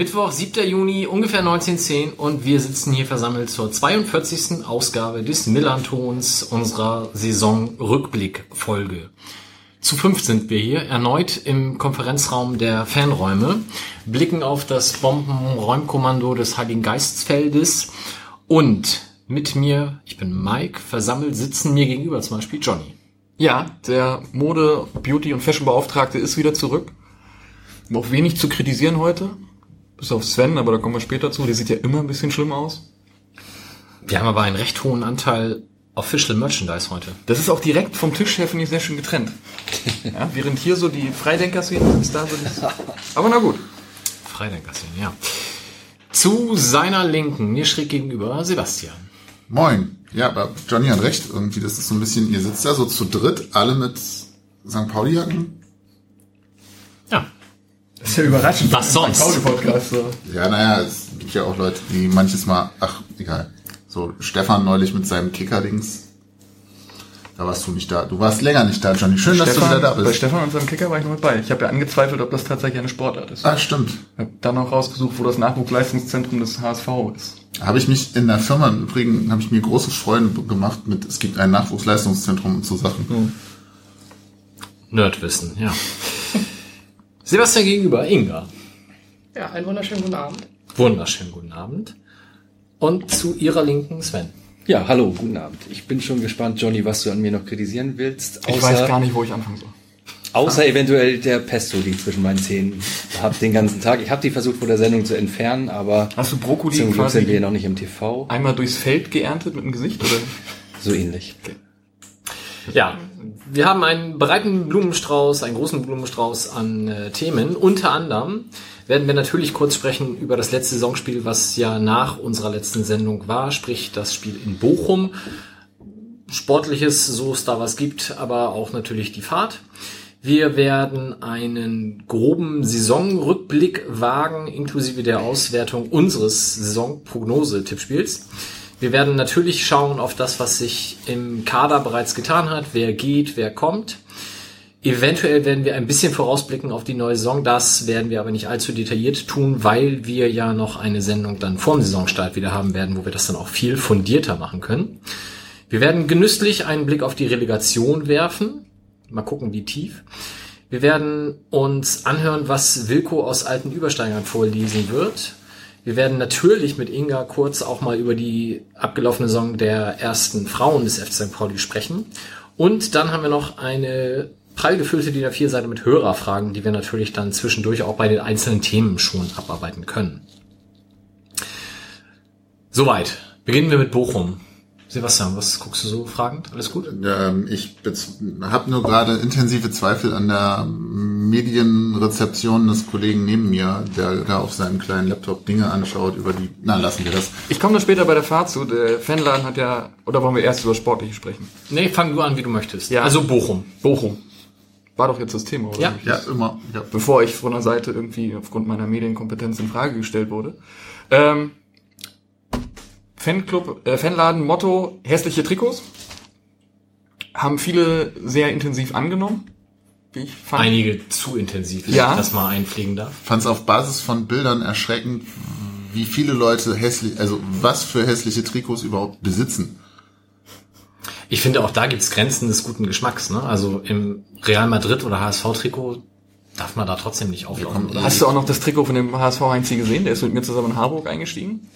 Mittwoch, 7. Juni, ungefähr 19.10 und wir sitzen hier versammelt zur 42. Ausgabe des Millantons unserer Saison-Rückblick-Folge. Zu fünf sind wir hier, erneut im Konferenzraum der Fanräume, blicken auf das Bombenräumkommando des Heiligen Geistsfeldes und mit mir, ich bin Mike, versammelt sitzen mir gegenüber zum Beispiel Johnny. Ja, der Mode-, Beauty- und Fashion-Beauftragte ist wieder zurück. Noch wenig zu kritisieren heute. Bis auf Sven, aber da kommen wir später zu. Der sieht ja immer ein bisschen schlimm aus. Wir haben aber einen recht hohen Anteil Official Merchandise heute. Das ist auch direkt vom Tisch her, finde ich, sehr schön getrennt. Ja, während hier so die Freidenker-Szene ist, da so das... Aber na gut. Freidenker-Szene, ja. Zu seiner Linken, mir schräg gegenüber, Sebastian. Moin. Ja, aber Johnny hat recht. Irgendwie, das ist so ein bisschen, ihr sitzt da so zu dritt, alle mit St. Pauli-Jacken. Das ist ja überraschend. Was sonst? Podcast, so. Ja, naja, es gibt ja auch Leute, die manches Mal, ach, egal. So, Stefan neulich mit seinem Kicker-Dings. Da warst du nicht da. Du warst länger nicht da, Johnny. Schön, dass du Stefan, wieder da bei bist. Stefan und seinem Kicker war ich noch mit bei. Ich habe ja angezweifelt, ob das tatsächlich eine Sportart ist. Ah, stimmt. Ich habe dann auch rausgesucht, wo das Nachwuchsleistungszentrum des HSV ist. Habe ich mich in der Firma im Übrigen, habe ich mir große Freude gemacht mit, es gibt ein Nachwuchsleistungszentrum und so Sachen. Nerdwissen, ja. Sebastian gegenüber, Inga. Ja, einen wunderschönen guten Abend. Wunderschönen guten Abend. Und zu ihrer Linken Sven. Ja, hallo, guten Abend. Ich bin schon gespannt, Johnny, was du an mir noch kritisieren willst. Ich weiß gar nicht, wo ich anfangen soll. Außer eventuell der Pesto, die ich zwischen meinen Zähnen habe den ganzen Tag. Ich habe die versucht vor der Sendung zu entfernen, aber Hast du Brokkoli zum Glück sind wir hier noch nicht im TV. einmal durchs Feld geerntet mit dem Gesicht? Oder? So ähnlich. Ja, wir haben einen breiten Blumenstrauß, einen großen Blumenstrauß an äh, Themen. Unter anderem werden wir natürlich kurz sprechen über das letzte Saisonspiel, was ja nach unserer letzten Sendung war, sprich das Spiel in Bochum. Sportliches, so es da was gibt, aber auch natürlich die Fahrt. Wir werden einen groben Saisonrückblick wagen, inklusive der Auswertung unseres Saisonprognose-Tippspiels. Wir werden natürlich schauen auf das, was sich im Kader bereits getan hat, wer geht, wer kommt. Eventuell werden wir ein bisschen vorausblicken auf die neue Saison. Das werden wir aber nicht allzu detailliert tun, weil wir ja noch eine Sendung dann vor dem Saisonstart wieder haben werden, wo wir das dann auch viel fundierter machen können. Wir werden genüsslich einen Blick auf die Relegation werfen. Mal gucken, wie tief. Wir werden uns anhören, was Wilko aus alten Übersteigern vorlesen wird. Wir werden natürlich mit Inga kurz auch mal über die abgelaufene Saison der ersten Frauen des FC St. Pauli sprechen. Und dann haben wir noch eine prall gefüllte DIN A4-Seite mit Hörerfragen, die wir natürlich dann zwischendurch auch bei den einzelnen Themen schon abarbeiten können. Soweit. Beginnen wir mit Bochum. Sebastian, was guckst du so fragend? Alles gut? Ähm, ich habe nur gerade intensive Zweifel an der Medienrezeption des Kollegen neben mir, der da auf seinem kleinen Laptop Dinge anschaut über die. Na, lassen wir das. Ich komme da später bei der Fahrt zu. Der Fanladen hat ja, oder wollen wir erst über Sportliche sprechen? Nee, fang du an, wie du möchtest. Ja. Also Bochum. Bochum. War doch jetzt das Thema, oder? Ja. Ja, immer. Ja. Bevor ich von der Seite irgendwie aufgrund meiner Medienkompetenz in Frage gestellt wurde. Ähm, Fanclub, äh, Fanladen, Motto, hässliche Trikots. Haben viele sehr intensiv angenommen. Wie ich fand. Einige zu intensiv, wenn Ja. ich das mal einpflegen darf. Fand es auf Basis von Bildern erschreckend, wie viele Leute hässlich, also was für hässliche Trikots überhaupt besitzen. Ich finde auch da gibt's Grenzen des guten Geschmacks. Ne? Also im Real Madrid oder HSV-Trikot darf man da trotzdem nicht auflaufen. Oder? Hast du auch noch das Trikot von dem HSV Heinzi gesehen? Der ist mit mir zusammen in Harburg eingestiegen.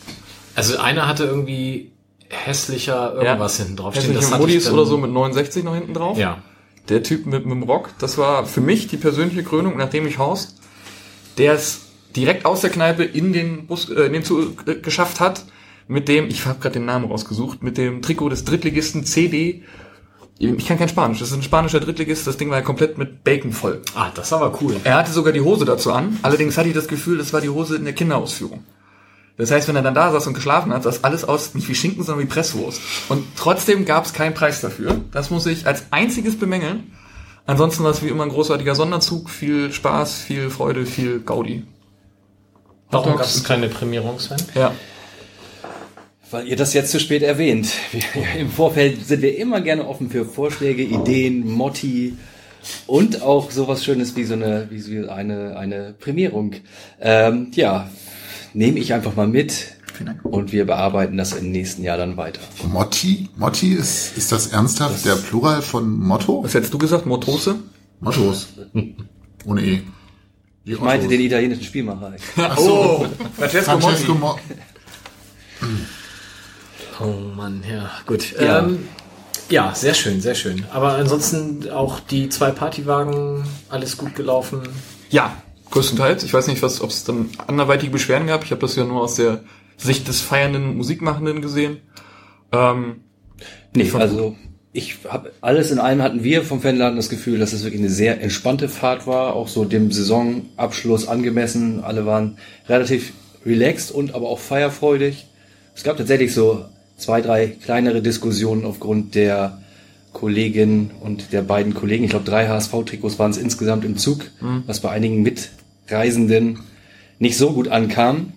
Also einer hatte irgendwie hässlicher irgendwas hinten drauf stehen. Ich Modis oder so mit 69 noch hinten drauf. Ja. Der Typ mit, mit dem Rock, das war für mich die persönliche Krönung, nachdem ich Horst, der es direkt aus der Kneipe in den Bus, äh, in den Zug äh, geschafft hat, mit dem, ich habe gerade den Namen rausgesucht, mit dem Trikot des Drittligisten CD. Ich kann kein Spanisch, das ist ein spanischer Drittligist, das Ding war ja komplett mit Bacon voll. Ah, das war aber cool. Er hatte sogar die Hose dazu an, allerdings hatte ich das Gefühl, das war die Hose in der Kinderausführung. Das heißt, wenn er dann da saß und geschlafen hat, sah das alles aus nicht wie Schinken, sondern wie Presswurst. Und trotzdem gab es keinen Preis dafür. Das muss ich als einziges bemängeln. Ansonsten war es wie immer ein großartiger Sonderzug, viel Spaß, viel Freude, viel Gaudi. Warum gab es keine Prämierung, Sven? Ja. Weil ihr das jetzt zu spät erwähnt. Wir, Im Vorfeld sind wir immer gerne offen für Vorschläge, Ideen, Motti und auch sowas Schönes wie so eine, wie so eine, eine Prämierung. Ähm, ja, nehme ich einfach mal mit Vielen Dank. und wir bearbeiten das im nächsten Jahr dann weiter. Motti? Motti ist, ist das ernsthaft der Plural von Motto? Was hättest du gesagt? Motose? Mottos. Ohne E. Ich meinte den italienischen Spielmacher. Oh, Francesco Francesco Motti. Mo Oh Mann, ja, gut. Ja. Ähm, ja, sehr schön, sehr schön. Aber ansonsten auch die zwei Partywagen, alles gut gelaufen. Ja, größtenteils. Ich weiß nicht, was, ob es dann anderweitige Beschwerden gab. Ich habe das ja nur aus der Sicht des feiernden Musikmachenden gesehen. Ähm, Nee, also ich habe alles in allem hatten wir vom Fanladen das Gefühl, dass es wirklich eine sehr entspannte Fahrt war, auch so dem Saisonabschluss angemessen. Alle waren relativ relaxed und aber auch feierfreudig. Es gab tatsächlich so zwei, drei kleinere Diskussionen aufgrund der Kollegin und der beiden Kollegen. Ich glaube, drei HSV-Trikots waren es insgesamt im Zug, was bei einigen Mitreisenden nicht so gut ankam.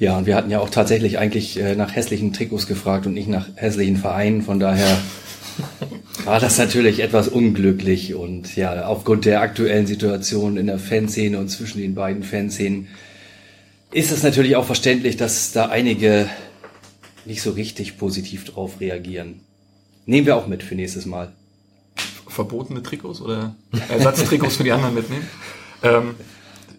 Ja, und wir hatten ja auch tatsächlich eigentlich äh, nach hässlichen Trikots gefragt und nicht nach hässlichen Vereinen. Von daher war das natürlich etwas unglücklich. Und ja, aufgrund der aktuellen Situation in der Fanszene und zwischen den beiden Fanszenen ist es natürlich auch verständlich, dass da einige nicht so richtig positiv drauf reagieren. Nehmen wir auch mit für nächstes Mal. verbotene Trikots oder Ersatztrikots für die anderen mitnehmen. Ähm,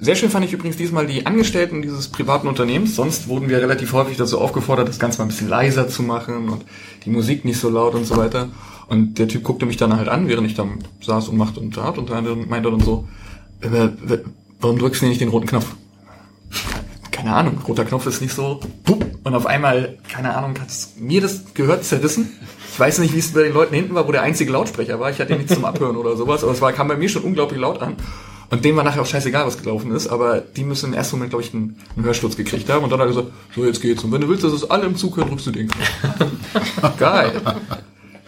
sehr schön fand ich übrigens diesmal die Angestellten dieses privaten Unternehmens. Sonst wurden wir relativ häufig dazu aufgefordert, das Ganze mal ein bisschen leiser zu machen und die Musik nicht so laut und so weiter. Und der Typ guckte mich dann halt an, während ich dann saß und machte und tat und meinte dann so, äh, äh, warum drückst du nicht den roten Knopf? Keine Ahnung, roter Knopf ist nicht so. Und auf einmal, keine Ahnung, hat mir das gehört zerrissen. Ich weiß nicht, wie es bei den Leuten hinten war, wo der einzige Lautsprecher war. Ich hatte nichts zum Abhören oder sowas, aber es war, kam bei mir schon unglaublich laut an. Und dem war nachher auch scheißegal, was gelaufen ist, aber die müssen im ersten Moment, glaube ich, einen, einen Hörsturz gekriegt haben. Und dann hat er gesagt, so jetzt geht's. Und wenn du willst, dass es alle im Zug hören, drückst du den Knopf. Geil.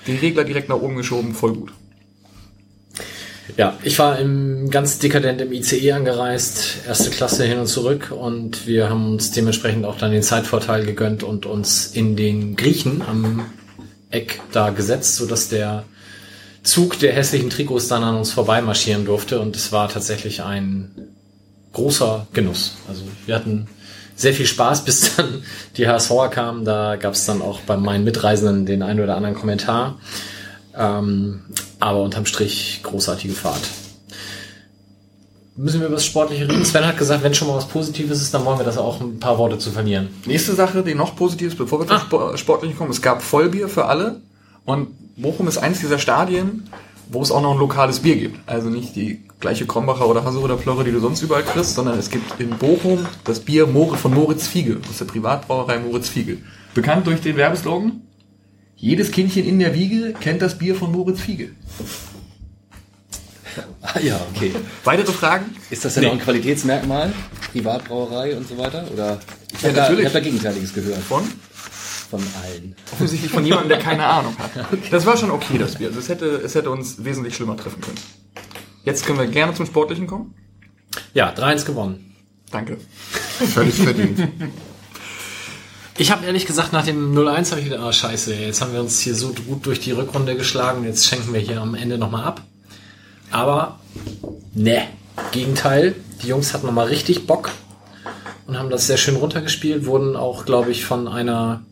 Den Regler direkt nach oben geschoben, voll gut. Ja, ich war im, ganz dekadent im ICE angereist, erste Klasse hin und zurück und wir haben uns dementsprechend auch dann den Zeitvorteil gegönnt und uns in den Griechen am Eck da gesetzt, sodass der Zug der hässlichen Trikots dann an uns vorbeimarschieren durfte und es war tatsächlich ein großer Genuss. Also wir hatten sehr viel Spaß, bis dann die HSVer kamen. Da gab es dann auch bei meinen Mitreisenden den einen oder anderen Kommentar. Ähm, aber unterm Strich großartige Fahrt. Müssen wir über das Sportliche reden? Sven hat gesagt, wenn schon mal was Positives ist, dann wollen wir das auch ein paar Worte zu verlieren. Nächste Sache, die noch positiv ist, bevor wir zum Ah. Spor- Sportlichen kommen. Es gab Vollbier für alle und Bochum ist eins dieser Stadien, wo es auch noch ein lokales Bier gibt. Also nicht die gleiche Krombacher oder Hasse oder Plörre, die du sonst überall kriegst, sondern es gibt in Bochum das Bier von Moritz Fiege, aus der Privatbrauerei Moritz Fiege. Bekannt durch den Werbeslogan, jedes Kindchen in der Wiege kennt das Bier von Moritz Fiege. Ah ja, okay. Weitere Fragen? Ist das denn auch ein Qualitätsmerkmal? Privatbrauerei und so weiter? Oder ich Ja, habe da, natürlich. ich hab da Gegenteiliges gehört Von? von allen. Offensichtlich von jemandem, der keine Ahnung hat. Das war schon okay, das Bier. Also es hätte, es hätte uns wesentlich schlimmer treffen können. Jetzt können wir gerne zum Sportlichen kommen. Ja, 3-1 gewonnen. Danke. Völlig verdient. Ich habe ehrlich gesagt, nach dem 0-1 habe ich wieder, ah scheiße, jetzt haben wir uns hier so gut durch die Rückrunde geschlagen, jetzt schenken wir hier am Ende nochmal ab. Aber, ne, Gegenteil, die Jungs hatten nochmal richtig Bock und haben das sehr schön runtergespielt, wurden auch, glaube ich, von einer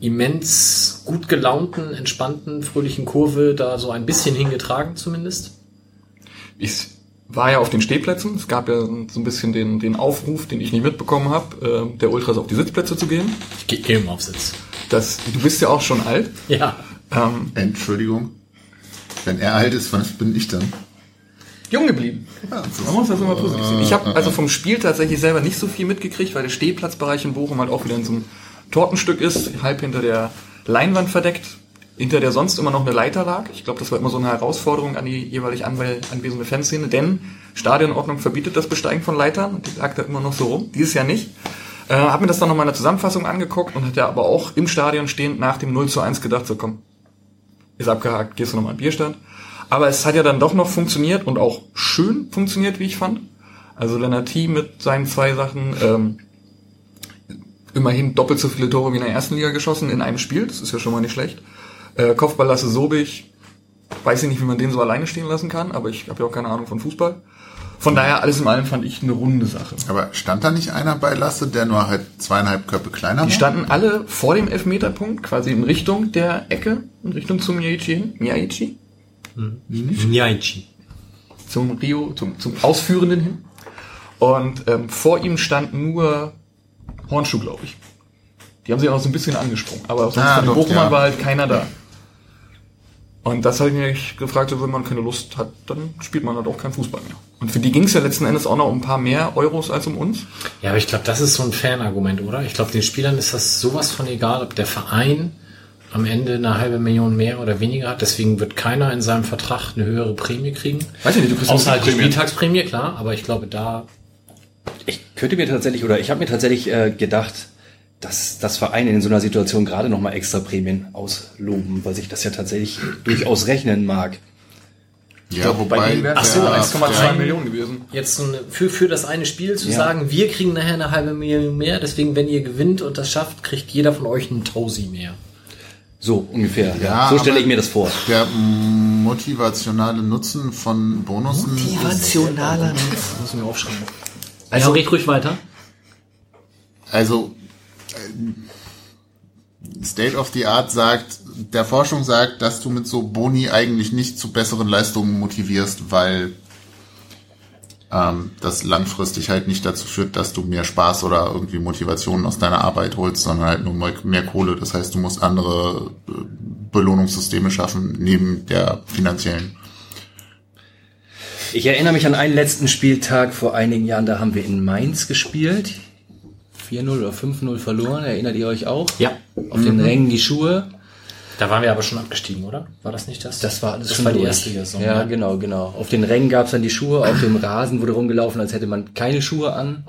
immens gut gelaunten, entspannten, fröhlichen Kurve da so ein bisschen hingetragen zumindest. Ich war ja auf den Stehplätzen. Es gab ja so ein bisschen den, den Aufruf, den ich nicht mitbekommen habe, äh, der Ultras auf die Sitzplätze zu gehen. Ich gehe geh im Aufsitz. Das, du bist ja auch schon alt. Ja, Ähm, Entschuldigung. Wenn er alt ist, was bin ich dann? jung geblieben. Ja, Man muss das immer positiv sehen. Ich habe also vom Spiel tatsächlich selber nicht so viel mitgekriegt, weil der Stehplatzbereich in Bochum halt auch wieder in so einem Tortenstück ist, halb hinter der Leinwand verdeckt, hinter der sonst immer noch eine Leiter lag. Ich glaube, das war immer so eine Herausforderung an die jeweilig anwe- anwesende Fanszene, denn Stadionordnung verbietet das Besteigen von Leitern und die lag da immer noch so rum. Dieses Jahr nicht. Äh, hab mir das dann nochmal in der Zusammenfassung angeguckt und hatte aber auch im Stadion stehend nach dem 0 zu 1 gedacht, so komm, ist abgehakt, gehst du nochmal an den Bierstand. Aber es hat ja dann doch noch funktioniert und auch schön funktioniert, wie ich fand. Also Lennart T. mit seinen zwei Sachen, ähm, immerhin doppelt so viele Tore wie in der ersten Liga geschossen in einem Spiel. Das ist ja schon mal nicht schlecht. Äh, Kopfball Lasse Sobich. Weiß ich nicht, wie man den so alleine stehen lassen kann, aber ich habe ja auch keine Ahnung von Fußball. Von daher, alles in allem fand ich eine runde Sache. Aber stand da nicht einer bei Lasse, der nur halt zweieinhalb Köpfe kleiner Die war? standen alle vor dem Elfmeterpunkt, quasi in Richtung der Ecke, in Richtung zum Miyachi hin. Miyachi? Njaichi. Zum Rio, zum, zum Ausführenden hin. Und ähm, vor ihm stand nur Hornschuh, glaube ich. Die haben sich auch noch so ein bisschen angesprungen. Aber sonst Ah, von den Bochumern ja. war halt keiner da. Und das habe ich mich gefragt, wenn man keine Lust hat, dann spielt man halt auch keinen Fußball mehr. Und für die ging es ja letzten Endes auch noch um ein paar mehr Euros als um uns. Ja, aber ich glaube, das ist so ein Fanargument, oder? Ich glaube, den Spielern ist das sowas von egal, ob der Verein am Ende eine halbe Million mehr oder weniger hat. Deswegen wird keiner in seinem Vertrag eine höhere Prämie kriegen. Weiß ich nicht, du kriegst Außer halt die. Spieltagsprämie, klar. Aber ich glaube, da Ich könnte mir tatsächlich, oder ich habe mir tatsächlich äh, gedacht, dass das Vereine in so einer Situation gerade nochmal extra Prämien ausloben, weil sich das ja tatsächlich durchaus rechnen mag. Ja, Bei wobei denen wäre Ach es so, 1,2 Millionen gewesen. jetzt so eine, für, für das eine Spiel zu Ja. sagen, wir kriegen nachher eine halbe Million mehr. Deswegen, wenn ihr gewinnt und das schafft, kriegt jeder von euch einen Tausi mehr. So ungefähr. Ja, Ja, so stelle ich mir das vor. der motivationale Nutzen von Bonussen Motivationaler Muss mir aufschreiben. Also, red ruhig weiter. Also äh, State of the Art sagt, der Forschung sagt, dass du mit so Boni eigentlich nicht zu besseren Leistungen motivierst, weil ähm, das langfristig halt nicht dazu führt, dass du mehr Spaß oder irgendwie Motivation aus deiner Arbeit holst, sondern halt nur mehr, Kohle. Das heißt, du musst andere äh, Belohnungssysteme schaffen, neben der finanziellen. Ich erinnere mich an einen letzten Spieltag vor einigen Jahren, da haben wir in Mainz gespielt. 4-0 oder 5-0 verloren, erinnert ihr euch auch? Ja. Auf den Rängen die Schuhe. Da waren wir aber schon abgestiegen, oder? War das nicht das? Das war alles das schon war die erste Saison. Ja, ne? genau, genau. Auf den Rängen gab's dann die Schuhe, auf dem Rasen wurde rumgelaufen, als hätte man keine Schuhe an.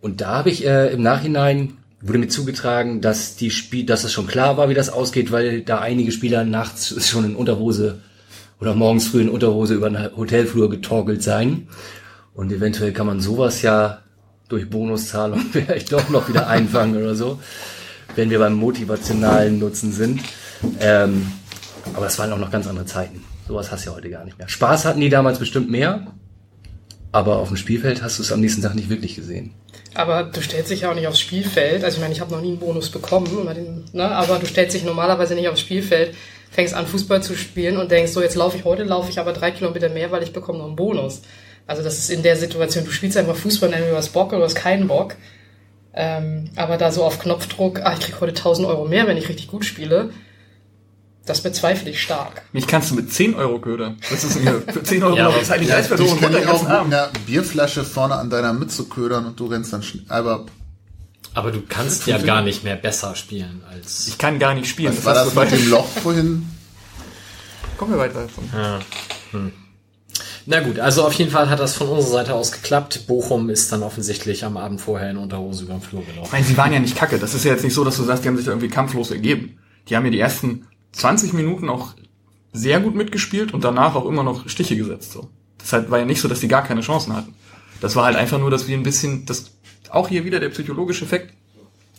Und da habe ich äh, im Nachhinein wurde mir zugetragen, dass die Spiel, dass es schon klar war, wie das ausgeht, weil da einige Spieler nachts schon in Unterhose oder morgens früh in Unterhose über den Hotelflur getorkelt seien. Und eventuell kann man sowas ja durch Bonuszahlung vielleicht doch noch wieder einfangen oder so, wenn wir beim motivationalen Nutzen sind. Ähm, aber es waren auch noch ganz andere Zeiten. Sowas hast du ja heute gar nicht mehr. Spaß hatten die damals bestimmt mehr, aber auf dem Spielfeld hast du es am nächsten Tag nicht wirklich gesehen. Aber du stellst dich ja auch nicht aufs Spielfeld. Also ich meine, ich habe noch nie einen Bonus bekommen, ne? aber du stellst dich normalerweise nicht aufs Spielfeld, fängst an Fußball zu spielen und denkst so, jetzt laufe ich heute, laufe ich aber drei Kilometer mehr, weil ich bekomme noch einen Bonus. Also das ist in der Situation, du spielst einfach Fußball, entweder du hast Bock oder du hast keinen Bock. Ähm, aber da so auf Knopfdruck, ah, ich krieg heute 1000 Euro mehr, wenn ich richtig gut spiele, das bezweifle ich stark. Mich kannst du mit 10 Euro ködern. Was ist denn hier? Für 10 Euro Ja, ja, ist eigentlich Ja, Eisbär ich kann dich auch mit einer Bierflasche vorne an deiner Mütze ködern und du rennst dann schnell. Aber Aber du kannst ja gar nicht mehr besser spielen als. Ich kann gar nicht spielen. was war das mit dem Loch vorhin? Kommen wir weiter. Na gut, also auf jeden Fall hat das von unserer Seite aus geklappt. Bochum ist dann offensichtlich am Abend vorher in Unterhose über den Flur Ich gelaufen. meine, sie waren ja nicht kacke. Das ist ja jetzt nicht so, dass du sagst, die haben sich da irgendwie kampflos ergeben. Die haben ja die ersten 20 Minuten auch sehr gut mitgespielt und danach auch immer noch Stiche gesetzt. So. Das halt war ja nicht so, dass die gar keine Chancen hatten. Das war halt einfach nur, dass wir ein bisschen, das auch hier wieder der psychologische Effekt.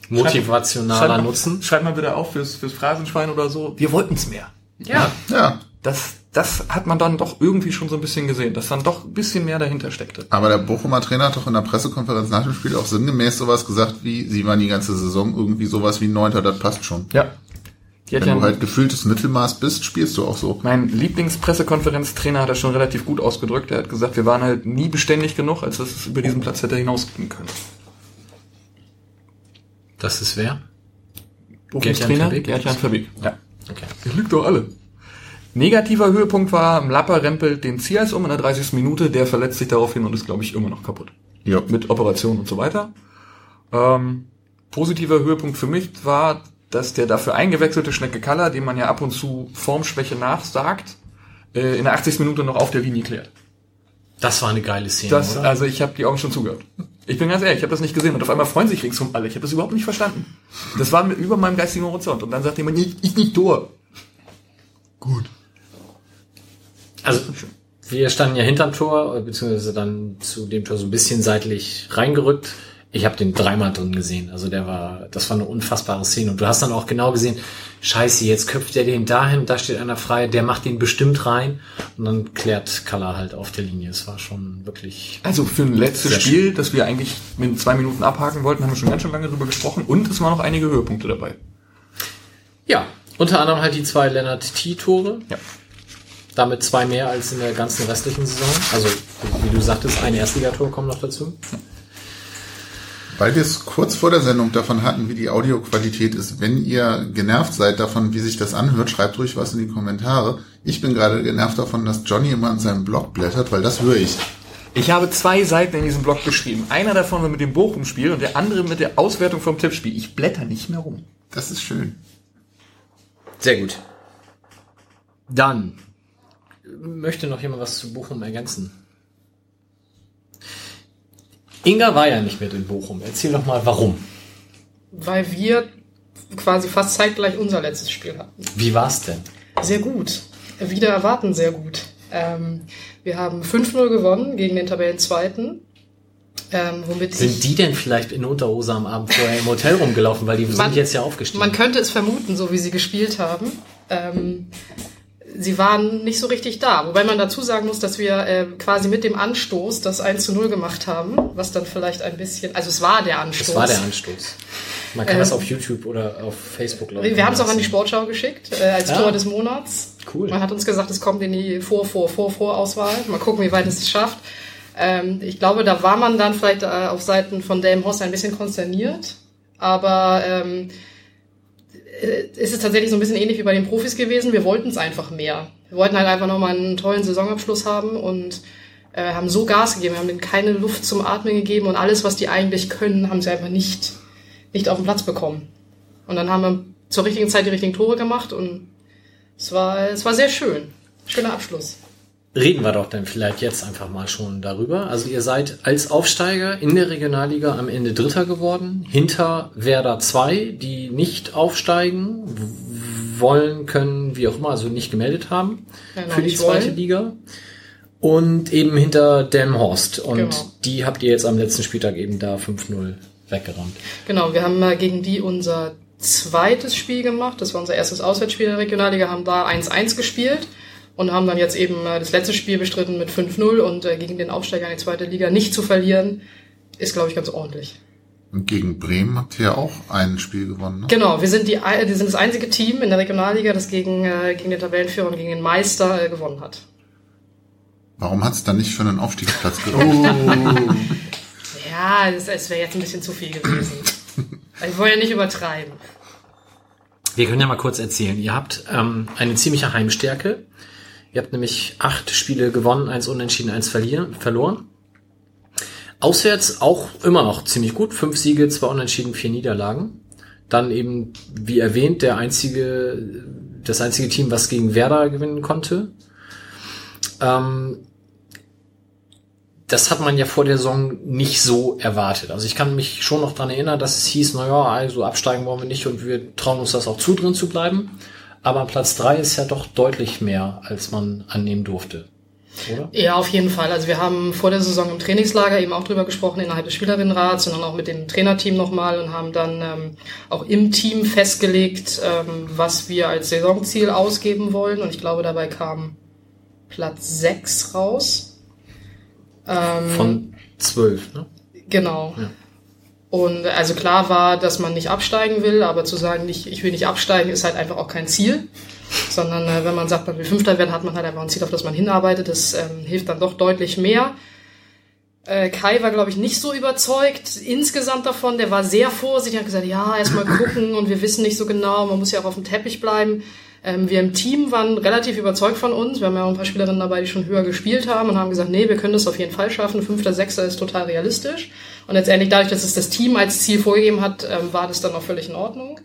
Motivationaler Schreib mal- Nutzen. Schreib mal bitte auf fürs, fürs Phrasenschwein oder so. Wir wollten's mehr. Ja. Ja, Das, das hat man dann doch irgendwie schon so ein bisschen gesehen, dass dann doch ein bisschen mehr dahinter steckte. aber der Bochumer Trainer hat doch in der Pressekonferenz nach dem Spiel auch sinngemäß sowas gesagt wie, sie waren die ganze Saison irgendwie sowas wie Neunter, das passt schon. Ja. Wenn ja du halt gefühltes Mittelmaß bist, spielst du auch so. Mein Lieblingspressekonferenztrainer hat das schon relativ gut ausgedrückt. Er hat gesagt, wir waren halt nie beständig genug, als dass es über diesen Platz hätte hinausgehen können. Das ist wer? Trainer? Verbeek? Gerd-Jan Verbeek. Ja. Okay. Ihr lügt doch alle. Negativer Höhepunkt war, Lapper rempelt den Zias um in der 30. Minute, der verletzt sich daraufhin und ist, glaube ich, immer noch kaputt. Ja. Mit Operation und so weiter. Ähm, positiver Höhepunkt für mich war, dass der dafür eingewechselte Schnecke Kaller, dem man ja ab und zu Formschwäche nachsagt, äh, in der 80. Minute noch auf der Linie klärt. Das war eine geile Szene, Das, oder? also ich habe die Augen schon zugehört. Ich bin ganz ehrlich, ich habe das nicht gesehen und auf einmal freuen sich ringsum alle. Ich habe das überhaupt nicht verstanden. Das war mit, über meinem geistigen Horizont und dann sagt jemand, ich, ich nicht Tor. Gut. Also, wir standen ja hinterm Tor, beziehungsweise dann zu dem Tor so ein bisschen seitlich reingerückt. Ich habe den dreimal drin gesehen. Also der war, das war eine unfassbare Szene. Und du hast dann auch genau gesehen, scheiße, jetzt köpft er den dahin, da steht einer frei, der macht den bestimmt rein. Und dann klärt Kalla halt auf der Linie. Es war schon wirklich. Also für ein letztes Spiel, das wir eigentlich mit zwei Minuten abhaken wollten, haben wir schon ganz schön lange drüber gesprochen und es waren noch einige Höhepunkte dabei. Ja, unter anderem halt die zwei Lennart T-Tore. Ja. Damit zwei mehr als in der ganzen restlichen Saison. Also, wie du sagtest, ein Erstligator kommt noch dazu. Weil wir es kurz vor der Sendung davon hatten, wie die Audioqualität ist. Wenn ihr genervt seid davon, wie sich das anhört, schreibt ruhig was in die Kommentare. Ich bin gerade genervt davon, dass Johnny immer an seinem Blog blättert, weil das höre ich. Ich habe zwei Seiten in diesem Blog geschrieben. Einer davon war mit dem Bochum-Spiel und der andere mit der Auswertung vom Tippspiel. Ich blätter nicht mehr rum. Das ist schön. Sehr gut. Dann möchte noch jemand was zu Bochum ergänzen. Inga war ja nicht mit in Bochum. Erzähl doch mal, warum. Weil wir quasi fast zeitgleich unser letztes Spiel hatten. Wie war's denn? Sehr gut. Wieder erwarten sehr gut. Ähm, wir haben 5-0 gewonnen gegen den Tabellenzweiten. Ähm, Sind die denn vielleicht in Unterhose am Abend vorher im Hotel rumgelaufen, weil die sind Man- jetzt ja aufgestiegen? man könnte es vermuten, so wie sie gespielt haben. Ähm, sie waren nicht so richtig da. Wobei man dazu sagen muss, dass wir äh, quasi mit dem Anstoß das 1 zu 0 gemacht haben, was dann vielleicht ein bisschen, also es war der Anstoß. das war der Anstoß. Man kann Ähm, das auf YouTube oder auf Facebook Leute. Wir haben es auch an die. Sportschau geschickt, äh, als Ja. Tor des Monats. Cool. Man hat uns gesagt, es kommt in die Vor, Vor, Vor, Vorauswahl. Mal gucken, wie weit es es schafft. Ähm, ich glaube, da war man dann vielleicht äh, auf Seiten von Delmhorst ein bisschen konsterniert. Aber ähm, äh, es ist tatsächlich so ein bisschen ähnlich wie bei den Profis gewesen. Wir wollten es einfach mehr. Wir wollten halt einfach nochmal einen tollen Saisonabschluss haben und äh, haben so Gas gegeben. Wir haben denen keine Luft zum Atmen gegeben und alles, was die eigentlich können, haben sie einfach nicht, nicht auf den Platz bekommen. Und dann haben wir zur richtigen Zeit die richtigen Tore gemacht und es war, es war sehr schön. Schöner Abschluss. Reden wir doch dann vielleicht jetzt einfach mal schon darüber. Also ihr seid als Aufsteiger in der Regionalliga am Ende Dritter geworden, hinter Werder 2, die nicht aufsteigen wollen, können, wie auch immer, also nicht gemeldet haben noch für die zweite wollen. Liga. Und eben hinter Delmhorst. Und Genau. die habt ihr jetzt am letzten Spieltag eben da 5-0 weggerammt. Genau, wir haben äh, gegen die unser zweites Spiel gemacht. Das war unser erstes Auswärtsspiel in der Regionalliga, haben da 1-1 gespielt und haben dann jetzt eben äh, das letzte Spiel bestritten mit 5-0 und äh, gegen den Aufsteiger in die zweite Liga nicht zu verlieren, ist, glaube ich, ganz ordentlich. Und gegen Bremen habt ihr ja auch ein Spiel gewonnen, ne? Genau, wir sind, die, wir sind das einzige Team in der Regionalliga, das gegen, äh, gegen den Tabellenführer und gegen den Meister gewonnen hat. Warum hat es dann nicht für einen Aufstiegsplatz gereicht? Ja, es, es wäre jetzt ein bisschen zu viel gewesen. Ich wollte ja nicht übertreiben. Wir können ja mal kurz erzählen. Ihr habt ähm, eine ziemliche Heimstärke. Ihr habt nämlich acht Spiele gewonnen, eins unentschieden, eins verlieren, verloren. Auswärts auch immer noch ziemlich gut. Fünf Siege, zwei Unentschieden, vier Niederlagen. Dann eben, wie erwähnt, der einzige, das einzige Team, was gegen Werder gewinnen konnte. Ähm, das hat man ja vor der Saison nicht so erwartet. Also ich kann mich schon noch dran erinnern, dass es hieß, naja, also absteigen wollen wir nicht und wir trauen uns das auch zu, drin zu bleiben. Aber Platz drei ist ja doch deutlich mehr, als man annehmen durfte. Oder? Ja, auf jeden Fall. Also wir haben vor der Saison im Trainingslager eben auch drüber gesprochen innerhalb des Spielerinnenrats und dann auch mit dem Trainerteam nochmal und haben dann ähm, auch im Team festgelegt, ähm, was wir als Saisonziel ausgeben wollen. Und ich glaube, dabei kam Platz 6 raus. Ähm, Von zwölf, ne? Genau. Ja. Und also klar war, dass man nicht absteigen will, aber zu sagen, nicht, ich will nicht absteigen, ist halt einfach auch kein Ziel. Sondern äh, wenn man sagt, man will Fünfter werden, hat man halt einfach ein Ziel, auf das man hinarbeitet. Das ähm, hilft dann doch deutlich mehr. Äh, Kai war, glaube ich, nicht so überzeugt insgesamt davon. Der war sehr vorsichtig, hat gesagt, ja, erstmal gucken und wir wissen nicht so genau, man muss ja auch auf dem Teppich bleiben. Ähm, wir im Team waren relativ überzeugt von uns. Wir haben ja auch ein paar Spielerinnen dabei, die schon höher gespielt haben und haben gesagt, nee, wir können das auf jeden Fall schaffen. Fünfter, Sechster ist total realistisch. Und letztendlich dadurch, dass es das Team als Ziel vorgegeben hat, ähm, war das dann auch völlig in Ordnung.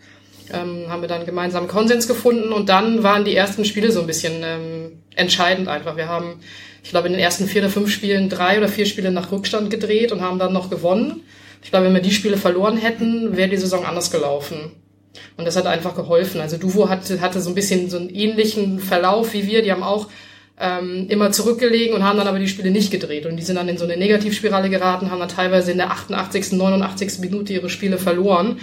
Ähm, haben wir dann gemeinsam Konsens gefunden und dann waren die ersten Spiele so ein bisschen ähm, entscheidend einfach. Wir haben, ich glaube, in den ersten vier oder fünf Spielen drei oder vier Spiele nach Rückstand gedreht und haben dann noch gewonnen. Ich glaube, wenn wir die Spiele verloren hätten, wäre die Saison anders gelaufen. Und das hat einfach geholfen. Also Duvo hatte, hatte so ein bisschen so einen ähnlichen Verlauf wie wir. Die haben auch ähm, immer zurückgelegen und haben dann aber die Spiele nicht gedreht. Und die sind dann in so eine Negativspirale geraten, haben dann teilweise in der 88., 89. Minute ihre Spiele verloren.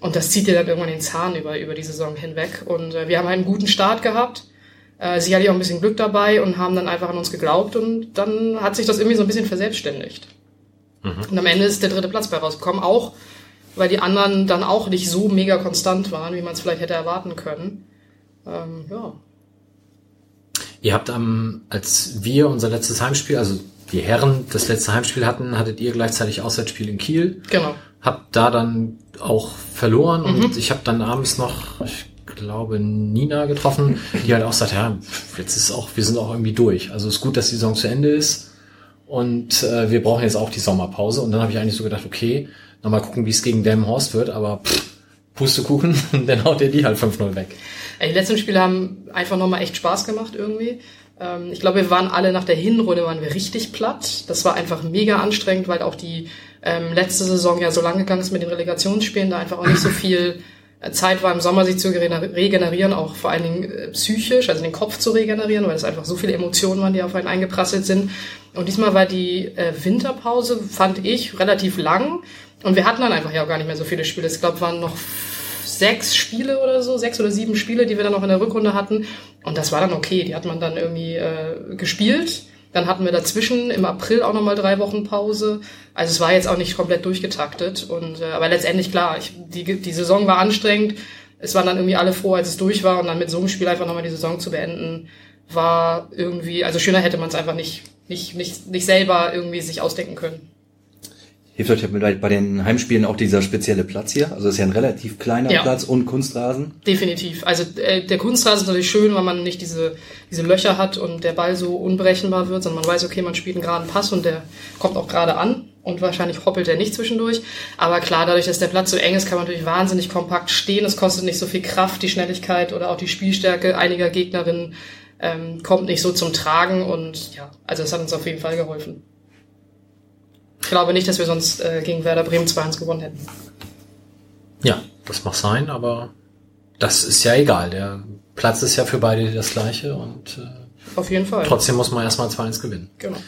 Und das zieht dir dann irgendwann den Zahn über, über die Saison hinweg. Und äh, wir haben einen guten Start gehabt. Äh, sicherlich auch ein bisschen Glück dabei und haben dann einfach an uns geglaubt und dann hat sich das irgendwie so ein bisschen verselbstständigt. Mhm. Und am Ende ist der dritte Platz bei rausgekommen, auch weil die anderen dann auch nicht so mega konstant waren, wie man es vielleicht hätte erwarten können. Ähm, ja. Ihr habt am, als wir unser letztes Heimspiel, also die Herren das letzte Heimspiel hatten, hattet ihr gleichzeitig Auswärtsspiel in Kiel. Genau. Habt da dann auch verloren und mhm. ich habe dann abends noch, ich glaube, Nina getroffen, die halt auch sagt, ja, jetzt ist auch, wir sind auch irgendwie durch. Also es ist gut, dass die Saison zu Ende ist und äh, wir brauchen jetzt auch die Sommerpause. Und dann habe ich eigentlich so gedacht, okay, nochmal gucken, wie es gegen Delmenhorst wird, aber pff, Pustekuchen, dann haut ihr die halt 5-0 weg. Die letzten Spiele haben einfach nochmal echt Spaß gemacht irgendwie. Ähm, ich glaube, wir waren alle nach der Hinrunde waren wir richtig platt. Das war einfach mega anstrengend, weil auch die ähm, letzte Saison ja so lang gegangen ist mit den Relegationsspielen, da einfach auch nicht so viel äh, Zeit war im Sommer sich zu regenerieren, auch vor allen Dingen äh, psychisch, also den Kopf zu regenerieren, weil es einfach so viele Emotionen waren, die auf einen eingeprasselt sind. Und diesmal war die äh, Winterpause, fand ich, relativ lang. Und wir hatten dann einfach ja auch gar nicht mehr so viele Spiele. Ich glaube, waren noch sechs Spiele oder so, sechs oder sieben Spiele, die wir dann noch in der Rückrunde hatten. Und das war dann okay. Die hat man dann irgendwie äh, gespielt. Dann hatten wir dazwischen im April auch nochmal drei Wochen Pause. Also es war jetzt auch nicht komplett durchgetaktet. Und, äh, aber letztendlich klar, ich, die, die Saison war anstrengend. Es waren dann irgendwie alle froh, als es durch war. Und dann mit so einem Spiel einfach nochmal die Saison zu beenden, war irgendwie, also schöner hätte man es einfach nicht, nicht, nicht, nicht selber irgendwie sich ausdenken können hilft euch bei den Heimspielen auch dieser spezielle Platz hier? Also es ist ja ein relativ kleiner ja. Platz und Kunstrasen. Definitiv. Also äh, der Kunstrasen ist natürlich schön, weil man nicht diese, diese Löcher hat und der Ball so unberechenbar wird, sondern man weiß, okay, man spielt einen geraden Pass und der kommt auch gerade an und wahrscheinlich hoppelt er nicht zwischendurch. Aber klar, dadurch, dass der Platz so eng ist, kann man natürlich wahnsinnig kompakt stehen. Es kostet nicht so viel Kraft, die Schnelligkeit oder auch die Spielstärke einiger Gegnerinnen ähm, kommt nicht so zum Tragen und ja, also es hat uns auf jeden Fall geholfen. Ich glaube nicht, dass wir sonst äh, gegen Werder Bremen 2-1 gewonnen hätten. Ja, das mag sein, aber das ist ja egal. Der Platz ist ja für beide das gleiche und äh, auf jeden Fall. Trotzdem muss man erstmal 2-1 gewinnen. Genau.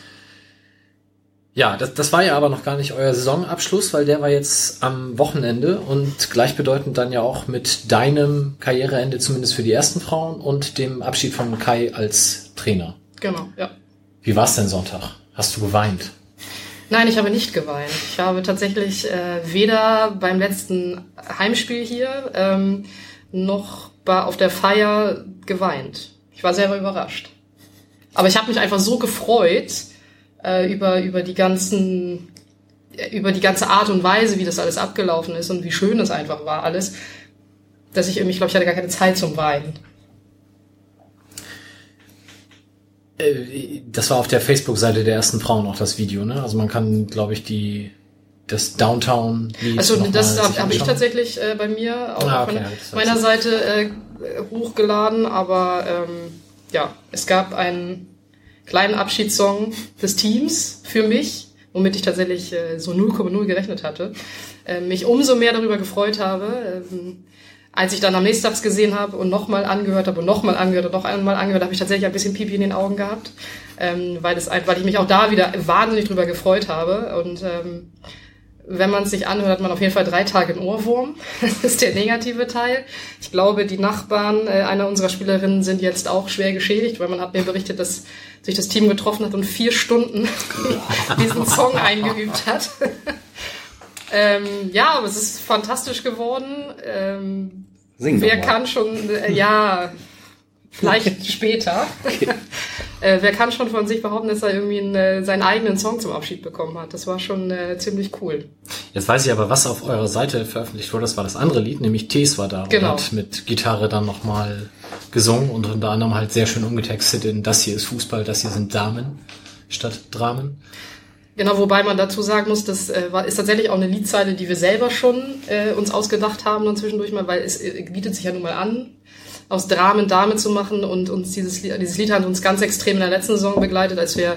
Ja, das, das war ja aber noch gar nicht euer Saisonabschluss, weil der war jetzt am Wochenende und gleichbedeutend dann ja auch mit deinem Karriereende, zumindest für die ersten Frauen und dem Abschied von Kai als Trainer. Genau, ja. Wie war es denn Sonntag? Hast du geweint? Nein, ich habe nicht geweint. Ich habe tatsächlich äh, weder beim letzten Heimspiel hier ähm, noch bei, auf der Feier geweint. Ich war selber überrascht. Aber ich habe mich einfach so gefreut äh, über, über die ganzen über die ganze Art und Weise, wie das alles abgelaufen ist und wie schön es einfach war alles, dass ich irgendwie, glaube, ich hatte gar keine Zeit zum Weinen. Äh, das war auf der Facebook-Seite der ersten Frauen auch das Video, ne? Also man kann, glaube ich, die das Downtown. Also das habe hab ich tatsächlich äh, bei mir auch ah, okay, auf meiner, meiner Seite äh, hochgeladen, aber ähm, ja, es gab einen kleinen Abschiedssong des Teams für mich, womit ich tatsächlich äh, so 0,0 gerechnet hatte, äh, mich umso mehr darüber gefreut habe. Ähm, als ich dann am nächsten Tag gesehen habe und nochmal angehört habe und nochmal angehört und noch einmal angehört, habe ich tatsächlich ein bisschen Pipi in den Augen gehabt, ähm, weil, das, weil ich mich auch da wieder wahnsinnig drüber gefreut habe. Und ähm, wenn man es sich anhört, hat man auf jeden Fall drei Tage einen Ohrwurm. Das ist der negative Teil. Ich glaube, die Nachbarn äh, einer unserer Spielerinnen sind jetzt auch schwer geschädigt, weil man hat mir berichtet, dass sich das Team getroffen hat und vier Stunden diesen Song eingeübt hat. Ähm, ja, aber es ist fantastisch geworden. Ähm, Sing wer kann schon, äh, ja, vielleicht später. äh, wer kann schon von sich behaupten, dass er irgendwie einen, äh, seinen eigenen Song zum Abschied bekommen hat? Das war schon äh, ziemlich cool. Jetzt weiß ich aber, was auf eurer Seite veröffentlicht wurde. Das war das andere Lied, nämlich Tees war da genau. und hat mit Gitarre dann nochmal gesungen und unter anderem halt sehr schön umgetextet in Das hier ist Fußball, das hier sind Damen statt Dramen. Genau, wobei man dazu sagen muss, das äh, ist tatsächlich auch eine Liedzeile, die wir selber schon äh, uns ausgedacht haben dann zwischendurch mal, weil es äh, bietet sich ja nun mal an, aus Dramen Dame zu machen und uns dieses, dieses Lied hat uns ganz extrem in der letzten Saison begleitet, als wir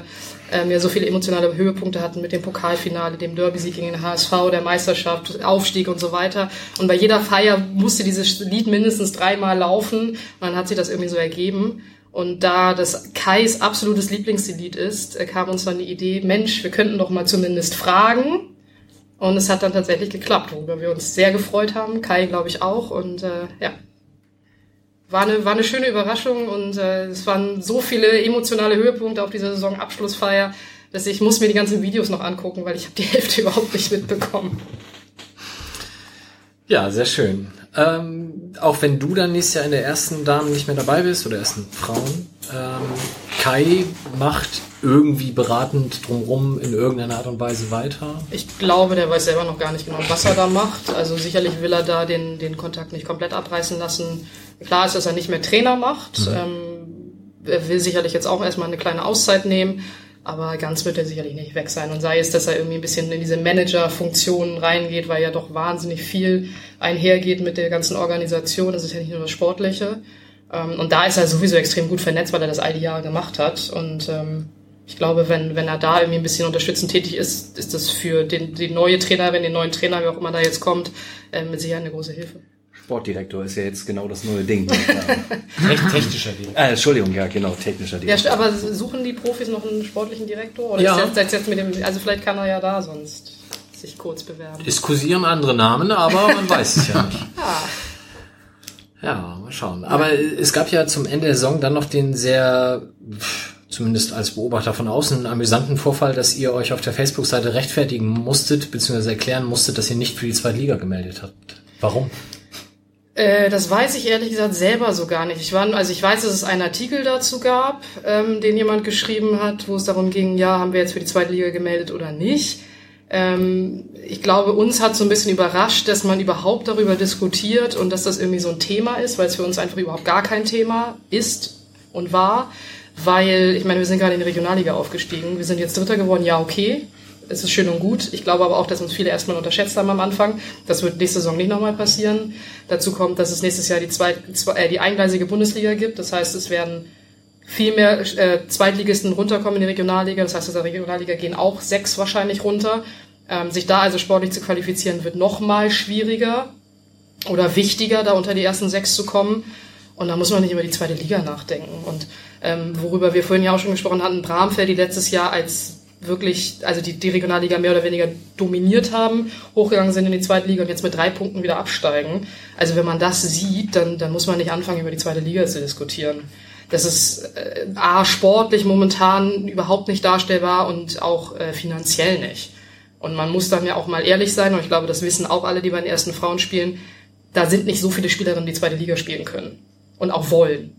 ähm, ja so viele emotionale Höhepunkte hatten mit dem Pokalfinale, dem Derby-Sieg gegen den HSV, der Meisterschaft, Aufstieg und so weiter. Und bei jeder Feier musste dieses Lied mindestens dreimal laufen und dann hat sich das irgendwie so ergeben. Und da das Kais absolutes Lieblingslied ist, äh, kam uns dann die Idee, Mensch, wir könnten doch mal zumindest fragen. Und es hat dann tatsächlich geklappt, worüber wir uns sehr gefreut haben. Kai, glaube ich, auch. Und äh, ja, war eine, war eine schöne Überraschung und äh, es waren so viele emotionale Höhepunkte auf dieser Saisonabschlussfeier, dass ich muss mir die ganzen Videos noch angucken, weil ich habe die Hälfte überhaupt nicht mitbekommen. Ja, sehr schön. Ähm, auch wenn du dann nächstes Jahr in der ersten Dame nicht mehr dabei bist oder ersten Frauen, ähm, Kai macht irgendwie beratend drumrum in irgendeiner Art und Weise weiter. Ich glaube, der weiß selber noch gar nicht genau, was er da macht. Also sicherlich will er da den, den Kontakt nicht komplett abreißen lassen. Klar ist, dass er nicht mehr Trainer macht. Mhm. Ähm, er will sicherlich jetzt auch erstmal eine kleine Auszeit nehmen. Aber ganz wird er sicherlich nicht weg sein. Und sei es, dass er irgendwie ein bisschen in diese Manager-Funktion reingeht, weil ja doch wahnsinnig viel einhergeht mit der ganzen Organisation. Das ist ja nicht nur das Sportliche. Ähm, und da ist er sowieso extrem gut vernetzt, weil er das all die Jahre gemacht hat. Und ähm, ich glaube, wenn, wenn er da irgendwie ein bisschen unterstützend tätig ist, ist das für den, den neue Trainer, wenn den neuen Trainer, wer auch immer da jetzt kommt, äh, mit Sicherheit eine große Hilfe. Sportdirektor ist ja jetzt genau das neue Ding. technischer Direktor. Äh, Entschuldigung, ja, genau, technischer Direktor. Ja, aber suchen die Profis noch einen sportlichen Direktor? Oder ja. ist jetzt, jetzt mit dem, also vielleicht kann er ja da sonst sich kurz bewerben. Es kursieren andere Namen, aber man weiß es ja nicht. ja. Ja, mal schauen. Aber es gab ja zum Ende der Saison dann noch den sehr, zumindest als Beobachter von außen, amüsanten Vorfall, dass ihr euch auf der Facebook-Seite rechtfertigen musstet, beziehungsweise erklären musstet, dass ihr nicht für die zweite Liga gemeldet habt. Warum? Äh, das weiß ich ehrlich gesagt selber so gar nicht. Ich war, also ich weiß, dass es einen Artikel dazu gab, ähm, den jemand geschrieben hat, wo es darum ging, ja, haben wir jetzt für die zweite Liga gemeldet oder nicht. Ähm, ich glaube, uns hat so ein bisschen überrascht, dass man überhaupt darüber diskutiert und dass das irgendwie so ein Thema ist, weil es für uns einfach überhaupt gar kein Thema ist und war. Weil, ich meine, wir sind gerade in die Regionalliga aufgestiegen. Wir sind jetzt Dritter geworden, ja, okay es ist schön und gut. Ich glaube aber auch, dass uns viele erstmal unterschätzt haben am Anfang. Das wird nächste Saison nicht nochmal passieren. Dazu kommt, dass es nächstes Jahr die, zweit, äh, die eingleisige Bundesliga gibt. Das heißt, es werden viel mehr äh, Zweitligisten runterkommen in die Regionalliga. Das heißt, aus der Regionalliga gehen auch sechs wahrscheinlich runter. Ähm, sich da also sportlich zu qualifizieren, wird nochmal schwieriger oder wichtiger, da unter die ersten sechs zu kommen. Und da muss man nicht über die zweite Liga nachdenken. Und ähm, worüber wir vorhin ja auch schon gesprochen hatten, Bramfeld, die letztes Jahr als wirklich, also die, die Regionalliga mehr oder weniger dominiert haben, hochgegangen sind in die zweite Liga und jetzt mit drei Punkten wieder absteigen. Also wenn man das sieht, dann, dann muss man nicht anfangen, über die zweite Liga zu diskutieren. Das ist äh, A, sportlich momentan überhaupt nicht darstellbar und auch äh, finanziell nicht. Und man muss dann ja auch mal ehrlich sein, und ich glaube, das wissen auch alle, die bei den ersten Frauen spielen, da sind nicht so viele Spielerinnen, die zweite Liga spielen können und auch wollen.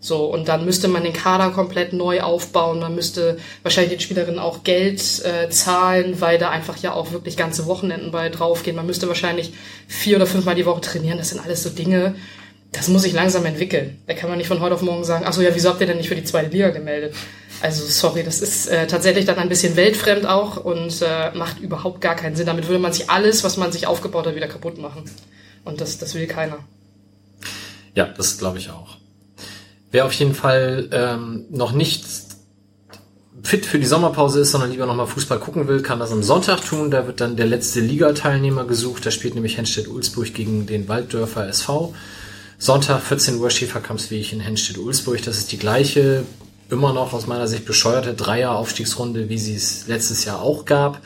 So, und dann müsste man den Kader komplett neu aufbauen. Man müsste wahrscheinlich den Spielerinnen auch Geld äh, zahlen, weil da einfach ja auch wirklich ganze Wochenenden bei draufgehen. Man müsste wahrscheinlich vier oder fünfmal die Woche trainieren. Das sind alles so Dinge, das muss sich langsam entwickeln. Da kann man nicht von heute auf morgen sagen, ach so, ja, wieso habt ihr denn nicht für die zweite Liga gemeldet? Also, sorry, das ist äh, tatsächlich dann ein bisschen weltfremd auch und äh, macht überhaupt gar keinen Sinn. Damit würde man sich alles, was man sich aufgebaut hat, wieder kaputt machen. Und das, das will keiner. Ja, das glaube ich auch. Wer auf jeden Fall ähm, noch nicht fit für die Sommerpause ist, sondern lieber nochmal Fußball gucken will, kann das am Sonntag tun. Da wird dann der letzte Liga-Teilnehmer gesucht. Da spielt nämlich Henstedt-Ulzburg gegen den Walddörfer SV. Sonntag 14 Uhr Schäferkampfsweg in Henstedt-Ulzburg. Das ist die gleiche, immer noch aus meiner Sicht bescheuerte Dreier-Aufstiegsrunde, wie sie es letztes Jahr auch gab.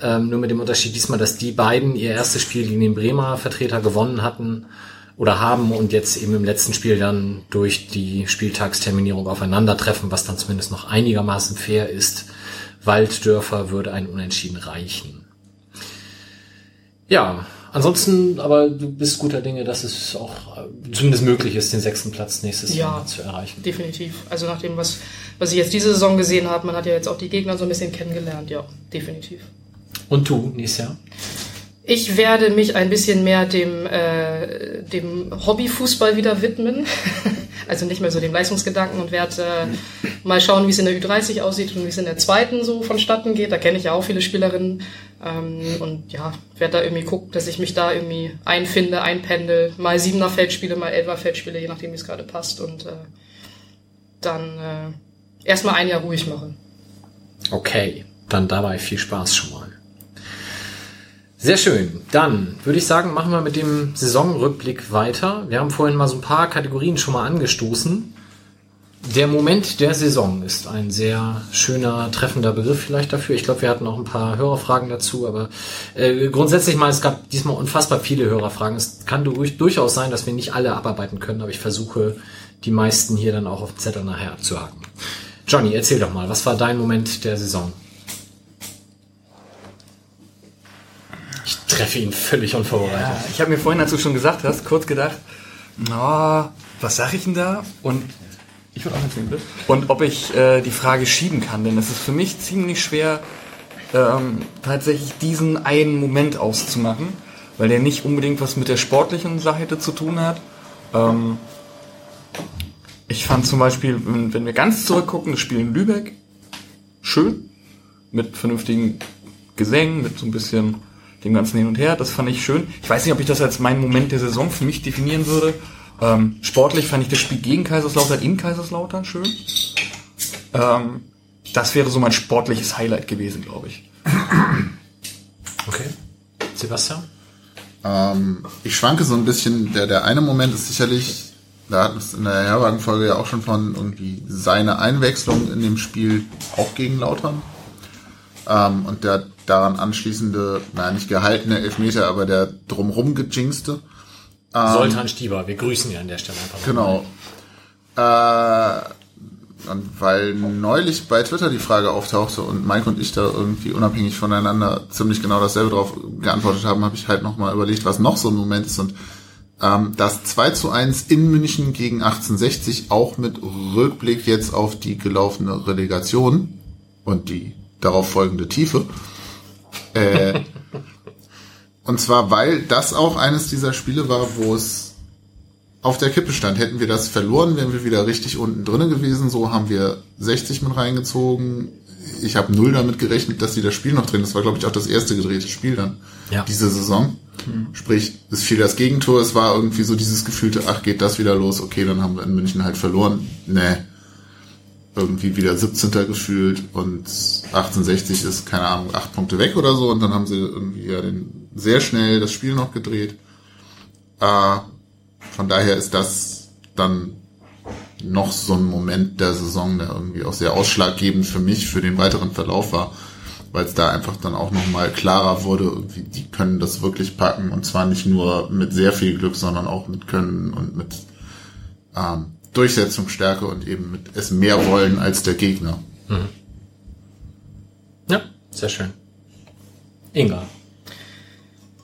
Ähm, nur mit dem Unterschied diesmal, dass die beiden ihr erstes Spiel gegen den Bremer Vertreter gewonnen hatten oder haben und jetzt eben im letzten Spiel dann durch die Spieltagsterminierung aufeinandertreffen, was dann zumindest noch einigermaßen fair ist. Walddörfer würde ein Unentschieden reichen. Ja, ansonsten, aber du bist guter Dinge, dass es auch äh, zumindest möglich ist, den sechsten Platz nächstes ja, Jahr zu erreichen. Definitiv. Also nach dem, was, was ich jetzt diese Saison gesehen habe, man hat ja jetzt auch die Gegner so ein bisschen kennengelernt, ja, definitiv. Und du, nächstes Jahr? Ich werde mich ein bisschen mehr dem, äh, dem Hobbyfußball wieder widmen. also nicht mehr so dem Leistungsgedanken und werde äh, mal schauen, wie es in der Ü30 aussieht und wie es in der zweiten so vonstatten geht. Da kenne ich ja auch viele Spielerinnen. Ähm, und ja, werde da irgendwie gucken, dass ich mich da irgendwie einfinde, einpendel, mal Siebener Feld spiele, mal Elfer Feld spiele, je nachdem, wie es gerade passt. Und äh, dann äh, erstmal ein Jahr ruhig machen. Okay, dann dabei viel Spaß schon mal. Sehr schön. Dann würde ich sagen, machen wir mit dem Saisonrückblick weiter. Wir haben vorhin mal so ein paar Kategorien schon mal angestoßen. Der Moment der Saison ist ein sehr schöner, treffender Begriff vielleicht dafür. Ich glaube, wir hatten noch ein paar Hörerfragen dazu, aber äh, grundsätzlich mal, es gab diesmal unfassbar viele Hörerfragen. Es kann durch, durchaus sein, dass wir nicht alle abarbeiten können, aber ich versuche, die meisten hier dann auch auf dem Zettel nachher abzuhaken. Johnny, erzähl doch mal, was war dein Moment der Saison? Treffe ihn völlig unvorbereitet. Ja, ich habe mir vorhin, als du schon gesagt hast, kurz gedacht, na, was sag ich denn da? Und ich würde auch erzählen, bitte. Und ob ich äh, die Frage schieben kann, denn es ist für mich ziemlich schwer, ähm, tatsächlich diesen einen Moment auszumachen, weil der nicht unbedingt was mit der sportlichen Seite zu tun hat. Ähm, ich fand zum Beispiel, wenn, wenn wir ganz zurückgucken, das Spiel in Lübeck schön, mit vernünftigen Gesängen, mit so ein bisschen dem ganzen Hin und Her, das fand ich schön. Ich weiß nicht, ob ich das als meinen Moment der Saison für mich definieren würde, ähm, sportlich fand ich das Spiel gegen Kaiserslautern in Kaiserslautern schön. Ähm, das wäre so mein sportliches Highlight gewesen, glaube ich. Okay. Sebastian? Ähm, ich schwanke so ein bisschen. Der, der eine Moment ist sicherlich, da hat es in der Herwagen-Folge ja auch schon von irgendwie seine Einwechslung in dem Spiel auch gegen Lautern. Ähm, und der daran anschließende, naja, nicht gehaltene Elfmeter, aber der drumrum gejinxte. Soltan Stieber, wir grüßen ihn an der Stelle einfach. Genau. Äh, und weil neulich bei Twitter die Frage auftauchte und Mike und ich da irgendwie unabhängig voneinander ziemlich genau dasselbe drauf geantwortet haben, habe ich halt nochmal überlegt, was noch so ein Moment ist. Und ähm, das 2 zu 1 in München gegen 1860 auch mit Rückblick jetzt auf die gelaufene Relegation und die darauf folgende Tiefe. Äh, und zwar, weil das auch eines dieser Spiele war, wo es auf der Kippe stand. Hätten wir das verloren, wären wir wieder richtig unten drinnen gewesen. So haben wir 60 mit reingezogen. Ich habe null damit gerechnet, dass sie das Spiel noch drin. Das war, glaube ich, auch das erste gedrehte Spiel dann Ja. diese Saison. Sprich, es fiel das Gegentor. Es war irgendwie so dieses gefühlte, ach, geht das wieder los? Okay, dann haben wir in München halt verloren. Nee. Irgendwie wieder 17. gefühlt und 1860 ist, keine Ahnung, acht Punkte weg oder so. Und dann haben sie irgendwie ja den, sehr schnell das Spiel noch gedreht. Äh, von daher ist das dann noch so ein Moment der Saison, der irgendwie auch sehr ausschlaggebend für mich, für den weiteren Verlauf war, weil es da einfach dann auch nochmal klarer wurde, irgendwie, die können das wirklich packen und zwar nicht nur mit sehr viel Glück, sondern auch mit Können und mit ähm, Durchsetzungsstärke und eben mit es mehr wollen als der Gegner. Ja, sehr schön. Inga.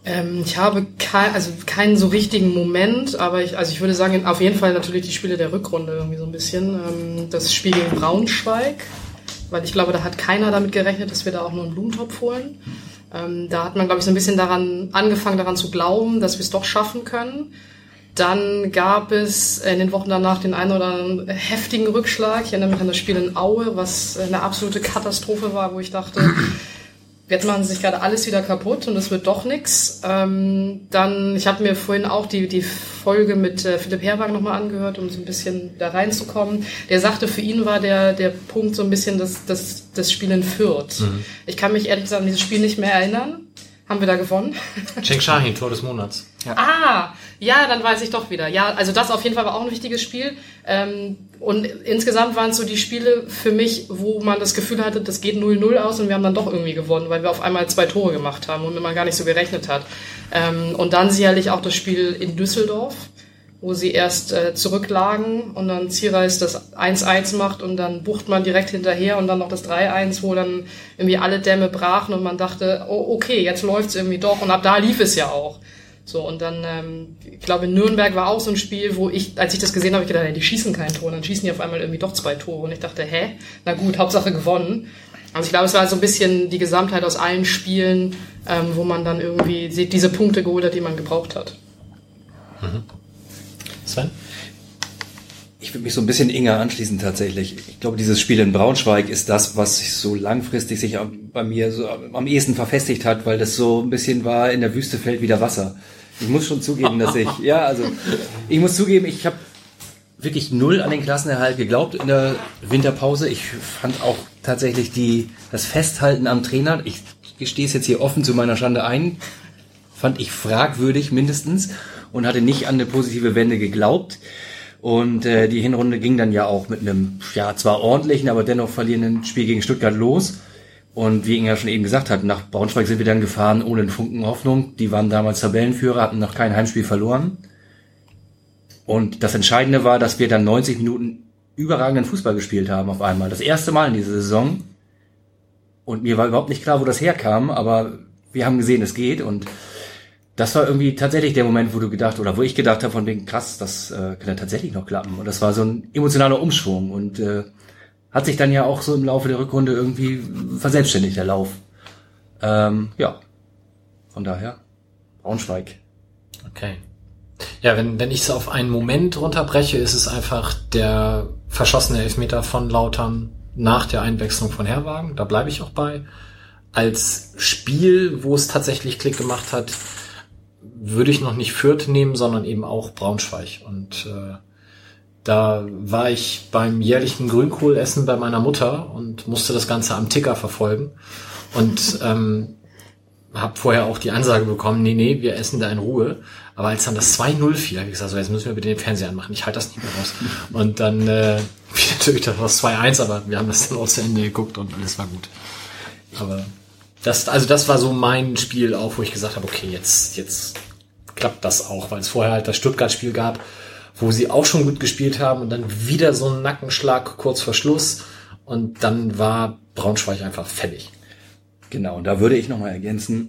Ähm, ich habe kein, also keinen so richtigen Moment, aber ich, also ich würde sagen, auf jeden Fall natürlich die Spiele der Rückrunde irgendwie so ein bisschen. Ähm, das Spiel gegen Braunschweig, weil ich glaube, da hat keiner damit gerechnet, dass wir da auch nur einen Blumentopf holen. Ähm, da hat man, glaube ich, so ein bisschen daran angefangen, daran zu glauben, dass wir es doch schaffen können. Dann gab es in den Wochen danach den einen oder anderen heftigen Rückschlag. Ich erinnere mich an das Spiel in Aue, was eine absolute Katastrophe war, wo ich dachte, jetzt machen sie sich gerade alles wieder kaputt und es wird doch nix. Ähm, dann, ich habe mir vorhin auch die, die Folge mit äh, Philipp Herwag nochmal angehört, um so ein bisschen da reinzukommen. Der sagte, für ihn war der, der Punkt so ein bisschen das, das, das Spiel in Fürth. Ich kann mich ehrlich gesagt an dieses Spiel nicht mehr erinnern. Haben wir da gewonnen? Cenk Shahin, Tor des Monats. Ah, ja, dann weiß ich doch wieder. Ja, also das auf jeden Fall war auch ein wichtiges Spiel. Ähm, und insgesamt waren es so die Spiele für mich, wo man das Gefühl hatte, das geht 0-0 aus und wir haben dann doch irgendwie gewonnen, weil wir auf einmal zwei Tore gemacht haben und man gar nicht so gerechnet hat. Ähm, und dann sicherlich auch das Spiel in Düsseldorf, wo sie erst äh, zurücklagen und dann Zierreis das 1-1 macht und dann bucht man direkt hinterher und dann noch das 3-1, wo dann irgendwie alle Dämme brachen und man dachte, oh, okay, jetzt läuft's irgendwie doch und ab da lief es ja auch. So, und dann, ähm, ich glaube, in Nürnberg war auch so ein Spiel, wo ich, als ich das gesehen habe, ich gedacht, die schießen kein Tor. Und dann schießen die auf einmal irgendwie doch zwei Tore. Und ich dachte, hä? Na gut, Hauptsache gewonnen. Also ich glaube, es war so ein bisschen die Gesamtheit aus allen Spielen, ähm, wo man dann irgendwie diese Punkte geholt hat, die man gebraucht hat. Sven? Ich würde mich so ein bisschen Inga anschließen tatsächlich. Ich glaube, dieses Spiel in Braunschweig ist das, was sich so langfristig sich bei mir so am ehesten verfestigt hat, weil das so ein bisschen war, in der Wüste fällt wieder Wasser. Ich muss schon zugeben, dass ich, ja, also ich muss zugeben, ich habe wirklich null an den Klassenerhalt geglaubt in der Winterpause. Ich fand auch tatsächlich die, das Festhalten am Trainer, ich gestehe es jetzt hier offen zu meiner Schande ein, fand ich fragwürdig mindestens und hatte nicht an eine positive Wende geglaubt. Und äh, die Hinrunde ging dann ja auch mit einem, ja, zwar ordentlichen, aber dennoch verlierenden Spiel gegen Stuttgart los. Und wie Inga schon eben gesagt hat, nach Braunschweig sind wir dann gefahren ohne einen Funken Hoffnung. Die waren damals Tabellenführer, hatten noch kein Heimspiel verloren. Und das Entscheidende war, dass wir dann 90 Minuten überragenden Fußball gespielt haben auf einmal. Das erste Mal in dieser Saison. Und mir war überhaupt nicht klar, wo das herkam, aber wir haben gesehen, es geht. Und das war irgendwie tatsächlich der Moment, wo du gedacht, oder wo ich gedacht habe, von wegen krass, das äh, kann ja tatsächlich noch klappen. Und das war so ein emotionaler Umschwung. Und äh, hat sich dann ja auch so im Laufe der Rückrunde irgendwie verselbstständigt, der Lauf. Ähm, ja, von daher Braunschweig. Okay. Ja, wenn, wenn ich es auf einen Moment runterbreche, ist es einfach der verschossene Elfmeter von Lautern nach der Einwechslung von Herwagen. Da bleibe ich auch bei. Als Spiel, wo es tatsächlich Klick gemacht hat, würde ich noch nicht Fürth nehmen, sondern eben auch Braunschweig. Und äh, da war ich beim jährlichen Grünkohlessen bei meiner Mutter und musste das Ganze am Ticker verfolgen. Und ähm, habe vorher auch die Ansage bekommen, nee, nee, wir essen da in Ruhe. Aber als dann das 2-0 fiel, habe ich gesagt, so, jetzt müssen wir bitte den Fernseher anmachen. Ich halte das nicht mehr raus. Und dann äh, natürlich das was 2-1, aber wir haben das dann auch zu Ende geguckt und alles war gut. Aber das, also das war so mein Spiel auch, wo ich gesagt habe, okay, jetzt, jetzt klappt das auch, weil es vorher halt das Stuttgart-Spiel gab, wo sie auch schon gut gespielt haben und dann wieder so ein Nackenschlag kurz vor Schluss und dann war Braunschweig einfach fällig. Genau, und da würde ich nochmal ergänzen,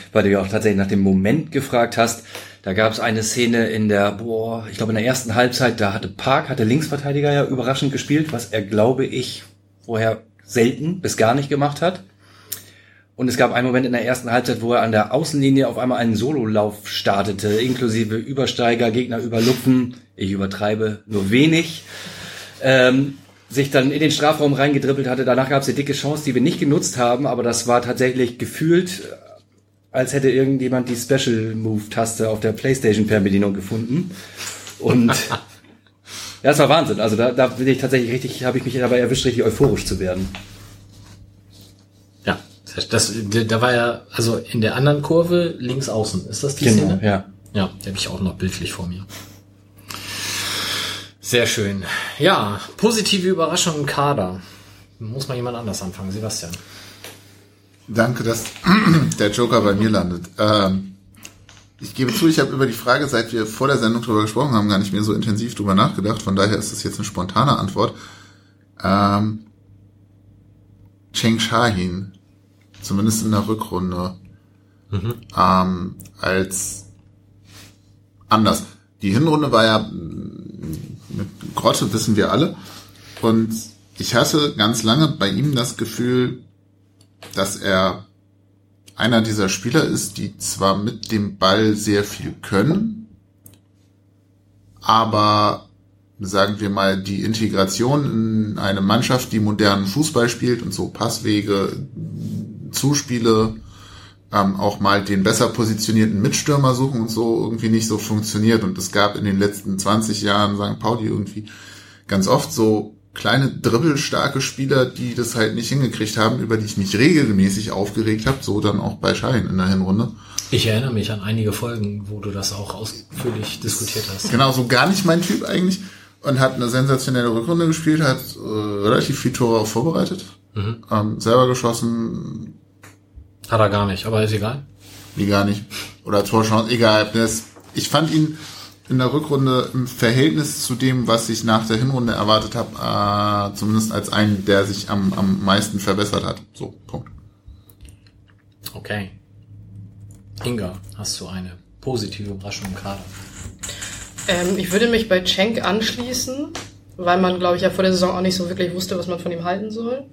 weil du ja auch tatsächlich nach dem Moment gefragt hast. Da gab es eine Szene in der, boah, ich glaube in der ersten Halbzeit, da hatte Park, hatte Linksverteidiger ja überraschend gespielt, was er, glaube ich, vorher selten bis gar nicht gemacht hat. Und es gab einen Moment in der ersten Halbzeit, wo er an der Außenlinie auf einmal einen Sololauf startete, inklusive Übersteiger, Gegner überlupfen. Ich übertreibe nur wenig. Ähm, sich dann in den Strafraum reingedribbelt hatte. Danach gab es eine dicke Chance, die wir nicht genutzt haben, aber das war tatsächlich gefühlt, als hätte irgendjemand die Special Move Taste auf der PlayStation Fernbedienung gefunden. Und ja, das war Wahnsinn. Also da, da bin ich tatsächlich richtig, habe ich mich dabei erwischt, richtig euphorisch zu werden. Das, da war ja, also in der anderen Kurve links außen. Ist das die genau, Szene? Ja. Ja, die habe ich auch noch bildlich vor mir. Sehr schön. Ja, positive Überraschung im Kader. Muss mal jemand anders anfangen, Sebastian. Danke, dass der Joker bei mir landet. Ähm, ich gebe zu, ich habe über die Frage, seit wir vor der Sendung darüber gesprochen haben, gar nicht mehr so intensiv drüber nachgedacht. Von daher ist das jetzt eine spontane Antwort. Ähm, Cheng Shahin, zumindest in der Rückrunde, mhm. ähm, als anders. Die Hinrunde war ja mit Grotte wissen wir alle. Und ich hatte ganz lange bei ihm das Gefühl, dass er einer dieser Spieler ist, die zwar mit dem Ball sehr viel können, aber sagen wir mal die Integration in eine Mannschaft, die modernen Fußball spielt und so Passwege, Zuspiele, ähm, auch mal den besser positionierten Mitstürmer suchen und so irgendwie nicht so funktioniert. Und es gab in den letzten 20 Jahren St. Pauli irgendwie ganz oft so kleine dribbelstarke Spieler, die das halt nicht hingekriegt haben, über die ich mich regelmäßig aufgeregt habe, so dann auch bei Schein in der Hinrunde. Ich erinnere mich an einige Folgen, wo du das auch ausführlich diskutiert hast. Genau, so gar nicht mein Typ eigentlich und hat eine sensationelle Rückrunde gespielt, hat äh, relativ viel Tore auch vorbereitet, mhm. ähm, selber geschossen, hat er gar nicht, aber ist egal. Wie gar nicht. Oder Torchance, egal. Ich fand ihn in der Rückrunde im Verhältnis zu dem, was ich nach der Hinrunde erwartet habe, äh, zumindest als einen, der sich am, am meisten verbessert hat. So, Punkt. Okay. Inga, hast du eine positive Überraschung im Kader? Ähm, ich würde mich bei Cenk anschließen, weil man, glaube ich, ja vor der Saison auch nicht so wirklich wusste, was man von ihm halten soll.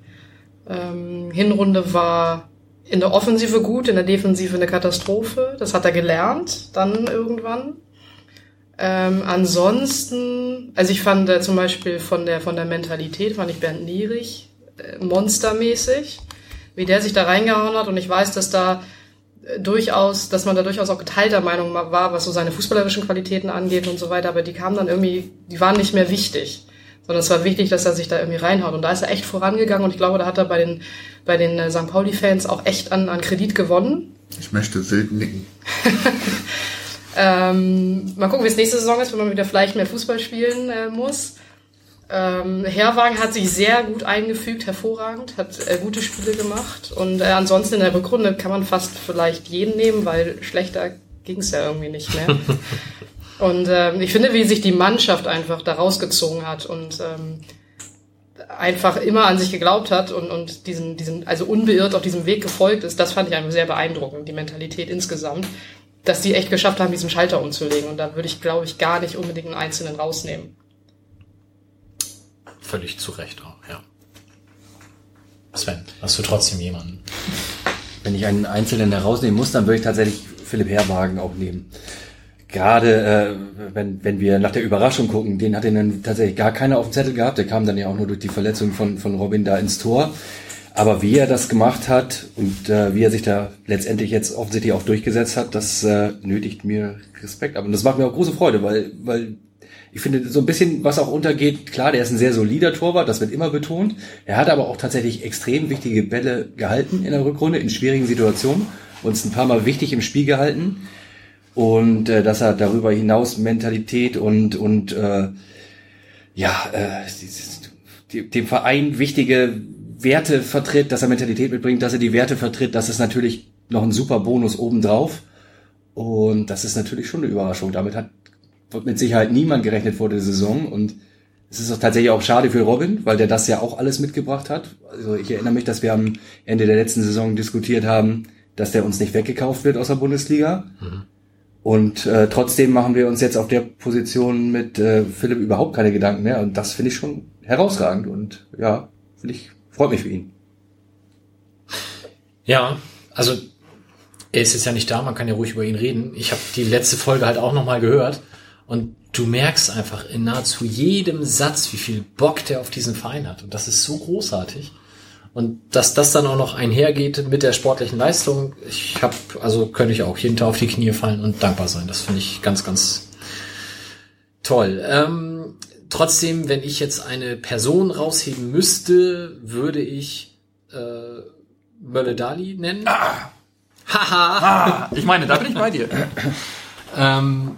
Ähm, Hinrunde war in der Offensive gut, in der Defensive eine Katastrophe. Das hat er gelernt, dann irgendwann. Ähm, ansonsten, also ich fand äh, zum Beispiel von der, von der Mentalität, fand ich Bernd Nierig äh, monstermäßig, wie der sich da reingehauen hat. Und ich weiß, dass da äh, durchaus, dass man da durchaus auch geteilter Meinung war, was so seine fußballerischen Qualitäten angeht und so weiter. Aber die kamen dann irgendwie, die waren nicht mehr wichtig sondern es war wichtig, dass er sich da irgendwie reinhaut. Und da ist er echt vorangegangen und ich glaube, da hat er bei den, bei den äh, St. Pauli-Fans auch echt an, an Kredit gewonnen. Ich möchte wild nicken. Ähm, mal gucken, wie es nächste Saison ist, wenn man wieder vielleicht mehr Fußball spielen äh, muss. Ähm, Herwagen hat sich sehr gut eingefügt, hervorragend, hat äh, gute Spiele gemacht. Und äh, ansonsten in der Rückrunde kann man fast vielleicht jeden nehmen, weil schlechter ging es ja irgendwie nicht mehr. und ähm, ich finde, wie sich die Mannschaft einfach da rausgezogen hat und ähm, einfach immer an sich geglaubt hat und, und diesen, diesen, also unbeirrt auf diesem Weg gefolgt ist, das fand ich einfach sehr beeindruckend, die Mentalität insgesamt, dass die echt geschafft haben, diesen Schalter umzulegen. Und da würde ich, glaube ich, gar nicht unbedingt einen Einzelnen rausnehmen. Völlig zu Recht auch, ja. Sven, hast du trotzdem jemanden? Wenn ich einen Einzelnen herausnehmen muss, dann würde ich tatsächlich Philipp Herwagen auch nehmen. Gerade äh, wenn, wenn wir nach der Überraschung gucken, den hat er dann tatsächlich gar keiner auf dem Zettel gehabt. Der kam dann ja auch nur durch die Verletzung von, von Robin da ins Tor. Aber wie er das gemacht hat und äh, wie er sich da letztendlich jetzt offensichtlich auch durchgesetzt hat, das äh, nötigt mir Respekt ab. Und das macht mir auch große Freude, weil, weil ich finde, so ein bisschen, was auch untergeht, klar, der ist ein sehr solider Torwart, das wird immer betont. Er hat aber auch tatsächlich extrem wichtige Bälle gehalten in der Rückrunde, in schwierigen Situationen, uns ein paar Mal wichtig im Spiel gehalten. Und äh, dass er darüber hinaus Mentalität und, und äh, ja, äh, dem Verein wichtige Werte vertritt, dass er Mentalität mitbringt, dass er die Werte vertritt, das ist natürlich noch ein super Bonus obendrauf. Und das ist natürlich schon eine Überraschung. Damit hat mit Sicherheit niemand gerechnet vor der Saison. Und es ist auch tatsächlich auch schade für Robin, weil der das ja auch alles mitgebracht hat. Also ich erinnere mich, dass wir am Ende der letzten Saison diskutiert haben, dass der uns nicht weggekauft wird aus der Bundesliga. Mhm. Und äh, trotzdem machen wir uns jetzt auf der Position mit äh, Philipp überhaupt keine Gedanken mehr. Und das finde ich schon herausragend. Und ja, finde ich Freut mich für ihn. Ja, also er ist jetzt ja nicht da, man kann ja ruhig über ihn reden. Ich habe die letzte Folge halt auch nochmal gehört und du merkst einfach in nahezu jedem Satz, wie viel Bock der auf diesen Verein hat. Und das ist so großartig. Und dass das dann auch noch einhergeht mit der sportlichen Leistung, ich habe, also könnte ich auch jeden Tag auf die Knie fallen und dankbar sein. Das finde ich ganz, ganz toll. Ähm, trotzdem, wenn ich jetzt eine Person rausheben müsste, würde ich äh, Mölle Dali nennen. Ah. Haha. ah, ich meine, da bin ich bei dir. ähm,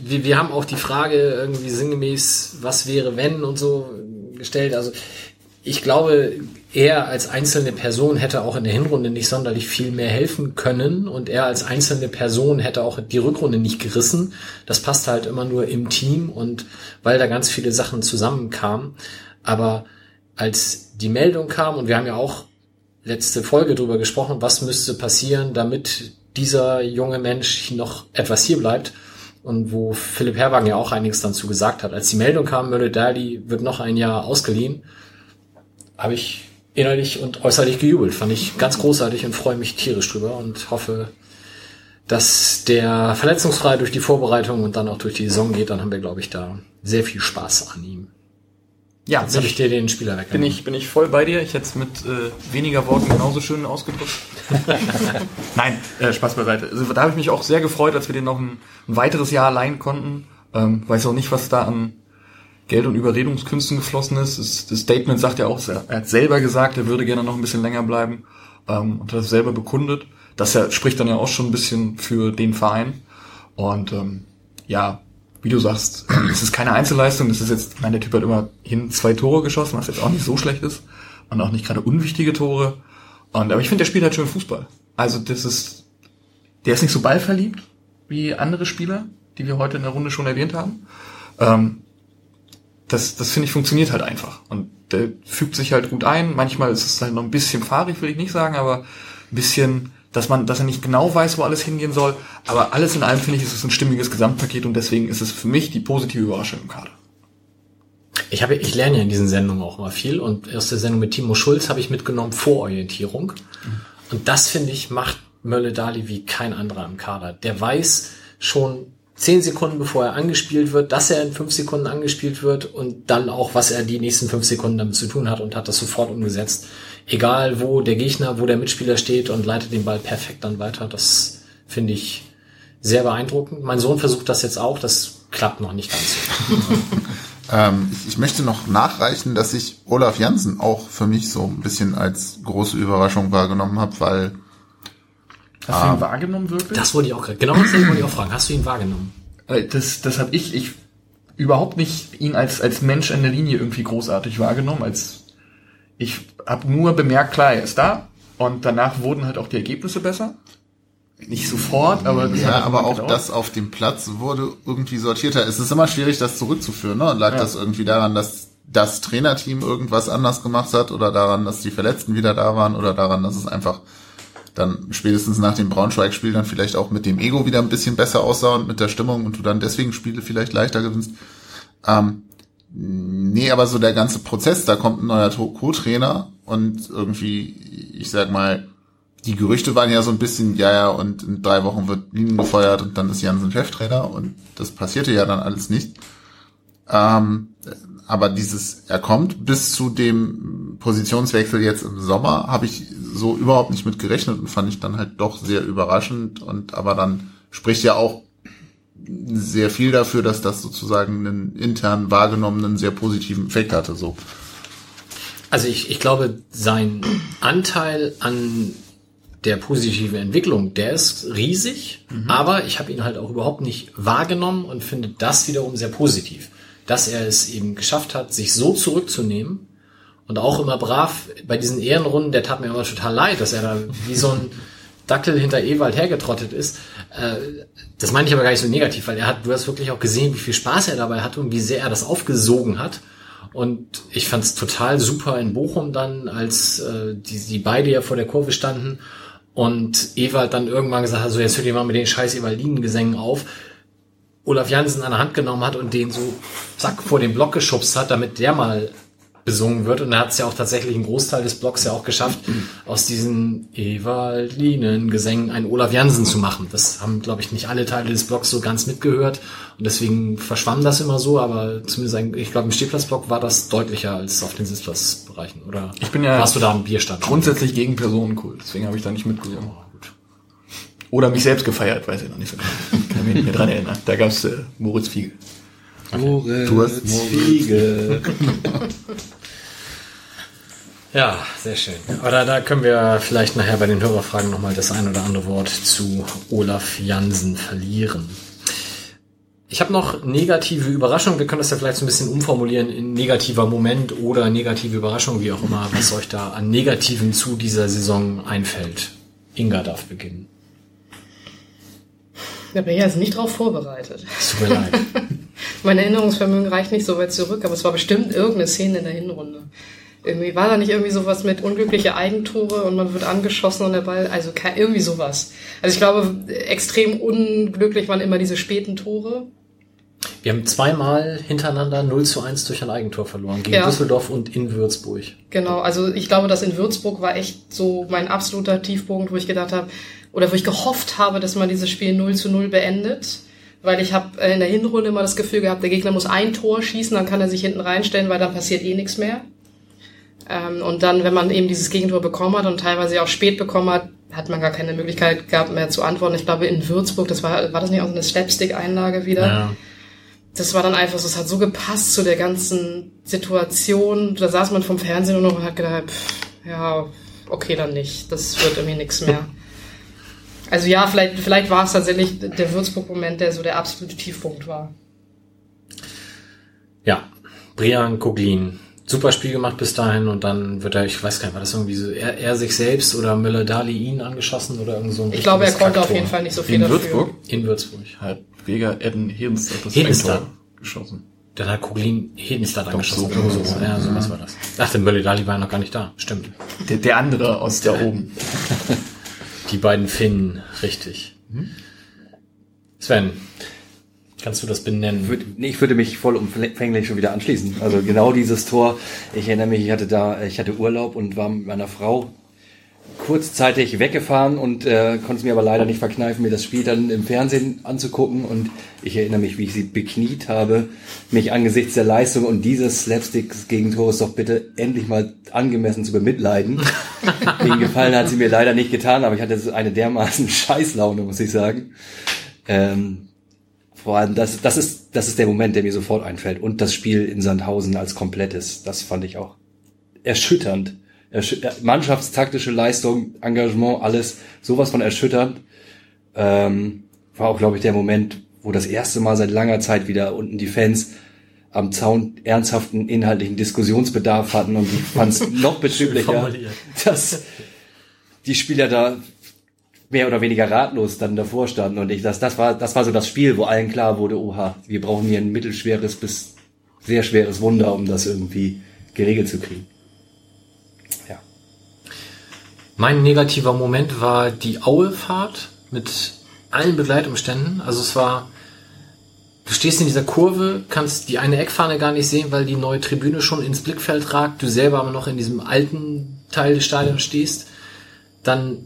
wir, wir haben auch die Frage irgendwie sinngemäß, was wäre wenn und so gestellt. Also ich glaube, er als einzelne Person hätte auch in der Hinrunde nicht sonderlich viel mehr helfen können und er als einzelne Person hätte auch die Rückrunde nicht gerissen. Das passt halt immer nur im Team und weil da ganz viele Sachen zusammenkamen. Aber als die Meldung kam und wir haben ja auch letzte Folge drüber gesprochen, was müsste passieren, damit dieser junge Mensch noch etwas hier bleibt und wo Philipp Herwagen ja auch einiges dazu gesagt hat. Als die Meldung kam, Mölle Dali wird noch ein Jahr ausgeliehen, habe ich innerlich und äußerlich gejubelt. Fand ich ganz großartig und freue mich tierisch drüber und hoffe, dass der verletzungsfrei durch die Vorbereitung und dann auch durch die Saison geht. Dann haben wir, glaube ich, da sehr viel Spaß an ihm. Ja, jetzt habe ich dir den Spieler weg. Bin ich, bin ich voll bei dir. Ich hätte es mit äh, weniger Worten genauso schön ausgedrückt. Nein, äh, Spaß beiseite. Also, da habe ich mich auch sehr gefreut, als wir den noch ein, ein weiteres Jahr leihen konnten. Ähm, weiß auch nicht, was da an Geld- und Überredungskünsten geflossen ist. Das, Statement sagt ja auch, er hat selber gesagt, er würde gerne noch ein bisschen länger bleiben ähm, und hat das selber bekundet. Das ja, spricht dann ja auch schon ein bisschen für den Verein. Und ähm, ja, wie du sagst, es ist keine Einzelleistung. Das ist jetzt, ich meine, der Typ hat immer hin zwei Tore geschossen, was jetzt auch nicht so schlecht ist. Und auch nicht gerade unwichtige Tore. Und, aber ich finde, der spielt halt schön Fußball. Also das ist, der ist nicht so ballverliebt wie andere Spieler, die wir heute in der Runde schon erwähnt haben. Ähm, das, das finde ich funktioniert halt einfach. Und der fügt sich halt gut ein. Manchmal ist es halt noch ein bisschen fahrig, will ich nicht sagen, aber ein bisschen, dass man, dass er nicht genau weiß, wo alles hingehen soll. Aber alles in allem finde ich, ist es ein stimmiges Gesamtpaket und deswegen ist es für mich die positive Überraschung im Kader. Ich habe, ich lerne ja in diesen Sendungen auch immer viel und aus der Sendung mit Timo Schulz habe ich mitgenommen Vororientierung. Und das finde ich macht Mölle Dali wie kein anderer im Kader. Der weiß schon zehn Sekunden bevor er angespielt wird, dass er in fünf Sekunden angespielt wird und dann auch, was er die nächsten fünf Sekunden damit zu tun hat und hat das sofort umgesetzt. Egal wo der Gegner, wo der Mitspieler steht und leitet den Ball perfekt dann weiter. Das finde ich sehr beeindruckend. Mein Sohn versucht das jetzt auch, das klappt noch nicht ganz ähm, ich, ich möchte noch nachreichen, dass ich Olaf Janssen auch für mich so ein bisschen als große Überraschung wahrgenommen habe, weil Hast du ihn wahrgenommen wirklich? Das wollte ich auch gerade. Genau das wollte ich auch fragen. Hast du ihn wahrgenommen? Äh, Das, das habe ich, ich überhaupt nicht ihn als, als Mensch an der Linie irgendwie großartig wahrgenommen. Als ich habe nur bemerkt, klar, er ist da. Und danach wurden halt auch die Ergebnisse besser. Nicht sofort, aber Ja, aber auch gedauert. das auf dem Platz wurde irgendwie sortierter. Es ist immer schwierig, das zurückzuführen. Ne? Und lag Ja. das irgendwie daran, dass das Trainerteam irgendwas anders gemacht hat oder daran, dass die Verletzten wieder da waren oder daran, dass es einfach dann spätestens nach dem Braunschweig-Spiel dann vielleicht auch mit dem Ego wieder ein bisschen besser aussah und mit der Stimmung und du dann deswegen Spiele vielleicht leichter gewinnst. Ähm, nee, aber so der ganze Prozess, da kommt ein neuer Co-Trainer und irgendwie, ich sag mal, die Gerüchte waren ja so ein bisschen, ja, ja, und in drei Wochen wird Linen gefeuert und dann ist Jansen Cheftrainer und das passierte ja dann alles nicht. Ähm, aber dieses, er kommt bis zu dem Positionswechsel jetzt im Sommer, habe ich so überhaupt nicht mit gerechnet und fand ich dann halt doch sehr überraschend und aber dann spricht ja auch sehr viel dafür, dass das sozusagen einen intern wahrgenommenen, sehr positiven Effekt hatte, so. Also ich, ich glaube, sein Anteil an der positiven Entwicklung, der ist riesig, aber ich habe ihn halt auch überhaupt nicht wahrgenommen und finde das wiederum sehr positiv, dass er es eben geschafft hat, sich so zurückzunehmen und auch immer brav bei diesen Ehrenrunden, der tat mir immer total leid, dass er da wie so ein Dackel hinter Ewald hergetrottet ist. Äh, das meine ich aber gar nicht so negativ, weil er hat, du hast wirklich auch gesehen, wie viel Spaß er dabei hatte und wie sehr er das aufgesogen hat. Und ich fand es total super in Bochum dann, als äh, die, die beide ja vor der Kurve standen und Ewald dann irgendwann gesagt hat, so jetzt hört ihr mal mit den scheiß Evalinen-Gesängen auf. Olaf Jansen an der Hand genommen hat und den so zack vor den Block geschubst hat, damit der mal besungen wird. Und er hat es ja auch tatsächlich einen Großteil des Blocks ja auch geschafft, aus diesen Ewald-Linen-Gesängen einen Olaf Jansen zu machen. Das haben, glaube ich, nicht alle Teile des Blocks so ganz mitgehört. Und deswegen verschwamm das immer so, aber zumindest, ein, ich glaube, im Stehplatzblock war das deutlicher als auf den Sitzplatzbereichen. Oder Ich bin ja warst du da im Bierstand? grundsätzlich gegen Personenkult, deswegen habe ich da nicht mitgesungen. Oder mich selbst gefeiert, weiß ich noch nicht so genau. Kann mich nicht mehr dran erinnern. Da gab's äh, Moritz Fiegel. Moritz, Du hast- Fiege. Ja, sehr schön. Aber da, da können wir vielleicht nachher bei den Hörerfragen nochmal das ein oder andere Wort zu Olaf Jansen verlieren. Ich habe noch negative Überraschungen. Wir können das ja vielleicht so ein bisschen umformulieren in negativer Moment oder negative Überraschung, wie auch immer, was euch da an Negativen zu dieser Saison einfällt. Inga darf beginnen. Da bin ich also nicht drauf vorbereitet. Tut mir leid. Mein Erinnerungsvermögen reicht nicht so weit zurück, aber es war bestimmt irgendeine Szene in der Hinrunde. Irgendwie war da nicht irgendwie sowas mit unglückliche Eigentore und man wird angeschossen und der Ball, also irgendwie sowas. Also ich glaube, extrem unglücklich waren immer diese späten Tore. Wir haben zweimal hintereinander 0 zu 1 durch ein Eigentor verloren. Gegen Ja. Düsseldorf und in Würzburg. Genau, also ich glaube, das in Würzburg war echt so mein absoluter Tiefpunkt, wo ich gedacht habe, oder wo ich gehofft habe, dass man dieses Spiel 0 zu 0 beendet. Weil ich habe in der Hinrunde immer das Gefühl gehabt, der Gegner muss ein Tor schießen, dann kann er sich hinten reinstellen, weil dann passiert eh nichts mehr. Ähm, und dann, wenn man eben dieses Gegentor bekommen hat und teilweise auch spät bekommen hat, hat man gar keine Möglichkeit gehabt mehr zu antworten. Ich glaube, in Würzburg, das war, war das nicht auch so eine Slapstick-Einlage wieder? Ja. das war dann einfach so, es hat so gepasst zu der ganzen Situation. Da saß man vom Fernsehen nur noch und hat gedacht, pff, ja, okay, dann nicht. Das wird irgendwie nichts mehr. Also ja, vielleicht, vielleicht war es tatsächlich der Würzburg-Moment, der so der absolute Tiefpunkt war. Ja, Brian Koglin. Super Spiel gemacht bis dahin und dann wird er, ich weiß gar nicht, war das irgendwie so, er, er sich selbst oder Müller-Dali ihn angeschossen oder irgend so ein Ich glaube, er konnte auf Kacktor. jeden Fall nicht so viel In dafür. Würzburg In Würzburg. hat Vega Edden Hedenstadt das Hedenstadt. Geschossen. Dann hat Koglin Hedenstadt angeschossen. so. oder so. Ja, so was war das. Ich dachte, Müller-Dali war ja noch gar nicht da. Stimmt. Der, der andere aus da oben. Die beiden Finnen, richtig. Sven, kannst du das benennen? Ich würde mich vollumfänglich schon wieder anschließen. Also genau dieses Tor. Ich erinnere mich, ich hatte da, ich hatte Urlaub und war mit meiner Frau kurzzeitig weggefahren und äh, konnte es mir aber leider nicht verkneifen, mir das Spiel dann im Fernsehen anzugucken. Und ich erinnere mich, wie ich sie bekniet habe, mich angesichts der Leistung und dieses Slapsticks-Gegentores doch bitte endlich mal angemessen zu bemitleiden. Den Gefallen hat sie mir leider nicht getan, aber ich hatte eine dermaßen Scheißlaune, muss ich sagen. Ähm, vor allem, das, das, ist, das ist der Moment, der mir sofort einfällt. Und das Spiel in Sandhausen als komplettes, das fand ich auch erschütternd, erschü- mannschaftstaktische Leistung, Engagement, alles sowas von erschütternd. Ähm, war auch, glaube ich, der Moment, wo das erste Mal seit langer Zeit wieder unten die Fans am Zaun ernsthaften inhaltlichen Diskussionsbedarf hatten und ich fand es noch betrüblicher, dass die Spieler da mehr oder weniger ratlos dann davor standen und ich das das war das war so das Spiel, wo allen klar wurde, oha, wir brauchen hier ein mittelschweres bis sehr schweres Wunder, um das irgendwie geregelt zu kriegen. Ja. Mein negativer Moment war die Aue-Fahrt mit allen Begleitumständen. Also es war, du stehst in dieser Kurve, kannst die eine Eckfahne gar nicht sehen, weil die neue Tribüne schon ins Blickfeld ragt, du selber aber noch in diesem alten Teil des Stadions stehst. Dann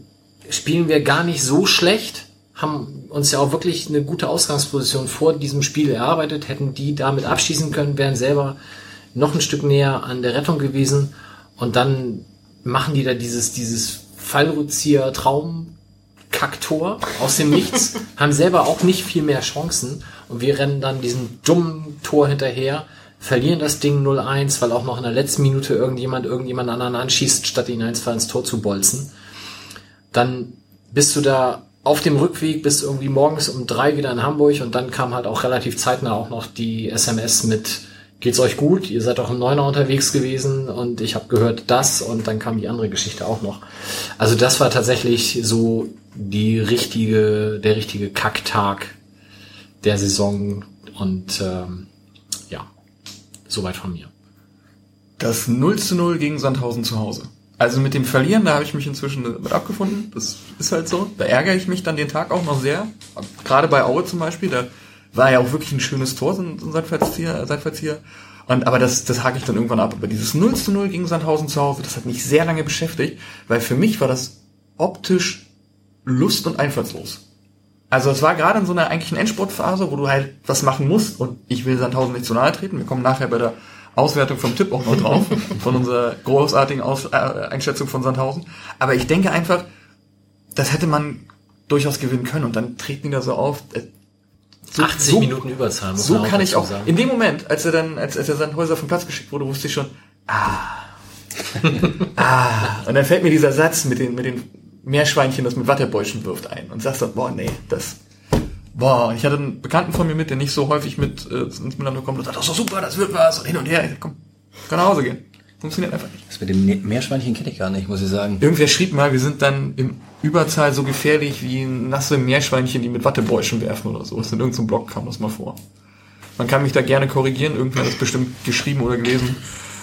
spielen wir gar nicht so schlecht, haben uns ja auch wirklich eine gute Ausgangsposition vor diesem Spiel erarbeitet, hätten die damit abschießen können, wären selber noch ein Stück näher an der Rettung gewesen und dann machen die da dieses, dieses Fallrückzieher Traum Kacktor aus dem Nichts, haben selber auch nicht viel mehr Chancen und wir rennen dann diesem dummen Tor hinterher, verlieren das Ding 0-1, weil auch noch in der letzten Minute irgendjemand irgendjemand anderen anschießt, statt ihn eins ins Tor zu bolzen. Dann bist du da auf dem Rückweg, bist irgendwie morgens um drei wieder in Hamburg und dann kam halt auch relativ zeitnah auch noch die SMS mit Geht's euch gut? Ihr seid auch im Neuner unterwegs gewesen und ich habe gehört das und dann kam die andere Geschichte auch noch. Also das war tatsächlich so die richtige, der richtige Kacktag der Saison und ähm, ja, soweit von mir. Das 0 zu 0 gegen Sandhausen zu Hause. Also mit dem Verlieren, da habe ich mich inzwischen mit abgefunden. Das ist halt so. Da ärgere ich mich dann den Tag auch noch sehr. Gerade bei Aue zum Beispiel, da war ja auch wirklich ein schönes Tor, so ein ein Seitfallzieher. Seitfallzieher. Und, aber das, das hake ich dann irgendwann ab. Aber dieses 0 zu 0 gegen Sandhausen zu Hause, das hat mich sehr lange beschäftigt, weil für mich war das optisch lust- und einfallslos. Also es war gerade in so einer eigentlichen Endsportphase, wo du halt was machen musst und ich will Sandhausen nicht zu nahe treten. Wir kommen nachher bei der Auswertung vom Tipp auch noch drauf, von unserer großartigen Aus äh, Einschätzung von Sandhausen. Aber ich denke einfach, das hätte man durchaus gewinnen können und dann treten die da so auf. So, 80 so, Minuten Überzahl. muss So kann ich auch. sagen. In dem Moment, als er dann, als, als er Sandhäuser vom Platz geschickt wurde, wusste ich schon, ah, ah. Und dann fällt mir dieser Satz mit den, mit den Meerschweinchen, das mit Wattebäuschen wirft ein und sagst dann, boah, nee, das, boah. Und ich hatte einen Bekannten von mir mit, der nicht so häufig mit äh, ins Miteinander kommt und sagt, das ist doch super, das wird was und hin und her. Ich sag, Komm, kann nach Hause gehen. Funktioniert einfach nicht. Das mit dem Meerschweinchen kenne ich gar nicht, muss ich sagen. Irgendwer schrieb mal, wir sind dann im Überzahl so gefährlich wie nasse Meerschweinchen, die mit Wattebäuschen werfen oder so. Das in irgendeinem Blog kam das mal vor. Man kann mich da gerne korrigieren, irgendwer hat das bestimmt geschrieben oder gelesen.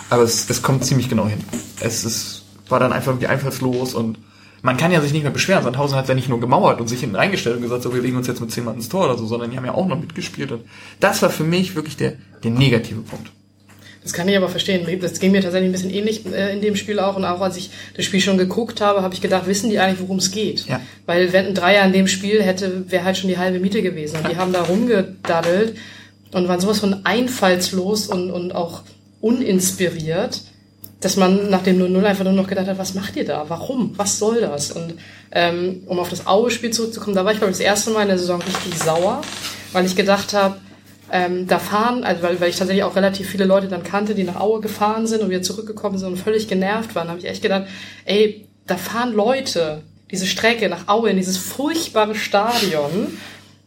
Aber es, es kommt ziemlich genau hin. Es ist, war dann einfach irgendwie einfallslos und man kann ja sich nicht mehr beschweren. Sandhausen hat ja nicht nur gemauert und sich hinten reingestellt und gesagt, so, wir legen uns jetzt mit zehn Mann ins Tor oder so, sondern die haben ja auch noch mitgespielt. Und das war für mich wirklich der, der negative Punkt. Das kann ich aber verstehen. Das ging mir tatsächlich ein bisschen ähnlich äh, in dem Spiel auch. Und auch als ich das Spiel schon geguckt habe, habe ich gedacht, wissen die eigentlich, worum es geht? Ja. Weil wenn ein Dreier in dem Spiel hätte, wäre halt schon die halbe Miete gewesen. Und die haben da rumgedaddelt und waren sowas von einfallslos und, und auch uninspiriert, dass man nach dem 0-0 einfach nur noch gedacht hat, was macht ihr da? Warum? Was soll das? Und ähm, um auf das Aue-Spiel zurückzukommen, da war ich, glaube ich, das erste Mal in der Saison richtig sauer, weil ich gedacht habe, ähm, da fahren, also weil, weil ich tatsächlich auch relativ viele Leute dann kannte, die nach Aue gefahren sind und wieder zurückgekommen sind und völlig genervt waren, habe ich echt gedacht, ey, da fahren Leute diese Strecke nach Aue in dieses furchtbare Stadion,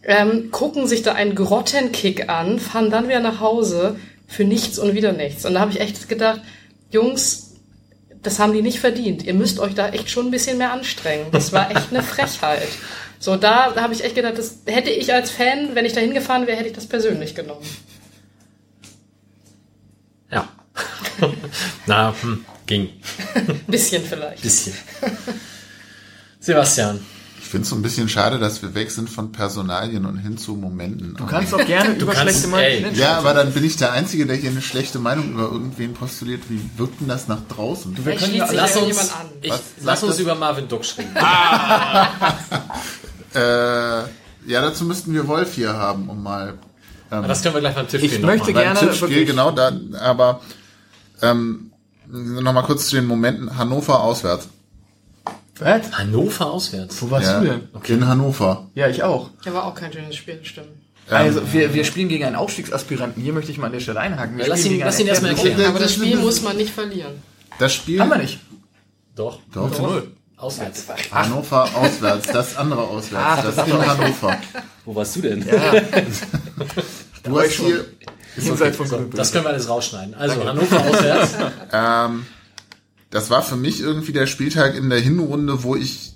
ähm, gucken sich da einen Grottenkick an, fahren dann wieder nach Hause für nichts und wieder nichts. Und da habe ich echt gedacht, Jungs, das haben die nicht verdient. Ihr müsst euch da echt schon ein bisschen mehr anstrengen. Das war echt eine Frechheit. So, da, da habe ich echt gedacht, das hätte ich als Fan, wenn ich da hingefahren wäre, hätte ich das persönlich genommen. Ja. Na, hm, ging. Bisschen vielleicht. Bisschen. Sebastian. Ich finde es so ein bisschen schade, dass wir weg sind von Personalien und hin zu Momenten. Du kannst auch gerne über kannst- schlechte Meinungen ja, aber dann bin ich der Einzige, der hier eine schlechte Meinung über irgendwen postiert. Wie wirkt denn das nach draußen? Wir Vielleicht können Lass uns, ich, lass uns das? über Marvin Duck reden. Äh, ja, dazu müssten wir Wolf hier haben, um mal ähm, Das können wir gleich beim Tippspiel Ich möchte machen. gerne- beim Tippspiel, genau da, aber ähm, nochmal kurz zu den Momenten Hannover auswärts. Was? Hannover auswärts. Wo warst Ja, du denn? In Hannover. Ja, ich auch. Ja, war auch kein schönes Spiel, stimmt. Also wir, wir spielen gegen einen Aufstiegsaspiranten. Hier möchte ich mal an der Stelle einhaken. Wir Ja, lass ihn- lass ihn erstmal erklären. Aber das Spiel muss man nicht verlieren. Das Spiel, Haben wir nicht. Doch. Doch. zu null. Auswärts. Hannover auswärts, das andere auswärts, das in Hannover. Wo warst du denn? Du hast hier, Jenseits von Grümpel. Das können wir alles rausschneiden. Also Hannover auswärts. ähm, das war für mich irgendwie der Spieltag in der Hinrunde, wo ich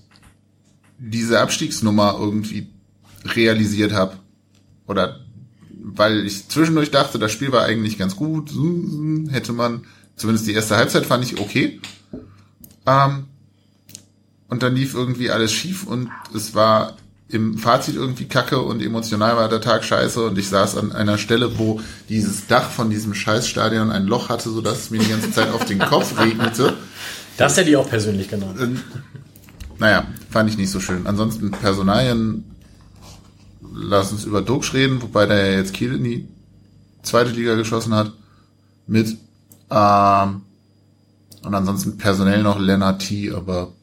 diese Abstiegsnummer irgendwie realisiert habe. Oder weil ich zwischendurch dachte, das Spiel war eigentlich ganz gut, hätte man, zumindest die erste Halbzeit fand ich okay. Ähm, und dann lief irgendwie alles schief und es war im Fazit irgendwie kacke und emotional war der Tag scheiße und ich saß an einer Stelle, wo dieses Dach von diesem Scheißstadion ein Loch hatte, sodass es mir die ganze Zeit auf den Kopf regnete. Das hätte ich auch persönlich genommen. Naja, fand ich nicht so schön. Ansonsten Personalien, lass uns über Dux reden, wobei der ja jetzt Kiel in die zweite Liga geschossen hat. Mit. Ähm, und ansonsten personell noch Lennart T, aber.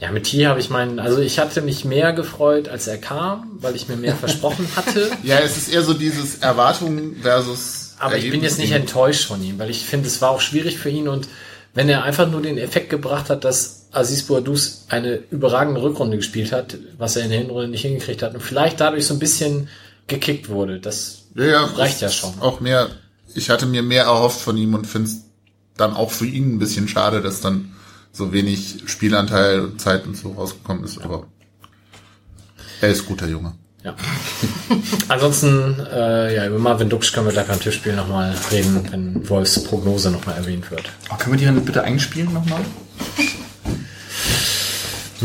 Ja, mit T habe ich meinen, also ich hatte mich mehr gefreut, als er kam, weil ich mir mehr versprochen hatte. Ja, es ist eher so dieses Erwartungen versus. Aber ich bin jetzt nicht Ergebnis- enttäuscht von ihm, weil ich finde, es war auch schwierig für ihn und wenn er einfach nur den Effekt gebracht hat, dass Aziz Bouadouz eine überragende Rückrunde gespielt hat, was er in der Hinrunde nicht hingekriegt hat und vielleicht dadurch so ein bisschen gekickt wurde, das Ja, ja, reicht ja schon. Auch mehr, ich hatte mir mehr erhofft von ihm und finde es dann auch für ihn ein bisschen schade, dass dann so wenig Spielanteil und Zeit und so rausgekommen ist, aber er ist guter Junge. Ja. Ansonsten, äh, ja, über Marvin Dux können wir gleich beim Tischspiel nochmal reden, wenn Wolfs Prognose nochmal erwähnt wird. Oh, können wir die dann bitte einspielen nochmal?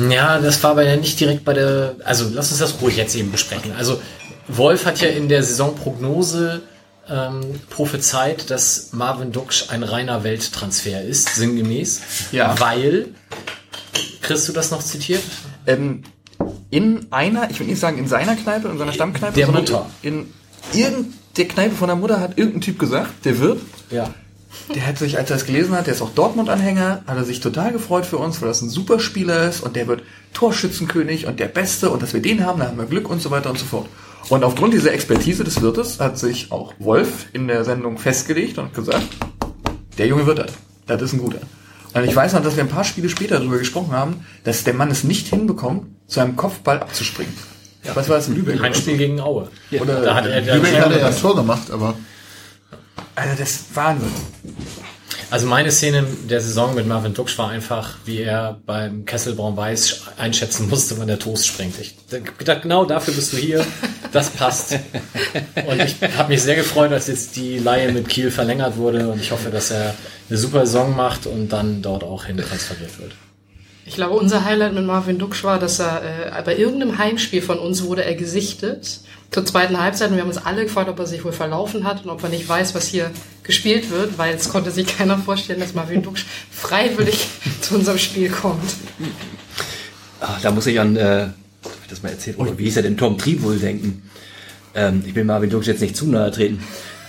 Ja, das war aber ja nicht direkt bei der. Also lass uns das ruhig jetzt eben besprechen. Also Wolf hat ja in der Saisonprognose ähm, prophezeit, dass Marvin Duksch ein reiner Welttransfer ist, sinngemäß. Ja. Weil. Kriegst du das noch zitiert? Ähm, in einer, ich will nicht sagen in seiner Kneipe, in seiner Stammkneipe, Der Mutter. In irgendeiner Kneipe von der Mutter hat irgendein Typ gesagt, der wird, Ja. der hat sich, als er es gelesen hat, der ist auch Dortmund-Anhänger, hat er sich total gefreut für uns, weil das ein super Spieler ist und der wird Torschützenkönig und der Beste und dass wir den haben, da haben wir Glück und so weiter und so fort. Und aufgrund dieser Expertise des Wirtes hat sich auch Wolf in der Sendung festgelegt und gesagt, der Junge wird das. Das ist ein guter. Und ich weiß noch, dass wir ein paar Spiele später darüber gesprochen haben, dass der Mann es nicht hinbekommt, zu einem Kopfball abzuspringen. Was war das in Lübeck? Ein Spiel gegen Aue. Oder Da hat er, Lübeck hat er ja der, ein Tor gemacht, aber Also das ist Wahnsinn. Also meine Szene der Saison mit Marvin Duksch war einfach, wie er beim Kessel Braun-Weiß einschätzen musste, wann der Toast springt. Ich gedacht, genau dafür bist du hier. Das passt. Und ich habe mich sehr gefreut, als jetzt die Laie mit Kiel verlängert wurde. Und ich hoffe, dass er eine super Saison macht und dann dort auch hin transferiert wird. Ich glaube, unser Highlight mit Marvin Duksch war, dass er äh, bei irgendeinem Heimspiel von uns wurde er gesichtet zur zweiten Halbzeit und wir haben uns alle gefragt, ob er sich wohl verlaufen hat und ob er nicht weiß, was hier gespielt wird, weil es konnte sich keiner vorstellen, dass Marvin Duksch freiwillig zu unserem Spiel kommt. Ah, da muss ich an, äh, das mal erzählt, oder wie hieß er denn, Tom Tribul denken. Ähm, ich will Marvin Duksch jetzt nicht zu nahe treten,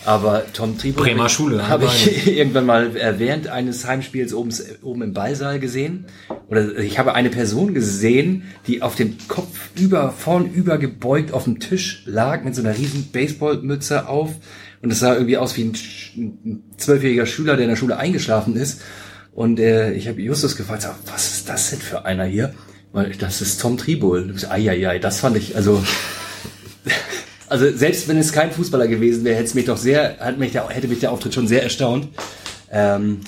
aber Tom Tribul Bremer Schule, habe ich irgendwann mal äh, während eines Heimspiels oben, oben im Ballsaal gesehen. Oder ich habe eine Person gesehen, die auf dem Kopf über, vorn über gebeugt auf dem Tisch lag mit so einer riesen Baseballmütze auf. Und es sah irgendwie aus wie ein zwölfjähriger Schüler, der in der Schule eingeschlafen ist. Und äh, ich habe Justus gefragt, sag, was ist das denn für einer hier? Weil das ist Tom Tribul. Eieiei, das fand ich, also also selbst wenn es kein Fußballer gewesen wäre, hätte es mich doch sehr, hat mich der, hätte mich der Auftritt schon sehr erstaunt. Ähm,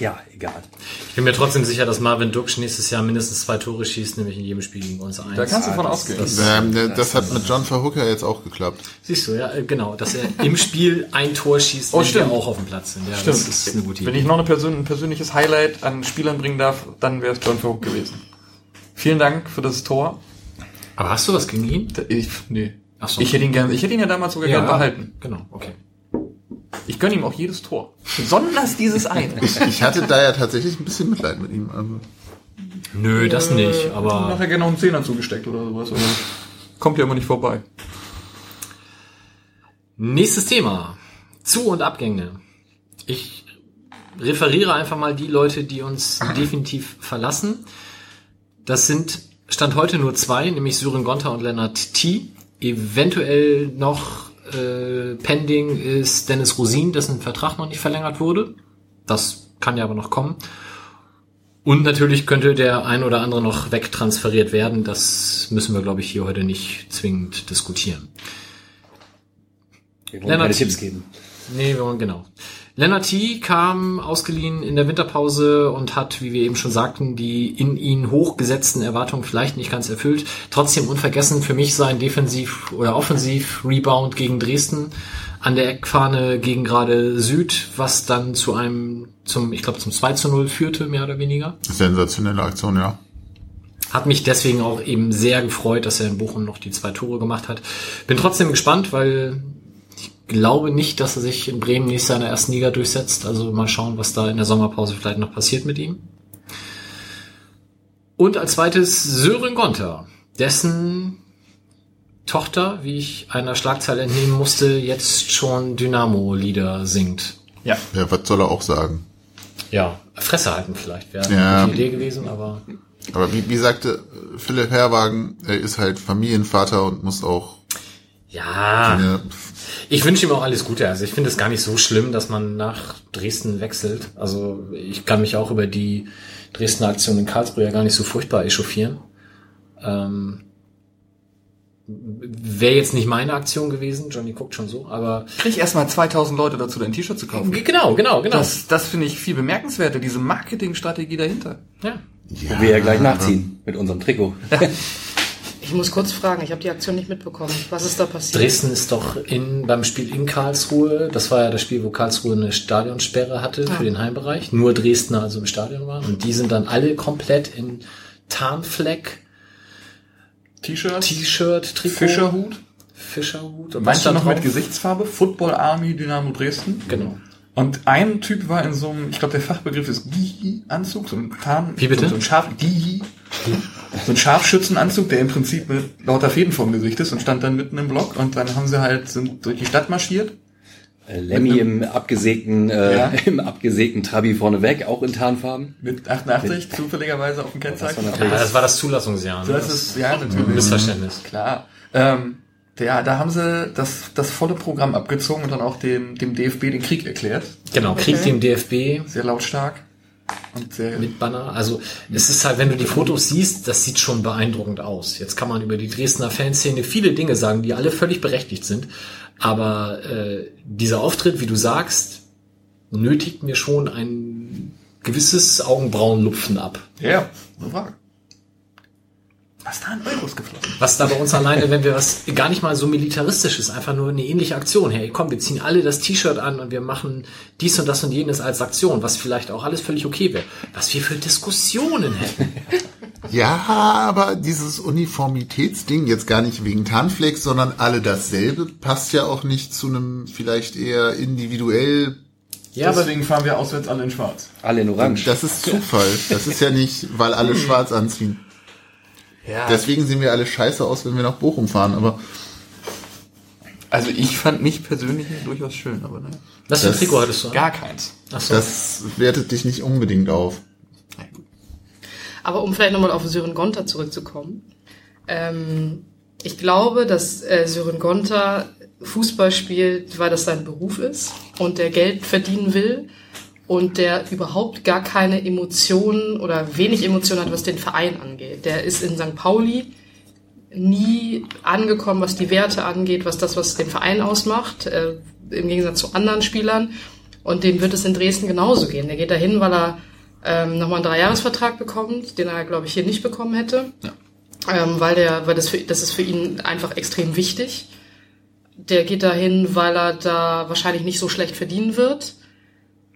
ja, egal. Ich bin mir trotzdem sicher, dass Marvin Duksch nächstes Jahr mindestens zwei Tore schießt, nämlich in jedem Spiel gegen uns eins. Da kannst du von ausgehen. Das, ähm, das hat mit John Verhooker jetzt auch geklappt. siehst du, ja, äh, genau, dass er im Spiel ein Tor schießt, Oh, wenn stimmt. wir auch auf dem Platz sind. Ja, Stimmt. Das ist eine gute Wenn Idee. ich noch eine Persön ein persönliches Highlight an Spielern bringen darf, dann wäre es John Verhoek gewesen. Vielen Dank für das Tor. Aber hast du was gegen ihn? Ich, nee. Ach so. Ich hätte ihn gern, ich hätte ihn ja damals sogar gern behalten. Genau, okay. Ich gönne ihm auch jedes Tor. Besonders dieses eine. Ich hatte da ja tatsächlich ein bisschen Mitleid mit ihm. Also, Nö, das nicht, Aber aber nachher gerne noch einen Zehner zugesteckt oder sowas. Aber kommt ja immer nicht vorbei. nächstes Thema. Zu- und Abgänge. Ich referiere einfach mal die Leute, die uns definitiv verlassen. Das sind Stand heute nur zwei, nämlich Sören Gonter und Lennart T. Eventuell noch äh, pending ist Dennis Rosin, dessen Vertrag noch nicht verlängert wurde. Das kann ja aber noch kommen. Und natürlich könnte der ein oder andere noch wegtransferiert werden. Das müssen wir, glaube ich, hier heute nicht zwingend diskutieren. Wir wollen Lennart keine. Tipps geben. Nee, wir wollen genau. Lennart T. kam ausgeliehen in der Winterpause und hat, wie wir eben schon sagten, die in ihn hochgesetzten Erwartungen vielleicht nicht ganz erfüllt. Trotzdem unvergessen für mich sein Defensiv- oder Offensiv-Rebound gegen Dresden an der Eckfahne gegen gerade Süd, was dann zu einem, zum, ich glaube, zum 2 zu 0 führte, mehr oder weniger. Sensationelle Aktion, ja. Hat mich deswegen auch eben sehr gefreut, dass er in Bochum noch die zwei Tore gemacht hat. Bin trotzdem gespannt, weil glaube nicht, dass er sich in Bremen nächstes Jahr in der ersten Liga durchsetzt. Also mal schauen, was da in der Sommerpause vielleicht noch passiert mit ihm. Und als zweites Sören Gonter, dessen Tochter, wie ich einer Schlagzeile entnehmen musste, jetzt schon Dynamo-Lieder singt. Ja. Ja, was soll er auch sagen? Ja, Fresse halten vielleicht wäre Ja. eine gute Idee gewesen, aber Aber wie, wie sagte Philipp Herwagen, er ist halt Familienvater und muss auch ja. eine, Ich wünsche ihm auch alles Gute. Also ich finde es gar nicht so schlimm, dass man nach Dresden wechselt. Also ich kann mich auch über die Dresdner Aktion in Karlsruhe ja gar nicht so furchtbar echauffieren. Ähm, Wäre jetzt nicht meine Aktion gewesen, Johnny guckt schon so, aber Krieg erstmal 2000 Leute dazu, dein T-Shirt zu kaufen. genau, genau, genau. Das, das finde ich viel bemerkenswerter, diese Marketingstrategie dahinter. ja. ja, Wir ja gleich nachziehen mit unserem Trikot. Ich muss kurz fragen, ich habe die Aktion nicht mitbekommen. Was ist da passiert? Dresden ist doch in, beim Spiel in Karlsruhe, das war ja das Spiel, wo Karlsruhe eine Stadionsperre hatte für Ah. den Heimbereich, nur Dresdner also im Stadion waren und die sind dann alle komplett in Tarnfleck, T-Shirt, T-Shirt, Trikot, Fischerhut, Fischerhut und manche stand noch mit drauf? Gesichtsfarbe, Football Army Dynamo Dresden. Genau. Und ein Typ war in so einem, ich glaube der Fachbegriff ist Gihi-Anzug, so ein Tarn, Wie bitte? So, ein Scharf, Gihi, so ein Scharfschützenanzug, der im Prinzip mit lauter Fäden vom Gesicht ist und stand dann mitten im Block und dann haben sie halt, sind durch die Stadt marschiert. Äh, Lemmy im abgesägten, äh, Ja. im abgesägten Trabi vorneweg, auch in Tarnfarben. Mit 88 zufälligerweise auf dem Das war Kennzeichen. natürlich Ja, das war das Zulassungsjahr. Ne? Das ist, ja, natürlich. ein Missverständnis. Klar. Ähm, ja, da haben sie das, das volle Programm abgezogen und dann auch dem, dem DFB den Krieg erklärt. Genau, Krieg dem DFB Sehr lautstark. Mit Banner. Also es ist halt, wenn du die Fotos siehst, das sieht schon beeindruckend aus. Jetzt kann man über die Dresdner Fanszene viele Dinge sagen, die alle völlig berechtigt sind. Aber äh, dieser Auftritt, wie du sagst, nötigt mir schon ein gewisses Augenbrauenlupfen ab. ja, so Frage. Was da an Euros geflossen? Was da bei uns alleine, wenn wir was gar nicht mal so militaristisch ist, einfach nur eine ähnliche Aktion. Hey, komm, wir ziehen alle das T-Shirt an und wir machen dies und das und jenes als Aktion, was vielleicht auch alles völlig okay wäre. Was wir für Diskussionen hätten. Ja, aber dieses Uniformitätsding, jetzt gar nicht wegen Tarnfleck, sondern alle dasselbe, passt ja auch nicht zu einem vielleicht eher individuell. Ja, aber Deswegen fahren wir auswärts alle in schwarz. Alle in Orange. Das ist Zufall. Das ist ja nicht, weil alle schwarz anziehen. Ja. Deswegen sehen wir alle scheiße aus, wenn wir nach Bochum fahren, aber also ich fand mich persönlich durchaus schön, aber ne. was für ein das- Trikot hattest du? an? Gar keins. Ach so. das wertet dich nicht unbedingt auf. Aber um vielleicht nochmal auf Sören Gonter zurückzukommen. Ähm, ich glaube, dass äh, Sören Gonter Fußball spielt, weil das sein Beruf ist und der Geld verdienen will und der überhaupt gar keine Emotionen oder wenig Emotionen hat, was den Verein angeht. Der ist in St. Pauli nie angekommen, was die Werte angeht, was das, was den Verein ausmacht, äh, im Gegensatz zu anderen Spielern. Und dem wird es in Dresden genauso gehen. Der geht dahin, weil er ähm, nochmal einen Dreijahresvertrag bekommt, den er, glaube ich, hier nicht bekommen hätte. Ähm, weil der, weil das für, das ist für ihn einfach extrem wichtig. Der geht dahin, weil er da wahrscheinlich nicht so schlecht verdienen wird.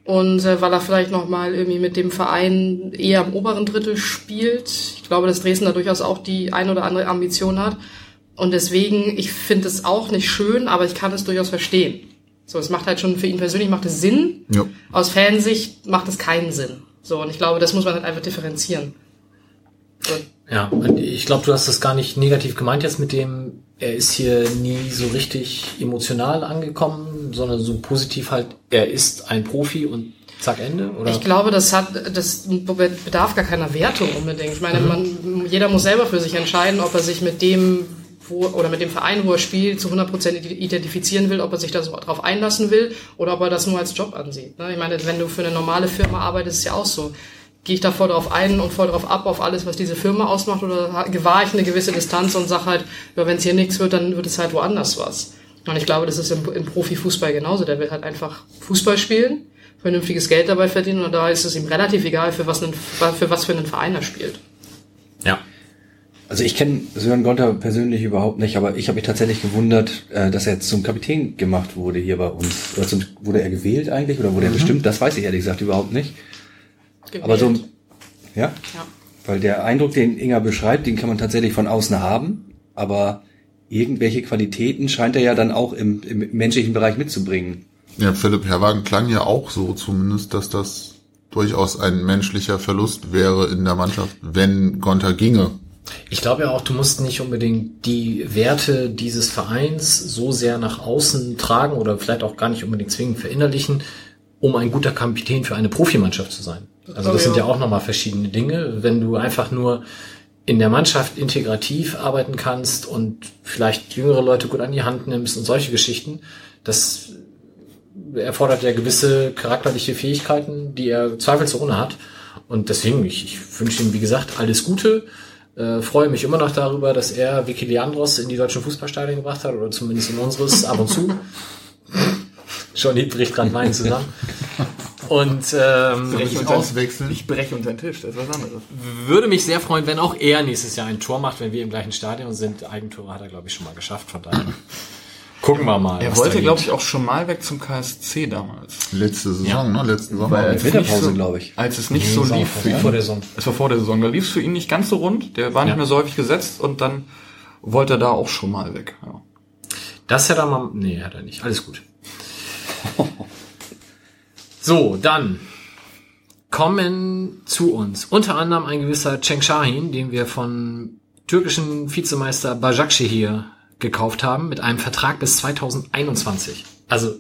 Und äh, weil er vielleicht nochmal irgendwie mit dem Verein eher im oberen Drittel spielt. Ich glaube, dass Dresden da durchaus auch die ein oder andere Ambition hat. Und deswegen, ich finde es auch nicht schön, aber ich kann es durchaus verstehen. So, es macht halt schon für ihn persönlich macht es Sinn. Ja. Aus Fansicht macht es keinen Sinn. So, und ich glaube, das muss man halt einfach differenzieren. So. Ja, ich glaube, du hast das gar nicht negativ gemeint jetzt mit dem, er ist hier nie so richtig emotional angekommen, sondern so positiv halt, er ist ein Profi und zack Ende, oder? Ich glaube, das hat, das bedarf gar keiner Wertung unbedingt. Ich meine, man, jeder muss selber für sich entscheiden, ob er sich mit dem, wo, oder mit dem Verein, wo er spielt, zu 100% identifizieren will, ob er sich da so drauf einlassen will oder ob er das nur als Job ansieht. ne? Ich meine, wenn du für eine normale Firma arbeitest, ist ja auch so. Gehe ich da voll drauf ein und voll drauf ab, auf alles, was diese Firma ausmacht, oder gewahre ich eine gewisse Distanz und sage halt, ja, wenn es hier nichts wird, dann wird es halt woanders was. Und ich glaube, das ist im, im Profifußball genauso. Der will halt einfach Fußball spielen, vernünftiges Geld dabei verdienen und da ist es ihm relativ egal, für was, ein, für was für einen Verein er spielt. Ja. Also ich kenne Sören Gonter persönlich überhaupt nicht, aber ich habe mich tatsächlich gewundert, äh, dass er jetzt zum Kapitän gemacht wurde hier bei uns. Oder zum, wurde er gewählt eigentlich oder wurde er bestimmt? Das weiß ich ehrlich gesagt überhaupt nicht. Aber so, Gewählt. ja, Ja. weil der Eindruck, den Inga beschreibt, den kann man tatsächlich von außen haben, aber irgendwelche Qualitäten scheint er ja dann auch im, im menschlichen Bereich mitzubringen. Ja, Philipp Herrwagen klang ja auch so zumindest, dass das durchaus ein menschlicher Verlust wäre in der Mannschaft, wenn Gonter ginge. Ich glaube ja auch, du musst nicht unbedingt die Werte dieses Vereins so sehr nach außen tragen oder vielleicht auch gar nicht unbedingt zwingend verinnerlichen, um ein guter Kapitän für eine Profimannschaft zu sein. Also das sind ja. auch nochmal verschiedene Dinge. Wenn du einfach nur in der Mannschaft integrativ arbeiten kannst und vielleicht jüngere Leute gut an die Hand nimmst und solche Geschichten, das erfordert ja gewisse charakterliche Fähigkeiten, die er zweifelsohne hat. Und deswegen, ich, ich wünsche ihm, wie gesagt, alles Gute. Äh, freue mich immer noch darüber, dass er Vicky Leandros in die deutschen Fußballstadien gebracht hat, oder zumindest in unseres ab und zu. Johnny bricht gerade Wein zusammen. Und ähm, Soll ich auswechseln? Ich breche unter den Tisch, das ist was anderes. würde mich sehr freuen, wenn auch er nächstes Jahr ein Tor macht, wenn wir im gleichen Stadion sind. Eigentore hat er, glaube ich, schon mal geschafft. Von daher gucken wir mal. Er wollte, glaube ich, auch schon mal weg zum KSC damals. Letzte Saison, Ja. ne? Letzten Sommer. Weil- Mit Winterpause, so- glaube ich. Als es nicht so Nee, lief vor- für ihn. vor der Saison. Es war vor der Saison. Da lief es für ihn nicht ganz so rund. Der war nicht Ja. mehr so häufig gesetzt und dann wollte er da auch schon mal weg. Ja. Das hätte er mal. Nee, hat er nicht. Alles gut. So, dann kommen zu uns unter anderem ein gewisser Cenk Shahin, den wir von türkischen Vizemeister Başakşehir gekauft haben, mit einem Vertrag bis 2021. Also,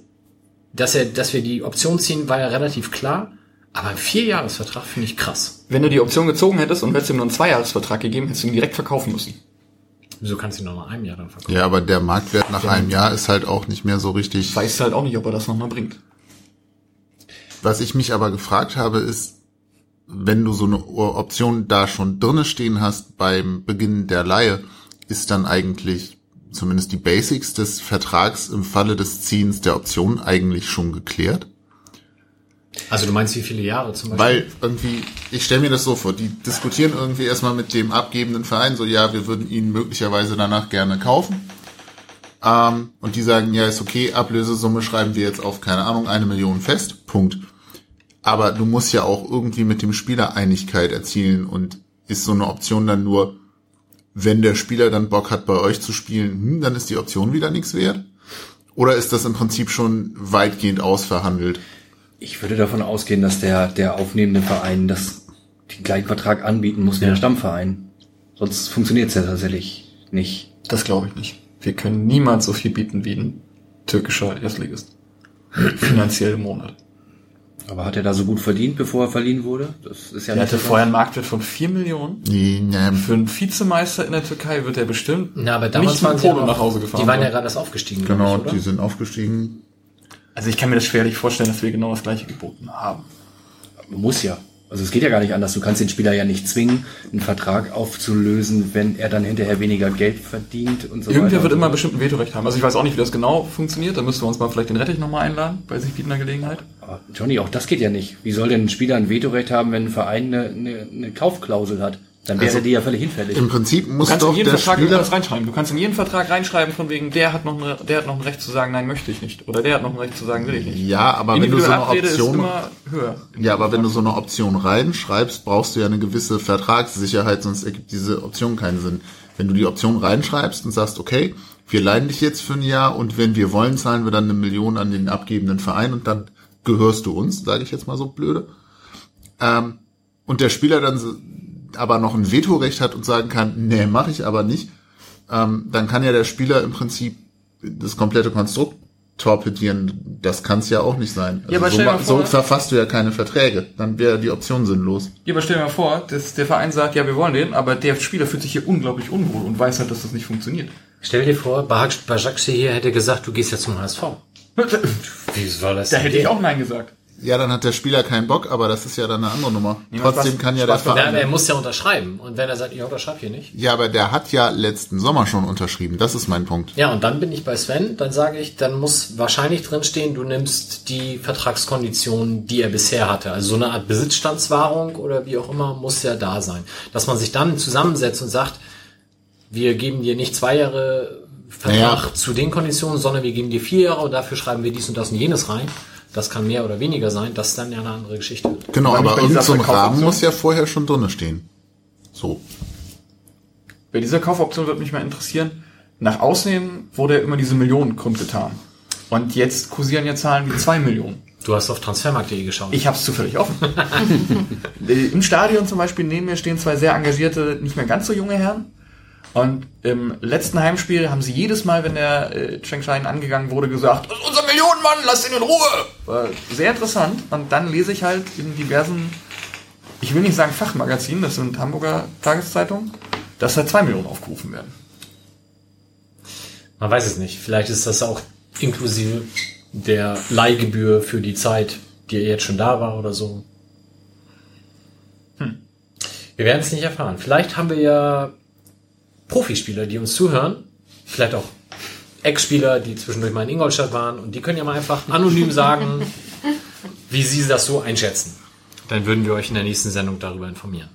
dass, er, dass wir die Option ziehen, war ja relativ klar. Aber ein Vierjahresvertrag finde ich krass. Wenn du die Option gezogen hättest und hättest ihm nur einen Zweijahresvertrag gegeben, hättest du ihn direkt verkaufen müssen. Wieso kannst du ihn noch nach einem Jahr dann verkaufen? Ja, aber der Marktwert nach einem Jahr ist halt auch nicht mehr so richtig. Weißt halt auch nicht, ob er das nochmal bringt. Was ich mich aber gefragt habe, ist, wenn du so eine Option da schon drinne stehen hast beim Beginn der Leihe, ist dann eigentlich zumindest die Basics des Vertrags im Falle des Ziehens der Option eigentlich schon geklärt? Also du meinst wie viele Jahre zum Beispiel? Weil irgendwie, ich stelle mir das so vor, die diskutieren irgendwie erstmal mit dem abgebenden Verein, so ja, wir würden ihn möglicherweise danach gerne kaufen. Ähm, und die sagen, ja, ist okay, Ablösesumme schreiben wir jetzt auf, keine Ahnung, eine Million fest. Punkt. Aber du musst ja auch irgendwie mit dem Spieler Einigkeit erzielen und ist so eine Option dann nur, wenn der Spieler dann Bock hat, bei euch zu spielen, hm, dann ist die Option wieder nichts wert? Oder ist das im Prinzip schon weitgehend ausverhandelt? Ich würde davon ausgehen, dass der, der aufnehmende Verein das, den gleichen Vertrag anbieten muss wie der Stammverein. Sonst funktioniert es ja tatsächlich nicht. Das glaube ich nicht. Wir können niemals so viel bieten wie ein türkischer Erstligist. Finanziell im Monat. Aber hat er da so gut verdient, bevor er verliehen wurde? Das ist ja Er hatte so vorher einen Marktwert von 4 Millionen. Nee, nee, Für einen Vizemeister in der Türkei wird er bestimmt Na, aber damals nicht waren ja Polo nach Hause gefahren. Die waren ja gerade erst aufgestiegen, genau, ich, die sind aufgestiegen. also ich kann mir das schwerlich vorstellen, dass wir genau das gleiche geboten haben. Muss ja. Also es geht ja gar nicht anders. Du kannst den Spieler ja nicht zwingen, einen Vertrag aufzulösen, wenn er dann hinterher weniger Geld verdient und so Irgendwer weiter. wird immer bestimmt ein Vetorecht haben. Also ich weiß auch nicht, wie das genau funktioniert. Da müssten wir uns mal vielleicht den Rettich nochmal einladen, bei sich bietender Gelegenheit. Aber Johnny, auch das geht ja nicht. Wie soll denn ein Spieler ein Vetorecht haben, wenn ein Verein eine, eine, eine Kaufklausel hat? Dann wäre Also, die ja völlig hinfällig. Im Prinzip Du muss kannst doch in jeden der Vertrag Spieler reinschreiben. Du kannst in jeden Vertrag reinschreiben, von wegen, der hat noch, eine, der hat noch ein Recht zu sagen, nein, möchte ich nicht. Oder der hat noch ein Recht zu sagen, will ich nicht. Ja, aber wenn du so eine Abrede Option, ja, aber wenn du so eine Option reinschreibst, brauchst du ja eine gewisse Vertragssicherheit, sonst ergibt diese Option keinen Sinn. Wenn du die Option reinschreibst und sagst, okay, wir leihen dich jetzt für ein Jahr und wenn wir wollen, zahlen wir dann eine Million an den abgebenden Verein und dann gehörst du uns, sage ich jetzt mal so blöde. Ähm, und der Spieler dann so- aber noch ein Vetorecht hat und sagen kann, nee, mache ich aber nicht, ähm, dann kann ja der Spieler im Prinzip das komplette Konstrukt torpedieren. Das kann es ja auch nicht sein. Also Ja, aber so, stell dir ma- mal so vor- verfasst du ja keine Verträge. Dann wäre die Option sinnlos. Ja, aber stell dir mal vor, dass der Verein sagt, ja, wir wollen den, aber der Spieler fühlt sich hier unglaublich unwohl und weiß halt, dass das nicht funktioniert. Stell dir vor, Bajak hier hätte gesagt, du gehst jetzt zum HSV. Wie soll das Da hätte ich auch Nein gesagt. Ja, dann hat der Spieler keinen Bock, aber das ist ja dann eine andere Nummer. Macht Trotzdem Spaß- kann ja der Spaß Ja, Verein. er muss ja unterschreiben. Und wenn er sagt, ich unterschreibe hier nicht. Ja, aber der hat ja letzten Sommer schon unterschrieben. Das ist mein Punkt. Ja, und dann bin ich bei Sven, dann sage ich, dann muss wahrscheinlich drinstehen, du nimmst die Vertragskonditionen, die er bisher hatte. Also so eine Art Besitzstandswahrung oder wie auch immer muss ja da sein. Dass man sich dann zusammensetzt und sagt, wir geben dir nicht zwei Jahre Vertrag Naja. zu den Konditionen, sondern wir geben dir vier Jahre und dafür schreiben wir dies und das und jenes rein. Das kann mehr oder weniger sein, das ist dann ja eine andere Geschichte. Genau, Aber irgendein so ein Rahmen muss ja vorher schon drinne stehen. So. Bei dieser Kaufoption würde mich mal interessieren, nach außen hin wurde ja immer diese Millionen kundgetan. Und jetzt kursieren ja Zahlen wie zwei Millionen. Du hast auf transfermarkt.de geschaut. Ich habe es zufällig offen. Äh, Im Stadion zum Beispiel neben mir stehen zwei sehr engagierte, nicht mehr ganz so junge Herren. Und im letzten Heimspiel haben sie jedes Mal, wenn der äh, Chengschein angegangen wurde, gesagt, das ist unser Millionenmann, lasst ihn in Ruhe. War sehr interessant. Und dann lese ich halt in diversen, ich will nicht sagen Fachmagazinen, das sind Hamburger Tageszeitungen, dass da zwei Millionen aufgerufen werden. Man weiß es nicht. Vielleicht ist das auch inklusive der Leihgebühr für die Zeit, die er jetzt schon da war oder so. Hm. Wir werden es nicht erfahren. Vielleicht haben wir ja Profispieler, die uns zuhören. Vielleicht auch Ex-Spieler, die zwischendurch mal in Ingolstadt waren. Und die können ja mal einfach anonym sagen, wie sie das so einschätzen. Dann würden wir euch in der nächsten Sendung darüber informieren.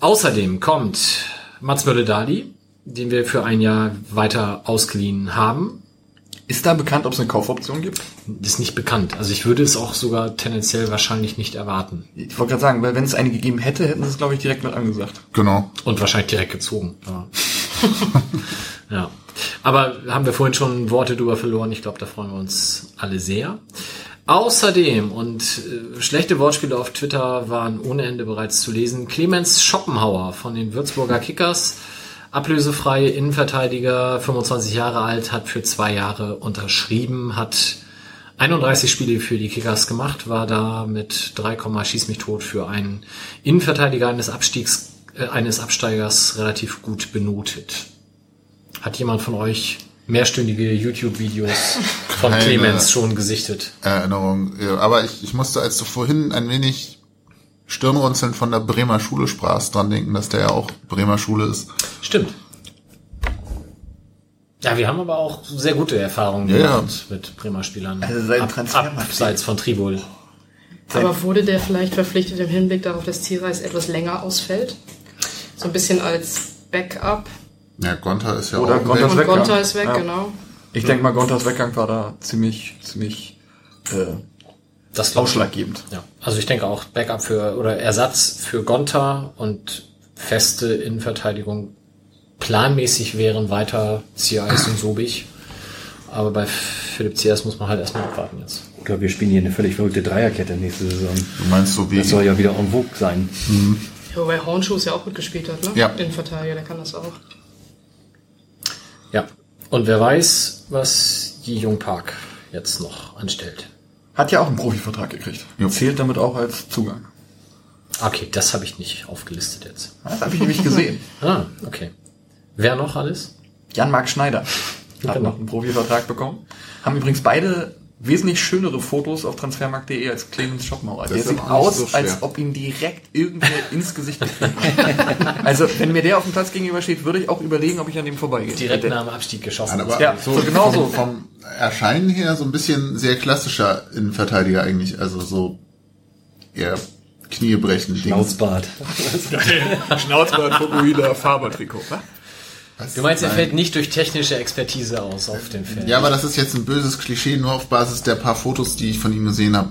Außerdem kommt Mats Mölle-Dali, den wir für ein Jahr weiter ausgeliehen haben. Ist da bekannt, ob es eine Kaufoption gibt? Ist nicht bekannt. Also ich würde es auch sogar tendenziell wahrscheinlich nicht erwarten. Ich wollte gerade sagen, weil wenn es eine gegeben hätte, hätten sie es, glaube ich, direkt mit angesagt. Genau. Und wahrscheinlich direkt gezogen. Ja. ja. Aber haben wir vorhin schon Worte drüber verloren. Ich glaube, da freuen wir uns alle sehr. Außerdem, und äh, schlechte Wortspiele auf Twitter waren ohne Ende bereits zu lesen, Clemens Schoppenhauer von den Würzburger Kickers, ablösefreie Innenverteidiger, 25 Jahre alt, hat für zwei Jahre unterschrieben, hat 31 Spiele für die Kickers gemacht, war da mit 3, schieß mich tot für einen Innenverteidiger eines Abstiegs, äh, eines Absteigers relativ gut benotet. Hat jemand von euch mehrstündige YouTube-Videos von. Clemens schon gesichtet? Erinnerung. Ja, Aber ich, ich musste, als du vorhin ein wenig Stirnrunzeln von der Bremer Schule sprachst, dran denken, dass der ja auch Bremer Schule ist. Stimmt. Ja, wir haben aber auch sehr gute Erfahrungen Ja, ja. gemacht mit Bremer Spielern. Also sein Ab, abseits von Tribul. Aber wurde der vielleicht verpflichtet im Hinblick darauf, dass Tierreis etwas länger ausfällt? So ein bisschen als Backup. Ja, Gonta ist ja Oder auch Gonta weg. ist Und weg, Gonta ja. ist weg, Ja. genau. Ich denke mal, Gontas Weggang war da ziemlich, ziemlich äh, Das ausschlaggebend. Ja, also ich denke auch Backup für oder Ersatz für Gonta und feste Innenverteidigung planmäßig wären weiter Ziereis und Sobich. Aber bei Philipp Ziers muss man halt erstmal abwarten jetzt. Oder wir spielen hier eine völlig verrückte Dreierkette nächste Saison. Du meinst so wie Das soll ja wieder en vogue sein. Ja, wobei Hornschuh ja auch gut gespielt hat, ne? Ja. Innenverteidiger, der kann das auch. Ja. Und wer weiß, was die Jungpark jetzt noch anstellt. Hat ja auch einen Profivertrag gekriegt. Jo. Zählt damit auch als Zugang. Okay, das habe ich nicht aufgelistet jetzt. Das habe ich nämlich gesehen. Ah, okay. Wer noch alles? Jan-Marc Schneider hat Genau. noch einen Profivertrag bekommen. Haben übrigens beide wesentlich schönere Fotos auf transfermarkt.de als Clemens Schopenhauer. Der sieht aus, so als ob ihm direkt irgendwer ins Gesicht gekriegt hat. Also, wenn mir der auf dem Platz gegenübersteht, würde ich auch überlegen, ob ich an dem vorbeigehe. Direkt nach dem Abstieg geschossen. aber Ja, so genau so. vom, vom Erscheinen her so ein bisschen sehr klassischer Innenverteidiger eigentlich. Also so eher Kniebrechen. Ding. Schnauzbart. Schnauzbart, Fokuhila, Faber-Trikot. Was? Du meinst, er Nein. fällt nicht durch technische Expertise aus auf dem Feld? Ja, aber das ist jetzt ein böses Klischee, nur auf Basis der paar Fotos, die ich von ihm gesehen habe.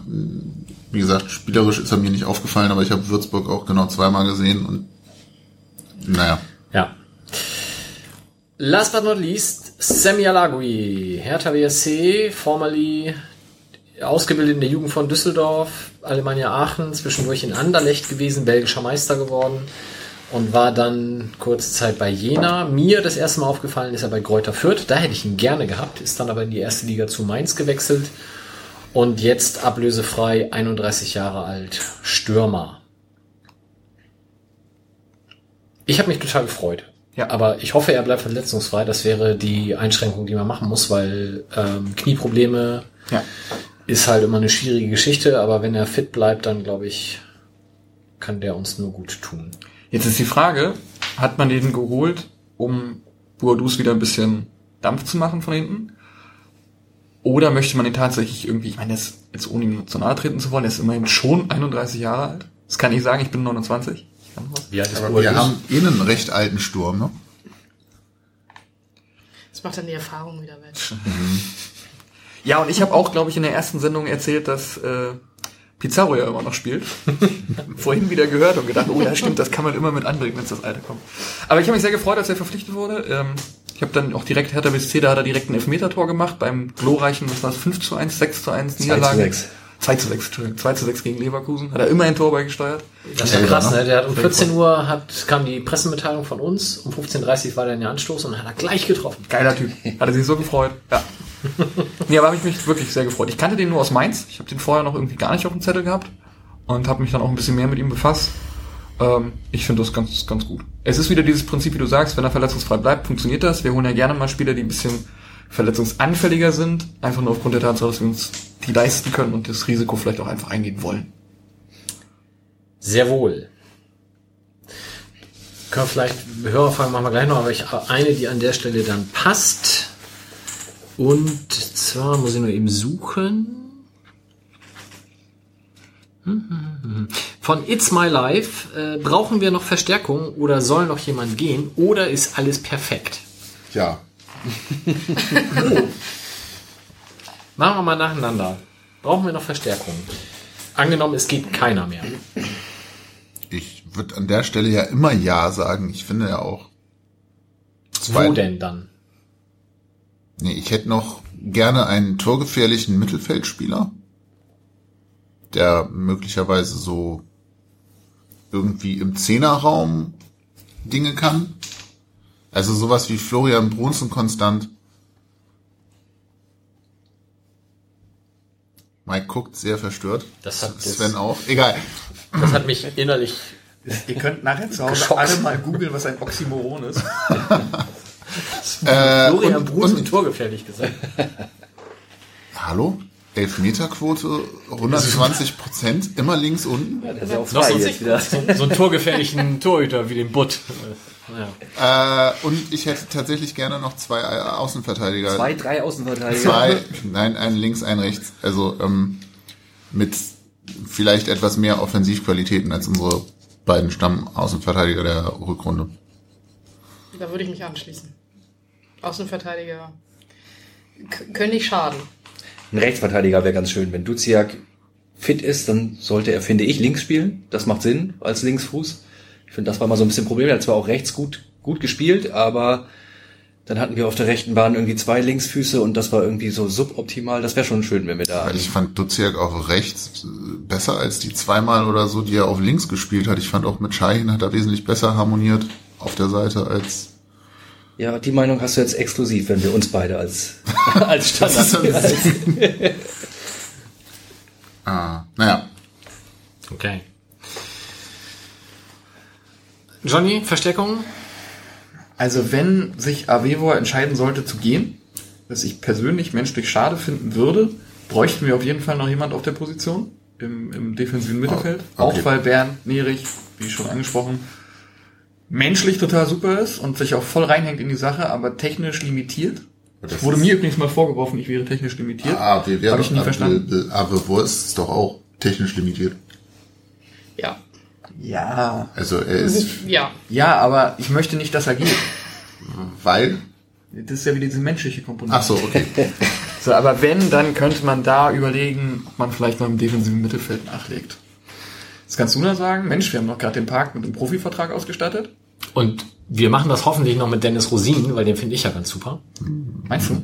Wie gesagt, spielerisch ist er mir nicht aufgefallen, aber ich habe Würzburg auch genau zweimal gesehen und naja. Ja. Last but not least, Semi Alagui, Hertha WSC, formerly ausgebildet in der Jugend von Düsseldorf, Alemannia Aachen, zwischendurch in Anderlecht gewesen, belgischer Meister geworden und war dann kurze Zeit bei Jena. Mir das erste Mal aufgefallen ist er bei Greuther Fürth, da hätte ich ihn gerne gehabt, ist dann aber in die erste Liga zu Mainz gewechselt und jetzt ablösefrei, 31 Jahre alt, Stürmer. Ich habe mich total gefreut. Ja. Aber ich hoffe, er bleibt verletzungsfrei. Das wäre die Einschränkung, die man machen muss, weil ähm, Knieprobleme Ja. ist halt immer eine schwierige Geschichte, aber wenn er fit bleibt, dann glaube ich, kann der uns nur gut tun. Jetzt ist die Frage, hat man den geholt, um Boadus wieder ein bisschen Dampf zu machen von hinten? Oder möchte man ihn tatsächlich irgendwie, ich meine, ist jetzt ohne ihm zu nahe treten zu wollen, der ist immerhin schon 31 Jahre alt. Das kann ich sagen, ich bin 29. Ich kann was. Ist Aber wir haben eh einen recht alten Sturm, ne? Das macht dann die Erfahrung wieder wett. Ja, und ich habe auch, glaube ich, in der ersten Sendung erzählt, dass äh, Pizarro ja immer noch spielt. Vorhin wieder gehört und gedacht, oh ja, stimmt, das kann man immer mit anbringen, wenn es das Alter kommt. Aber ich habe mich sehr gefreut, als er verpflichtet wurde. Ähm, ich habe dann auch direkt, Hertha BSC, da hat er direkt ein Elfmeter-Tor gemacht, beim glorreichen, was war es, 5 zu 1, 6 zu 1 Niederlage. 6. 2 zu 6, Entschuldigung, 2 zu 6 gegen Leverkusen. Hat er immer ein Tor beigesteuert. Das war Ja, krass, ne? ne? Der hat um 14 Uhr hat, kam die Pressemitteilung von uns, um 15.30 Uhr war der in der Anstoß und hat er gleich getroffen. Geiler Typ. Hat er sich so gefreut. Ja. nee, aber habe ich mich wirklich sehr gefreut. Ich kannte den nur aus Mainz. Ich habe den vorher noch irgendwie gar nicht auf dem Zettel gehabt und habe mich dann auch ein bisschen mehr mit ihm befasst. Ähm, ich finde das ganz, ganz gut. Es ist wieder dieses Prinzip, wie du sagst, wenn er verletzungsfrei bleibt, funktioniert das. Wir holen ja gerne mal Spieler, die ein bisschen verletzungsanfälliger sind, einfach nur aufgrund der Tatsache, dass wir uns die leisten können und das Risiko vielleicht auch einfach eingehen wollen. Sehr wohl. Können wir vielleicht, Hörerfragen machen wir gleich noch, aber ich habe eine, die an der Stelle dann passt. Und zwar muss ich nur eben suchen. Von It's My Life äh, brauchen wir noch Verstärkung oder soll noch jemand gehen oder ist alles perfekt? Ja. Machen wir mal nacheinander. Brauchen wir noch Verstärkung? Angenommen, es geht keiner mehr. Ich würde an der Stelle ja immer Ja sagen. Ich finde ja auch. Wo denn dann? Nee, ich hätte noch gerne einen torgefährlichen Mittelfeldspieler, der möglicherweise so irgendwie im Zehnerraum Dinge kann. Also sowas wie Florian Brunsen konstant. Mike guckt sehr verstört. Das hat, Sven auch. Egal. das hat mich innerlich Ihr könnt nachher zu Hause Geschockt. alle mal googeln, was ein Oxymoron ist. Äh, Florian und, Bruns und, torgefährlich gesagt. hallo? Elfmeterquote 120 Prozent, immer links unten. Das ist ja auch Noch frei so, so, so einen torgefährlichen Torhüter wie den Butt. Naja. Äh, und ich hätte tatsächlich gerne noch zwei äh, Außenverteidiger. Zwei, drei Außenverteidiger. Zwei, nein, ein links, ein rechts. Also ähm, mit vielleicht etwas mehr Offensivqualitäten als unsere beiden Stammaußenverteidiger der Rückrunde. Da würde ich mich anschließen. Außenverteidiger k- können nicht schaden. Ein Rechtsverteidiger wäre ganz schön. Wenn Duziak fit ist, dann sollte er, finde ich, links spielen. Das macht Sinn als Linksfuß. Ich finde, das war mal so ein bisschen ein Problem. Er hat zwar auch rechts gut, gut gespielt, aber dann hatten wir auf der rechten Bahn irgendwie zwei Linksfüße und das war irgendwie so suboptimal. Das wäre schon schön, wenn wir da. Ich fand Duziak auch rechts äh, besser als die zweimal oder so, die er auf links gespielt hat. Ich fand auch mit Schein hat er wesentlich besser harmoniert auf der Seite als Ja, die Meinung hast du jetzt exklusiv, wenn wir uns beide als, als Das ist Standard. so ein- ah, naja. Okay. Johnny, Verstärkung? Also wenn sich Avevo entscheiden sollte zu gehen, was ich persönlich menschlich schade finden würde, bräuchten wir auf jeden Fall noch jemand auf der Position im, im defensiven Mittelfeld. Oh, okay. Auch weil Bernd Nerich, wie schon angesprochen, menschlich total super ist und sich auch voll reinhängt in die Sache, aber technisch limitiert. Das Wurde mir übrigens mal vorgeworfen, ich wäre technisch limitiert. Ah, wir Habe werden ich nie verstanden. Aber wo ist es doch auch technisch limitiert? Ja. Ja. Also er ist, Ja. Ja, aber ich möchte nicht, dass er geht. weil. Das ist ja wieder diese menschliche Komponente. Ach so, okay. So, aber wenn, dann könnte man da überlegen, ob man vielleicht noch im defensiven Mittelfeld nachlegt. Das kannst du da sagen. Mensch, wir haben doch gerade den Park mit einem Profivertrag ausgestattet. Und wir machen das hoffentlich noch mit Dennis Rosin, weil den finde ich ja ganz super. Meinst du?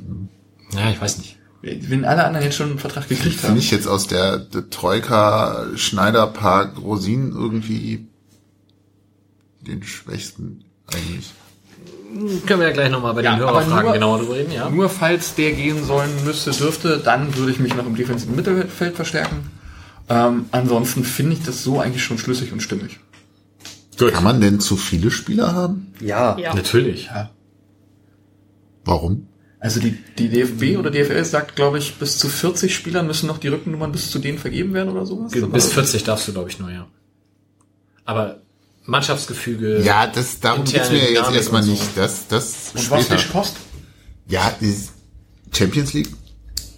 Ja, ich weiß nicht. Wenn alle anderen jetzt schon einen Vertrag gekriegt Finde haben. ich jetzt aus der, der Troika Schneiderpark Rosin irgendwie den schwächsten eigentlich. Können wir ja gleich nochmal bei Ja, den Hörerfragen genauer drüber reden, ja? Nur falls der gehen sollen müsste, dürfte, dann würde ich mich noch im defensiven Mittelfeld verstärken. Ähm, ansonsten finde ich das so eigentlich schon schlüssig und stimmig. Kann man denn zu viele Spieler haben? Ja, Ja. Natürlich. Warum? Also die, die DFB oder DFL sagt, glaube ich, bis zu 40 Spielern müssen noch die Rückennummern bis zu denen vergeben werden oder sowas. Bis 40 darfst du, glaube ich, nur, ja. Aber Mannschaftsgefüge. Ja, das, darum geht's mir jetzt erstmal so. nicht. Das, das Und was später. dich kostet? Ja, die Champions League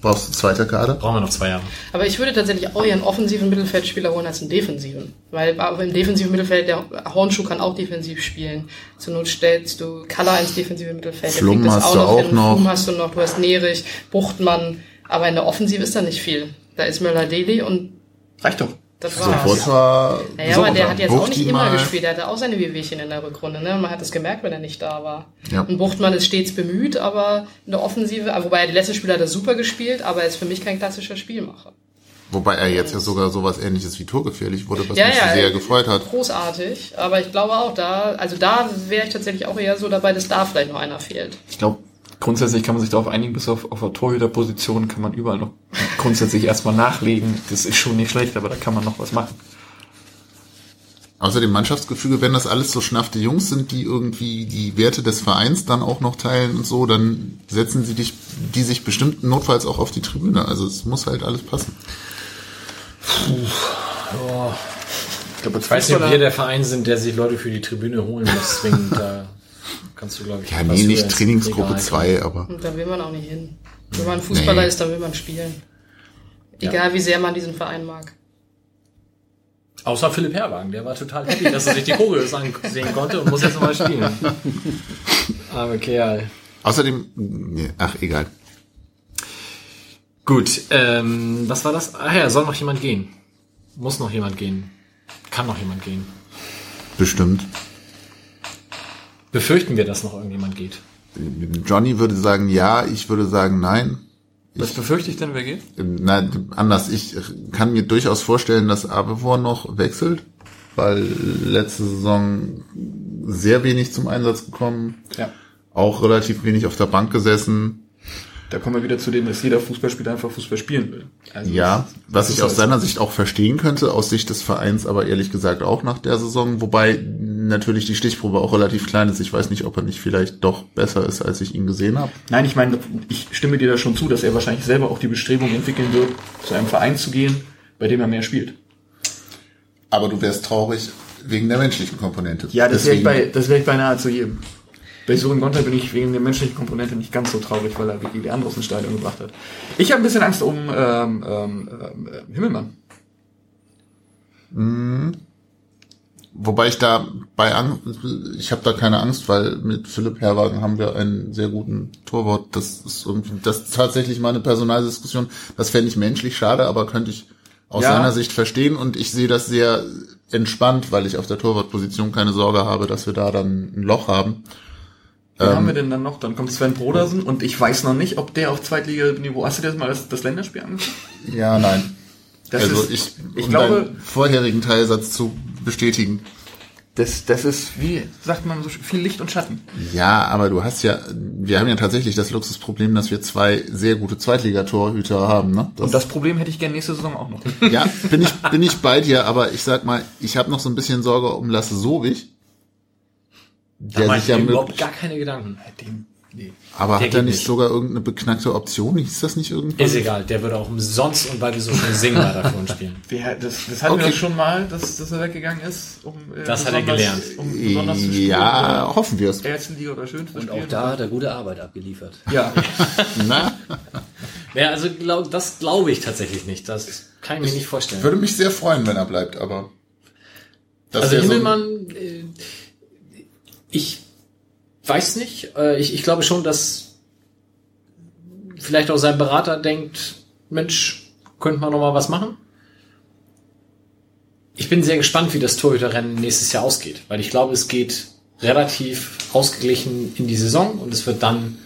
brauchst du zweiter Kader. Brauchen wir noch zwei Jahre. Aber ich würde tatsächlich auch eher einen offensiven Mittelfeldspieler holen als einen defensiven. Weil aber im defensiven Mittelfeld, der Hornschuh kann auch defensiv spielen. Zur Not stellst du Kalla ins defensive Mittelfeld. der Flum kriegt das hast du auch hin. noch. Flum hast du noch, du hast Nerich, Buchtmann. Aber in der Offensive ist da nicht viel. Da ist Möller-Deli und Reicht doch. Das Sofort war's. war Naja, aber der hat jetzt auch Buchti nicht immer mal. gespielt. Der hatte auch seine Wehwehchen in der Rückrunde. Ne? Man hat das gemerkt, wenn er nicht da war. Ja. Und Buchtmann ist stets bemüht, aber in der Offensive, ah, wobei er die letzten Spiele hat er super gespielt, aber er ist für mich kein klassischer Spielmacher. Wobei er jetzt ja sogar sowas ähnliches wie torgefährlich wurde, was Ja, mich ja, sehr gefreut hat. Großartig, aber ich glaube auch da, also da wäre ich tatsächlich auch eher so dabei, dass da vielleicht noch einer fehlt. Ich glaube, grundsätzlich kann man sich darauf einigen, bis auf, auf der Torhüterposition kann man überall noch grundsätzlich erstmal nachlegen. Das ist schon nicht schlecht, aber da kann man noch was machen. Außerdem Mannschaftsgefüge, wenn das alles so schnaffte Jungs sind, die irgendwie die Werte des Vereins dann auch noch teilen und so, dann setzen sie dich, die sich bestimmt notfalls auch auf die Tribüne. Also es muss halt alles passen. Ich glaube, Ich weiß nicht, ob wir der Verein sind, der sich Leute für die Tribüne holen muss, zwingend. Da kannst du, glaube ich, Ja, nee, nicht Trainingsgruppe Regal 2, aber Und da will man auch nicht hin. Wenn man Fußballer Nee. ist, dann will man spielen. Egal wie sehr man diesen Verein mag. Außer Philipp Herrwagen, der war total happy, dass er sich die Choreos ansehen konnte und muss jetzt nochmal spielen. Aber Kerl. außerdem, nee, ach egal. Gut, ähm, was war das? Ach ja, soll noch jemand gehen? Muss noch jemand gehen? Kann noch jemand gehen? Bestimmt. Befürchten wir, dass noch irgendjemand geht? Johnny würde sagen ja, ich würde sagen nein. Was befürchte ich denn, wer geht? Na, anders. Ich kann mir durchaus vorstellen, dass Abevor noch wechselt, weil letzte Saison sehr wenig zum Einsatz gekommen, Ja. auch relativ wenig auf der Bank gesessen. Da kommen wir wieder zu dem, dass jeder Fußballspieler einfach Fußball spielen will. Also Ja, was das ich aus seiner Sicht auch verstehen könnte, aus Sicht des Vereins, aber ehrlich gesagt auch nach der Saison, wobei natürlich die Stichprobe auch relativ klein ist. Ich weiß nicht, ob er nicht vielleicht doch besser ist, als ich ihn gesehen habe. Nein, ich meine, ich stimme dir da schon zu, dass er wahrscheinlich selber auch die Bestrebung entwickeln wird, zu einem Verein zu gehen, bei dem er mehr spielt. Aber du wärst traurig wegen der menschlichen Komponente. Ja, das wäre ich, bei, das wär ich bei nahezu jedem. Bei Surin Gonta bin ich wegen der menschlichen Komponente nicht ganz so traurig, weil er andere aus dem Stadion gebracht hat. Ich habe ein bisschen Angst um ähm, ähm, ähm, äh, Himmelmann. Wobei ich da bei Angst, ich habe da keine Angst, weil mit Philipp Herrwagen haben wir einen sehr guten Torwart. Das ist irgendwie, das ist tatsächlich mal eine Personaldiskussion. Das fände ich menschlich schade, aber könnte ich aus Ja. seiner Sicht verstehen und ich sehe das sehr entspannt, weil ich auf der Torwartposition keine Sorge habe, dass wir da dann ein Loch haben. Wen Ähm. haben wir denn dann noch? Dann kommt Sven Brodersen und ich weiß noch nicht, ob der auf Zweitliga-Niveau. Hast du dir das mal das, das Länderspiel angeguckt? Ja, nein. Das also ist, ich, ich um glaube, vorherigen Teilsatz zu bestätigen. das, das ist, wie sagt man so viel Licht und Schatten. Ja, aber du hast ja, wir haben ja tatsächlich das Luxusproblem, dass wir zwei sehr gute Zweitligatorhüter haben, ne? Und das Problem hätte ich gerne nächste Saison auch noch. Ja, bin ich, bin ich bei dir, aber ich sag mal, ich habe noch so ein bisschen Sorge um Lasse Sowig. Da Der mache sich ich ja überhaupt gar keine Gedanken. Dem, nee. aber der hat er nicht nicht. sogar irgendeine beknackte Option? Hieß das nicht irgendwann? Ist egal, der würde auch umsonst und weil wir so schön singen uns spielen. Wer, das, das hatten wir Okay. doch schon mal, dass, dass er weggegangen ist, um äh, Das hat er besonders- gelernt. Um besonders zu spielen. Ja, hoffen wir es. Erste Liga oder schön zu Und auch da hat er gute Arbeit abgeliefert. Ja, Na, Ja, also glaub, das glaube ich tatsächlich nicht. Das kann ich mir nicht vorstellen. würde mich sehr freuen, wenn er bleibt, aber. das Also wär so ein- Himmelmann, äh, ich weiß nicht. Äh, ich, ich glaube schon, dass vielleicht auch sein Berater denkt, Mensch, könnte man noch mal was machen. Ich bin sehr gespannt, wie das Torhüterrennen nächstes Jahr ausgeht, weil ich glaube, es geht relativ ausgeglichen in die Saison und es wird dann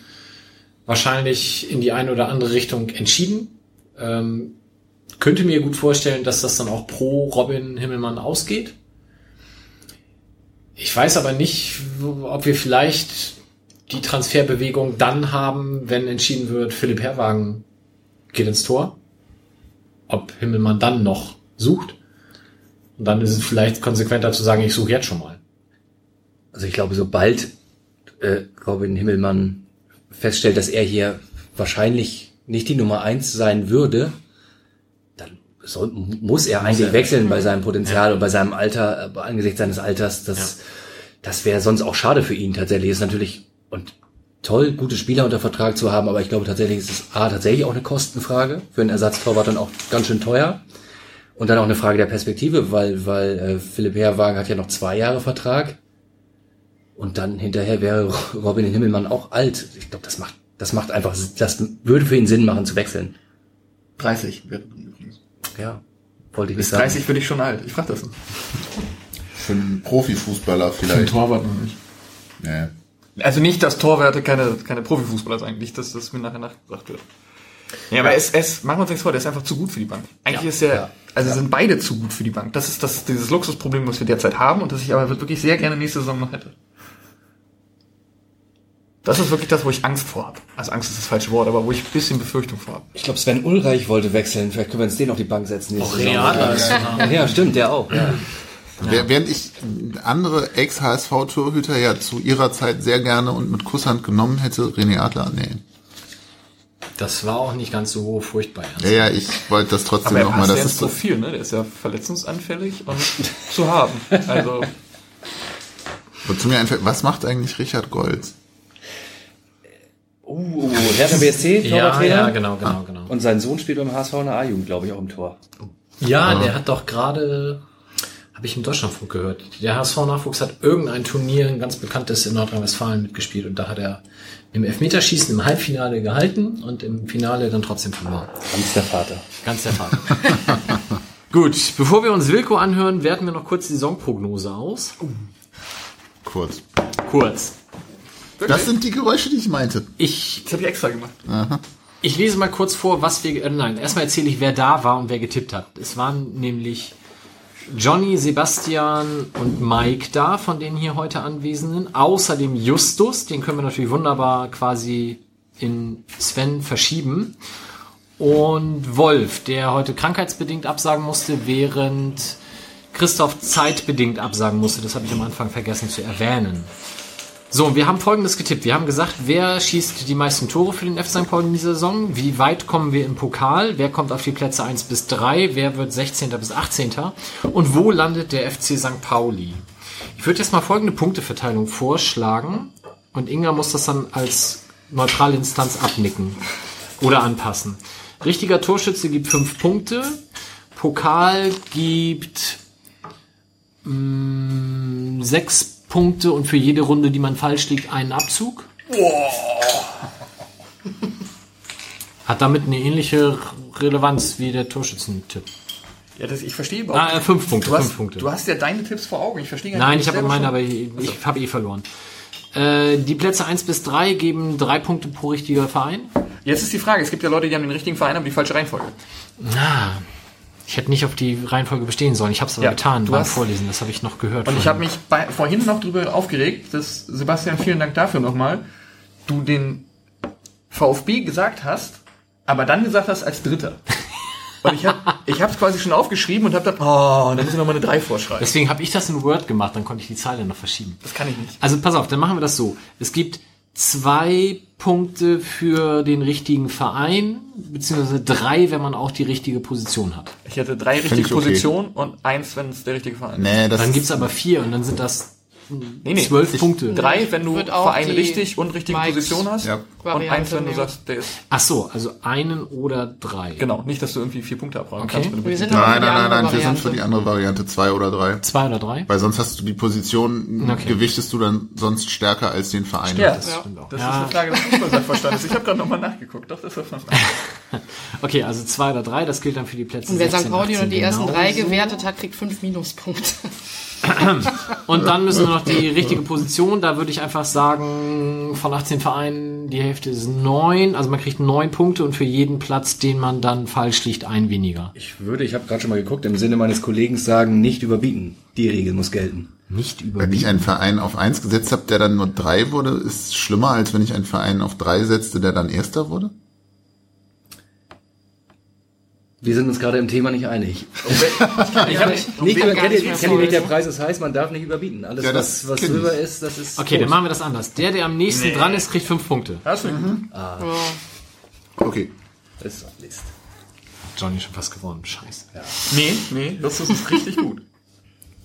wahrscheinlich in die eine oder andere Richtung entschieden. Ähm, könnte mir gut vorstellen, dass das dann auch pro Robin Himmelmann ausgeht. Ich weiß aber nicht, ob wir vielleicht die Transferbewegung dann haben, wenn entschieden wird, Philipp Herrwagen geht ins Tor. Ob Himmelmann dann noch sucht. Und dann ist es vielleicht konsequenter zu sagen, ich suche jetzt schon mal. Also ich glaube, sobald äh, Robin Himmelmann feststellt, dass er hier wahrscheinlich nicht die Nummer eins sein würde, soll, muss er eigentlich wechseln bei seinem Potenzial und bei seinem Alter, äh, angesichts seines Alters. Das, das wäre sonst auch schade für ihn tatsächlich. Ist natürlich und toll, gute Spieler unter Vertrag zu haben, aber ich glaube tatsächlich ist es A, tatsächlich auch eine Kostenfrage für einen Ersatztorwart dann auch ganz schön teuer. Und dann auch eine Frage der Perspektive, weil, weil äh, Philipp Herrwagen hat ja noch zwei Jahre Vertrag. Und dann hinterher wäre Robin Himmelmann auch alt. Ich glaube, das macht, das macht einfach, das würde für ihn Sinn machen zu wechseln. 30 wird übrigens. Ja, wollte ich nicht Bis sagen. 30 würde ich schon alt. Ich frag das. Für einen Profifußballer Für einen vielleicht. Torwart noch nicht. Nee. Also nicht, dass Torwärte keine, keine Profifußballer sein, nicht, dass das mir nachher nachgedacht wird. Ja, aber es, es, machen wir uns nichts vor, der ist einfach zu gut für die Bank. Eigentlich ist er, also sind beide zu gut für die Bank. Das ist das, dieses Luxusproblem, was wir derzeit haben und das ich aber wirklich sehr gerne nächste Saison noch hätte. Das ist wirklich das, wo ich Angst vor habe. Also Angst ist das falsche Wort, aber wo ich ein bisschen Befürchtung vor habe. Ich glaube, Sven Ulreich wollte wechseln. Vielleicht können wir uns den auf die Bank setzen. Auch. Real ist Ja, ja, stimmt, der auch. Ja. Wer- Während ich andere Ex-HSV-Torhüter ja zu ihrer Zeit sehr gerne und mit Kusshand genommen hätte, René Adler, nee. Das war auch nicht ganz so furchtbar. Ja, ja, ich wollte das trotzdem Aber er nochmal, passt ja das ist so, Profil, ne? Der ist ja verletzungsanfällig und zu haben. Also, wozu mir einfällt, was macht eigentlich Richard Golds? Uh, Hertha BSC, Ja, Torwarttrainer. ja, genau, genau, genau. Und sein Sohn spielt beim HSV in der A-Jugend, glaube ich, auch im Tor. Ja, der hat doch gerade, habe ich im Deutschlandfunk gehört, der HSV-Nachwuchs hat irgendein Turnier, ein ganz bekanntes in Nordrhein-Westfalen mitgespielt und da hat er im Elfmeterschießen im Halbfinale gehalten und im Finale dann trotzdem verloren. Ganz der Vater. Ganz der Fall. Gut, bevor wir uns Wilko anhören, werten wir noch kurz die Saisonprognose aus. Kurz. Kurz. Das sind die Geräusche, die ich meinte. Ich, das habe ich extra gemacht. ich lese mal kurz vor, was wir, äh, nein, erstmal erzähle ich, wer da war und wer getippt hat. Es waren nämlich Johnny, Sebastian und Mike da, von den hier heute Anwesenden. Außerdem Justus, den können wir natürlich wunderbar quasi in Sven verschieben. Und Wolf, der heute krankheitsbedingt absagen musste, während Christoph zeitbedingt absagen musste. Das habe ich am Anfang vergessen zu erwähnen. So, wir haben folgendes getippt. Wir haben gesagt, wer schießt die meisten Tore für den F. St. Pauli in dieser Saison? Wie weit kommen wir im Pokal? Wer kommt auf die Plätze 1 bis 3? Wer wird 16. bis 18.? Und wo landet der FC St. Pauli? Ich würde jetzt mal folgende Punkteverteilung vorschlagen und Inga muss das dann als neutrale Instanz abnicken oder anpassen. Richtiger Torschütze gibt 5 Punkte. Pokal gibt 6 Punkte und für jede Runde, die man falsch liegt, einen Abzug. Hat damit eine ähnliche Relevanz wie der Torschützentipp. Ja, das, ich verstehe überhaupt Ah, äh, fünf Punkte, Du hast, fünf Punkte. du hast ja deine Tipps vor Augen. Ich verstehe gar Nein, ich habe meine, aber ich, ich habe eh verloren. Äh, die Plätze 1 bis 3 geben drei Punkte pro richtiger Verein. Jetzt ist die Frage, es gibt ja Leute, die haben den richtigen Verein, aber die falsche Reihenfolge. Ah, ich hätte nicht auf die Reihenfolge bestehen sollen. Ich habe es aber Ja, getan du beim hast- Vorlesen. Das habe ich noch gehört. Und ich habe mich bei, vorhin noch drüber aufgeregt, dass Sebastian, vielen Dank dafür nochmal, du den VfB gesagt hast, aber dann gesagt hast als Dritter. Und ich habe ich es quasi schon aufgeschrieben und habe dann, oh, dann muss ich nochmal eine 3 vorschreiben. Deswegen habe ich das in Word gemacht, dann konnte ich die Zeile noch verschieben. Das kann ich nicht. Also pass auf, dann machen wir das so. Es gibt zwei Punkte für den richtigen Verein, beziehungsweise drei, wenn man auch die richtige Position hat. Ich hätte drei Find richtige ich okay. Positionen und eins, wenn es der richtige Verein ist. Nee, das Dann gibt's aber vier und dann sind das Nee, nee. zwölf Punkte. Drei, wenn du Verein die richtig und richtige Mikes Position hast. Ja. Und eins, wenn du sagst, der ist. Ach so, also einen oder drei. Genau, nicht, dass du irgendwie vier Punkte abräumen Okay. kannst. wenn du Wir sind nein, für die nein, nein, andere nein, wir sind Variante. für die andere Variante zwei oder drei. Zwei oder drei? Weil sonst hast du die Position, Okay. gewichtest du dann sonst stärker als den Verein. Ja, Das das, stimmt auch. ist Ja. eine Frage des Fußballsachverstandes. Ich habe gerade nochmal nachgeguckt. Doch, das ist das Okay, also zwei oder drei, das gilt dann für die Plätze Und wer 16, St. Pauli 18 nur die ersten drei genauso. gewertet hat, kriegt fünf Minuspunkte. Und dann müssen wir noch die richtige Position. Da würde ich einfach sagen, von 18 Vereinen, die Hälfte ist neun. Also man kriegt neun Punkte und für jeden Platz, den man dann falsch liegt, ein weniger. Ich würde, ich habe gerade schon mal geguckt, im Sinne meines Kollegen sagen, nicht überbieten. Die Regel muss gelten. Nicht Wenn über ich einen Verein auf eins gesetzt habe, der dann nur drei wurde, ist schlimmer, als wenn ich einen Verein auf drei setzte, der dann erster wurde? Wir sind uns gerade im Thema nicht einig. Ich hab, Nicht, kennt nicht ihr, kennt ihr nicht, der voll. Preis ist heiß, man darf nicht überbieten. Alles, Ja, was, das was ich. drüber ist, das ist. Okay, dann tot. machen wir das anders. Der, der am nächsten dran ist, kriegt fünf Punkte. Hast du Okay. Das ist doch Mist. Johnny schon fast gewonnen. Scheiße. Nee, nee, das ist richtig gut.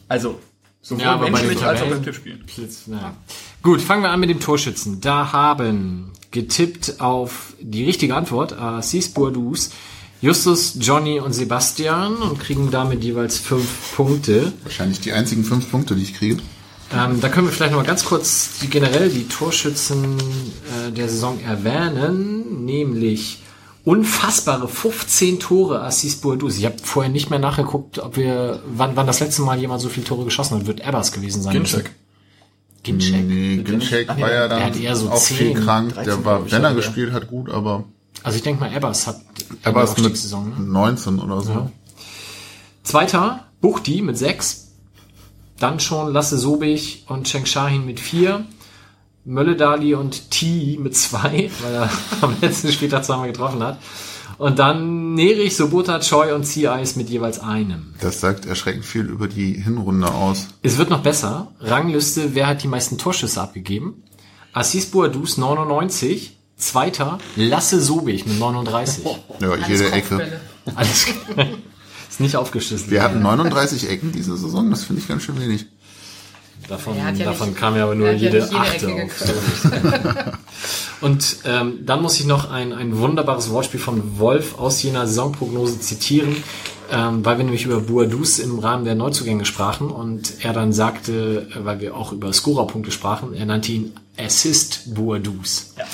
Also, sowohl Ja, aber bei den als auch beim Tippspielen. Naja. Gut, fangen wir an mit dem Torschützen. Da haben getippt auf die richtige Antwort Assis Bourdous, Justus, Johnny und Sebastian und kriegen damit jeweils fünf Punkte. Wahrscheinlich die einzigen fünf Punkte, die ich kriege. Ähm, da können wir vielleicht noch mal ganz kurz die, generell die Torschützen äh, der Saison erwähnen, nämlich unfassbare 15 Tore Assis Bourdous. Ich habe vorher nicht mehr nachgeguckt, ob wir wann, wann das letzte Mal jemand so viele Tore geschossen hat. Wird Ebbers gewesen sein. Ginczek. Ginczek. Nee, Ginczek war ja dann eher so auch 10, viel krank. 13, Der war, wenn er gespielt hat, gut, aber Also ich denke mal, Ebbers hat er es mit Aufstiegssaison, ne? 19 oder so. Ja. Zweiter, Buchti mit sechs. Dann schon Lasse Sobich und Cheng Shahin mit vier. Mölledali und T mit zwei, weil er am letzten Spieltag zweimal getroffen hat. Und dann Nerich, Sobota, Choi und Sea-Eis mit jeweils einem. Das sagt erschreckend viel über die Hinrunde aus. Es wird noch besser. Rangliste, wer hat die meisten Torschüsse abgegeben? Assis Boadus 99. Zweiter, Lasse Sobich mit 39. Ja, jede Ecke. Alles ist nicht aufgeschlüsselt. Wir hatten 39 Ecken diese Saison, das finde ich ganz schön wenig. Davon, ja davon nicht- kam ja aber nur hat ja jede jede achte Ecke auf. Und ähm, dann muss ich noch ein, ein wunderbares Wortspiel von Wolf aus jener Saisonprognose zitieren, ähm, weil wir nämlich über Boadus im Rahmen der Neuzugänge sprachen und er dann sagte, äh, weil wir auch über Scorerpunkte sprachen, er nannte ihn Assist Boadus.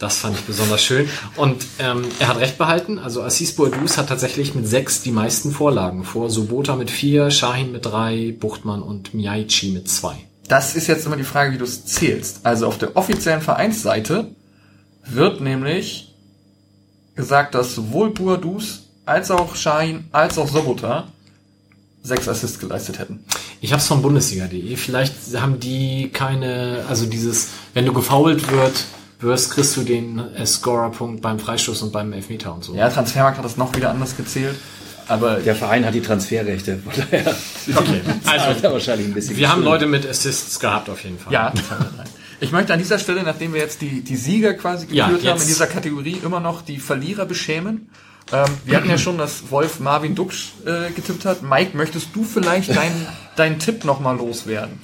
Das fand ich besonders schön. Und ähm, er hat recht behalten. Also Assis Boadus hat tatsächlich mit sechs die meisten Vorlagen. Vor Sobota mit vier, Shahin mit drei, Buchtmann und Miyaichi mit zwei. Das ist jetzt immer die Frage, wie du es zählst. Also auf der offiziellen Vereinsseite wird nämlich gesagt, dass sowohl Boadus als auch Shahin als auch Sobota sechs Assists geleistet hätten. Ich habe es von Bundesliga.de. Vielleicht haben die keine, also dieses, wenn du gefoult wird, wirst, kriegst du den äh, Scorerpunkt beim Freistoß und beim Elfmeter und so. Ja, Transfermarkt hat das noch wieder anders gezählt. Aber Der Verein hat die Transferrechte. Okay, also wahrscheinlich ein bisschen. wir haben. Leute mit Assists gehabt auf jeden Fall. ja, ich möchte an dieser Stelle, nachdem wir jetzt die, die Sieger quasi Ja, geführt haben jetzt. in dieser Kategorie, immer noch die Verlierer beschämen. Ähm, wir hatten ja schon, dass Wolf Marvin Duksch äh, getippt hat. Mike, möchtest du vielleicht deinen deinen Tipp nochmal loswerden?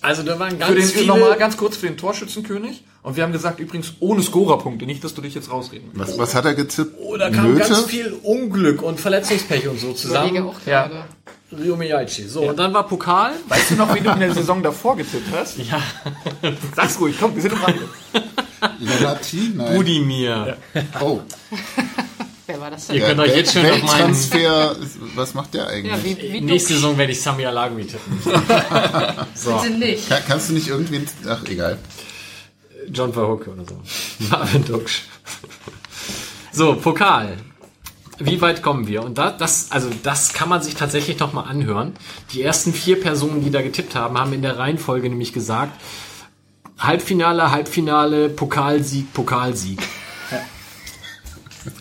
Also da waren Für ganz den, viele... nochmal ganz kurz für den Torschützenkönig. Und wir haben gesagt, übrigens ohne Scorerpunkte, nicht, dass du dich jetzt rausreden willst. Was, was hat er getippt? Oh, da kam Löte? ganz viel Unglück und Verletzungspech und so zusammen. auch Ja. Rio Miyaichi. So, und dann war Pokal. Weißt du noch, wie du in der Saison davor getippt hast? Ja. Sag's ruhig, komm, wir sind im Radio. Lelati? Nein. Budimir. Oh. Wer war das denn? Ihr könnt euch jetzt schon auf meinen... Welttransfer, was macht der eigentlich? Ja, wie, wie Nächste Saison werde ich Sami Alagui tippen. so. sind sie nicht. Kann, kannst du nicht irgendwie, ach egal. John Verhooke oder so. Marvin Duksch. So, Pokal. Wie weit kommen wir? Und da, das, also das kann man sich tatsächlich noch mal anhören. Die ersten vier Personen, die da getippt haben, haben in der Reihenfolge nämlich gesagt, Halbfinale, Halbfinale, Pokalsieg, Pokalsieg.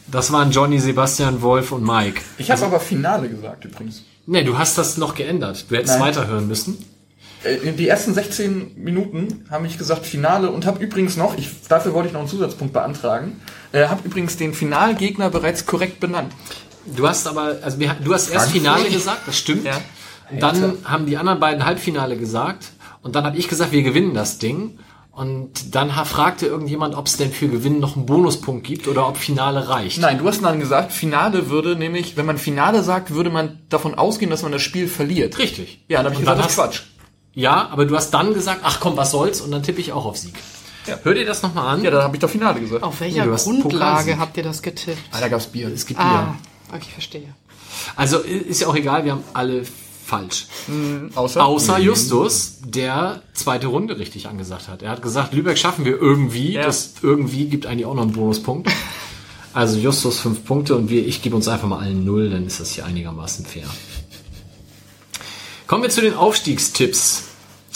Das waren Johnny, Sebastian, Wolf und Mike. Ich habe aber Finale gesagt übrigens. Ne, du hast das noch geändert. Du hättest Nein. weiterhören müssen. Äh, In die ersten 16 Minuten haben ich gesagt Finale und habe übrigens noch, ich, dafür wollte ich noch einen Zusatzpunkt beantragen, äh, habe übrigens den Finalgegner bereits korrekt benannt. Du hast aber, also wir, du hast erst? Finale gesagt, das stimmt. Ja. Dann haben die anderen beiden Halbfinale gesagt und dann habe ich gesagt, wir gewinnen das Ding. Und dann fragte irgendjemand, ob es denn für Gewinnen noch einen Bonuspunkt gibt oder ob Finale reicht. Nein, du hast dann gesagt, Finale würde nämlich, wenn man Finale sagt, würde man davon ausgehen, dass man das Spiel verliert. Richtig. Ja, dann habe ich gesagt, das ist Quatsch. Ja, aber du hast dann gesagt, ach komm, was soll's? Und dann tippe ich auch auf Sieg. Ja. Hör dir das nochmal an. Ja, dann habe ich doch Finale gesagt. Auf welcher hast Grundlage habt ihr das getippt? Ah, da gab's Bier. es gibt Ah, Bier. okay, verstehe. Also ist ja auch egal, wir haben alle falsch. Außer? Außer Justus, der zweite Runde richtig angesagt hat. Er hat gesagt, Lübeck schaffen wir irgendwie. Ja. Das irgendwie gibt eigentlich auch noch einen Bonuspunkt. Also Justus fünf Punkte und wir, ich gebe uns einfach mal allen null, dann ist das hier einigermaßen fair. Kommen wir zu den Aufstiegstipps.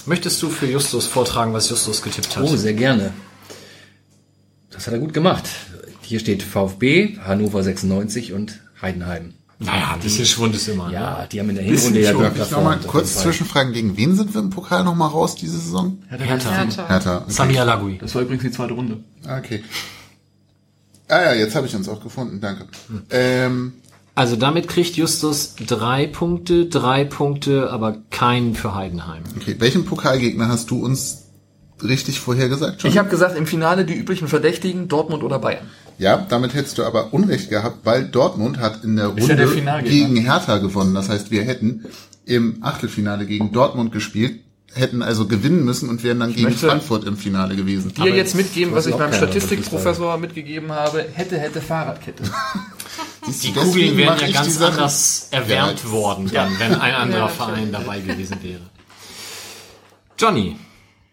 Möchtest du für Justus vortragen, was Justus getippt hat? Oh, sehr gerne. Das hat er gut gemacht. Hier steht VfB, Hannover 96 und Heidenheim. Naja, ein bisschen Schwund ist immer. ne? Ja, die haben in der Hinrunde ja schon. Glück Ich mal kurz zwischenfragen, gegen wen sind wir im Pokal noch mal raus diese Saison? Hertha. Hertha. Hertha. Okay. Sami Alagui. Das war übrigens die zweite Runde. Ah, Okay. Ah ja, jetzt habe ich uns auch gefunden, danke. Ähm, Also damit kriegt Justus drei Punkte, drei Punkte, aber keinen für Heidenheim. okay, welchen Pokalgegner hast du uns richtig vorhergesagt schon? Ich habe gesagt, im Finale die üblichen Verdächtigen, Dortmund oder Bayern. Ja, damit hättest du aber Unrecht gehabt, weil Dortmund hat in der ja Runde der gegen Hertha gewonnen. Das heißt, wir hätten im Achtelfinale gegen Dortmund gespielt, hätten also gewinnen müssen und wären dann gegen möchte Frankfurt im Finale gewesen. Dir jetzt mitgeben, was ich beim Statistikprofessor mitgegeben habe, hätte, hätte Fahrradkette. Siehst Die Kugeln wären ja ganz anders erwärmt Ja. worden, dann, wenn ein anderer Ja, Verein dabei gewesen wäre. Johnny,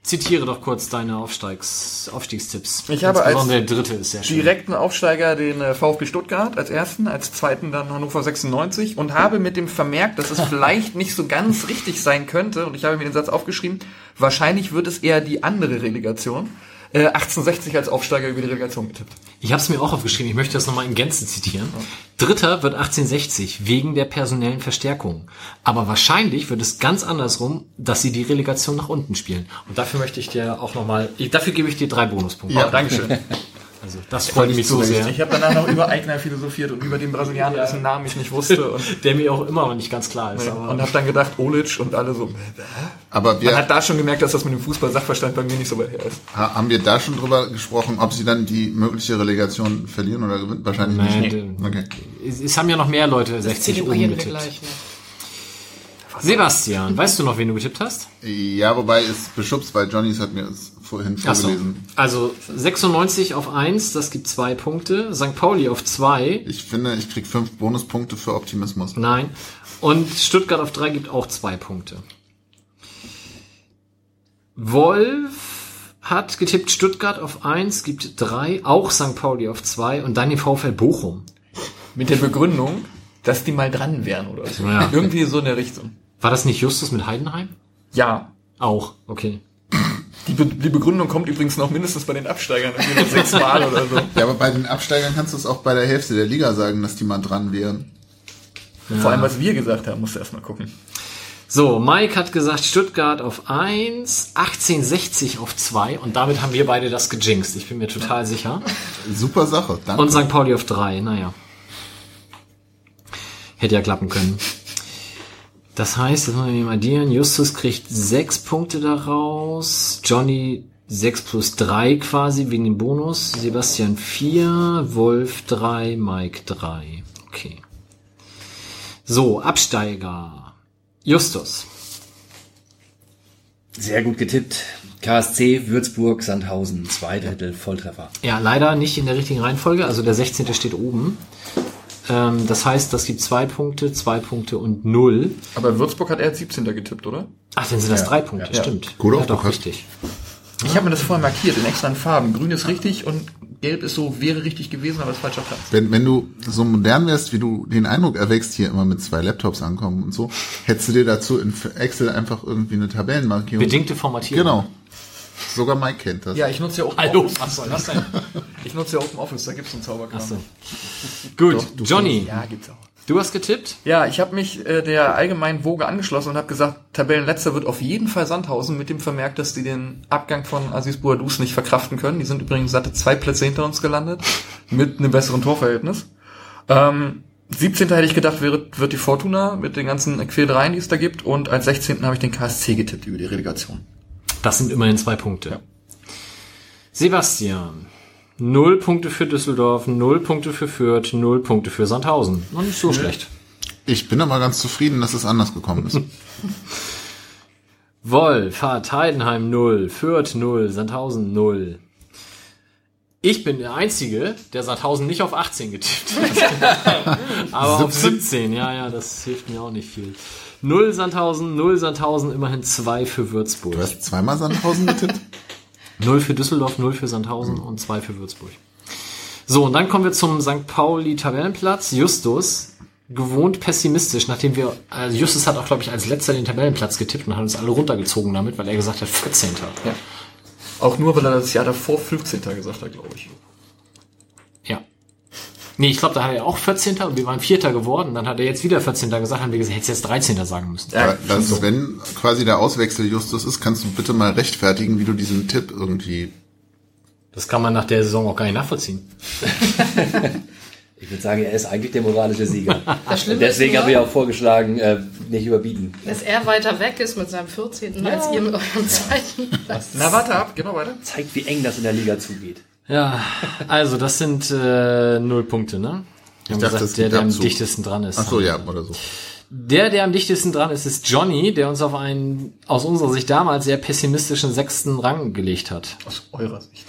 zitiere doch kurz deine Aufsteigs Aufstiegstipps. Ich habe als der dritte ist sehr schön. Direkten Aufsteiger den äh, VfB Stuttgart als ersten, als zweiten dann Hannover 96 und habe mit dem Vermerk, dass es vielleicht nicht so ganz richtig sein könnte, und ich habe mir den Satz aufgeschrieben, wahrscheinlich wird es eher die andere Relegation, äh, 1860 als Aufsteiger über die Relegation getippt. Ich habe es mir auch aufgeschrieben, ich möchte das nochmal in Gänze zitieren. Dritter wird 1860 wegen der personellen Verstärkung. Aber wahrscheinlich wird es ganz andersrum, dass sie die Relegation nach unten spielen. Und dafür möchte ich dir auch nochmal, dafür gebe ich dir drei Bonuspunkte. Ja. Dankeschön. Also das freut mich so sehr. Ich habe danach noch über Eigner philosophiert und über den Brasilianer, dessen Namen ich nicht wusste und, Der mir auch immer noch nicht ganz klar ist. Aber und habe dann gedacht, Olic und alle so. Aber Man wir hat da schon gemerkt, dass das mit dem Fußball-Sachverstand bei mir nicht so weit her ist. ha- haben wir da schon drüber gesprochen, ob sie dann die mögliche Relegation verlieren oder gewinnen? Wahrscheinlich Nein, nicht. d- Okay. es, es haben ja noch mehr Leute 60 oben Zelebrieren wir getippt. gleich. Ne? Sebastian, weißt du noch, wen du getippt hast? Ja, wobei es beschubst, weil Johnnys hat mir es vorhin Ach so. vorgelesen. Also 96 auf 1, das gibt zwei Punkte. St. Pauli auf 2, Ich finde, ich krieg fünf Bonuspunkte für Optimismus. nein. Und Stuttgart auf 3 gibt auch zwei Punkte. Wolf hat getippt Stuttgart auf 1, gibt 3, auch St. Pauli auf 2 und dann den VfL Bochum. Mit der Begründung, dass die mal dran wären oder so. Ja. Irgendwie so in der Richtung. War das nicht Justus mit Heidenheim? Ja. Auch, okay. Die, Be die Begründung kommt übrigens noch mindestens bei den Absteigern noch sechsmal oder so. Ja, aber bei den Absteigern kannst du es auch bei der Hälfte der Liga sagen, dass die mal dran wären. Vor allem, was wir gesagt haben, musst du erstmal gucken. So, Mike hat gesagt Stuttgart auf 1, 1860 auf 2 und damit haben wir beide das gejinxt. Ich bin mir total sicher. Super Sache. Danke. Und St. Pauli auf 3, naja. Hätte ja klappen können. Das heißt, jetzt müssen wir mal addieren. Justus kriegt 6 Punkte daraus. Johnny 6 plus 3 quasi wegen dem Bonus. Sebastian 4, Wolf 3, Mike 3. Okay. So, Absteiger. Justus. Sehr gut getippt. KSC, Würzburg, Sandhausen, zwei Drittel Volltreffer. Ja, leider nicht in der richtigen Reihenfolge. Also der 16. steht oben. Ähm, das heißt, das gibt zwei Punkte, zwei Punkte und null. Aber Würzburg hat er als 17. getippt, oder? Ach, dann sind das Ja, drei Punkte, ja. stimmt. Gut ja, doch, richtig. Ich habe mir das vorher markiert in extra Farben. Grün ist richtig und gelb ist so, wäre richtig gewesen, aber ist falscher Platz. Wenn, wenn du so modern wärst, wie du den Eindruck erwächst, hier immer mit zwei Laptops ankommen und so, hättest du dir dazu in Excel einfach irgendwie eine Tabellenmarkierung. Bedingte Formatierung. Genau. Sogar Mike kennt das. Ja, ich nutze ja auch Hallo, was soll das denn? Ich nutze ja Open Office, da gibt's einen Zauberkram. Achso. Gut, Johnny, Ja, gibt's auch. du hast getippt? Ja, ich habe mich äh, der allgemeinen Woge angeschlossen und habe gesagt, Tabellenletzter wird auf jeden Fall Sandhausen mit dem Vermerk, dass die den Abgang von Aziz Bouadouz nicht verkraften können. Die sind übrigens satte zwei Plätze hinter uns gelandet mit einem besseren Torverhältnis. Ähm, 17. hätte ich gedacht, wäre, wird die Fortuna mit den ganzen Quälereien, die es da gibt. Und als 16. habe ich den KSC getippt über die Relegation. Das sind immerhin zwei Punkte. Sebastian. Null Punkte für Düsseldorf, null Punkte für Fürth, null Punkte für Sandhausen. Noch nicht so schlecht. Ich bin aber ganz zufrieden, dass es anders gekommen ist. Wolf hat Heidenheim 0, Fürth 0, Sandhausen 0. Ich bin der Einzige, der Sandhausen nicht auf 18 getippt hat. Aber auf 17, ja, ja, das hilft mir auch nicht viel. 0 Sandhausen, 0 Sandhausen, immerhin 2 für Würzburg. Du hast zweimal Sandhausen getippt? 0 für Düsseldorf, 0 für Sandhausen und 2 für Würzburg. So, und dann kommen wir zum St. Pauli Tabellenplatz. Justus, gewohnt pessimistisch, nachdem wir, also Justus hat auch, glaube ich, als letzter den Tabellenplatz getippt und hat uns alle runtergezogen damit, weil er gesagt hat, 14. Ja. Auch nur, weil er das Jahr davor 15. gesagt hat, glaube ich. Ja. Nee, ich glaube, da hat er auch 14. und wir waren Vierter geworden. Dann hat er jetzt wieder 14. gesagt, haben wir gesagt, hättest jetzt 13. sagen müssen. Ja, das, wenn quasi der Auswechsel Justus ist, kannst du bitte mal rechtfertigen, wie du diesen Tipp irgendwie. Das kann man nach der Saison auch gar nicht nachvollziehen. Ich würde sagen, er ist eigentlich der moralische Sieger. Das deswegen habe ich auch vorgeschlagen, äh, nicht überbieten. Dass er weiter weg ist mit seinem 14. als ihr mit eurem zweiten. Na, warte ab, geh mal weiter. Zeigt, wie eng das in der Liga zugeht. Ja, also das sind äh, null Punkte, ne? Haben dachte, gesagt, es der, der am dichtesten dran ist. Ach so, ja, oder so. Der, der am dichtesten dran ist, ist Johnny, der uns auf einen aus unserer Sicht damals sehr pessimistischen sechsten Rang gelegt hat. Aus eurer Sicht.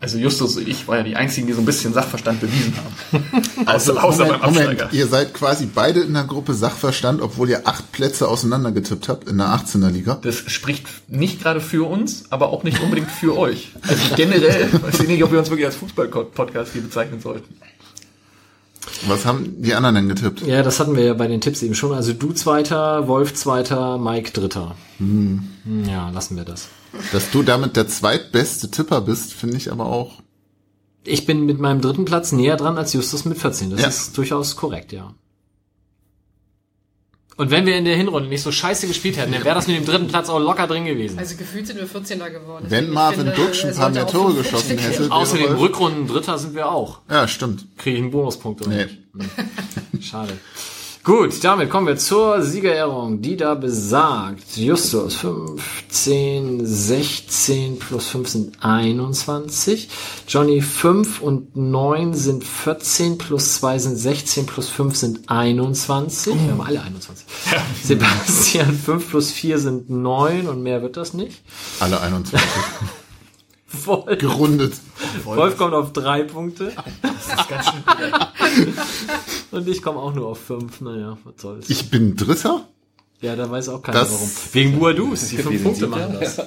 Also Justus und ich war ja die einzigen, die so ein bisschen Sachverstand bewiesen haben. außer, außer beim Moment, Absteiger. Moment, ihr seid quasi beide in der Gruppe Sachverstand, obwohl ihr acht Plätze auseinander getippt habt in der 18er Liga. Das spricht nicht gerade für uns, aber auch nicht unbedingt für euch. Also generell weiß ich nicht, ob wir uns wirklich als Fußball-Podcast hier bezeichnen sollten. Was haben die anderen denn getippt? Ja, das hatten wir ja bei den Tipps eben schon. Also du Zweiter, Wolf Zweiter, Mike Dritter. Hm, Ja, lassen wir das. Dass du damit der zweitbeste Tipper bist, finde ich aber auch. Ich bin mit meinem dritten Platz näher dran als Justus mit 14. Das Ja. ist durchaus korrekt, ja. Und wenn wir in der Hinrunde nicht so scheiße gespielt hätten, dann wäre das mit dem dritten Platz auch locker drin gewesen. Also gefühlt sind wir 14. geworden. Wenn Marvin Duksch ein paar mehr Tore geschossen hätte. Außerdem. Rückrunden Dritter sind wir auch. Ja, stimmt. Kriege ich einen Bonuspunkt oder Nee. nicht? Hm. Schade. Gut, damit kommen wir zur Siegerehrung, die da besagt. Justus 15, 16 plus 5 sind 21. Johnny 5 und 9 sind 14 plus 2 sind 16 plus 5 sind 21. Wir haben alle 21. Sebastian 5 plus 4 sind 9 und mehr wird das nicht. Alle 21. Wolf, Gerundet. Wolf kommt auf 3 Punkte. und ich komme auch nur auf 5. Naja, was soll's. Ich bin Dritter? Ja, da weiß auch keiner Das- warum. Wegen Buadus, die fünf Punkte Sieger. machen das.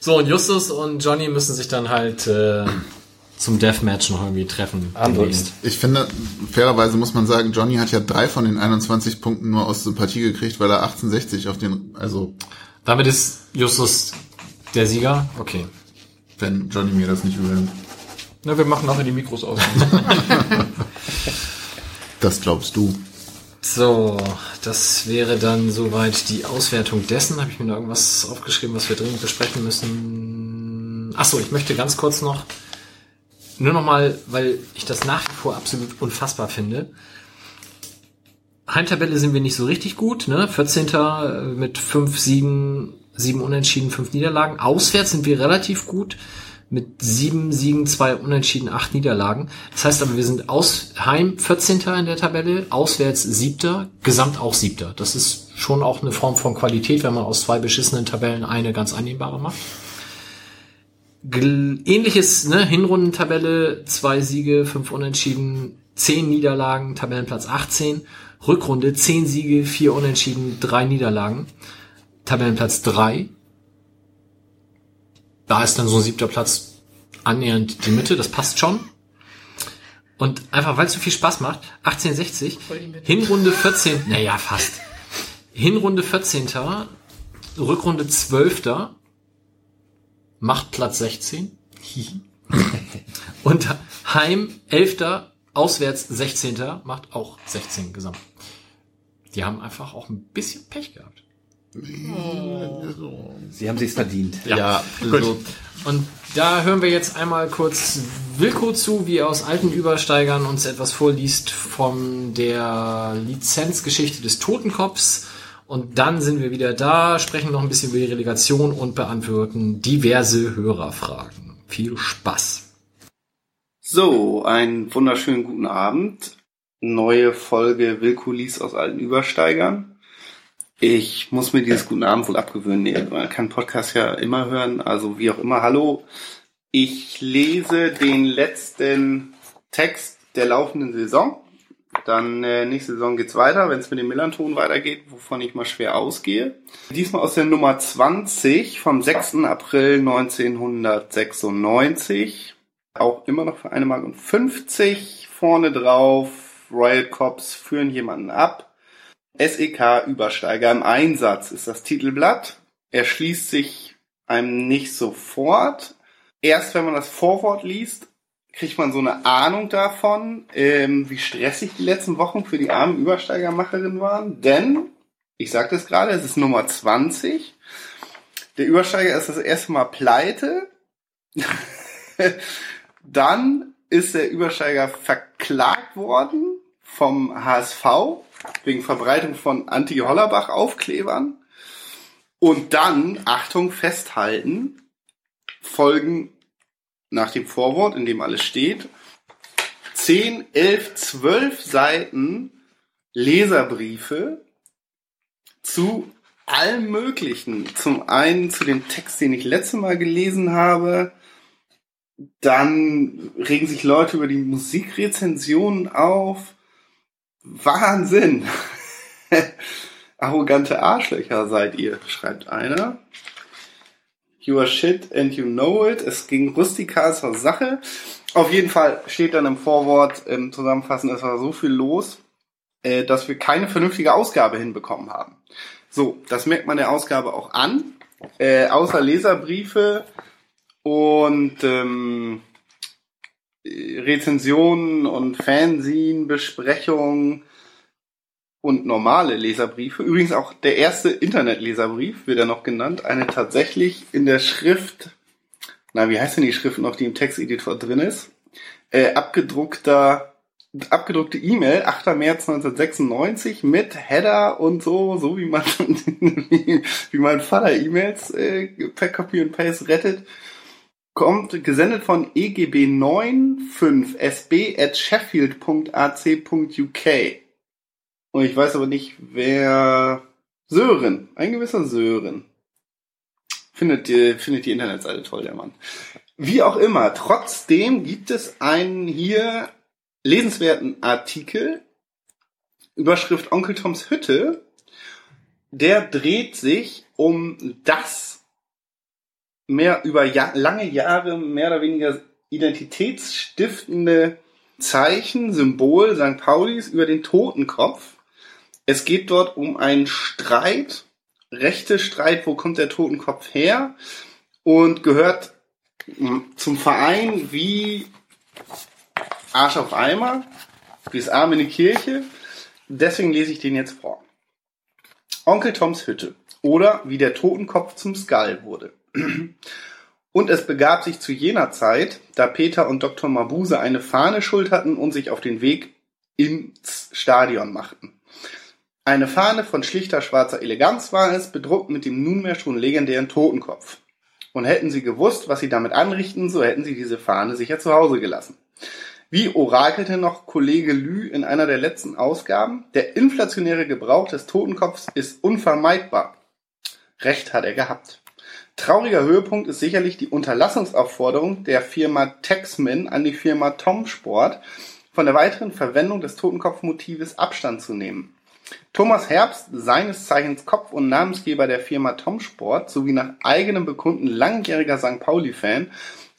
So, und Justus und Johnny müssen sich dann halt äh, zum Deathmatch noch irgendwie treffen. Ich finde, fairerweise muss man sagen, Johnny hat ja drei von den 21 Punkten nur aus Sympathie gekriegt, weil er 1860 auf den, also, Damit ist Justus der Sieger. Okay. wenn Johnny mir das nicht übernimmt. Na, wir machen nachher die Mikros aus. Das glaubst du. So, das wäre dann soweit die Auswertung dessen. Habe ich mir da irgendwas aufgeschrieben, was wir dringend besprechen müssen? Ach so, ich möchte ganz kurz noch, nur noch mal, weil ich das nach wie vor absolut unfassbar finde. Heimtabelle sind wir nicht so richtig gut, ne? 14. mit fünf Siegen, sieben Unentschieden, fünf Niederlagen. Auswärts sind wir relativ gut mit sieben Siegen, zwei Unentschieden, acht Niederlagen. Das heißt aber, wir sind aus Heim 14. in der Tabelle, auswärts siebter, gesamt auch siebter. Das ist schon auch eine Form von Qualität, wenn man aus zwei beschissenen Tabellen eine ganz annehmbare macht. Ähnliches, ne, Hinrundentabelle, zwei Siege, fünf Unentschieden, zehn Niederlagen, Tabellenplatz 18. Rückrunde, zehn Siege, vier Unentschieden, drei Niederlagen. Tabellenplatz 3. Da ist dann so ein siebter Platz annähernd die Mitte, das passt schon. Und einfach, weil es so viel Spaß macht, 1860, Voll die Mitte. Hinrunde 14, naja, fast. Hinrunde 14. Rückrunde 12. Macht Platz 16. Und Heim 11. Auswärts 16. Macht auch 16 gesamt. Die haben einfach auch ein bisschen Pech gehabt. Sie haben sich's verdient. Ja, Gut. also, Und da hören wir jetzt einmal kurz Wilko zu, wie er aus alten Übersteigern uns etwas vorliest von der Lizenzgeschichte des Totenkopfs. Und dann sind wir wieder da, sprechen noch ein bisschen über die Relegation und beantworten diverse Hörerfragen. Viel Spaß. So, einen wunderschönen guten Abend. Neue Folge Willkulis aus alten Übersteigern. Ich muss mir dieses guten Abend wohl abgewöhnen. Man kann Podcast ja immer hören, also wie auch immer. Hallo, ich lese den letzten Text der laufenden Saison. Dann äh, nächste Saison geht's weiter, wenn es mit dem Millanton weitergeht, wovon ich mal schwer ausgehe. Diesmal aus der Nummer 20 vom 6. April 1996 auch immer noch für eine Mark und 50 vorne drauf. Royal Cops führen jemanden ab. SEK Übersteiger im Einsatz ist das Titelblatt. Er schließt sich einem nicht sofort. Erst wenn man das Vorwort liest, kriegt man so eine Ahnung davon, ähm, wie stressig die letzten Wochen für die armen Übersteigermacherinnen waren. Denn, ich sagte es gerade, es ist Nummer 20. Der Übersteiger ist das erste Mal pleite. Dann ist der Übersteiger verklagt worden vom HSV wegen Verbreitung von Anti-Hollerbach-Aufklebern. Und dann, Achtung, festhalten, folgen nach dem Vorwort, in dem alles steht, 10, 11, 12 Seiten Leserbriefe zu allem Möglichen. Zum einen zu dem Text, den ich letztes Mal gelesen habe. Dann regen sich Leute über die Musikrezensionen auf. Wahnsinn! Arrogante Arschlöcher seid ihr, schreibt einer. You are shit and you know it. Es ging rustikal zur Sache. Auf jeden Fall steht dann im Vorwort ähm, zusammenfassend, es war so viel los, äh, dass wir keine vernünftige Ausgabe hinbekommen haben. So, das merkt man der Ausgabe auch an. Äh, außer Leserbriefe und ähm, Rezensionen und Fanzine, Besprechungen und normale Leserbriefe. Übrigens auch der erste Internetleserbrief wird er noch genannt. Eine tatsächlich in der Schrift, na, wie heißt denn die Schrift noch, die im Texteditor drin ist? Äh, abgedruckter, abgedruckte E-Mail, 8. März 1996 mit Header und so, so wie man, wie, wie mein Vater E-Mails äh, per Copy und Paste rettet. Kommt gesendet von EGB 95 sb at sheffield.ac.uk. Und ich weiß aber nicht, wer Sören, ein gewisser Sören. Findet die, findet die Internetseite toll, der Mann. Wie auch immer, trotzdem gibt es einen hier lesenswerten Artikel, Überschrift Onkel Toms Hütte, der dreht sich um das mehr über ja lange Jahre mehr oder weniger identitätsstiftende Zeichen, Symbol St. Paulis über den Totenkopf es geht dort um einen Streit, rechte Streit, wo kommt der Totenkopf her und gehört zum Verein wie Arsch auf Eimer, wie das Arm in die Kirche. Deswegen lese ich den jetzt vor. Onkel Toms Hütte oder wie der Totenkopf zum Skull wurde. Und es begab sich zu jener Zeit, da Peter und Dr. Mabuse eine Fahne schulterten und sich auf den Weg ins Stadion machten. Eine Fahne von schlichter schwarzer Eleganz war es, bedruckt mit dem nunmehr schon legendären Totenkopf. Und hätten sie gewusst, was sie damit anrichten, so hätten sie diese Fahne sicher zu Hause gelassen. Wie orakelte noch Kollege Lü in einer der letzten Ausgaben, der inflationäre Gebrauch des Totenkopfs ist unvermeidbar. Recht hat er gehabt. Trauriger Höhepunkt ist sicherlich die Unterlassungsaufforderung der Firma Texman an die Firma Tom Sport, von der weiteren Verwendung des Totenkopfmotives Abstand zu nehmen. Thomas Herbst, seines Zeichens Kopf und Namensgeber der Firma Tom Sport sowie nach eigenem Bekunden langjähriger St. Pauli-Fan,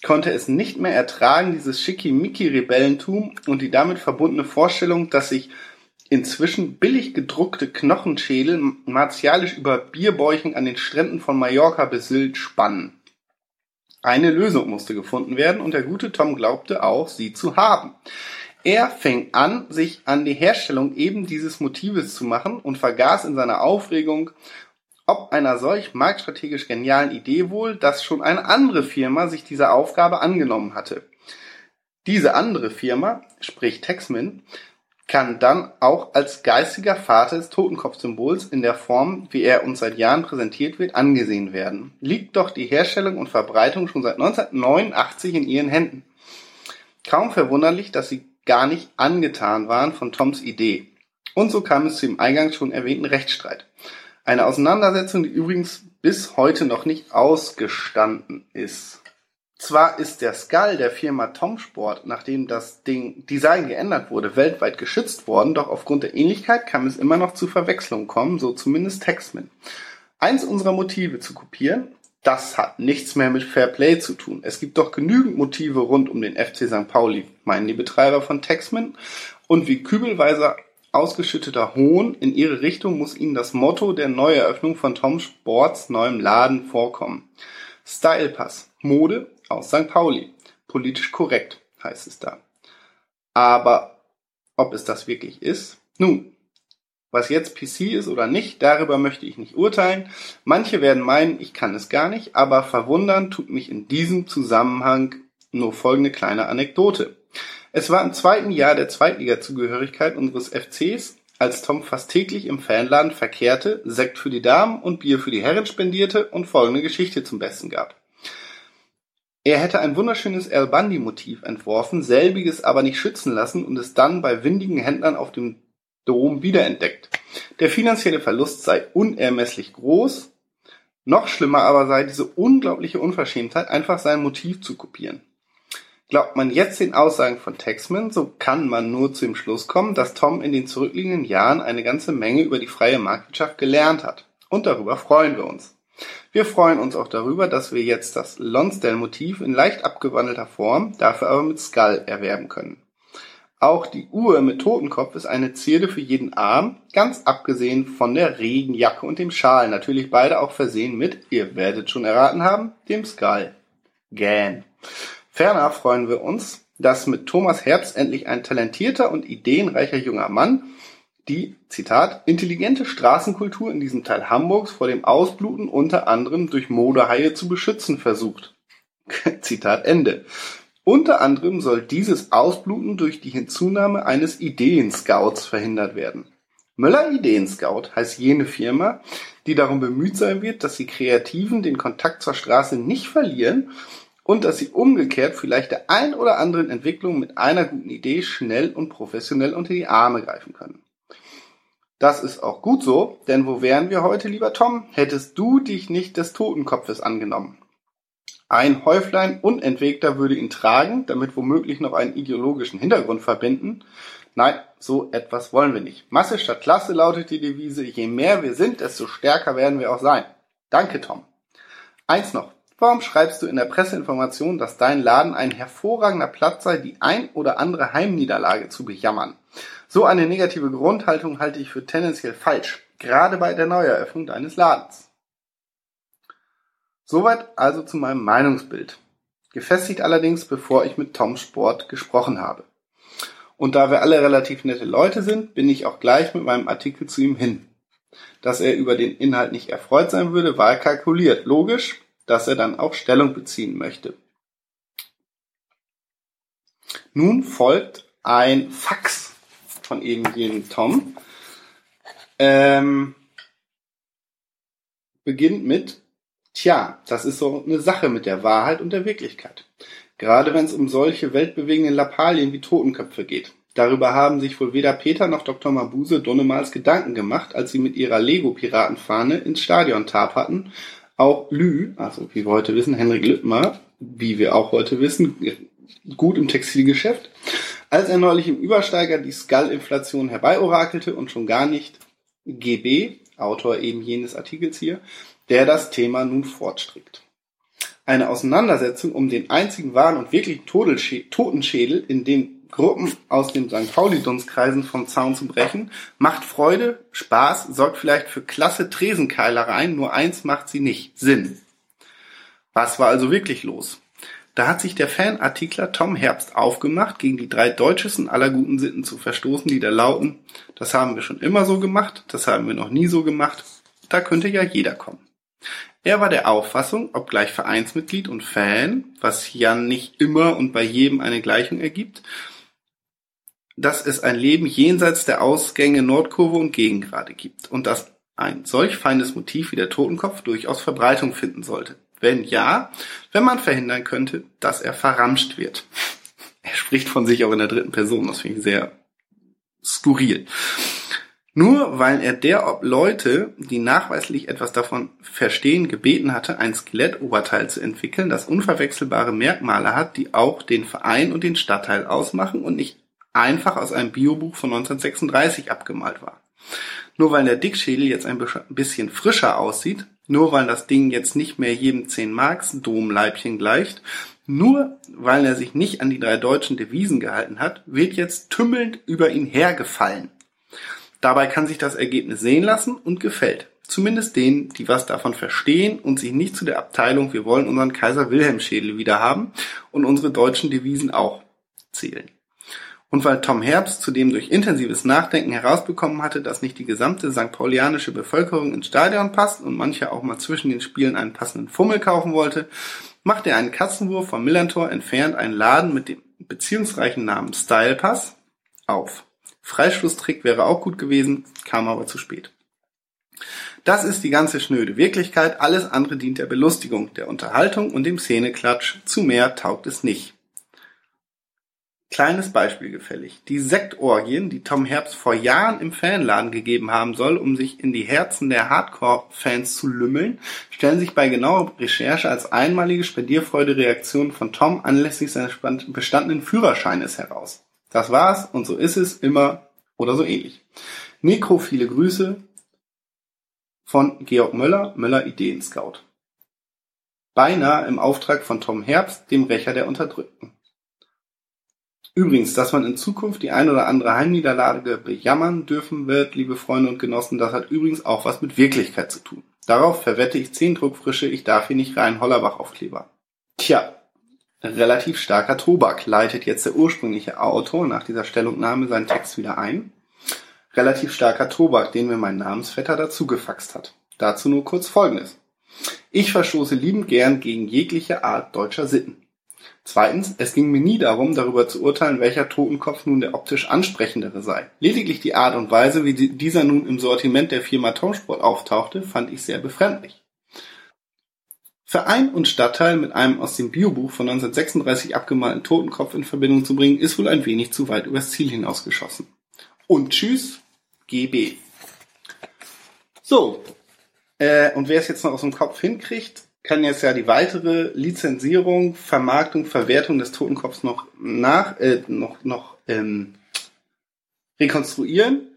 konnte es nicht mehr ertragen, dieses Schickimicki-Rebellentum und die damit verbundene Vorstellung, dass sich inzwischen billig gedruckte Knochenschädel martialisch über Bierbäuchen an den Stränden von Mallorca bis Sylt spannen. Eine Lösung musste gefunden werden und der gute Tom glaubte auch, sie zu haben. Er fängt an, sich an die Herstellung eben dieses Motives zu machen und vergaß in seiner Aufregung, ob einer solch marktstrategisch genialen Idee wohl, dass schon eine andere Firma sich dieser Aufgabe angenommen hatte. Diese andere Firma, sprich Texman, kann dann auch als geistiger Vater des Totenkopfsymbols in der Form, wie er uns seit Jahren präsentiert wird, angesehen werden. Liegt doch die Herstellung und Verbreitung schon seit 1989 in ihren Händen. Kaum verwunderlich, dass sie gar nicht angetan waren von Toms Idee. Und so kam es zu dem eingangs schon erwähnten Rechtsstreit. Eine Auseinandersetzung, die übrigens bis heute noch nicht ausgestanden ist. Zwar ist der Skull der Firma Tom Sport, nachdem das Ding Design geändert wurde, weltweit geschützt worden, doch aufgrund der Ähnlichkeit kann es immer noch zu Verwechslungen kommen, so zumindest Textman. Eins unserer Motive zu kopieren, das hat nichts mehr mit Fair Play zu tun. Es gibt doch genügend Motive rund um den FC St. Pauli, meinen die Betreiber von Texman. Und wie kübelweise ausgeschütteter Hohn in ihre Richtung muss ihnen das Motto der Neueröffnung von Tom Sports neuem Laden vorkommen. Style Pass. Mode aus St. Pauli. Politisch korrekt. heißt es da. Aber ob es das wirklich ist? Nun, was jetzt PC ist oder nicht, darüber möchte ich nicht urteilen. Manche werden meinen, ich kann es gar nicht, aber verwundern tut mich in diesem Zusammenhang nur folgende kleine Anekdote. Es war im zweiten Jahr der Zweitliga-Zugehörigkeit unseres FCs, als Tom fast täglich im Fanladen verkehrte, Sekt für die Damen und Bier für die Herren spendierte und folgende Geschichte zum Besten gab. Er hätte ein wunderschönes Al Bundy-Motiv entworfen, selbiges aber nicht schützen lassen und es dann bei windigen Händlern auf dem Dom wiederentdeckt. Der finanzielle Verlust sei unermesslich groß, noch schlimmer aber sei diese unglaubliche Unverschämtheit, einfach sein Motiv zu kopieren. Glaubt man jetzt den Aussagen von Texman, so kann man nur zu dem Schluss kommen, dass Tom in den zurückliegenden Jahren eine ganze Menge über die freie Marktwirtschaft gelernt hat. Und darüber freuen wir uns. Wir freuen uns auch darüber, dass wir jetzt das Lonsdale-Motiv in leicht abgewandelter Form, dafür aber mit Skull erwerben können. Auch die Uhr mit Totenkopf ist eine Zierde für jeden Arm, ganz abgesehen von der Regenjacke und dem Schal. Natürlich beide auch versehen mit, ihr werdet schon erraten haben, dem Skull. Gan. Ferner freuen wir uns, dass mit Thomas Herbst endlich ein talentierter und ideenreicher junger Mann die, Zitat, intelligente Straßenkultur in diesem Teil Hamburgs vor dem Ausbluten unter anderem durch Modehaie zu beschützen versucht. Zitat Ende. Unter anderem soll dieses Ausbluten durch die Hinzunahme eines Ideenscouts verhindert werden. Möller Ideenscout heißt jene Firma, die darum bemüht sein wird, dass die Kreativen den Kontakt zur Straße nicht verlieren und dass sie umgekehrt vielleicht der ein oder anderen Entwicklung mit einer guten Idee schnell und professionell unter die Arme greifen können. Das ist auch gut so, denn wo wären wir heute, lieber Tom, hättest du dich nicht des Totenkopfes angenommen? Ein Häuflein Unentwegter würde ihn tragen, damit womöglich noch einen ideologischen Hintergrund verbinden. Nein, so etwas wollen wir nicht. Masse statt Klasse lautet die Devise, je mehr wir sind, desto stärker werden wir auch sein. Danke, Tom. Eins noch. Warum schreibst du in der Presseinformation, dass dein Laden ein hervorragender Platz sei, die ein oder andere Heimniederlage zu bejammern? So eine negative Grundhaltung halte ich für tendenziell falsch, gerade bei der Neueröffnung deines Ladens. Soweit also zu meinem Meinungsbild. Gefestigt allerdings, bevor ich mit Tom Sport gesprochen habe. Und da wir alle relativ nette Leute sind, bin ich auch gleich mit meinem Artikel zu ihm hin. Dass er über den Inhalt nicht erfreut sein würde, war kalkuliert. Logisch, dass er dann auch Stellung beziehen möchte. Nun folgt ein Fax von irgendjenem Tom. Ähm, beginnt mit Tja, das ist so eine Sache mit der Wahrheit und der Wirklichkeit. Gerade wenn es um solche weltbewegenden Lappalien wie Totenköpfe geht. Darüber haben sich wohl weder Peter noch Dr. Mabuse Donnemals Gedanken gemacht, als sie mit ihrer Lego-Piratenfahne ins Stadion hatten. Auch Lü, also wie wir heute wissen, Henrik Lüttmer, wie wir auch heute wissen, gut im Textilgeschäft, als er neulich im Übersteiger die Skull-Inflation herbeiorakelte und schon gar nicht GB, Autor eben jenes Artikels hier, der das Thema nun fortstrickt. Eine Auseinandersetzung um den einzigen wahren und wirklichen Totenschädel in den Gruppen aus den St. Pauli-Dunstkreisen vom Zaun zu brechen, macht Freude, Spaß, sorgt vielleicht für klasse Tresenkeilereien, nur eins macht sie nicht, Sinn. Was war also wirklich los? Da hat sich der Fanartikler Tom Herbst aufgemacht, gegen die drei deutschesten aller guten Sitten zu verstoßen, die da lauten, das haben wir schon immer so gemacht, das haben wir noch nie so gemacht, da könnte ja jeder kommen. Er war der Auffassung, obgleich Vereinsmitglied und Fan, was ja nicht immer und bei jedem eine Gleichung ergibt, dass es ein Leben jenseits der Ausgänge Nordkurve und Gegengrade gibt und dass ein solch feines Motiv wie der Totenkopf durchaus Verbreitung finden sollte. Wenn ja, wenn man verhindern könnte, dass er verramscht wird. Er spricht von sich auch in der dritten Person, das finde ich sehr skurril. Nur weil er der Leute, die nachweislich etwas davon verstehen, gebeten hatte, ein Skelettoberteil zu entwickeln, das unverwechselbare Merkmale hat, die auch den Verein und den Stadtteil ausmachen und nicht einfach aus einem Biobuch von 1936 abgemalt war. Nur weil der Dickschädel jetzt ein bisschen frischer aussieht, nur weil das Ding jetzt nicht mehr jedem 10 Marks Domleibchen gleicht, nur weil er sich nicht an die drei deutschen Devisen gehalten hat, wird jetzt tümmelnd über ihn hergefallen. Dabei kann sich das Ergebnis sehen lassen und gefällt. Zumindest denen, die was davon verstehen und sich nicht zu der Abteilung, wir wollen unseren Kaiser Wilhelm Schädel wieder haben und unsere deutschen Devisen auch. zählen. Und weil Tom Herbst zudem durch intensives Nachdenken herausbekommen hatte, dass nicht die gesamte St. Paulianische Bevölkerung ins Stadion passt und manche auch mal zwischen den Spielen einen passenden Fummel kaufen wollte, machte er einen Katzenwurf vom Millantor entfernt einen Laden mit dem beziehungsreichen Namen Style Pass auf. Freischlusstrick wäre auch gut gewesen, kam aber zu spät. Das ist die ganze schnöde Wirklichkeit, alles andere dient der Belustigung, der Unterhaltung und dem Szeneklatsch, zu mehr taugt es nicht. Kleines Beispiel gefällig. Die Sektorgien, die Tom Herbst vor Jahren im Fanladen gegeben haben soll, um sich in die Herzen der Hardcore-Fans zu lümmeln, stellen sich bei genauer Recherche als einmalige Spendierfreude-Reaktion von Tom anlässlich seines bestandenen Führerscheines heraus. Das war's und so ist es immer oder so ähnlich. Nekrophile Grüße von Georg Möller, Möller Ideen Scout. Beinahe im Auftrag von Tom Herbst, dem Rächer der Unterdrückten. Übrigens, dass man in Zukunft die ein oder andere Heimniederlage bejammern dürfen wird, liebe Freunde und Genossen, das hat übrigens auch was mit Wirklichkeit zu tun. Darauf verwette ich zehn Druckfrische, ich darf hier nicht rein Hollerbach-Aufkleber. Tja, relativ starker Tobak leitet jetzt der ursprüngliche Autor nach dieser Stellungnahme seinen Text wieder ein. Relativ starker Tobak, den mir mein Namensvetter dazu gefaxt hat. Dazu nur kurz Folgendes. Ich verstoße liebend gern gegen jegliche Art deutscher Sitten. Zweitens, es ging mir nie darum, darüber zu urteilen, welcher Totenkopf nun der optisch ansprechendere sei. Lediglich die Art und Weise, wie dieser nun im Sortiment der Firma Tomsport auftauchte, fand ich sehr befremdlich. Verein und Stadtteil mit einem aus dem Biobuch von 1936 abgemalten Totenkopf in Verbindung zu bringen, ist wohl ein wenig zu weit übers Ziel hinausgeschossen. Und tschüss, GB. So, äh, und wer es jetzt noch aus dem Kopf hinkriegt, kann jetzt ja die weitere Lizenzierung, Vermarktung, Verwertung des Totenkopfs noch nach, äh, noch, noch ähm, rekonstruieren.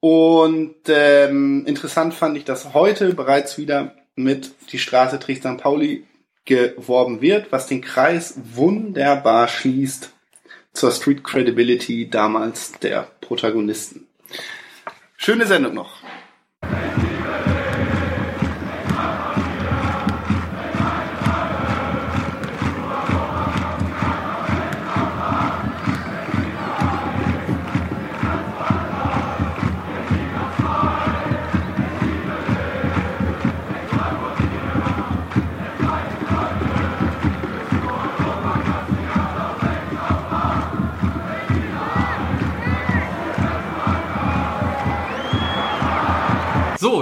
Und ähm, interessant fand ich, dass heute bereits wieder mit die Straße St. Pauli geworben wird, was den Kreis wunderbar schließt zur Street Credibility damals der Protagonisten. Schöne Sendung noch.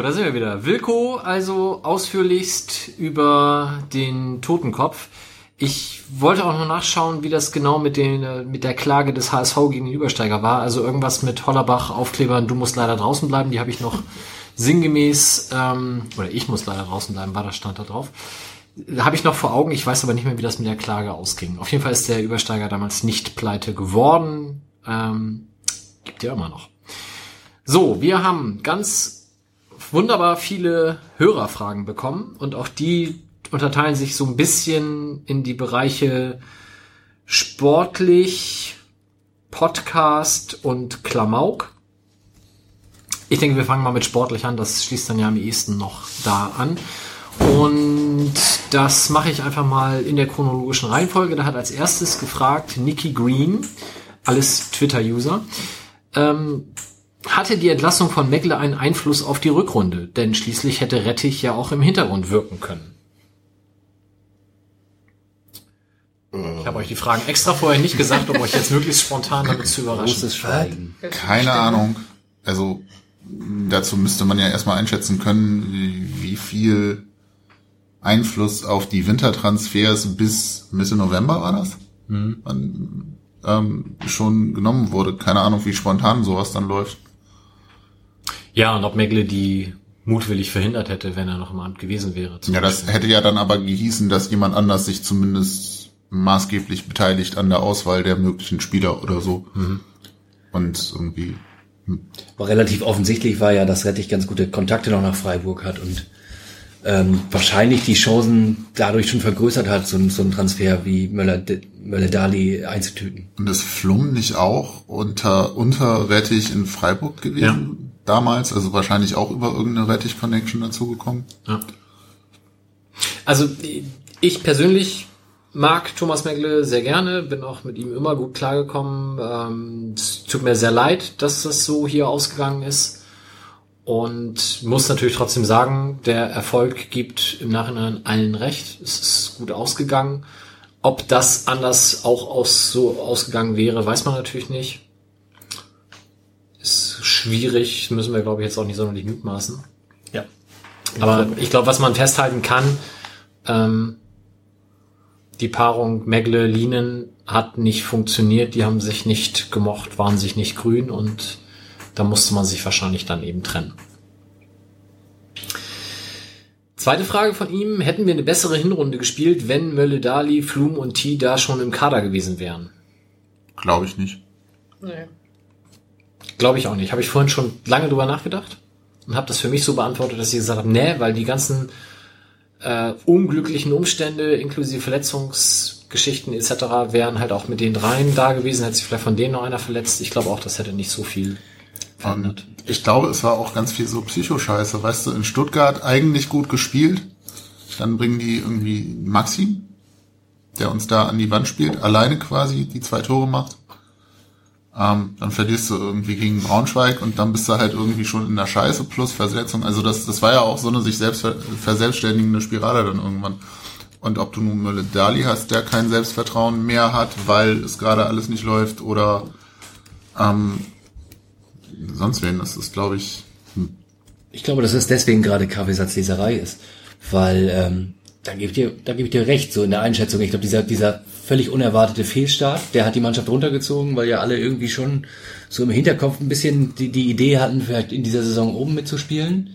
Da sind wir wieder. Wilko also ausführlichst über den Totenkopf. Ich wollte auch noch nachschauen, wie das genau mit, den, äh, mit der Klage des HSV gegen den Übersteiger war. Also irgendwas mit Hollerbach, Aufklebern, du musst leider draußen bleiben. Die habe ich noch sinngemäß, ähm, oder ich muss leider draußen bleiben, war das stand da drauf. Habe ich noch vor Augen, ich weiß aber nicht mehr, wie das mit der Klage ausging. Auf jeden Fall ist der Übersteiger damals nicht pleite geworden. Ähm, gibt ja immer noch. So, wir haben ganz wunderbar viele Hörerfragen bekommen und auch die unterteilen sich so ein bisschen in die Bereiche sportlich, Podcast und Klamauk. Ich denke, wir fangen mal mit sportlich an. Das schließt dann ja am ehesten noch da an. Und das mache ich einfach mal in der chronologischen Reihenfolge. Da hat als erstes gefragt Nikki Green, alles Twitter-User. Ähm, hatte die Entlassung von Meckle einen Einfluss auf die Rückrunde? Denn schließlich hätte Rettich ja auch im Hintergrund wirken können. Ich habe euch die Fragen extra vorher nicht gesagt, um euch jetzt möglichst spontan damit zu überraschen. Großes Schweigen. Keine Ahnung. Also dazu müsste man ja erstmal einschätzen können, wie, wie viel Einfluss auf die Wintertransfers bis Mitte November war das? Mhm. Wann, ähm, schon genommen wurde. Keine Ahnung, wie spontan sowas dann läuft. Ja, und ob Megle die mutwillig verhindert hätte, wenn er noch im Amt gewesen wäre. Ja, das Beispiel. hätte ja dann aber gehießen, dass jemand anders sich zumindest maßgeblich beteiligt an der Auswahl der möglichen Spieler oder so. Und irgendwie, Aber relativ offensichtlich war ja, dass Rettich ganz gute Kontakte noch nach Freiburg hat und ähm, wahrscheinlich die Chancen dadurch schon vergrößert hat, so, ein- so einen Transfer wie Möller, Möller-Dali einzutüten. und ist Flum nicht auch unter, unter Rettich in Freiburg gewesen? Damals, also wahrscheinlich auch über irgendeine Rettich-Connection dazugekommen. Ja. Also ich persönlich mag Thomas Megle sehr gerne, bin auch mit ihm immer gut klargekommen. Ähm, es tut mir sehr leid, dass das so hier ausgegangen ist. Und muss natürlich trotzdem sagen, der Erfolg gibt im Nachhinein allen recht. Es ist gut ausgegangen. Ob das anders auch aus, so ausgegangen wäre, weiß man natürlich nicht. Ist schwierig, müssen wir, glaube ich, jetzt auch nicht sonderlich mutmaßen. Ja. Aber ich glaube, was man festhalten kann, ähm, die Paarung Megle-Linen hat nicht funktioniert, die haben sich nicht gemocht, waren sich nicht grün und da musste man sich wahrscheinlich dann eben trennen. Zweite Frage von ihm, hätten wir eine bessere Hinrunde gespielt, wenn Mölle Dali, Flum und T da schon im Kader gewesen wären? Glaube ich nicht. Nee. Glaube ich auch nicht. Habe ich vorhin schon lange drüber nachgedacht und habe das für mich so beantwortet, dass ich gesagt habe, nee, weil die ganzen äh, unglücklichen Umstände inklusive Verletzungsgeschichten etc. wären halt auch mit den dreien da gewesen, hätte sich vielleicht von denen noch einer verletzt. Ich glaube auch, das hätte nicht so viel verändert. Und ich glaube, es war auch ganz viel so Psychoscheiße. Weißt du, in Stuttgart eigentlich gut gespielt. Dann bringen die irgendwie Maxi, der uns da an die Wand spielt, alleine quasi die zwei Tore macht. Ähm, dann verlierst du irgendwie gegen Braunschweig und dann bist du halt irgendwie schon in der Scheiße plus Versetzung. Also das, das war ja auch so eine sich selbst ver verselbstständigende Spirale dann irgendwann. Und ob du nun Mölle Dali hast, der kein Selbstvertrauen mehr hat, weil es gerade alles nicht läuft oder ähm, sonst wen, das ist, glaube ich, hm. Ich glaube, dass es deswegen gerade Kaffeesatzleserei ist, weil ähm, da gebe ich dir, da gebe ich dir recht, so in der Einschätzung. Ich glaube, dieser dieser völlig unerwartete Fehlstart, der hat die Mannschaft runtergezogen, weil ja alle irgendwie schon so im Hinterkopf ein bisschen die, die Idee hatten, vielleicht in dieser Saison oben mitzuspielen.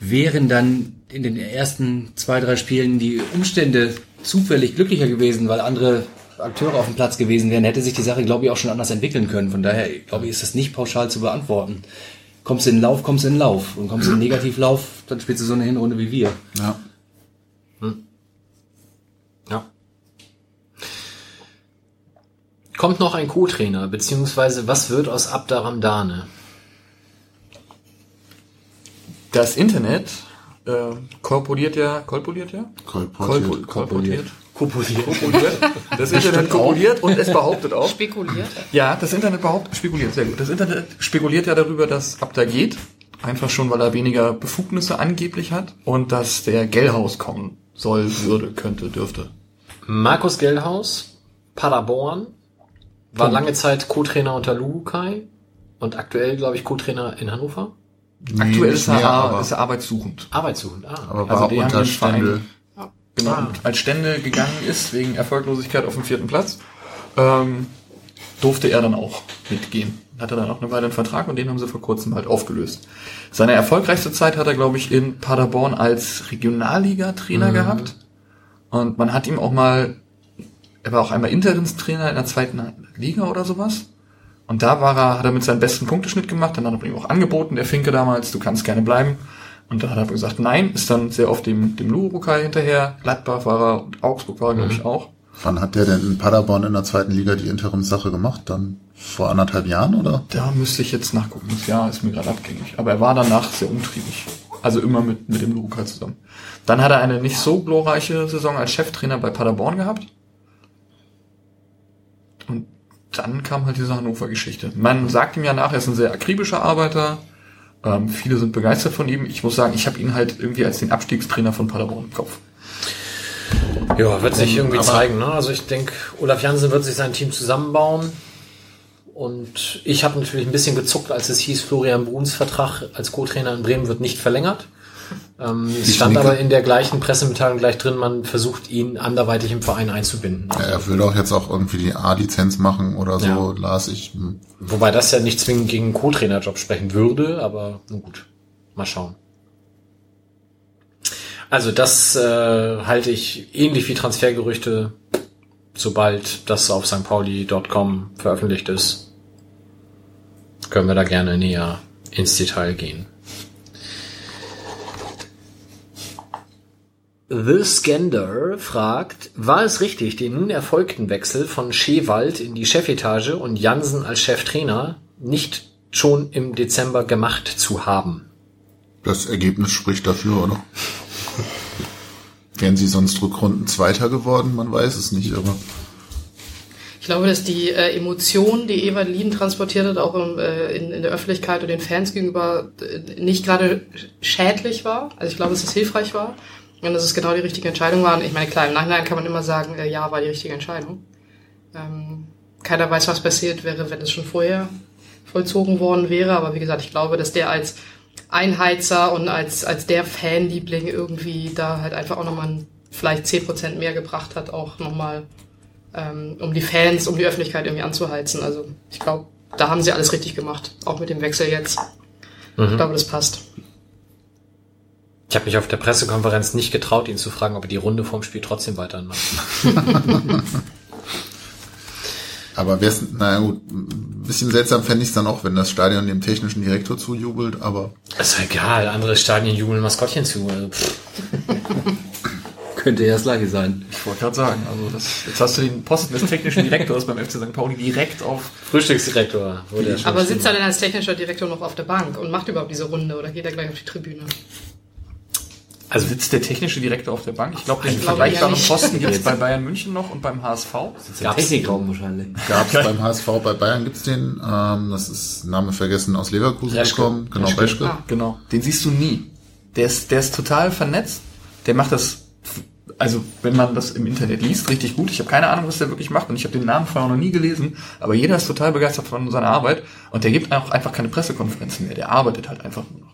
Wären dann in den ersten zwei, drei Spielen die Umstände zufällig glücklicher gewesen, weil andere Akteure auf dem Platz gewesen wären, hätte sich die Sache, glaube ich, auch schon anders entwickeln können. Von daher, glaube ich, ist das nicht pauschal zu beantworten. Kommst du in den Lauf, kommst du in den Lauf. Und kommst du in den Negativlauf, dann spielst du so eine Hinrunde wie wir. ja. Kommt noch ein Co-Trainer, beziehungsweise was wird aus Abdaramdane? Das Internet äh, korporiert ja, kolportiert ja? Kolportiert. Kolpo- kolportiert. Kopuliert. Kopuliert. Das Internet kopuliert und es behauptet auch. Spekuliert. Ja, das Internet behauptet, spekuliert, sehr gut. Das Internet spekuliert ja darüber, dass Abda geht. Einfach schon, weil er weniger Befugnisse angeblich hat. Und dass der Gellhaus kommen soll, würde, könnte, dürfte. Markus Gellhaus, Paderborn, war Punkt. lange Zeit Co-Trainer unter Lukai und aktuell, glaube ich, Co-Trainer in Hannover. Nee, Aktuell ist er, mehr, aber, ist er arbeitssuchend. Arbeitssuchend, ah. aber also war haben unter Stendel. Genau, Ah. als Stände gegangen ist, wegen Erfolglosigkeit auf dem vierten Platz, ähm, durfte er dann auch mitgehen. Hatte dann auch eine Weile einen Vertrag und den haben sie vor kurzem halt aufgelöst. Seine erfolgreichste Zeit hat er, glaube ich, in Paderborn als Regionalliga-Trainer gehabt. Und man hat ihm auch mal, er war auch einmal Interimstrainer in der zweiten Liga oder sowas. Und da war er, hat er mit seinem besten Punkteschnitt gemacht, dann hat er ihm auch angeboten, der Finke damals, du kannst gerne bleiben. Und dann hat er gesagt, nein, ist dann sehr oft dem, dem Lurukai hinterher, Gladbach war er und Augsburg war er, glaube ich, auch. Wann hat der denn in Paderborn in der zweiten Liga die Interimssache gemacht? Dann vor anderthalb Jahren, oder? Da müsste ich jetzt nachgucken, das Jahr ist mir gerade abgängig. Aber er war danach sehr umtriebig. Also immer mit, mit dem Lurukai zusammen. Dann hat er eine nicht so glorreiche Saison als Cheftrainer bei Paderborn gehabt. Dann kam halt diese Hannover-Geschichte. Man sagt ihm ja nach, er ist ein sehr akribischer Arbeiter. Ähm, viele sind begeistert von ihm. Ich muss sagen, ich habe ihn halt irgendwie als den Abstiegstrainer von Paderborn im Kopf. Ja, wird sich irgendwie aber- zeigen. Ne? Also ich denke, Olaf Jansen wird sich sein Team zusammenbauen. Und ich habe natürlich ein bisschen gezuckt, als es hieß, Florian Bruns Vertrag als Co-Trainer in Bremen wird nicht verlängert. Ähm, es stand aber in der gleichen Pressemitteilung gleich drin, man versucht ihn anderweitig im Verein einzubinden. Ja, er will doch jetzt auch irgendwie die A-Lizenz machen oder so, Ja. las ich. Hm. Wobei das ja nicht zwingend gegen einen Co-Trainerjob sprechen würde, aber nun gut, mal schauen. Also das äh, halte ich ähnlich wie Transfergerüchte, sobald das auf stpauli.com veröffentlicht ist, können wir da gerne näher ins Detail gehen. The Skender fragt, war es richtig, den nun erfolgten Wechsel von Schewald in die Chefetage und Jansen als Cheftrainer nicht schon im Dezember gemacht zu haben? Das Ergebnis spricht dafür, oder? Wären sie sonst Rückrunden Zweiter geworden? Man weiß es nicht, aber Ich glaube, dass die äh, Emotion, die Ewald Lien transportiert hat, auch im, äh, in, in der Öffentlichkeit und den Fans gegenüber, äh, nicht gerade schädlich war. Also ich glaube, dass es hilfreich war und dass es genau die richtige Entscheidung war. Und ich meine, klar, im Nachhinein kann man immer sagen, äh, ja, war die richtige Entscheidung. Ähm, keiner weiß, was passiert wäre, wenn es schon vorher vollzogen worden wäre. Aber wie gesagt, ich glaube, dass der als Einheizer und als, als der Fanliebling irgendwie da halt einfach auch nochmal vielleicht 10% mehr gebracht hat, auch nochmal ähm, um die Fans, um die Öffentlichkeit irgendwie anzuheizen. Also ich glaube, da haben sie alles richtig gemacht, auch mit dem Wechsel jetzt. Ich glaube, das passt. Ich habe mich auf der Pressekonferenz nicht getraut, ihn zu fragen, ob er die Runde vorm Spiel trotzdem weitermacht. aber wär's, naja gut, ein bisschen seltsam fände ich es dann auch, wenn das Stadion dem technischen Direktor zujubelt, aber Ist doch egal, andere Stadien jubeln Maskottchen zu. Also. Könnte ja das gleiche sein. Ich wollte gerade sagen, also das, jetzt hast du den Posten des technischen Direktors beim FC St. Pauli direkt auf. Frühstücksdirektor wurde ja schon Aber sitzt er denn als technischer Direktor noch auf der Bank und macht überhaupt diese Runde oder geht er gleich auf die Tribüne? Also sitzt der technische Direktor auf der Bank. Ich glaube, den vergleichbaren nicht. Posten gibt es bei Bayern München noch und beim HSV. Der Technikraum wahrscheinlich. gab es beim HSV, bei Bayern gibt's den, ähm, das ist Name vergessen, aus Leverkusen Reschke. gekommen, genau, Reschke. Ah. Genau. Den siehst du nie. Der ist, der ist total vernetzt. Der macht das, also wenn man das im Internet liest, richtig gut. Ich habe keine Ahnung, was der wirklich macht und ich habe den Namen vorher noch nie gelesen. Aber jeder ist total begeistert von seiner Arbeit und der gibt auch einfach keine Pressekonferenzen mehr. Der arbeitet halt einfach nur noch.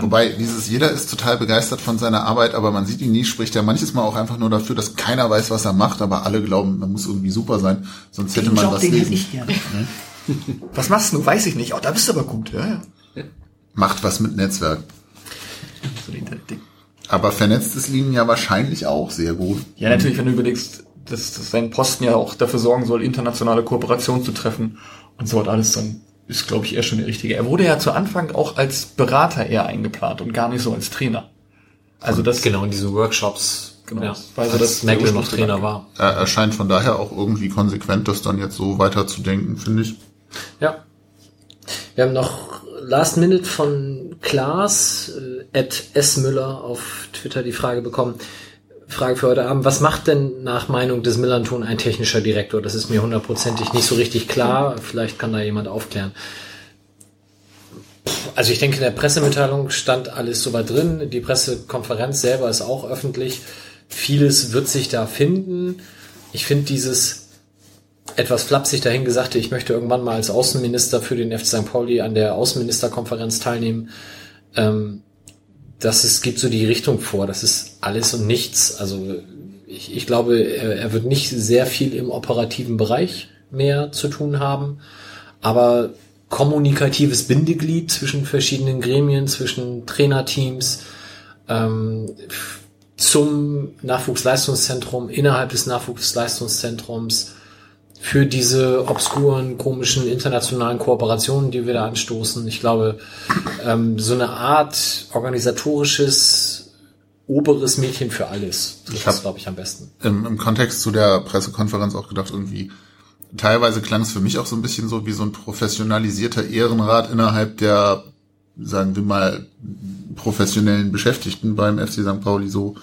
Wobei dieses, jeder ist total begeistert von seiner Arbeit, aber man sieht ihn nie, spricht er manches Mal auch einfach nur dafür, dass keiner weiß, was er macht, aber alle glauben, man muss irgendwie super sein, sonst hätte man das lesen. gerne. Was machst du? Weiß ich nicht. Oh, da bist du aber gut. Ja, ja. Macht was mit Netzwerk. So ein Internetding. Aber vernetzt ist Linien ja wahrscheinlich auch sehr gut. Ja, natürlich, wenn du überlegst, dass, dass sein Posten ja auch dafür sorgen soll, internationale Kooperationen zu treffen und so hat alles, dann ist, glaube ich, eher schon der richtige. Er wurde ja zu Anfang auch als Berater eher eingeplant und gar nicht so als Trainer. Also das Genau, in diesen Workshops. Genau. Ja, Weil als das Merkel noch. Trainer war. Er erscheint von daher auch irgendwie konsequent, das dann jetzt so weiterzudenken, finde ich. Ja. Wir haben noch Last Minute von Klaas, äh, at S. Müller auf Twitter die Frage bekommen. Frage für heute Abend. Was macht denn nach Meinung des Millanton ein technischer Direktor? Das ist mir hundertprozentig nicht so richtig klar. Vielleicht kann da jemand aufklären. Also ich denke, in der Pressemitteilung stand alles soweit drin. Die Pressekonferenz selber ist auch öffentlich. Vieles wird sich da finden. Ich finde dieses etwas flapsig dahingesagte, ich möchte irgendwann mal als Außenminister für den FC St. Pauli an der Außenministerkonferenz teilnehmen. Ähm, das ist, gibt so die Richtung vor. Das ist alles und nichts. Also ich, ich glaube, er, wird nicht sehr viel im operativen Bereich mehr zu tun haben, aber kommunikatives Bindeglied zwischen verschiedenen Gremien, zwischen Trainerteams, ähm, zum Nachwuchsleistungszentrum, innerhalb des Nachwuchsleistungszentrums, für diese obskuren, komischen internationalen Kooperationen, die wir da anstoßen. Ich glaube, ähm, so eine Art organisatorisches oberes Mädchen für alles. Das Ich ist, glaube ich, am besten. Im, Im Kontext zu der Pressekonferenz auch gedacht, irgendwie, teilweise klang es für mich auch so ein bisschen so wie so ein professionalisierter Ehrenrat innerhalb der, sagen wir mal, professionellen Beschäftigten beim FC St. Pauli so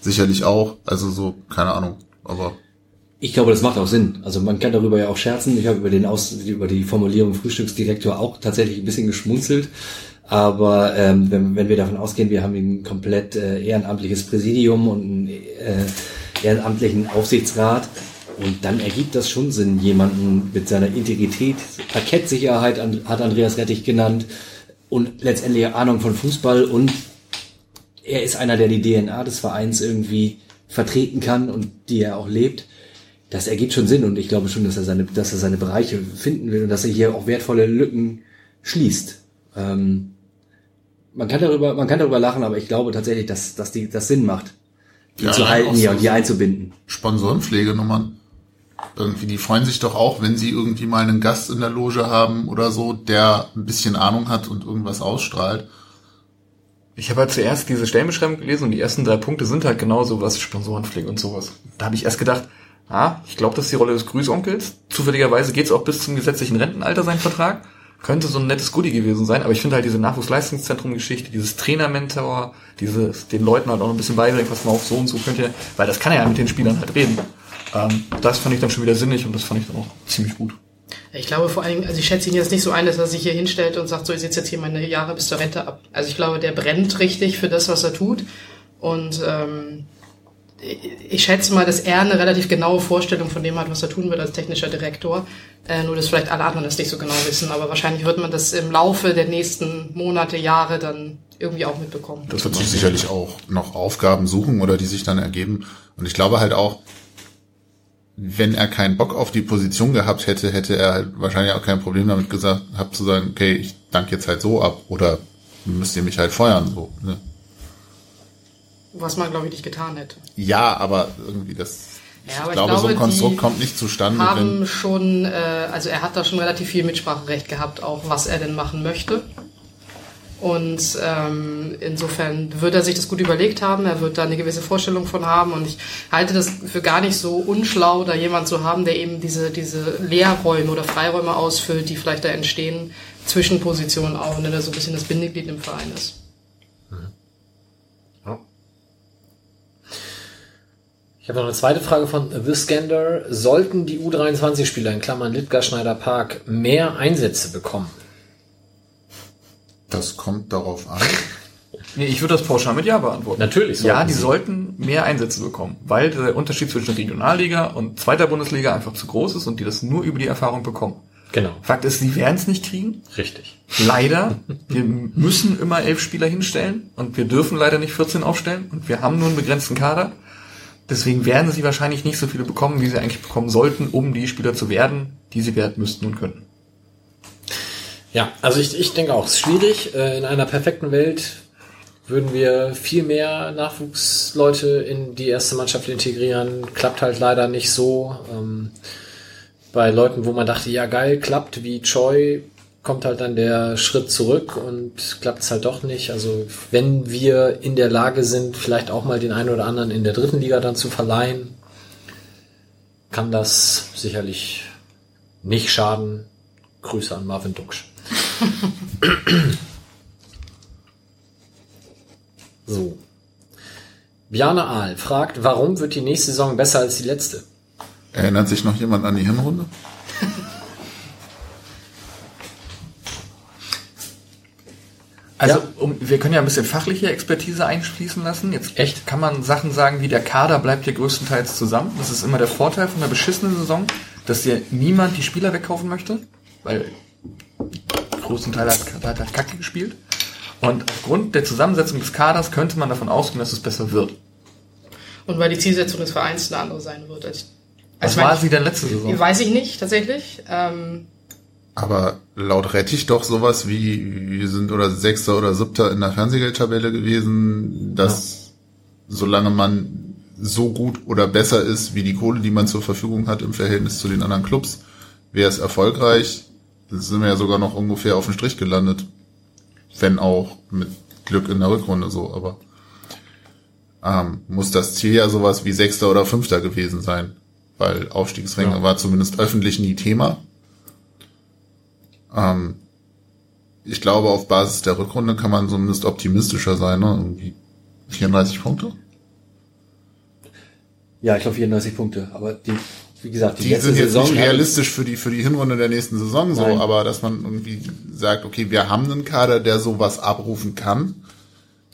sicherlich auch. Also so, keine Ahnung, aber Ich glaube, das macht auch Sinn. Also man kann darüber ja auch scherzen. Ich habe über den Aus über die Formulierung Frühstücksdirektor auch tatsächlich ein bisschen geschmunzelt. Aber ähm, wenn, wenn wir davon ausgehen, wir haben ein komplett äh, ehrenamtliches Präsidium und einen äh, ehrenamtlichen Aufsichtsrat, und dann ergibt das schon Sinn, jemanden mit seiner Integrität, Parkettsicherheit hat Andreas Rettich genannt und letztendlich Ahnung von Fußball und er ist einer, der die DNA des Vereins irgendwie vertreten kann und die er auch lebt. Das ergibt schon Sinn und ich glaube schon, dass er seine, dass er seine Bereiche finden will und dass er hier auch wertvolle Lücken schließt. Ähm, man kann darüber, man kann darüber lachen, aber ich glaube tatsächlich, dass, dass die, das Sinn macht, die Ja, zu halten hier so- und die einzubinden. Sponsorenpflegenummern. Irgendwie, die freuen sich doch auch, wenn sie irgendwie mal einen Gast in der Loge haben oder so, der ein bisschen Ahnung hat und irgendwas ausstrahlt. Ich habe halt zuerst diese Stellenbeschreibung gelesen und die ersten drei Punkte sind halt genau sowas, Sponsorenpflege und sowas. Da habe ich erst gedacht, ah, ich glaube, das ist die Rolle des Grüßonkels. Zufälligerweise geht's auch bis zum gesetzlichen Rentenalter, sein Vertrag. könnte so ein nettes Goodie gewesen sein, aber ich finde halt diese Nachwuchsleistungszentrum-Geschichte, dieses Trainer-Mentor, dieses, den Leuten halt auch ein bisschen beibringen, was man auf so und so könnt ihr, weil das kann er ja mit den Spielern halt reden. Ähm, das fand ich dann schon wieder sinnig und das fand ich dann auch ziemlich gut. Ich glaube vor allem, also ich schätze ihn jetzt nicht so ein, dass er sich hier hinstellt und sagt, so, ich sitze jetzt hier meine Jahre bis zur Rente ab. Also ich glaube, der brennt richtig für das, was er tut. Und ähm, ich schätze mal, dass er eine relativ genaue Vorstellung von dem hat, was er tun wird als technischer Direktor. Äh, nur, dass vielleicht alle anderen das nicht so genau wissen. Aber wahrscheinlich wird man das im Laufe der nächsten Monate, Jahre dann irgendwie auch mitbekommen. Das wird sich sicherlich auch noch Aufgaben suchen oder die sich dann ergeben. Und ich glaube halt auch, wenn er keinen Bock auf die Position gehabt hätte, hätte er halt wahrscheinlich auch kein Problem damit gesagt, hab zu sagen, okay, ich danke jetzt halt so ab oder müsst ihr mich halt feuern, so, ne? Was man, glaube ich, nicht getan hätte. Ja, aber irgendwie das, Ja, aber ich glaube, so ein Konstrukt kommt nicht zustande, haben schon, äh, also er hat da schon relativ viel Mitspracherecht gehabt, auch was er denn machen möchte. Und ähm, insofern wird er sich das gut überlegt haben, er wird da eine gewisse Vorstellung von haben und ich halte das für gar nicht so unschlau, da jemand zu haben, der eben diese, diese Leerräume oder Freiräume ausfüllt, die vielleicht da entstehen, zwischen Positionen auch, und der so ein bisschen das Bindeglied im Verein ist. Ich habe noch eine zweite Frage von The Scander. Sollten die U23-Spieler in Klammern Littgar Schneider Park mehr Einsätze bekommen? das kommt darauf an. Nee, ich würde das pauschal mit Ja beantworten. Natürlich Ja, die sie. sollten mehr Einsätze bekommen, weil der Unterschied zwischen Regionalliga und zweiter Bundesliga einfach zu groß ist und die das nur über die Erfahrung bekommen. Genau. Fakt ist, sie werden es nicht kriegen. Richtig. Leider. Wir müssen immer elf Spieler hinstellen und wir dürfen leider nicht 14 aufstellen und wir haben nur einen begrenzten Kader. Deswegen werden sie wahrscheinlich nicht so viele bekommen, wie sie eigentlich bekommen sollten, um die Spieler zu werden, die sie werden müssten und könnten. Ja, also ich, ich denke auch, es ist schwierig. Äh, In einer perfekten Welt würden wir viel mehr Nachwuchsleute in die erste Mannschaft integrieren. Klappt halt leider nicht so. Ähm, bei Leuten, wo man dachte, ja geil, klappt, wie Choi, kommt halt dann der Schritt zurück und klappt es halt doch nicht. Also wenn wir in der Lage sind, vielleicht auch mal den einen oder anderen in der dritten Liga dann zu verleihen, kann das sicherlich nicht schaden. Grüße an Marvin Duksch. So. Bjarne Ahl fragt, warum wird die nächste Saison besser als die letzte? Erinnert sich noch jemand an die Hinrunde? Also Ja. um, wir können ja ein bisschen fachliche Expertise einfließen lassen. Jetzt Echt? kann man Sachen sagen, wie der Kader bleibt hier größtenteils zusammen. Das ist immer der Vorteil von der beschissenen Saison, dass dir niemand die Spieler wegkaufen möchte, weil großen Teil hat, hat, hat Kacke gespielt. Und aufgrund der Zusammensetzung des Kaders könnte man davon ausgehen, dass es besser wird. Und weil die Zielsetzung des Vereins eine andere sein wird. Als, Was als mein- war sie denn letzte Saison? Weiß ich nicht, tatsächlich. Ähm, Aber laut Rettich doch sowas wie, wir sind oder Sechster oder Siebter in der Fernsehgeldtabelle gewesen, dass solange man so gut oder besser ist, wie die Kohle, die man zur Verfügung hat im Verhältnis zu den anderen Clubs, wäre es erfolgreich. Dann sind wir ja sogar noch ungefähr auf den Strich gelandet. Wenn auch mit Glück in der Rückrunde so, aber ähm, muss das Ziel ja sowas wie Sechster oder Fünfter gewesen sein. Weil Aufstiegsränge Ja. war zumindest öffentlich nie Thema. Ähm, ich glaube, auf Basis der Rückrunde kann man zumindest optimistischer sein, ne? Irgendwie 34 Punkte? Ja, ich glaube 34 Punkte. Aber die, wie gesagt, die, Die letzte sind jetzt Saison nicht realistisch für die, für die Hinrunde der nächsten Saison so, Nein. aber dass man irgendwie sagt, okay, wir haben einen Kader, der sowas abrufen kann,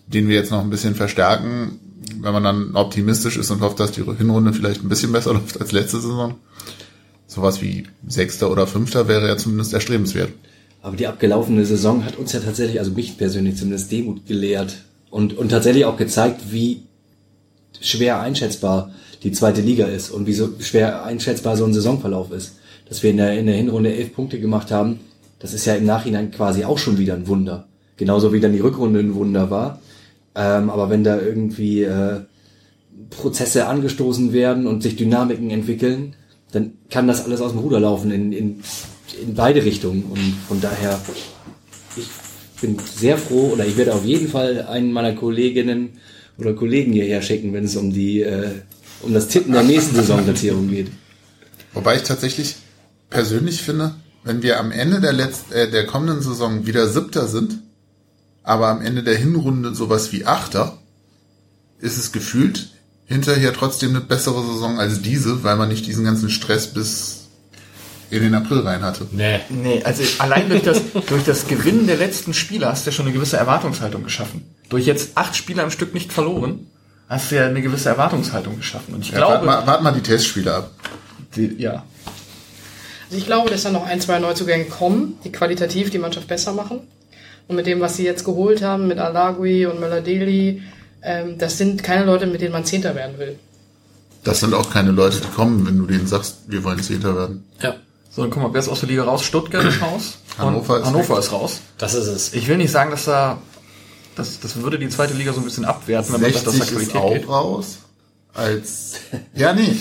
den wir jetzt noch ein bisschen verstärken, wenn man dann optimistisch ist und hofft, dass die Hinrunde vielleicht ein bisschen besser läuft als letzte Saison. Sowas wie Sechster oder Fünfter wäre ja zumindest erstrebenswert. Aber die abgelaufene Saison hat uns ja tatsächlich, also mich persönlich zumindest, Demut gelehrt und, und tatsächlich auch gezeigt, wie schwer einschätzbar die zweite Liga ist und wie so schwer einschätzbar so ein Saisonverlauf ist. Dass wir in der, in der Hinrunde elf Punkte gemacht haben, das ist ja im Nachhinein quasi auch schon wieder ein Wunder. Genauso wie dann die Rückrunde ein Wunder war. Ähm, aber wenn da irgendwie äh, Prozesse angestoßen werden und sich Dynamiken entwickeln, dann kann das alles aus dem Ruder laufen in, in, in beide Richtungen. Und von daher, ich bin sehr froh oder ich werde auf jeden Fall einen meiner Kolleginnen oder Kollegen hierher schicken, wenn es um die äh, um das Tippen der nächsten Saisonplatzierung geht. Wobei ich tatsächlich persönlich finde, wenn wir am Ende der letzten, äh, der kommenden Saison wieder Siebter sind, aber am Ende der Hinrunde sowas wie Achter, ist es gefühlt hinterher trotzdem eine bessere Saison als diese, weil man nicht diesen ganzen Stress bis in den April rein hatte. Nee. Nee, also allein durch das, durch das Gewinnen der letzten Spiele hast du ja schon eine gewisse Erwartungshaltung geschaffen. Durch jetzt acht Spiele am Stück nicht verloren, hast du ja eine gewisse Erwartungshaltung geschaffen. Und ich Ja, warte, glaube, mal, warte mal die Testspiele ab. die, ja, Also ich glaube, dass da noch ein, zwei Neuzugänge kommen, die qualitativ die Mannschaft besser machen. Und mit dem, was sie jetzt geholt haben, mit Alagui und Möller-Deli, ähm, das sind keine Leute, mit denen man Zehnter werden will. Das sind auch keine Leute, die kommen, wenn du denen sagst, wir wollen Zehnter werden. Ja, so, dann guck mal, wer ist aus der Liga raus? Stuttgart ist raus. Hannover ist Hannover ist raus. das ist es. Ich will nicht sagen, dass da, das, das würde die zweite Liga so ein bisschen abwerten, wenn man sagt, dass da 60 ist Qualität auch geht. raus. Als, ja, nee.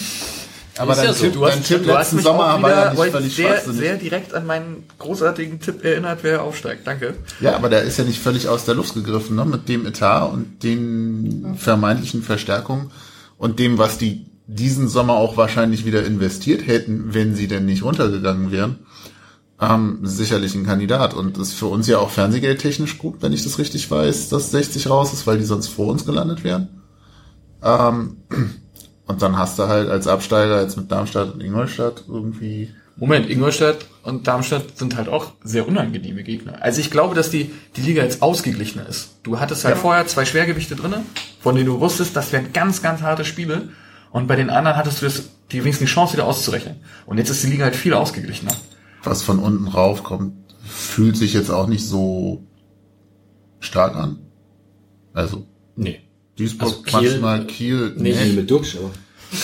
Aber Ist dein ja so. Tipp, Du hast, dein Tipp letzten Sommer war ja nicht völlig sehr, schwachsinnig. sehr direkt an meinen großartigen Tipp erinnert, wer aufsteigt. Danke. Ja, aber der ist ja nicht völlig aus der Luft gegriffen, ne? Mit dem Etat und den vermeintlichen Verstärkungen und dem, was die diesen Sommer auch wahrscheinlich wieder investiert hätten, wenn sie denn nicht runtergegangen wären. Ähm, sicherlich ein Kandidat und ist für uns ja auch fernsehgeldtechnisch gut, wenn ich das richtig weiß, dass 60 raus ist, weil die sonst vor uns gelandet wären. Ähm, und dann hast du halt als Absteiger jetzt mit Darmstadt und Ingolstadt irgendwie Moment, Ingolstadt und Darmstadt sind halt auch sehr unangenehme Gegner. Also ich glaube, dass die, die Liga jetzt ausgeglichener ist. Du hattest halt vorher zwei Schwergewichte drinne, von denen du wusstest, das wären ganz, ganz harte Spiele. Und bei den anderen hattest du das, die wenigstens die Chance wieder auszurechnen. Und jetzt ist die Liga halt viel ausgeglichener. was von unten raufkommt, fühlt sich jetzt auch nicht so stark an. Also Nee. Duisburg, Also Kiel- maximal Kiel, nicht nee. mit Duxch, aber.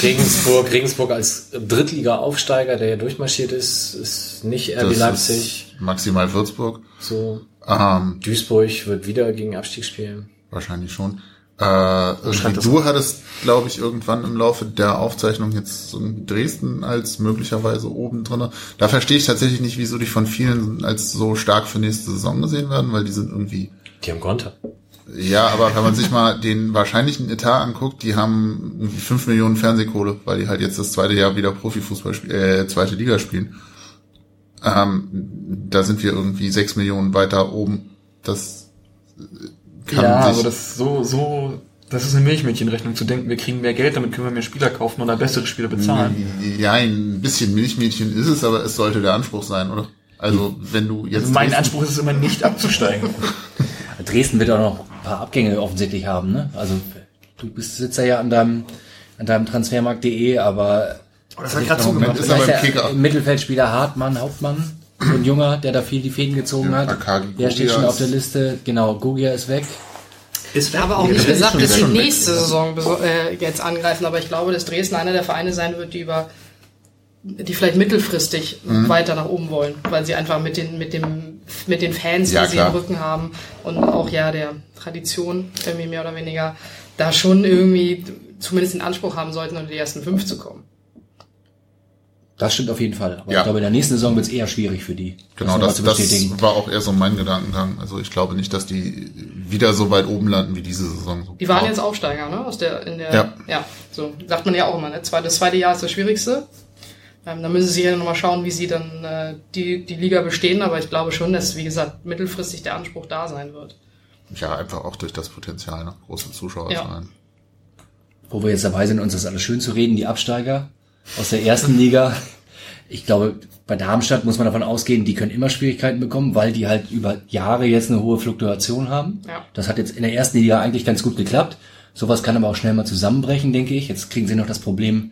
Regensburg, Regensburg als Drittliga-Aufsteiger, der ja durchmarschiert ist, ist nicht RB Das Leipzig. ist maximal Würzburg. So. Ähm, Duisburg wird wieder gegen Abstieg spielen. wahrscheinlich schon. Äh, du hattest, glaube ich, irgendwann im Laufe der Aufzeichnung jetzt so Dresden als möglicherweise oben drinne. Da verstehe ich tatsächlich nicht, wieso die von vielen als so stark für nächste Saison gesehen werden, weil die sind irgendwie Die haben Konter. Ja, aber wenn man sich mal den wahrscheinlichen Etat anguckt, die haben irgendwie 5 Millionen Fernsehkohle, weil die halt jetzt das zweite Jahr wieder Profifußball spielen, äh, zweite Liga spielen. Ähm, da sind wir irgendwie 6 Millionen weiter oben. Das äh, kann ja, sich, aber das so, so, das ist eine Milchmädchenrechnung zu denken, wir kriegen mehr Geld, damit können wir mehr Spieler kaufen oder bessere Spieler bezahlen. ja, ein bisschen Milchmädchen ist es, aber es sollte der Anspruch sein, oder? Also, wenn du jetzt Also mein Anspruch ist es immer nicht abzusteigen. Dresden wird auch noch ein paar Abgänge offensichtlich haben, ne? Also du bist sitzt ja an deinem an deinem Transfermarkt.de, aber Das hat gerade zugemacht. ist er du, Kicker. im Mittelfeldspieler Hartmann, Hauptmann, so ein Junger, der da viel die Fäden gezogen Ja, hat. Akagi Der steht schon auf der Liste. Genau, Gugia ist weg. Ist Ja, aber auch nicht gesagt, dass sie weg. nächste Saison beso- äh, jetzt angreifen. Aber ich glaube, dass Dresden einer der Vereine sein wird, die über die vielleicht mittelfristig Mhm. weiter nach oben wollen, weil sie einfach mit den mit dem mit den Fans, Ja, die sie klar. im Rücken haben und auch ja der Tradition irgendwie mehr oder weniger da schon irgendwie zumindest den Anspruch haben sollten, unter die ersten fünf zu kommen. Das stimmt auf jeden Fall. Aber Ja. ich glaube, in der nächsten Saison wird es eher schwierig für die. Genau, nochmal das, das war auch eher so mein Gedankengang. Also ich glaube nicht, dass die wieder so weit oben landen wie diese Saison. Die waren jetzt Aufsteiger, ne? Aus der, in der, Ja. ja, so sagt man ja auch immer, ne? Zwei- Das zweite Jahr ist das Schwierigste. Ähm, da müssen sie ja nochmal schauen, wie sie dann äh, die, die Liga bestehen, aber ich glaube schon, dass, wie gesagt, mittelfristig der Anspruch da sein wird. Ja, einfach auch durch das Potenzial, ne? große Zuschauerzahlen. Wo wir jetzt dabei sind, uns das alles schön zu reden, die Absteiger aus der ersten Liga. Ich glaube, bei Darmstadt muss man davon ausgehen, die können immer Schwierigkeiten bekommen, weil die halt über Jahre jetzt eine hohe Fluktuation haben. Ja. Das hat jetzt in der ersten Liga eigentlich ganz gut geklappt. Sowas kann aber auch schnell mal zusammenbrechen, denke ich. Jetzt kriegen sie noch das Problem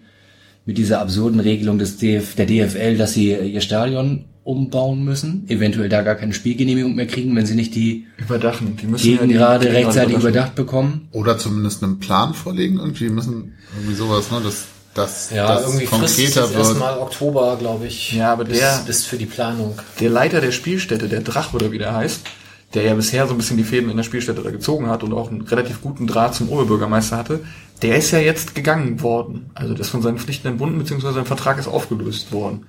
mit dieser absurden Regelung des DF, der DFL, dass sie ihr Stadion umbauen müssen, eventuell da gar keine Spielgenehmigung mehr kriegen, wenn sie nicht die überdachen. Die müssen ja Gegen die gerade Gegner rechtzeitig überdacht bekommen. Oder zumindest einen Plan vorlegen. Irgendwie müssen irgendwie sowas, ne? dass, dass Ja, das irgendwie ist konkreter wird. erstmal Oktober, glaube ich. Ja, aber bis, der- bis für die Planung. Der Leiter der Spielstätte, der Drach oder wie der heißt, der ja bisher so ein bisschen die Fäden in der Spielstätte da gezogen hat und auch einen relativ guten Draht zum Oberbürgermeister hatte, der ist ja jetzt gegangen worden. Also das von seinen Pflichten entbunden, beziehungsweise sein Vertrag ist aufgelöst worden.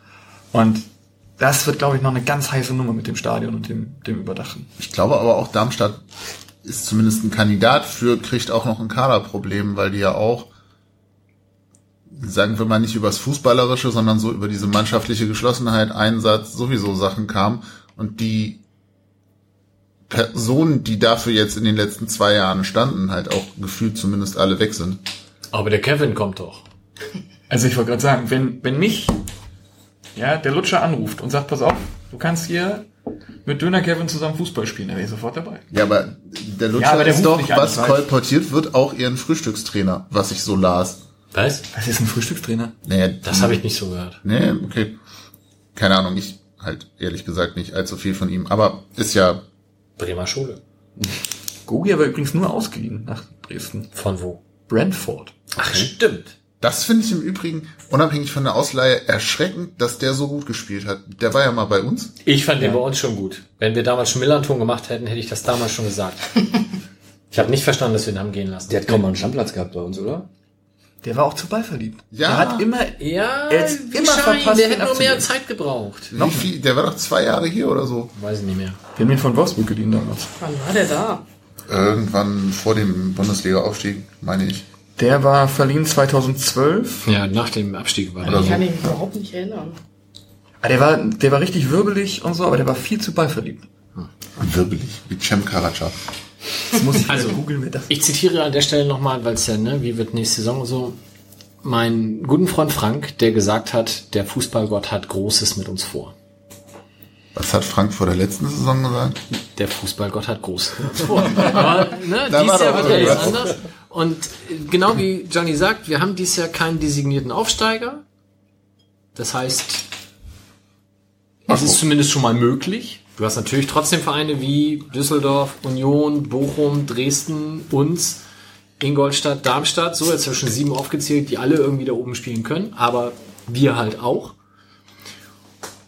Und das wird, glaube ich, noch eine ganz heiße Nummer mit dem Stadion und dem, dem Überdachen. Ich glaube aber auch Darmstadt ist zumindest ein Kandidat für, kriegt auch noch ein Kaderproblem, weil die ja auch sagen wir mal nicht übers Fußballerische, sondern so über diese mannschaftliche Geschlossenheit, Einsatz, sowieso Sachen kam und die Personen, die dafür jetzt in den letzten zwei Jahren standen, halt auch gefühlt zumindest alle weg sind. Aber der Kevin kommt doch. Also ich wollte gerade sagen, wenn, wenn mich ja, der Lutscher anruft und sagt, pass auf, du kannst hier mit Döner Kevin zusammen Fußball spielen, dann wäre ich sofort dabei. Ja, aber der Lutscher Ja, aber der ist doch, an, was weiß. kolportiert wird, auch ihren Frühstückstrainer, was ich so las. Was? Was ist ein Frühstückstrainer? Naja, Das habe ich nicht so gehört. Nee, okay. Keine Ahnung, ich halt ehrlich gesagt nicht allzu viel von ihm. Aber ist ja, Bremer Schule. Gogi aber übrigens nur ausgeliehen nach Dresden. Von wo? Brentford. Ach, stimmt. das finde ich im Übrigen, unabhängig von der Ausleihe, erschreckend, dass der so gut gespielt hat. Der war ja mal bei uns. Ich fand den bei uns schon gut. Wenn wir damals schon Millanton gemacht hätten, hätte ich das damals schon gesagt. ich habe nicht verstanden, dass wir ihn haben gehen lassen. Der hat kaum mal einen Stammplatz gehabt bei uns, oder? Der war auch zu Ball verliebt. Ja. Der hat immer, ja, Er wie immer Schein, verpasst, der ihn hätte nur mehr. Zeit gebraucht. Noch viel, der war doch zwei Jahre hier oder so. Weiß ich nicht mehr. wir haben ihn von Wolfsburg geliehen damals. Wann war der da? Irgendwann vor dem Bundesliga-Aufstieg, meine ich. Der war verliehen 2012. Ja, nach dem Abstieg war der. Ich so. kann mich überhaupt nicht erinnern. Ah, der war, der war richtig wirbelig und so, aber der war viel zu Ball verliebt. Wirbelig, wie Cem Karaca. Das muss ich Also, googeln, Ich zitiere an der Stelle nochmal, weil es ja, ne, wie wird nächste Saison so, meinen guten Freund Frank, der gesagt hat, der Fußballgott hat Großes mit uns vor. Was hat Frank vor der letzten Saison gesagt? Der Fußballgott hat Großes mit uns vor. Aber ne, Da dieses war Jahr wird alles irgendwas. anders. Und genau wie Johnny sagt, wir haben dieses Jahr keinen designierten Aufsteiger. Das heißt, es ist zumindest schon mal möglich. Du hast natürlich trotzdem Vereine wie Düsseldorf, Union, Bochum, Dresden, uns, Ingolstadt, Darmstadt. So, jetzt habe ich schon sieben aufgezählt, die alle irgendwie da oben spielen können. Aber wir halt auch.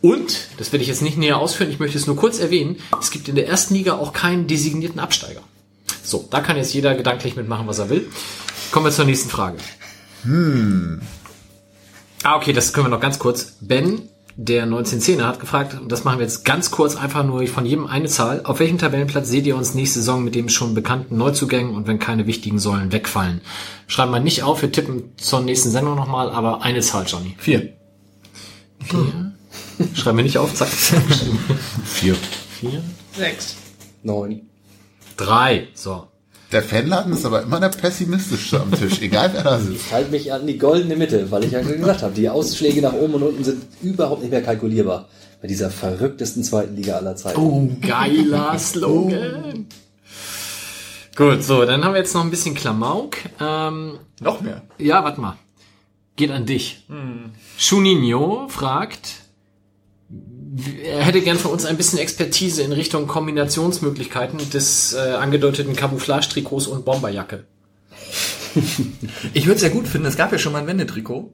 Und, das werde ich jetzt nicht näher ausführen, ich möchte es nur kurz erwähnen, es gibt in der ersten Liga auch keinen designierten Absteiger. So, da kann jetzt jeder gedanklich mitmachen, was er will. Kommen wir zur nächsten Frage. Hm. Ah, okay, das können wir noch ganz kurz. Ben, der 1910er, hat gefragt, und das machen wir jetzt ganz kurz, einfach nur von jedem eine Zahl. Auf welchem Tabellenplatz seht ihr uns nächste Saison mit dem schon bekannten Neuzugängen und wenn keine wichtigen Säulen wegfallen? Schreiben wir nicht auf, wir tippen zur nächsten Sendung nochmal, aber eine Zahl, Johnny. Vier. Schreiben wir nicht auf, zack. Vier. Vier. Sechs. Neun. Drei. So. Der Fanladen ist aber immer der pessimistischste am Tisch, egal wer da sitzt. Ich halte mich an die goldene Mitte, weil ich ja schon gesagt habe, die Ausschläge nach oben und unten sind überhaupt nicht mehr kalkulierbar. Bei dieser verrücktesten zweiten Liga aller Zeiten. Oh, geiler Slogan. Gut, so, dann haben wir jetzt noch ein bisschen Klamauk. Ähm, Noch mehr. ja, warte mal. Geht an dich. Schuninho fragt, er hätte gern von uns ein bisschen Expertise in Richtung Kombinationsmöglichkeiten des äh, angedeuteten Camouflage-Trikots und Bomberjacke. Ich würde es ja gut finden, es gab ja schon mal ein Wendetrikot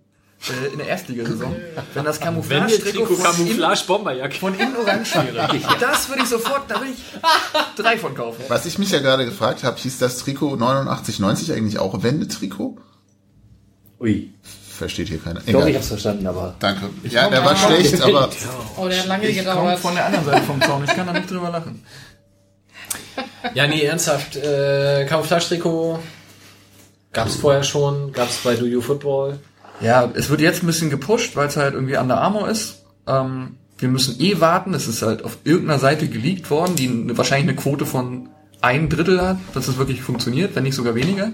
äh, in der Erstligasaison. Wenn das Camouflage-Trikot von, innen- Camouflage-Bomberjacke. von innen orange wäre. Das würde ich sofort, da würde ich drei von kaufen. Was ich mich ja gerade gefragt habe, hieß das Trikot 8990 eigentlich auch Wendetrikot? Ui. Versteht hier keiner. Ich glaube, ich Egal. habe es verstanden, aber Danke. Ja, der war schlecht, aber Oh, der hat lange Ich gedauert. von der anderen Seite vom Zaun, ich kann da nicht drüber lachen. Ja, nee, ernsthaft. Äh, Camouflage-Trikot gab's vorher schon, gab's bei Do You Football. Ja, es wird jetzt ein bisschen gepusht, weil es halt irgendwie Under Armour ist. Ähm, wir müssen eh warten. Es ist halt auf irgendeiner Seite geleakt worden, die eine- wahrscheinlich eine Quote von ein Drittel hat, dass es wirklich funktioniert, wenn nicht sogar weniger.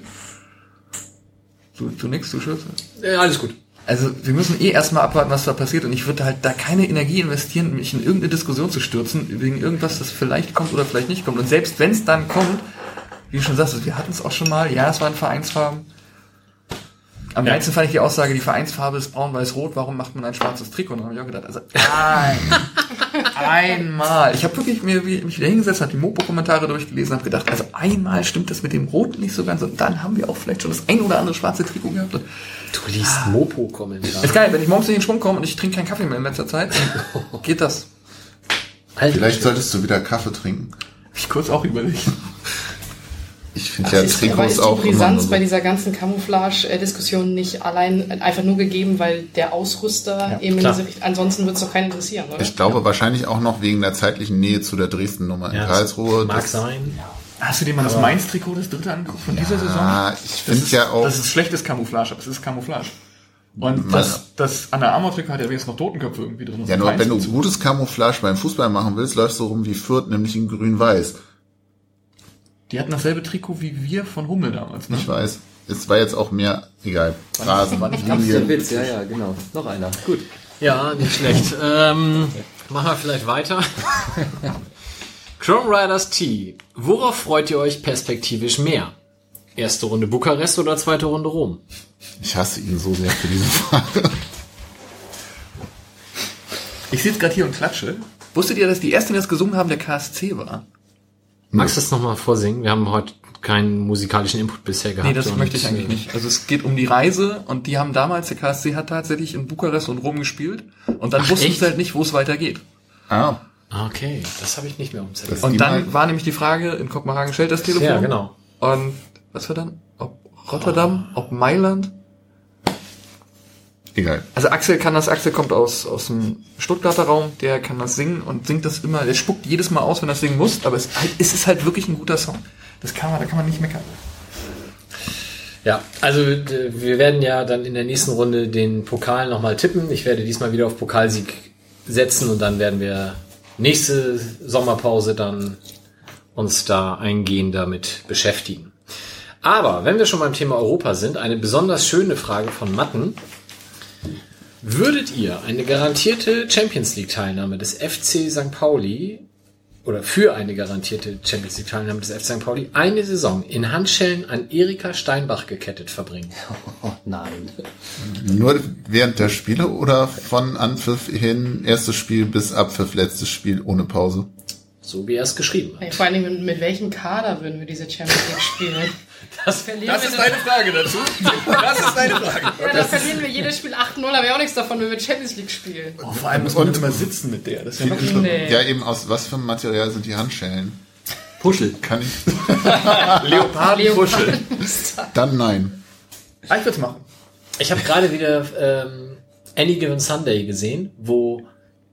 Du, du nix, du Schütze. Äh, alles gut. Also wir müssen eh erstmal abwarten, was da passiert und ich würde halt da keine Energie investieren, mich in irgendeine Diskussion zu stürzen, wegen irgendwas, das vielleicht kommt oder vielleicht nicht kommt. Und selbst wenn es dann kommt, wie du schon sagst, wir hatten es auch schon mal, ja, es waren Vereinsfarben. Am Ja. fand ich die Aussage, die Vereinsfarbe ist braun, weiß, rot, warum macht man ein schwarzes Trikot? Und dann habe ich auch gedacht, also ein, einmal. Ich habe wirklich mir, wie- mich wieder hingesetzt, habe die Mopo-Kommentare durchgelesen, habe gedacht, also einmal stimmt das mit dem Rot nicht so ganz und dann haben wir auch vielleicht schon das ein oder andere schwarze Trikot gehabt. Du liest Mopo-Kommentare. Ist geil, wenn ich morgens in den Schwung komme und ich trinke keinen Kaffee mehr in letzter Zeit, geht das. Alter, vielleicht solltest du wieder Kaffee trinken. Ich kurz auch überlegt. Ich finde ja ist, aber Trikots ist die auch immer Brisanz nur bei so. dieser ganzen Camouflage-Diskussion nicht allein einfach nur gegeben, weil der Ausrüster eben in klar. diese Richtung, ansonsten wird es doch keinen interessieren, oder? Ich glaube wahrscheinlich auch noch wegen der zeitlichen Nähe zu der Dresden-Nummer in Karlsruhe. Mag Das- sein. Hast du dir mal das Mainz-Trikot, das dritte angeguckt von dieser Saison? Ah, ich Das finde ist, ja auch, das ist schlechtes Camouflage, aber es ist Camouflage. Und das, das an der Armausdrücke hat ja wenigstens noch Totenköpfe irgendwie drin. Ja, nur wenn du gutes Camouflage beim Fußball machen willst, läufst du rum wie Fürth, nämlich in grün-weiß. Die hatten dasselbe Trikot wie wir von Hummel damals, ne? Ich weiß. Es war jetzt auch mehr, egal. Rasen, War nicht ganz der Witz, ja, ja, genau. Noch einer. Gut. Ja, nicht schlecht. ähm, machen wir vielleicht weiter. Chrome Riders T. Worauf freut ihr euch perspektivisch mehr? Erste Runde Bukarest oder zweite Runde Rom? Ich hasse ihn so sehr für diese Frage. Ich sitze gerade hier und klatsche. Wusstet ihr, dass die ersten, die das gesungen haben, der KSC war? Magst du das nochmal vorsingen? Wir haben heute keinen musikalischen Input bisher gehabt. Nee, das möchte ich eigentlich äh, nicht. Also es geht um die Reise und die haben damals, der KSC hat tatsächlich in Bukarest und Rom gespielt und dann Ach, wussten echt? sie halt nicht, wo es weitergeht. Ah, Okay, das habe ich nicht mehr. Das- Und dann mal- war nämlich die Frage, in Kopenhagen stellt das Telefon. Ja, genau. Und was war dann? Ob Rotterdam, ob Mailand? Egal. Also Axel kann das, Axel kommt aus, aus dem Stuttgarter Raum, der kann das singen und singt das immer, der spuckt jedes Mal aus, wenn er das singen muss, aber es, halt, es ist halt wirklich ein guter Song. Das kann man, da kann man nicht meckern. Ja, also d- wir werden ja dann in der nächsten Runde den Pokal nochmal tippen. Ich werde diesmal wieder auf Pokalsieg setzen und dann werden wir nächste Sommerpause dann uns da eingehend damit beschäftigen. Aber wenn wir schon beim Thema Europa sind, eine besonders schöne Frage von Matten. Würdet ihr eine garantierte Champions League Teilnahme des FC St. Pauli oder für eine garantierte Champions League Teilnahme des FC St. Pauli eine Saison in Handschellen an Erika Steinbach gekettet verbringen? Oh, nein. Nur während der Spiele oder von Anpfiff hin erstes Spiel bis Abpfiff letztes Spiel ohne Pause? So wie er es geschrieben hat. Vor allem, mit, mit welchem Kader würden wir diese Champions League spielen? Das Verlieren wir dann- Frage dazu. Das ist deine Frage. Ja, dann verlieren wir jedes Spiel 8-0, aber ja auch nichts davon, wenn wir Champions League spielen. Oh, vor allem muss man immer sitzen mit der. Das ist ja Nee. Ja, eben aus was für einem Material sind die Handschellen? Puschel. Kann ich? Leopardenbuschel. Dann nein. Ah, ich würde es machen. Ich habe gerade wieder ähm, Any Given Sunday gesehen, wo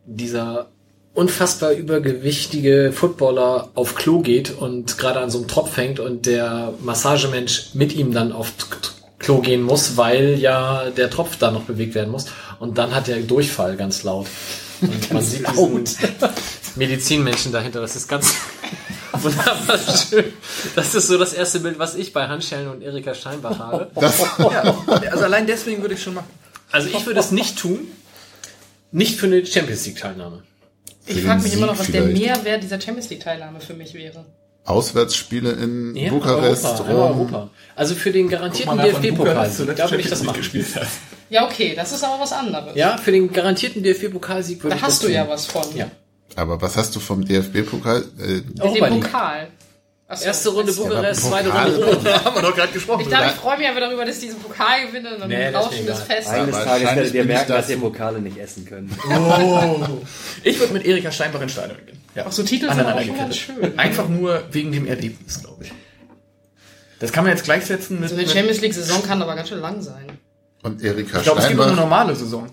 dieser unfassbar übergewichtige Footballer auf Klo geht und gerade an so einem Tropf hängt und der Massagemensch mit ihm dann auf Klo gehen muss, weil ja der Tropf da noch bewegt werden muss. Und dann hat er Durchfall ganz laut. Und man sieht diesen Medizinmenschen dahinter. Das ist ganz wunderbar schön. Das ist so das erste Bild, was ich bei Handschellen und Erika Steinbach habe. Ja, also allein deswegen würde ich schon machen. Also ich würde es nicht tun. Nicht für eine Champions League Teilnahme. Ich frage mich immer noch, Sieg was der vielleicht. Mehrwert dieser Champions League Teilnahme für mich wäre. Auswärtsspiele in Ja, Bukarest, Europa, Rom. Europa. Also für den garantierten DFB-Pokal, da würde ich das machen. Ja, okay, das ist aber was anderes. Ja, für den garantierten DFB-Pokalsieg würde Da ich das hast du tun. ja was von. Ja. Aber was hast du vom DFB-Pokal? Äh, Den. Pokal. So. Erste Runde Bukarest, zweite Runde Rom. haben wir doch gerade gesprochen. Ich glaube, ich freue mich einfach darüber, dass die diesen Pokal gewinnen und dann Nee, das ist rauschen das. Fest. Eines Tages werdet ihr ich merken, dass ihr Pokale nicht essen könnt. Ich würde mit Erika Steinbach in Stadion gehen. Ja. Auch so Titel sind auch schon ganz schön. Einfach nur wegen dem Erlebnis, glaube ich. Das kann man jetzt gleichsetzen mit. So eine Champions League-Saison kann aber ganz schön lang sein. und Erika ich glaube, es um eine Steinbach. normale Saison.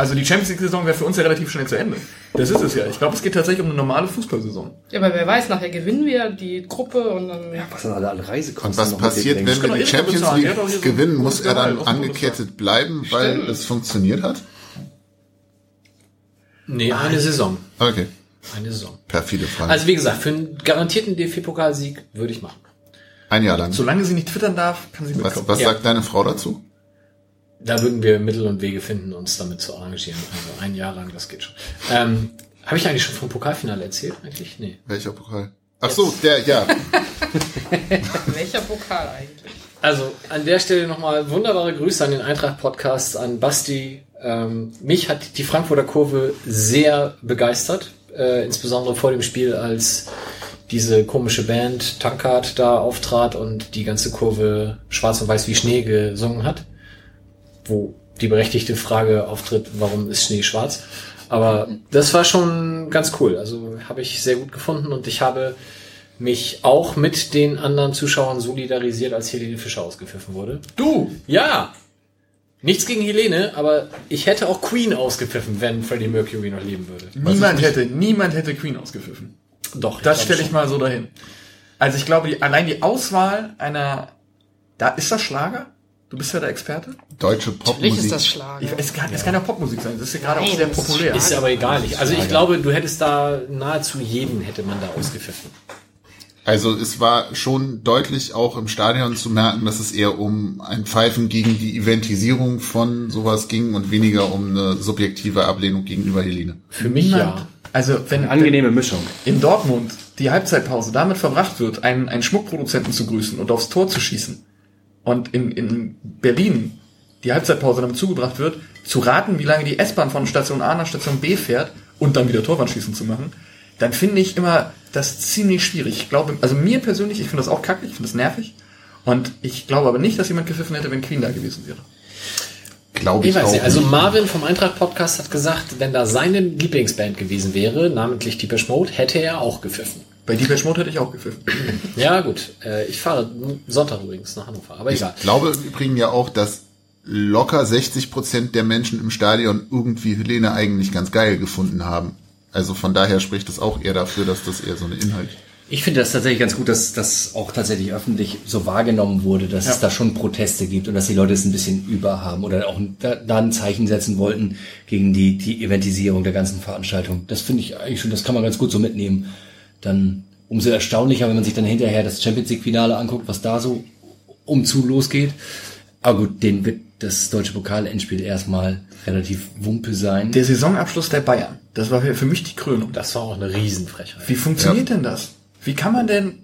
Also die Champions League-Saison wäre für uns ja relativ schnell zu Ende. Das ist es ja. Ich glaube, es geht tatsächlich um eine normale Fußballsaison. Ja, aber wer weiß, nachher gewinnen wir die Gruppe und dann. Was sind alle, alle Reisekosten Und was passiert, wenn wir die Erika Champions bezahlen. League so gewinnen? Muss er dann angekettet bleiben, weil Stimmt. es funktioniert hat? Nee, eine Saison. Okay, Eine Saison. perfide Frage. Also wie gesagt, für einen garantierten DFB-Pokalsieg würde ich machen. Ein Jahr lang. Solange sie nicht twittern darf, kann sie Was, mitkommen. was Ja. sagt deine Frau dazu? Da würden wir Mittel und Wege finden, uns damit zu arrangieren. Also ein Jahr lang, das geht schon. Ähm, Habe ich eigentlich schon vom Pokalfinale erzählt? Eigentlich? Nee. Welcher Pokal? Ach so, der, ja. Welcher Pokal eigentlich? Also an der Stelle nochmal wunderbare Grüße an den Eintracht-Podcast, an Basti. Ähm, mich hat die Frankfurter Kurve sehr begeistert, äh, insbesondere vor dem Spiel, als diese komische Band Tankard da auftrat und die ganze Kurve schwarz und weiß wie Schnee gesungen hat. Wo die berechtigte Frage auftritt, warum ist Schnee schwarz? Aber das war schon ganz cool. Also habe ich sehr gut gefunden und ich habe mich auch mit den anderen Zuschauern solidarisiert, als Helene Fischer ausgepfiffen wurde. Du! Ja! Nichts gegen Helene, aber ich hätte auch Queen ausgepfiffen, wenn Freddie Mercury noch leben würde. Niemand hätte, niemand hätte Queen ausgepfiffen. Doch. Das stelle ich mal so dahin. Also ich glaube, die, allein die Auswahl einer, da ist das Schlager? Du bist ja der Experte. Deutsche Natürlich ist Popmusik. das Schlager. Ich, es kann, es kann ja Popmusik sein. Das ist ja gerade auch sehr das ist populär. Ist aber egal. Ich, also ich glaube, du hättest da nahezu jeden hätte man da ausgepfiffen. Also es war schon deutlich auch im Stadion zu merken, dass es eher um ein Pfeifen gegen die Eventisierung von sowas ging und weniger um eine subjektive Ablehnung gegenüber Helene. Für mich ja. Also wenn Angenehme Mischung. in Dortmund die Halbzeitpause damit verbracht wird, einen, einen Schmuckproduzenten zu grüßen und aufs Tor zu schießen und in, in Berlin die Halbzeitpause damit zugebracht wird, zu raten, wie lange die S-Bahn von Station A nach Station B fährt und dann wieder Torwandschießen zu machen, dann finde ich immer das ziemlich schwierig. Ich glaube, also mir persönlich, ich finde das auch kacke, ich finde das nervig und ich glaube aber nicht, dass jemand gepfiffen hätte, wenn Queen da gewesen wäre. Glaube Ich ich, weiß auch nicht. Also. Marvin vom Eintracht Podcast hat gesagt, wenn da seine Lieblingsband gewesen wäre, namentlich Deepesh Mode, hätte er auch gepfiffen. Bei Deepesh Mode hätte ich auch gepfiffen. Ja, gut. Äh, ich fahre Sonntag übrigens nach Hannover, aber egal. Ich glaube im Übrigen ja auch, dass locker 60 Prozent der Menschen im Stadion irgendwie Helene eigentlich ganz geil gefunden haben. Also von daher spricht es auch eher dafür, dass das eher so eine Inhalt. Ich finde das tatsächlich ganz gut, dass das auch tatsächlich öffentlich so wahrgenommen wurde, dass es da schon Proteste gibt und dass die Leute es ein bisschen über haben oder auch da, da ein Zeichen setzen wollten gegen die, die Eventisierung der ganzen Veranstaltung. Das finde ich eigentlich schon, das kann man ganz gut so mitnehmen. Dann umso erstaunlicher, wenn man sich dann hinterher das Champions League Finale anguckt, was da so um zu losgeht. Aber gut, den wird das deutsche Pokal-Endspiel erstmal relativ wumpe sein. Der Saisonabschluss der Bayern, das war für für mich die Krönung. Das war auch eine Riesenfrechheit. Wie funktioniert denn das? Wie kann man denn,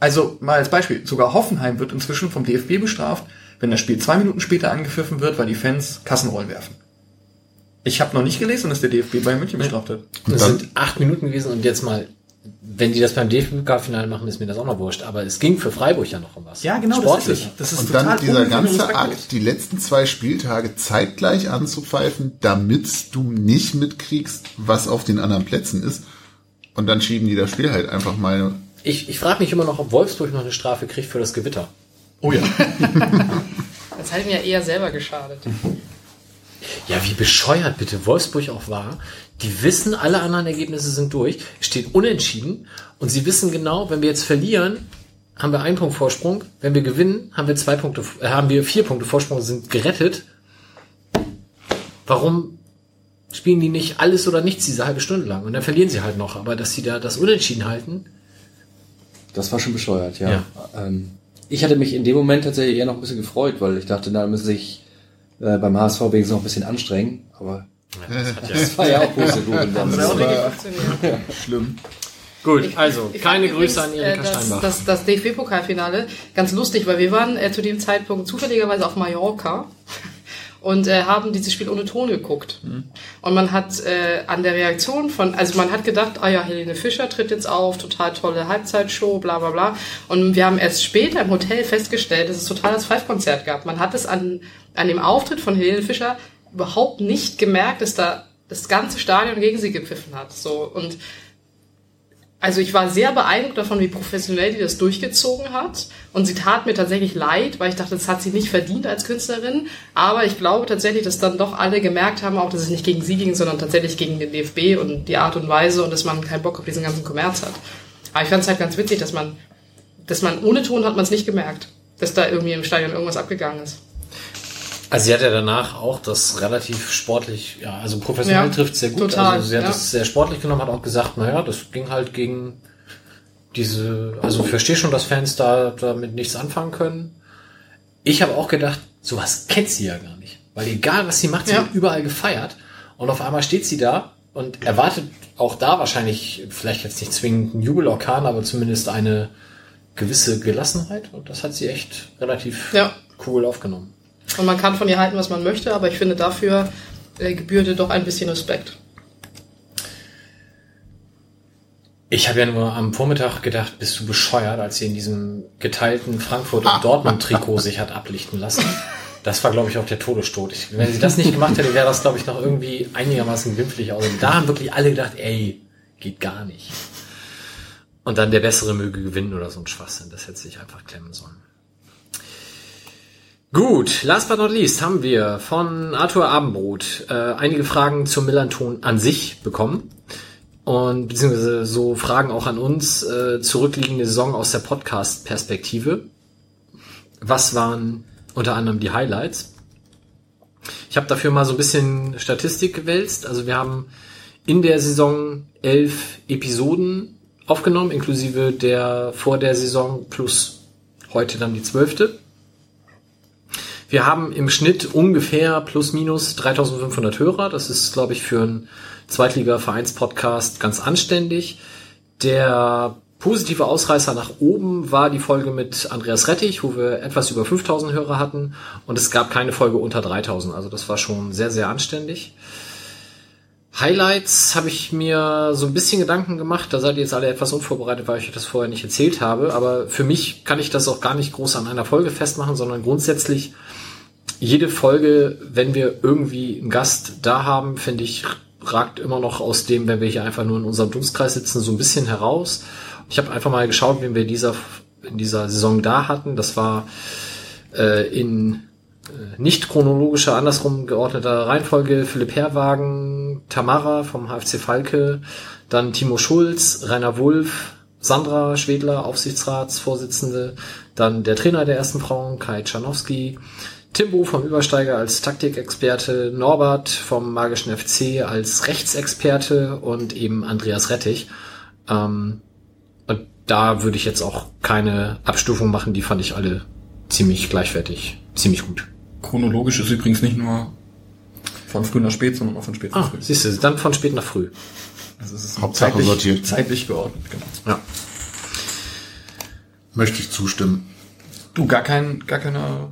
also mal als Beispiel, sogar Hoffenheim wird inzwischen vom DFB bestraft, wenn das Spiel zwei Minuten später angepfiffen wird, weil die Fans Kassenrollen werfen. Ich habe noch nicht gelesen, dass der DFB bei München bestraft hat. Es sind acht Minuten gewesen und jetzt mal, wenn die das beim DFB-Finale machen, ist mir das auch noch wurscht. Aber es ging für Freiburg ja noch um was. Ja, genau, Sportlich. das ist. Das ist Und total dann dieser ganze. Akt, die letzten zwei Spieltage zeitgleich anzupfeifen, damit du nicht mitkriegst, was auf den anderen Plätzen ist. Und dann schieben die das Spiel halt einfach mal. Ich, ich frage mich immer noch, ob Wolfsburg noch eine Strafe kriegt für das Gewitter. Oh ja. Das hat ihm ja eher selber geschadet. Ja, wie bescheuert bitte Wolfsburg auch war. Die wissen, alle anderen Ergebnisse sind durch, steht unentschieden und sie wissen genau, wenn wir jetzt verlieren, haben wir einen Punkt Vorsprung. Wenn wir gewinnen, haben wir zwei Punkte, äh, haben wir vier Punkte Vorsprung, sind gerettet. Warum spielen die nicht alles oder nichts diese halbe Stunde lang? Und dann verlieren sie halt noch. Aber dass sie da das Unentschieden halten, Das war schon bescheuert, ja. Ja. Ähm, ich hatte mich in dem Moment tatsächlich eher noch ein bisschen gefreut, weil ich dachte, na, müssen sich äh, beim HSV wenigstens noch ein bisschen anstrengen. Aber das war ja auch Pustekuchen. dann. Das Aber- funktioniert. Schlimm. Gut, also Ich keine Grüße übrigens, an Erika äh, das, Steinbach. Das, das DFB-Pokalfinale, ganz lustig, weil wir waren äh, zu dem Zeitpunkt zufälligerweise auf Mallorca und äh, haben dieses Spiel ohne Ton geguckt. Und man hat äh, an der Reaktion von, also man hat gedacht, ah ja, Helene Fischer tritt jetzt auf, total tolle Halbzeitshow, bla bla bla. Und wir haben erst später im Hotel festgestellt, dass es total das Five-Konzert gab. Man hat es an, an dem Auftritt von Helene Fischer überhaupt nicht gemerkt, dass da das ganze Stadion gegen sie gepfiffen hat. So und also ich war sehr beeindruckt davon, wie professionell die das durchgezogen hat. Und sie tat mir tatsächlich leid, weil ich dachte, das hat sie nicht verdient als Künstlerin. Aber ich glaube tatsächlich, dass dann doch alle gemerkt haben, auch dass es nicht gegen sie ging, sondern tatsächlich gegen den DFB und die Art und Weise und dass man keinen Bock auf diesen ganzen Kommerz hat. Aber ich fand es halt ganz witzig, dass man, dass man ohne Ton hat man es nicht gemerkt, dass da irgendwie im Stadion irgendwas abgegangen ist. Also sie hat ja danach auch das relativ sportlich, ja, also professionell Ja, trifft sehr gut. total, also sie hat ja. das sehr sportlich genommen, hat auch gesagt, naja, das ging halt gegen diese, also ich verstehe schon, dass Fans da damit nichts anfangen können. Ich habe auch gedacht, sowas kennt sie ja gar nicht. Weil egal was sie macht, sie Ja. wird überall gefeiert. Und auf einmal steht sie da und erwartet auch da wahrscheinlich, vielleicht jetzt nicht zwingend einen Jubelorkan, aber zumindest eine gewisse Gelassenheit. Und das hat sie echt relativ Ja. cool aufgenommen. Und man kann von ihr halten, was man möchte, aber ich finde dafür äh, gebührte doch ein bisschen Respekt. Ich habe ja nur am Vormittag gedacht, bist du bescheuert, als sie in diesem geteilten Frankfurt- und Dortmund-Trikot sich hat ablichten lassen. Das war, glaube ich, auch der Todesstoß. Wenn sie das nicht gemacht hätte, wäre das, glaube ich, noch irgendwie einigermaßen glimpflich aus. Und da haben wirklich alle gedacht, ey, geht gar nicht. Und dann der Bessere möge gewinnen oder so ein Schwachsinn. Das hätte sich einfach klemmen sollen. Gut, last but not least haben wir von Arthur Abendbrot äh, einige Fragen zum Millanton an sich bekommen. Und beziehungsweise so Fragen auch an uns, äh, zurückliegende Saison aus der Podcast-Perspektive. Was waren unter anderem die Highlights. Ich habe dafür mal so ein bisschen Statistik gewälzt. Also wir haben in der Saison elf Episoden aufgenommen, inklusive der vor der Saison plus heute dann die zwölfte. Wir haben im Schnitt ungefähr plus minus 3500 Hörer. Das ist, glaube ich, für einen Zweitliga-Vereins-Podcast ganz anständig. Der positive Ausreißer nach oben war die Folge mit Andreas Rettich, wo wir etwas über 5000 Hörer hatten. Und es gab keine Folge unter 3000. Also das war schon sehr, sehr anständig. Highlights habe ich mir so ein bisschen Gedanken gemacht. Da seid ihr jetzt alle etwas unvorbereitet, weil ich euch das vorher nicht erzählt habe. Aber für mich kann ich das auch gar nicht groß an einer Folge festmachen, sondern grundsätzlich jede Folge, wenn wir irgendwie einen Gast da haben, finde ich, ragt immer noch aus dem, wenn wir hier einfach nur in unserem Dunstkreis sitzen, so ein bisschen heraus. Ich habe einfach mal geschaut, wen wir dieser, in dieser Saison da hatten. Das war äh, in äh, nicht chronologischer, andersrum geordneter Reihenfolge Philipp Herwagen, Tamara vom HFC Falke, dann Timo Schulz, Rainer Wulff, Sandra Schwedler, Aufsichtsratsvorsitzende, dann der Trainer der ersten Frauen, Kai Czarnowski, Timbo vom Übersteiger als Taktikexperte, Norbert vom Magischen FC als Rechtsexperte und eben Andreas Rettich. Ähm, und da würde ich jetzt auch keine Abstufung machen, die fand ich alle ziemlich gleichwertig, ziemlich gut. Chronologisch ist übrigens nicht nur von früh nach spät, sondern auch von spät nach Ah, früh. siehst du, dann von spät nach früh. Also es ist Hauptsache zeitlich, sortiert. zeitlich geordnet, genau. Ja. Möchte ich zustimmen. Du, gar kein, gar keine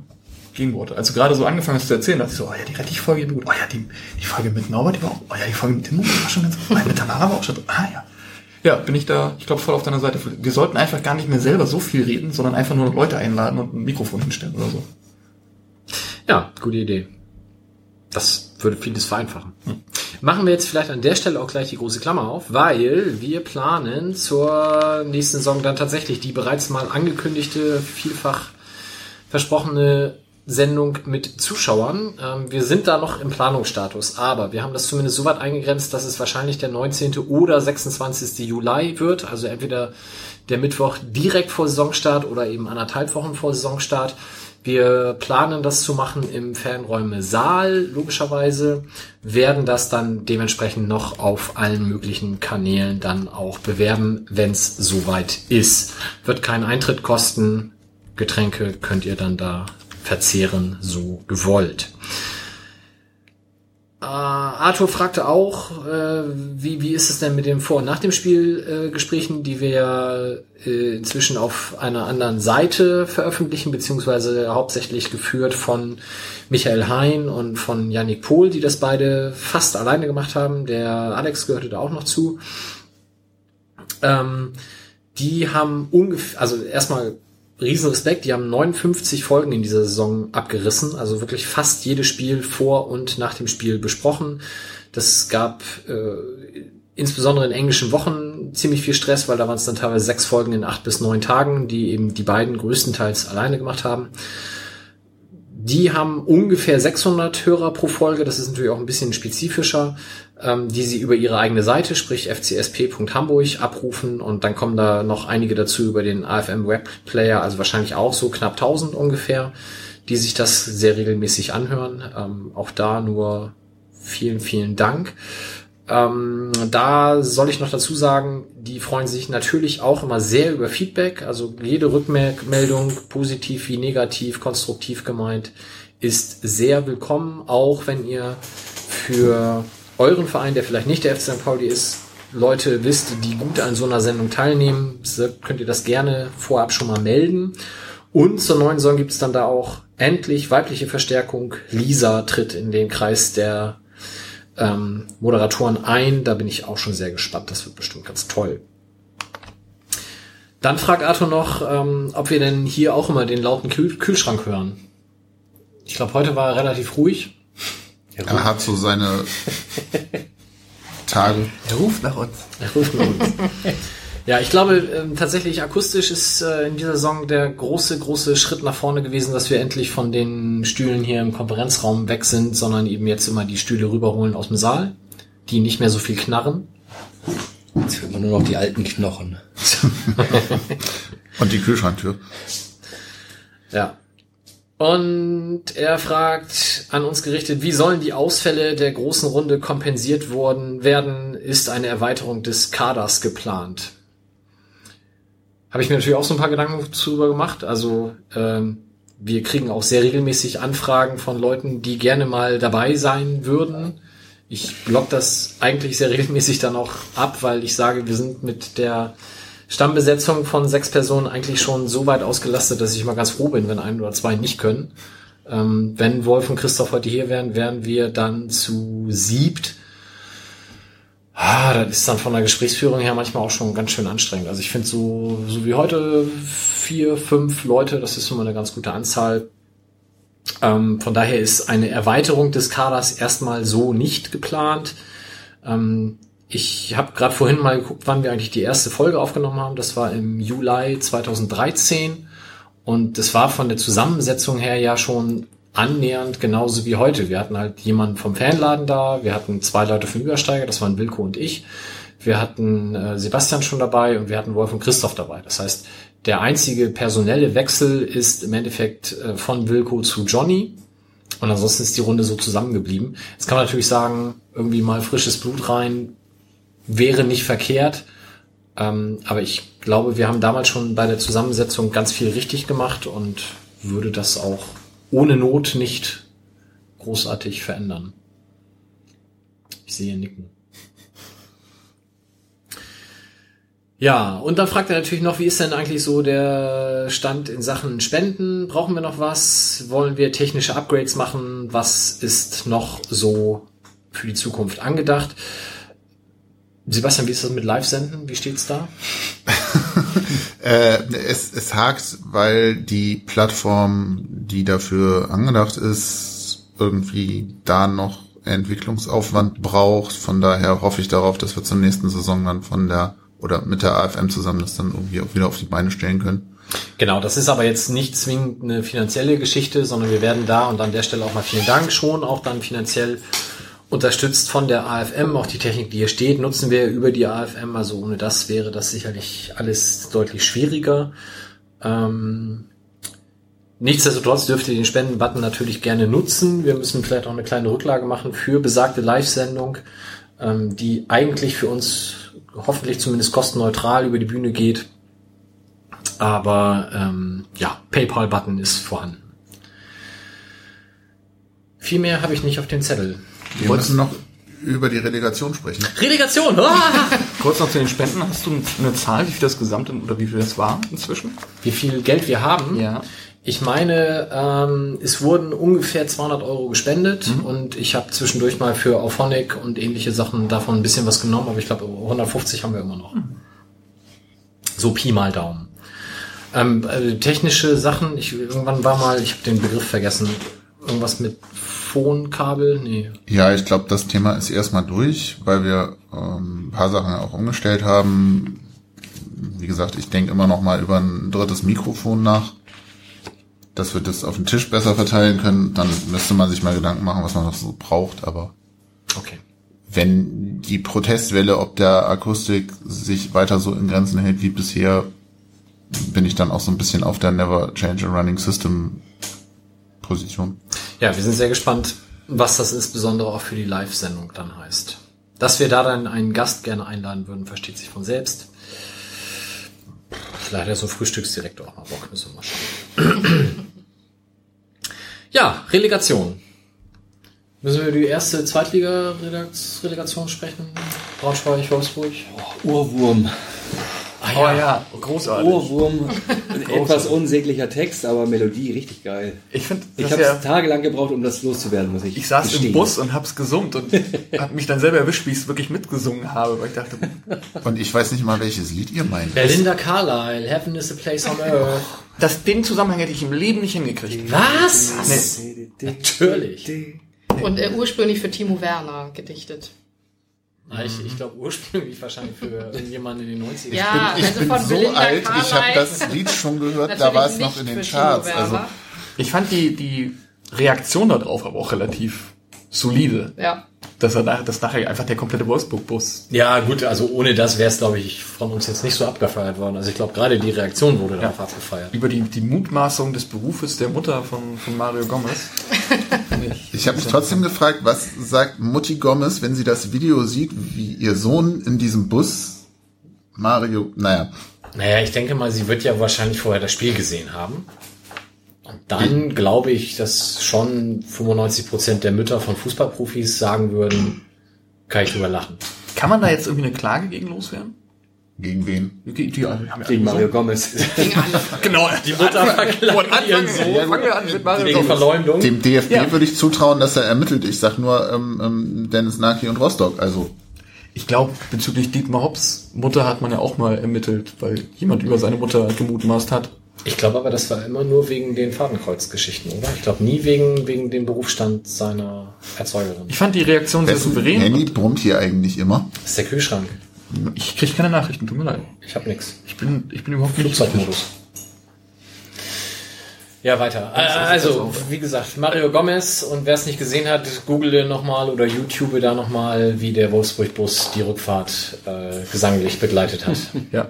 Gegenworte. Als du gerade so angefangen hast zu erzählen, dachte ich so, oh ja, die Rettich-Folge, gut. Oh ja, die, die Folge mit Norbert, die war auch, oh ja, die Folge mit Timo war schon ganz gut. Oh mit Tamara war auch schon, ah ja. Ja, bin ich da, ich glaube, voll auf deiner Seite. Wir sollten einfach gar nicht mehr selber so viel reden, sondern einfach nur Leute einladen und ein Mikrofon hinstellen oder so. Ja, gute Idee. Das würde vieles vereinfachen. Machen wir jetzt vielleicht an der Stelle auch gleich die große Klammer auf, weil wir planen zur nächsten Saison dann tatsächlich die bereits mal angekündigte, vielfach versprochene Sendung mit Zuschauern. Ähm, wir sind da noch im Planungsstatus, aber wir haben das zumindest so weit eingegrenzt, dass es wahrscheinlich der 19. oder 26. Juli wird. Also entweder der Mittwoch direkt vor Saisonstart oder eben anderthalb Wochen vor Saisonstart. Wir planen das zu machen im Fernräume Saal, logischerweise, werden das dann dementsprechend noch auf allen möglichen Kanälen dann auch bewerben, wenn es soweit ist. Wird keinen Eintritt kosten, Getränke könnt ihr dann da verzehren, so gewollt. Äh, Arthur fragte auch, äh, wie, wie ist es denn mit dem Vor- und Nach dem Spiel äh, Gesprächen, die wir äh, inzwischen auf einer anderen Seite veröffentlichen, beziehungsweise hauptsächlich geführt von Michael Hein und von Yannick Pohl, die das beide fast alleine gemacht haben. Der Alex gehörte da auch noch zu. Ähm, die haben ungefähr, also erstmal riesen Respekt, die haben 59 Folgen in dieser Saison abgerissen, also wirklich fast jedes Spiel vor und nach dem Spiel besprochen. Das gab äh, insbesondere in englischen Wochen ziemlich viel Stress, weil da waren es dann teilweise sechs Folgen in acht bis neun Tagen, die eben die beiden größtenteils alleine gemacht haben. Die haben ungefähr 600 Hörer pro Folge, das ist natürlich auch ein bisschen spezifischer, ähm, die sie über ihre eigene Seite, sprich fcsp.hamburg, abrufen und dann kommen da noch einige dazu über den AFM Web Player, also wahrscheinlich auch so knapp 1000 ungefähr, die sich das sehr regelmäßig anhören. Ähm, auch da nur vielen, vielen Dank. Ähm, da soll ich noch dazu sagen, die freuen sich natürlich auch immer sehr über Feedback. Also jede Rückmeldung, positiv wie negativ, konstruktiv gemeint, ist sehr willkommen, auch wenn ihr für euren Verein, der vielleicht nicht der FC St. Pauli ist, Leute wisst, die gut an so einer Sendung teilnehmen, könnt ihr das gerne vorab schon mal melden. Und zur neuen Saison gibt es dann da auch endlich weibliche Verstärkung. Lisa tritt in den Kreis der ähm, Moderatoren ein. Da bin ich auch schon sehr gespannt. Das wird bestimmt ganz toll. Dann fragt Arthur noch, ähm, ob wir denn hier auch immer den lauten Kühl Kühlschrank hören. Ich glaube, heute war er relativ ruhig. Er hat so seine Tage. Er ruft nach uns. Er ruft nach uns. Ja, ich glaube ähm, tatsächlich akustisch ist äh, in dieser Saison der große, große Schritt nach vorne gewesen, dass wir endlich von den Stühlen hier im Konferenzraum weg sind, sondern eben jetzt immer die Stühle rüberholen aus dem Saal, die nicht mehr so viel knarren. Jetzt hört man nur noch die alten Knochen. Und die Kühlschranktür. Ja. Und er fragt an uns gerichtet, wie sollen die Ausfälle der großen Runde kompensiert worden werden? Ist eine Erweiterung des Kaders geplant? Habe ich mir natürlich auch so ein paar Gedanken darüber gemacht. Also ähm, wir kriegen auch sehr regelmäßig Anfragen von Leuten, die gerne mal dabei sein würden. Ich block das eigentlich sehr regelmäßig dann auch ab, weil ich sage, wir sind mit der Stammbesetzung von sechs Personen eigentlich schon so weit ausgelastet, dass ich mal ganz froh bin, wenn ein oder zwei nicht können. Ähm, wenn Wolf und Christoph heute hier wären, wären wir dann zu siebt. Ah, das ist dann von der Gesprächsführung her manchmal auch schon ganz schön anstrengend. Also ich finde so, so wie heute vier, fünf Leute, das ist schon mal eine ganz gute Anzahl. Ähm, von daher ist eine Erweiterung des Kaders erstmal so nicht geplant. Ähm, ich habe gerade vorhin mal geguckt, wann wir eigentlich die erste Folge aufgenommen haben. Das war im Juli 2013. Und das war von der Zusammensetzung her ja schon annähernd genauso wie heute. Wir hatten halt jemanden vom Fanladen da, wir hatten zwei Leute vom Übersteiger, das waren Wilko und ich. Wir hatten äh, Sebastian schon dabei und wir hatten Wolf und Christoph dabei. Das heißt, der einzige personelle Wechsel ist im Endeffekt äh, von Wilko zu Johnny. Und ansonsten ist die Runde so zusammengeblieben. Jetzt kann man natürlich sagen, irgendwie mal frisches Blut rein, wäre nicht verkehrt. Ähm, aber ich glaube, wir haben damals schon bei der Zusammensetzung ganz viel richtig gemacht und würde das auch ohne Not nicht großartig verändern. Ich sehe Nicken. Ja, und dann fragt er natürlich noch, wie ist denn eigentlich so der Stand in Sachen Spenden? Brauchen wir noch was? Wollen wir technische Upgrades machen? Was ist noch so für die Zukunft angedacht? Sebastian, wie ist das mit Live-Senden? Wie steht's da? äh, es, es hakt, weil die Plattform, die dafür angedacht ist, irgendwie da noch Entwicklungsaufwand braucht. Von daher hoffe ich darauf, dass wir zur nächsten Saison dann von der oder mit der AFM zusammen das dann irgendwie auch wieder auf die Beine stellen können. Genau, das ist aber jetzt nicht zwingend eine finanzielle Geschichte, sondern wir werden da und an der Stelle auch mal vielen Dank schon auch dann finanziell unterstützt von der AFM. Auch die Technik, die hier steht, nutzen wir über die AFM. Also ohne das wäre das sicherlich alles deutlich schwieriger. Ähm, nichtsdestotrotz dürft ihr den Spenden-Button natürlich gerne nutzen. Wir müssen vielleicht auch eine kleine Rücklage machen für besagte Live-Sendung, ähm, die eigentlich für uns hoffentlich zumindest kostenneutral über die Bühne geht. Aber ähm, ja, PayPal-Button ist vorhanden. Viel mehr habe ich nicht auf dem Zettel. Wir müssen noch über die Relegation sprechen. Relegation! Ah! Kurz noch zu den Spenden. Hast du eine Zahl, wie viel das gesamte oder wie viel das war inzwischen? Wie viel Geld wir haben? Ja. Ich meine, ähm, es wurden ungefähr 200 Euro gespendet Mhm. und ich habe zwischendurch mal für Auphonic und ähnliche Sachen davon ein bisschen was genommen, aber ich glaube 150 haben wir immer noch. Mhm. So Pi mal Daumen. Ähm, äh, technische Sachen, ich irgendwann war mal, ich habe den Begriff vergessen, irgendwas mit Phonkabel, nee. Ja, ich glaube, das Thema ist erstmal durch, weil wir ähm, ein paar Sachen auch umgestellt haben. Wie gesagt, ich denke immer noch mal über ein drittes Mikrofon nach, dass wir das auf den Tisch besser verteilen können. Dann müsste man sich mal Gedanken machen, was man noch so braucht. Aber Okay. wenn die Protestwelle ob der Akustik sich weiter so in Grenzen hält wie bisher, bin ich dann auch so ein bisschen auf der Never Change a Running System Position. Ja, wir sind sehr gespannt, was das insbesondere auch für die Live-Sendung dann heißt. Dass wir da dann einen Gast gerne einladen würden, versteht sich von selbst. Vielleicht hat so ein Frühstücksdirektor auch mal Bock, müssen wir mal schauen. ja, Relegation. Müssen wir über die erste Zweitliga-Relegation sprechen? Braunschweig, Wolfsburg? Urwurm. Ah, Oh ja, großartig. Urwurm. Ein etwas unsäglicher Text, aber Melodie richtig geil. Ich finde, Ich das habe ja, tagelang gebraucht, um das loszuwerden, muss ich ich saß gestehen. im Bus und hab's gesummt und hab mich dann selber erwischt, wie ich es wirklich mitgesungen habe, weil ich dachte, Und ich weiß nicht mal, welches Lied ihr meint. Belinda Carlisle, Heaven is a place on earth. das, den Zusammenhang hätte ich im Leben nicht hingekriegt. Was? Natürlich. Und äh, ursprünglich für Timo Werner gedichtet. Ja, ich ich glaube ursprünglich wahrscheinlich für irgendjemanden in den 90ern. Ja, ich also bin von so Belinda alt, ich habe das Lied schon gehört, da war es noch in den Charts. Also Ich fand die, die Reaktion darauf aber auch relativ solide. ja. Dass er nach, dass nachher einfach der komplette Wolfsburg-Bus. Ja, gut, also ohne das wäre es, glaube ich, von uns jetzt nicht so abgefeiert worden. Also ich glaube, gerade die Reaktion wurde darauf abgefeiert. Über die, die Mutmaßung des Berufes der Mutter von, von Mario Gomez. Ich habe mich trotzdem gefragt, was sagt Mutti Gomez, wenn sie das Video sieht, wie ihr Sohn in diesem Bus Mario, naja, Naja, ich denke mal, sie wird ja wahrscheinlich vorher das Spiel gesehen haben. Und dann glaube ich, dass schon 95 Prozent der Mütter von Fußballprofis sagen würden, kann ich drüber lachen. Kann man da jetzt irgendwie eine Klage gegen loswerden? gegen wen? Die, die, haben ja Gegen Mario Gomez. Genau, die Mutter verklagt ihren Sohn Fangen wir an mit Mario wegen Gomez. Verleumdung. Dem DFB Ja. würde ich zutrauen, dass er ermittelt. Ich sag nur ähm, ähm, Dennis Naki und Rostock. Also Ich glaube, bezüglich Dietmar Hopps Mutter hat man ja auch mal ermittelt, weil jemand über seine Mutter gemutmaßt hat. Ich glaube aber, das war immer nur wegen den Fadenkreuzgeschichten, oder? Ich glaube nie wegen, wegen dem Berufsstand seiner Erzeugerin. Ich fand die Reaktion sehr souverän. Handy brummt hier eigentlich immer. Das ist der Kühlschrank. Ich kriege keine Nachrichten, tut mir leid. Ich habe nix. Ich bin, ich bin überhaupt nicht Flugzeugmodus. Ja, weiter. Äh, Also, wie gesagt, Mario Gomez und wer es nicht gesehen hat, google nochmal oder YouTube da nochmal, wie der Wolfsburg-Bus die Rückfahrt äh, gesanglich begleitet hat. Ja.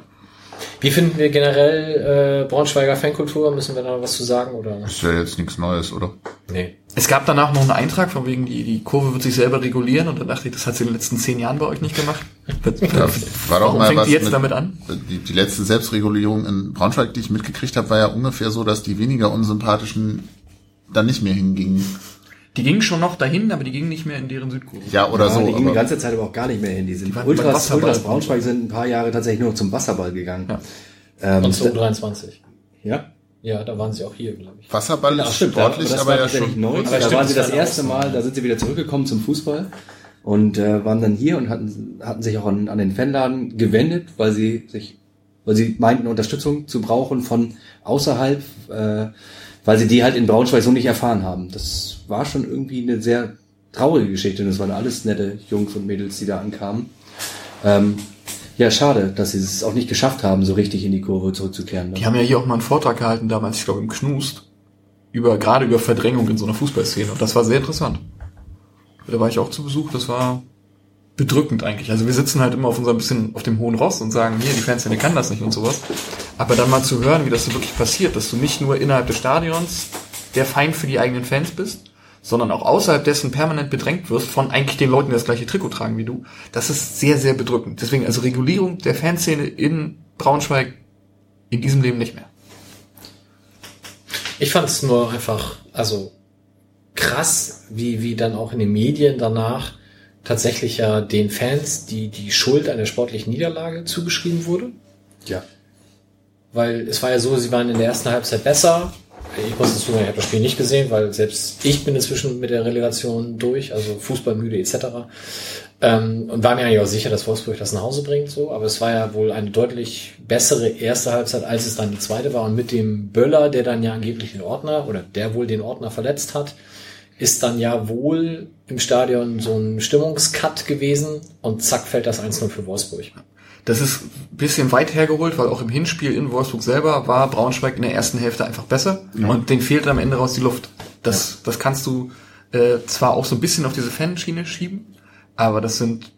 Wie finden wir generell äh, Braunschweiger Fankultur? Müssen wir da noch was zu sagen? Oder? Das ist ja jetzt nichts Neues, oder? Nee. Es gab danach noch einen Eintrag von wegen, die, die Kurve wird sich selber regulieren und dann dachte ich, das hat sie in den letzten zehn Jahren bei euch nicht gemacht. Da war doch Warum mal fängt was die jetzt mit, damit an? Die, die letzte Selbstregulierung in Braunschweig, die ich mitgekriegt habe, war ja ungefähr so, dass die weniger unsympathischen dann nicht mehr hingingen. Die gingen schon noch dahin, aber die gingen nicht mehr in deren Südkurve. Ja, oder Ja, so. die gingen die aber- ganze Zeit aber auch gar nicht mehr hin. Die sind Die Ultras. Ultras Braunschweig sind ein paar Jahre tatsächlich nur noch zum Wasserball gegangen. Ja. Ähm, Und zu U23. ja. Ja, da waren sie auch hier, glaube ich. Wasserball Ach, ist stimmt, sportlich, das aber war ja tatsächlich schon. neu. Aber da stimmt, waren sie das erste. Mal, da sind sie wieder zurückgekommen zum Fußball und äh, waren dann hier und hatten, hatten sich auch an, an den Fanladen gewendet, weil sie sich, weil sie meinten, Unterstützung zu brauchen von außerhalb, äh, weil sie die halt in Braunschweig so nicht erfahren haben. Das war schon irgendwie eine sehr traurige Geschichte und es waren alles nette Jungs und Mädels, die da ankamen. Ähm, ja, schade, dass sie es auch nicht geschafft haben, so richtig in die Kurve zurückzukehren. Die haben ja hier auch mal einen Vortrag gehalten damals, ich glaube im Knust, über, gerade über Verdrängung in so einer Fußballszene und das war sehr interessant. Da war ich auch zu Besuch, das war bedrückend eigentlich. Also wir sitzen halt immer auf unserem bisschen auf dem hohen Ross und sagen, hier, die Fanszene kann das nicht und sowas. Aber dann mal zu hören, wie das so wirklich passiert, dass du nicht nur innerhalb des Stadions der Feind für die eigenen Fans bist, sondern auch außerhalb dessen permanent bedrängt wirst von eigentlich den Leuten, die das gleiche Trikot tragen wie du. Das ist sehr, sehr bedrückend. Deswegen also Regulierung der Fanszene in Braunschweig in diesem Leben nicht mehr. Ich fand es nur einfach, also krass, wie, wie dann auch in den Medien danach tatsächlich ja den Fans die, die Schuld an der sportlichen Niederlage zugeschrieben wurde. Ja. Weil es war ja so, sie waren in der ersten Halbzeit besser. Ich muss dazu sagen, ich habe das Spiel nicht gesehen, weil selbst ich bin inzwischen mit der Relegation durch, also Fußballmüde etc. Ähm, und war mir eigentlich auch sicher, dass Wolfsburg das nach Hause bringt, so. Aber es war ja wohl eine deutlich bessere erste Halbzeit, als es dann die zweite war. Und mit dem Böller, der dann ja angeblich den Ordner oder der wohl den Ordner verletzt hat, ist dann ja wohl im Stadion so ein Stimmungscut gewesen und zack fällt das 1-0 für Wolfsburg. Das ist ein bisschen weit hergeholt, weil auch im Hinspiel in Wolfsburg selber war Braunschweig in der ersten Hälfte einfach besser und denen fehlt am Ende raus die Luft. Das, das kannst du äh, zwar auch so ein bisschen auf diese Fanschiene schieben, aber das sind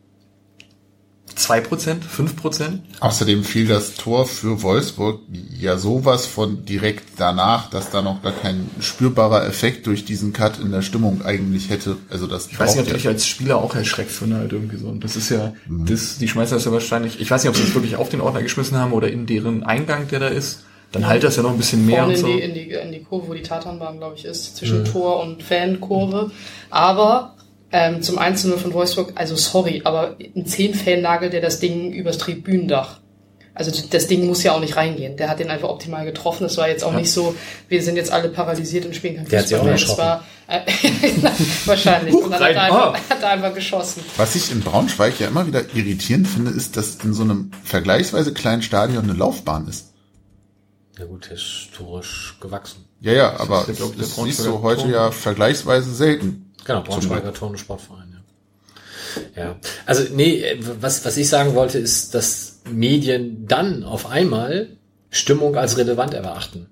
zwei Prozent, fünf Prozent. Außerdem fiel das Tor für Wolfsburg ja sowas von direkt danach, dass da noch gar kein spürbarer Effekt durch diesen Cut in der Stimmung eigentlich hätte. Also das Ich weiß nicht, ob du dich ja- als Spieler auch erschreckst, wenn du halt irgendwie so. Und das ist ja, das, die schmeißen das ja wahrscheinlich, ich weiß nicht, ob sie es wirklich auf den Ordner geschmissen haben oder in deren Eingang, der da ist. Dann halt das ja noch ein bisschen mehr Vorne und in, so. die, in, die, in die Kurve, wo die Tatanbahn, glaube ich, ist, zwischen Tor und Fankurve. Aber ähm, zum 1 von Wolfsburg, also sorry, aber ein 10-Fan nagelt der das Ding übers Tribünendach. Also das Ding muss ja auch nicht reingehen. Der hat den einfach optimal getroffen. Es war jetzt auch nicht so, wir sind jetzt alle paralysiert und spielen kein Der hat sich auch mehr. Es war äh, wahrscheinlich. und dann hat er, einfach, hat er einfach geschossen. Was ich in Braunschweig ja immer wieder irritierend finde, ist, dass in so einem vergleichsweise kleinen Stadion eine Laufbahn ist. Ja gut, historisch gewachsen. Ja, ja, aber ja, ich, der das siehst du heute Turm. ja vergleichsweise selten. Genau, Braunschweiger Turn- und Sportverein, ja. Ja, also nee, was, was ich sagen wollte, ist, dass Medien dann auf einmal Stimmung als relevant erachten.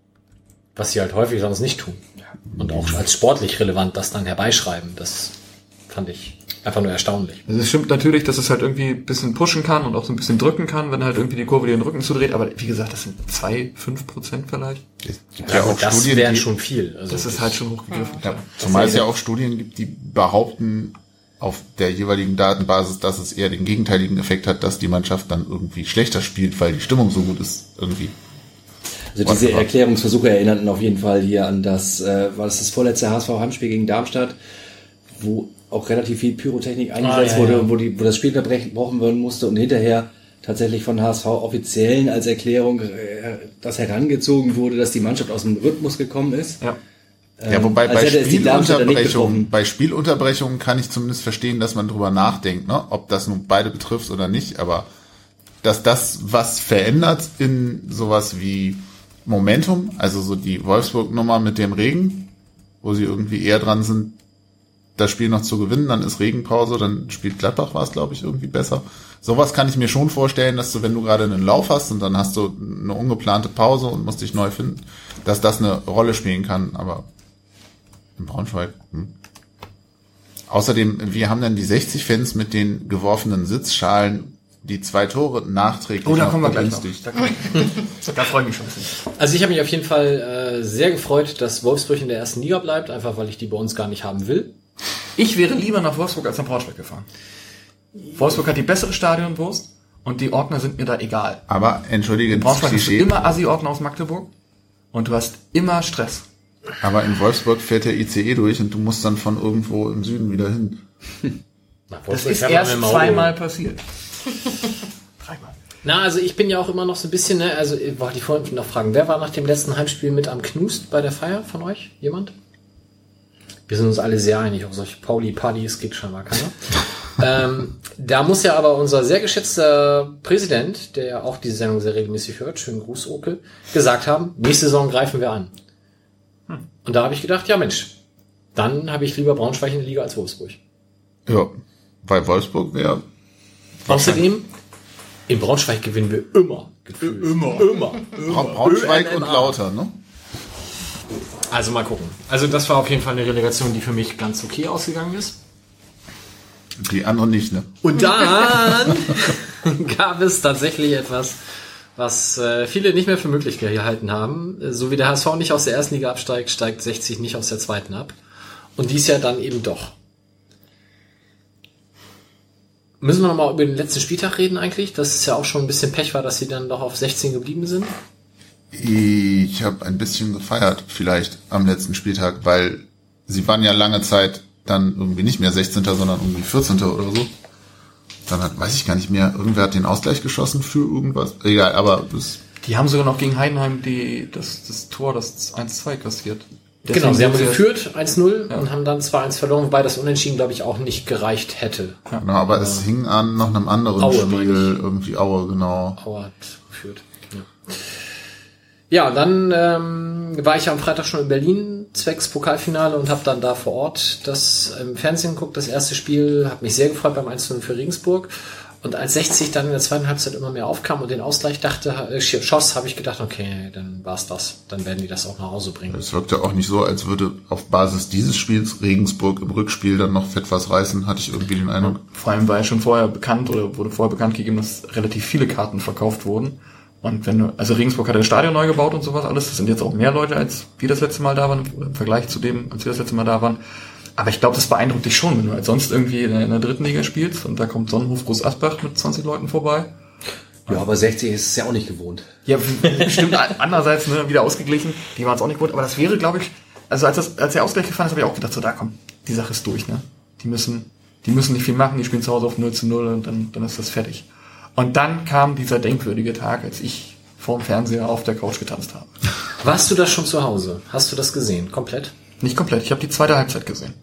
Was sie halt häufig sonst nicht tun. Und auch als sportlich relevant das dann herbeischreiben. Das fand ich einfach nur erstaunlich. Also es stimmt natürlich, dass es halt irgendwie ein bisschen pushen kann und auch so ein bisschen drücken kann, wenn halt irgendwie die Kurve dir den Rücken zudreht. Aber wie gesagt, das sind zwei, fünf Prozent vielleicht. Es gibt ja, auch das Studien, wären die, schon viel. Also Das ist halt schon hochgegriffen. ja, zumal es ja auch Studien gibt, die behaupten auf der jeweiligen Datenbasis, dass es eher den gegenteiligen Effekt hat, dass die Mannschaft dann irgendwie schlechter spielt, weil die Stimmung so gut ist irgendwie. Also diese. Erklärungsversuche erinnerten auf jeden Fall hier an das, äh, war das das vorletzte HSV-Heimspiel gegen Darmstadt, wo auch relativ viel Pyrotechnik eingesetzt ja, wurde, ja. wo die, wo das Spiel unterbrochen werden musste und hinterher tatsächlich von HSV offiziellen als Erklärung äh, das herangezogen wurde, dass die Mannschaft aus dem Rhythmus gekommen ist. Ja. Ja, wobei bei Spielunterbrechungen, bei Spielunterbrechungen kann ich zumindest verstehen, dass man drüber nachdenkt, ne? ob das nun beide betrifft oder nicht, aber dass das was verändert in sowas wie Momentum, also so die Wolfsburg-Nummer mit dem Regen, wo sie irgendwie eher dran sind, das Spiel noch zu gewinnen, dann ist Regenpause, dann spielt Gladbach war es, glaube ich, irgendwie besser. Sowas kann ich mir schon vorstellen, dass du, wenn du gerade einen Lauf hast und dann hast du eine ungeplante Pause und musst dich neu finden, dass das eine Rolle spielen kann, aber in Braunschweig. Hm. Außerdem, wir haben dann die 60 Fans mit den geworfenen Sitzschalen, die zwei Tore nachträglich Oh, da kommen wir gleich noch. Da, kommen wir- da freue ich mich schon ein bisschen. Also ich habe mich auf jeden Fall äh, sehr gefreut, dass Wolfsburg in der ersten Liga bleibt, einfach weil ich die bei uns gar nicht haben will. Ich wäre lieber nach Wolfsburg als nach Braunschweig gefahren. Wolfsburg hat die bessere Stadionwurst und die Ordner sind mir da egal. Aber entschuldige, In Braunschweig hast du immer Assi-Ordner aus Magdeburg und du hast immer Stress. aber in Wolfsburg fährt der ICE durch und du musst dann von irgendwo im Süden wieder hin. Das ist erst zweimal passiert. Dreimal. Na, also ich bin ja auch immer noch so ein bisschen, ne, also äh, wollte ich vorhin noch fragen, wer war nach dem letzten Heimspiel mit am Knust bei der Feier von euch? Jemand? Wir sind uns alle sehr einig, auf solche Pauli-Partys geht scheinbar keiner. ähm, da muss ja aber unser sehr geschätzter Präsident, der auch diese Sendung sehr regelmäßig hört, schönen Gruß, Okel, gesagt haben, nächste Saison greifen wir an. Und da habe ich gedacht, ja Mensch, dann habe ich lieber Braunschweig in der Liga als Wolfsburg. Ja, weil Wolfsburg wäre Außerdem, in Braunschweig gewinnen wir immer. Gefühlt. Immer. Immer. Bra Braunschweig und. Lauter, ne? Also mal gucken. Also das war auf jeden Fall eine Relegation, die für mich ganz okay ausgegangen ist. Die anderen nicht, ne? Und dann gab es tatsächlich etwas, was äh, viele nicht mehr für möglich gehalten haben. Äh, So wie der HSV nicht aus der ersten Liga absteigt, steigt 60 nicht aus der zweiten ab. Und dies ja dann eben doch. Müssen wir nochmal über den letzten Spieltag reden eigentlich? Das ist ja auch schon ein bisschen Pech war, dass sie dann doch auf 16 geblieben sind. Ich habe ein bisschen gefeiert, vielleicht am letzten Spieltag, weil sie waren ja lange Zeit dann irgendwie nicht mehr 16., sondern irgendwie 14. oder so. Dann hat, weiß ich gar nicht mehr, irgendwer hat den Ausgleich geschossen für irgendwas. Egal, aber das, Die haben sogar noch gegen Heidenheim die, das, das Tor, das 1-2 kassiert. Genau, sie haben geführt 1-0 Ja. und haben dann 2-1 verloren, wobei das Unentschieden, glaube ich, auch nicht gereicht hätte. genau, aber es hing an noch einem anderen Aue, Spiel, irgendwie Aue, genau. Auer hat geführt. Ja, dann ähm, war ich am Freitag schon in Berlin, zwecks Pokalfinale und habe dann da vor Ort das im Fernsehen geguckt, das erste Spiel, habe mich sehr gefreut beim 1 für Regensburg. Und als 60 dann in der zweiten Halbzeit immer mehr aufkam und den Ausgleich dachte, äh, schoss, habe ich gedacht, okay, dann war's das. Dann werden die das auch nach Hause bringen. Es wirkte auch nicht so, als würde auf Basis dieses Spiels Regensburg im Rückspiel dann noch fett was reißen, hatte ich irgendwie den Eindruck. Vor allem war ja schon vorher bekannt oder wurde vorher bekannt gegeben, dass relativ viele Karten verkauft wurden. Und wenn du, also Regensburg hat das Stadion neu gebaut und sowas alles. Das sind jetzt auch mehr Leute, als wir das letzte Mal da waren, im Vergleich zu dem, als wir das letzte Mal da waren. Aber ich glaube, das beeindruckt dich schon, wenn du halt sonst irgendwie in der, in der dritten Liga spielst und da kommt Sonnenhof Groß Asbach mit 20 Leuten vorbei. Ja, aber 60 ist es ja auch nicht gewohnt. Ja, stimmt. Andererseits ne, wieder ausgeglichen. Die waren es auch nicht gut. Aber das wäre, glaube ich, also als, das, als der Ausgleich gefallen ist, habe ich auch gedacht, so da komm, die Sache ist durch. Ne? Die müssen, die müssen nicht viel machen. Die spielen zu Hause auf 0 zu 0 und dann, dann ist das fertig. Und dann kam dieser denkwürdige Tag, als ich vorm Fernseher auf der Couch getanzt habe. Warst du das schon zu Hause? Hast du das gesehen? Komplett? Nicht komplett. Ich habe die zweite Halbzeit gesehen.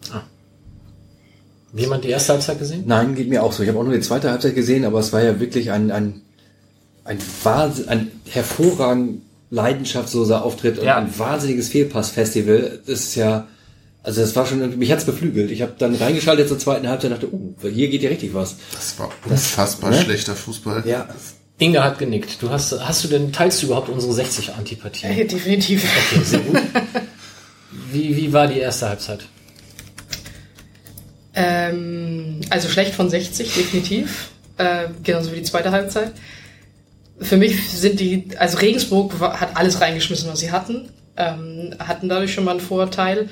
Wie jemand die erste Halbzeit gesehen? Nein, geht mir auch so. Ich habe auch nur die zweite Halbzeit gesehen, aber es war ja wirklich ein, ein, ein, Wahnsinn, ein hervorragend leidenschaftsloser Auftritt und Ja. ein wahnsinniges Fehlpass-Festival. Das ist ja, also das war schon, mich hat's beflügelt. Ich habe dann reingeschaltet zur zweiten Halbzeit und dachte, uh, hier geht ja richtig was. Das war unfassbar ne? schlechter Fußball. Ja, Inge hat genickt. Du hast, hast du denn, teilst du überhaupt unsere 60 Antipathie? Äh, definitiv. Okay, sehr gut. Wie, wie war die erste Halbzeit? Ähm, also schlecht von 60, definitiv. Äh, genauso wie die zweite Halbzeit. Für mich sind die, also Regensburg hat alles reingeschmissen, was sie hatten. Ähm, hatten dadurch schon mal einen Vorteil.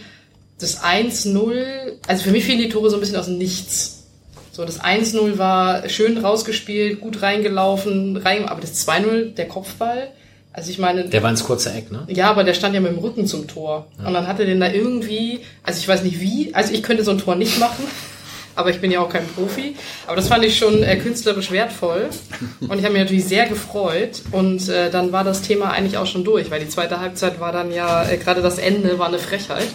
Das 1-0, also für mich fielen die Tore so ein bisschen aus dem Nichts. So, das 1-0 war schön rausgespielt, gut reingelaufen, rein, aber das 2-0, der Kopfball, also ich meine, Der war ins kurze Eck, ne? ja, aber der stand ja mit dem Rücken zum Tor. Und dann hatte den da irgendwie, also ich weiß nicht wie, also ich könnte so ein Tor nicht machen, aber ich bin ja auch kein Profi. Aber das fand ich schon äh, künstlerisch wertvoll. Und ich habe mich natürlich sehr gefreut. Und äh, dann war das Thema eigentlich auch schon durch, weil die zweite Halbzeit war dann ja, äh, gerade das Ende war eine Frechheit.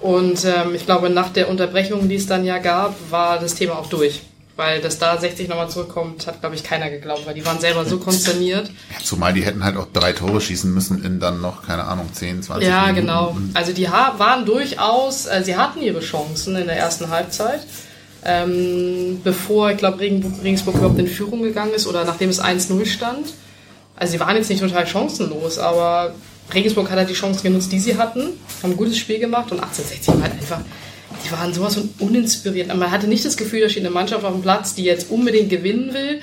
Und ähm, ich glaube, nach der Unterbrechung, die es dann ja gab, war das Thema auch durch. Weil dass da 60 nochmal zurückkommt, hat, glaube ich, keiner geglaubt, weil die waren selber so konsterniert. Zumal die hätten halt auch drei Tore schießen müssen in dann noch, keine Ahnung, 10, 20 Ja, Minuten. genau. Also die waren durchaus, äh, sie hatten ihre Chancen in der ersten Halbzeit. Ähm, bevor, ich glaube, Regensburg überhaupt in Führung gegangen ist oder nachdem es 1-0 stand. Also sie waren jetzt nicht total chancenlos, aber Regensburg hat halt die Chancen genutzt, die sie hatten, haben ein gutes Spiel gemacht und 1860 war halt einfach, die waren sowas von uninspiriert. Man hatte nicht das Gefühl, da steht eine Mannschaft auf dem Platz, die jetzt unbedingt gewinnen will.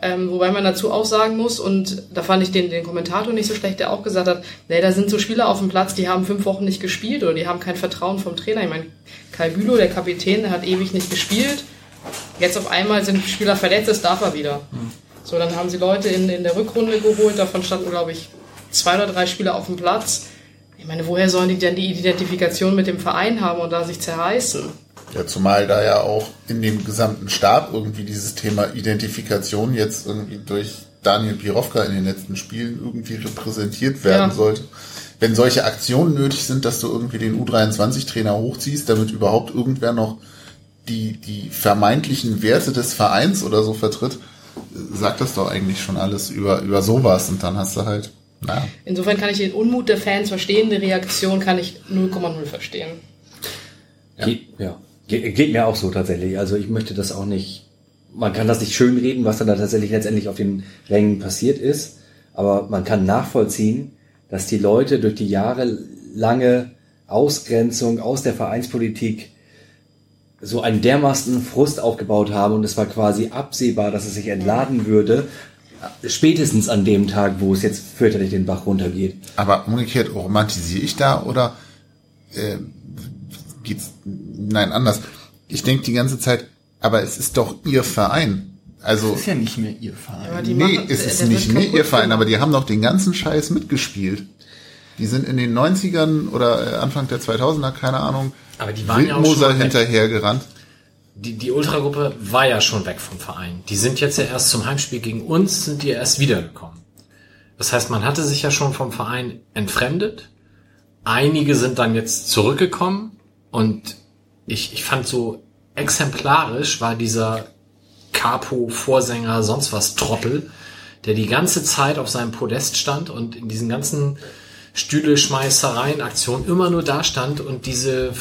Ähm, wobei man dazu auch sagen muss, und da fand ich den, den Kommentator nicht so schlecht, der auch gesagt hat, nee, da sind so Spieler auf dem Platz, die haben fünf Wochen nicht gespielt oder die haben kein Vertrauen vom Trainer. Ich meine, Kai Bülow, der Kapitän, der hat ewig nicht gespielt. Jetzt auf einmal sind Spieler verletzt, das darf er wieder. So, dann haben sie Leute in, in der Rückrunde geholt, davon standen, glaube ich, zwei oder drei Spieler auf dem Platz. Ich meine, woher sollen die denn die Identifikation mit dem Verein haben und da sich zerreißen? Ja, zumal da ja auch in dem gesamten Stab irgendwie dieses Thema Identifikation jetzt irgendwie durch Daniel Pirovka in den letzten Spielen irgendwie repräsentiert werden Ja. sollte. Wenn solche Aktionen nötig sind, dass du irgendwie den U23-Trainer hochziehst, damit überhaupt irgendwer noch die, die vermeintlichen Werte des Vereins oder so vertritt, sagt das doch eigentlich schon alles über, über sowas und dann hast du halt, naja. Insofern kann ich den Unmut der Fans verstehen, die Reaktion kann ich 0,0 verstehen. Geht, ja. Ge geht mir auch so tatsächlich. Also ich möchte das auch nicht, man kann das nicht schönreden, was dann da tatsächlich letztendlich auf den Rängen passiert ist, aber man kann nachvollziehen, dass die Leute durch die jahrelange Ausgrenzung aus der Vereinspolitik so einen dermaßen Frust aufgebaut haben und es war quasi absehbar, dass es sich entladen würde, spätestens an dem Tag, wo es jetzt fürchterlich den Bach runtergeht. Aber umgekehrt romantisiere ich da oder äh, geht's nein anders? Ich denke die ganze Zeit, aber es ist doch ihr Verein. Also Ist ja nicht mehr ihr Verein. Aber die nee, machen- es ist nicht mehr ihr Verein, aber die haben doch den ganzen Scheiß mitgespielt. Die sind in den 90ern oder äh, Anfang der 2000er, keine Ahnung, Aber die waren ja auch Wildmoser schon hinterhergerannt. Die, die Ultragruppe war ja schon weg vom Verein. Die sind jetzt ja erst zum Heimspiel gegen uns, sind die erst wiedergekommen. Das heißt, man hatte sich ja schon vom Verein entfremdet. Einige sind dann jetzt zurückgekommen und ich, ich fand so exemplarisch war dieser Capo, Vorsänger, sonst was Trottel, der die ganze Zeit auf seinem Podest stand und in diesen ganzen Stühle-Schmeißereien, Aktionen immer nur da stand und diese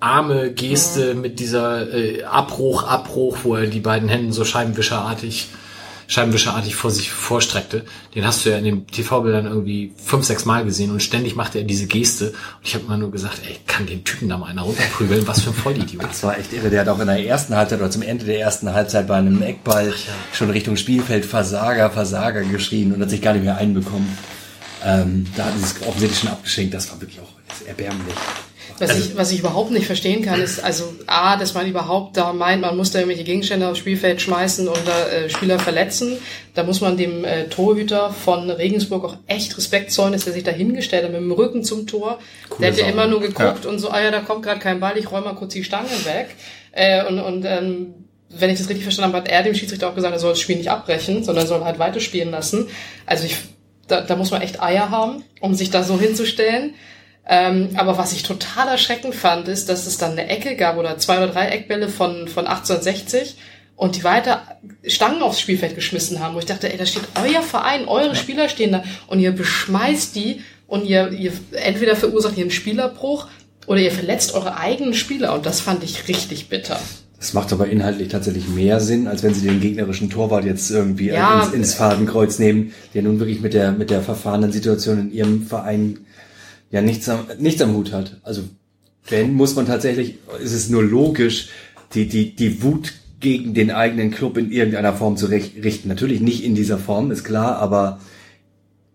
arme Geste mit dieser äh, Abbruch, Abbruch, wo er die beiden Händen so scheibenwischerartig, scheibenwischerartig vor sich vorstreckte. Den hast du ja in den TV-Bildern irgendwie fünf, sechs Mal gesehen und ständig machte er diese Geste. Und ich habe immer nur gesagt, ey, kann den Typen da mal einer runterprügeln, was für ein Vollidiot. Das war echt irre. Der hat auch in der ersten Halbzeit oder zum Ende der ersten Halbzeit bei einem Eckball schon Richtung Spielfeld Versager, Versager geschrien und hat sich gar nicht mehr einbekommen. Ähm, da hat sie es offensichtlich schon abgeschenkt. Das war wirklich auch erbärmlich. Was, ich, was ich überhaupt nicht verstehen kann, ist also A, dass man überhaupt da meint, man muss da irgendwelche Gegenstände aufs Spielfeld schmeißen da äh, Spieler verletzen. Da muss man dem äh, Torhüter von Regensburg auch echt Respekt zollen, dass er sich da hingestellt hat mit dem Rücken zum Tor. der hat ja immer nur geguckt und so, ah ja, da kommt gerade kein Ball, ich räume mal kurz die Stange weg. Äh, und und ähm, wenn ich das richtig verstanden habe, hat er dem Schiedsrichter auch gesagt, er soll das Spiel nicht abbrechen, sondern soll halt weiterspielen lassen. Also ich, da, da muss man echt Eier haben, um sich da so hinzustellen. Ähm, aber was ich total erschreckend fand, ist, dass es dann eine Ecke gab oder zwei oder drei Eckbälle von, von 1860 und die weiter Stangen aufs Spielfeld geschmissen haben, wo ich dachte, ey, da steht euer Verein, eure Spieler stehen da und ihr beschmeißt die und ihr, ihr entweder verursacht ihr einen Spielerbruch oder ihr verletzt eure eigenen Spieler und das fand ich richtig bitter. Das macht aber inhaltlich tatsächlich mehr Sinn, als wenn sie den gegnerischen Torwart jetzt irgendwie Ja. ins, ins Fadenkreuz nehmen, der nun wirklich mit der, mit der verfahrenen Situation in ihrem Verein ja nichts am, nichts am Hut hat. Also wenn, muss man tatsächlich, ist es nur logisch, die, die, die Wut gegen den eigenen Club in irgendeiner Form zu richten. Natürlich nicht in dieser Form, ist klar, aber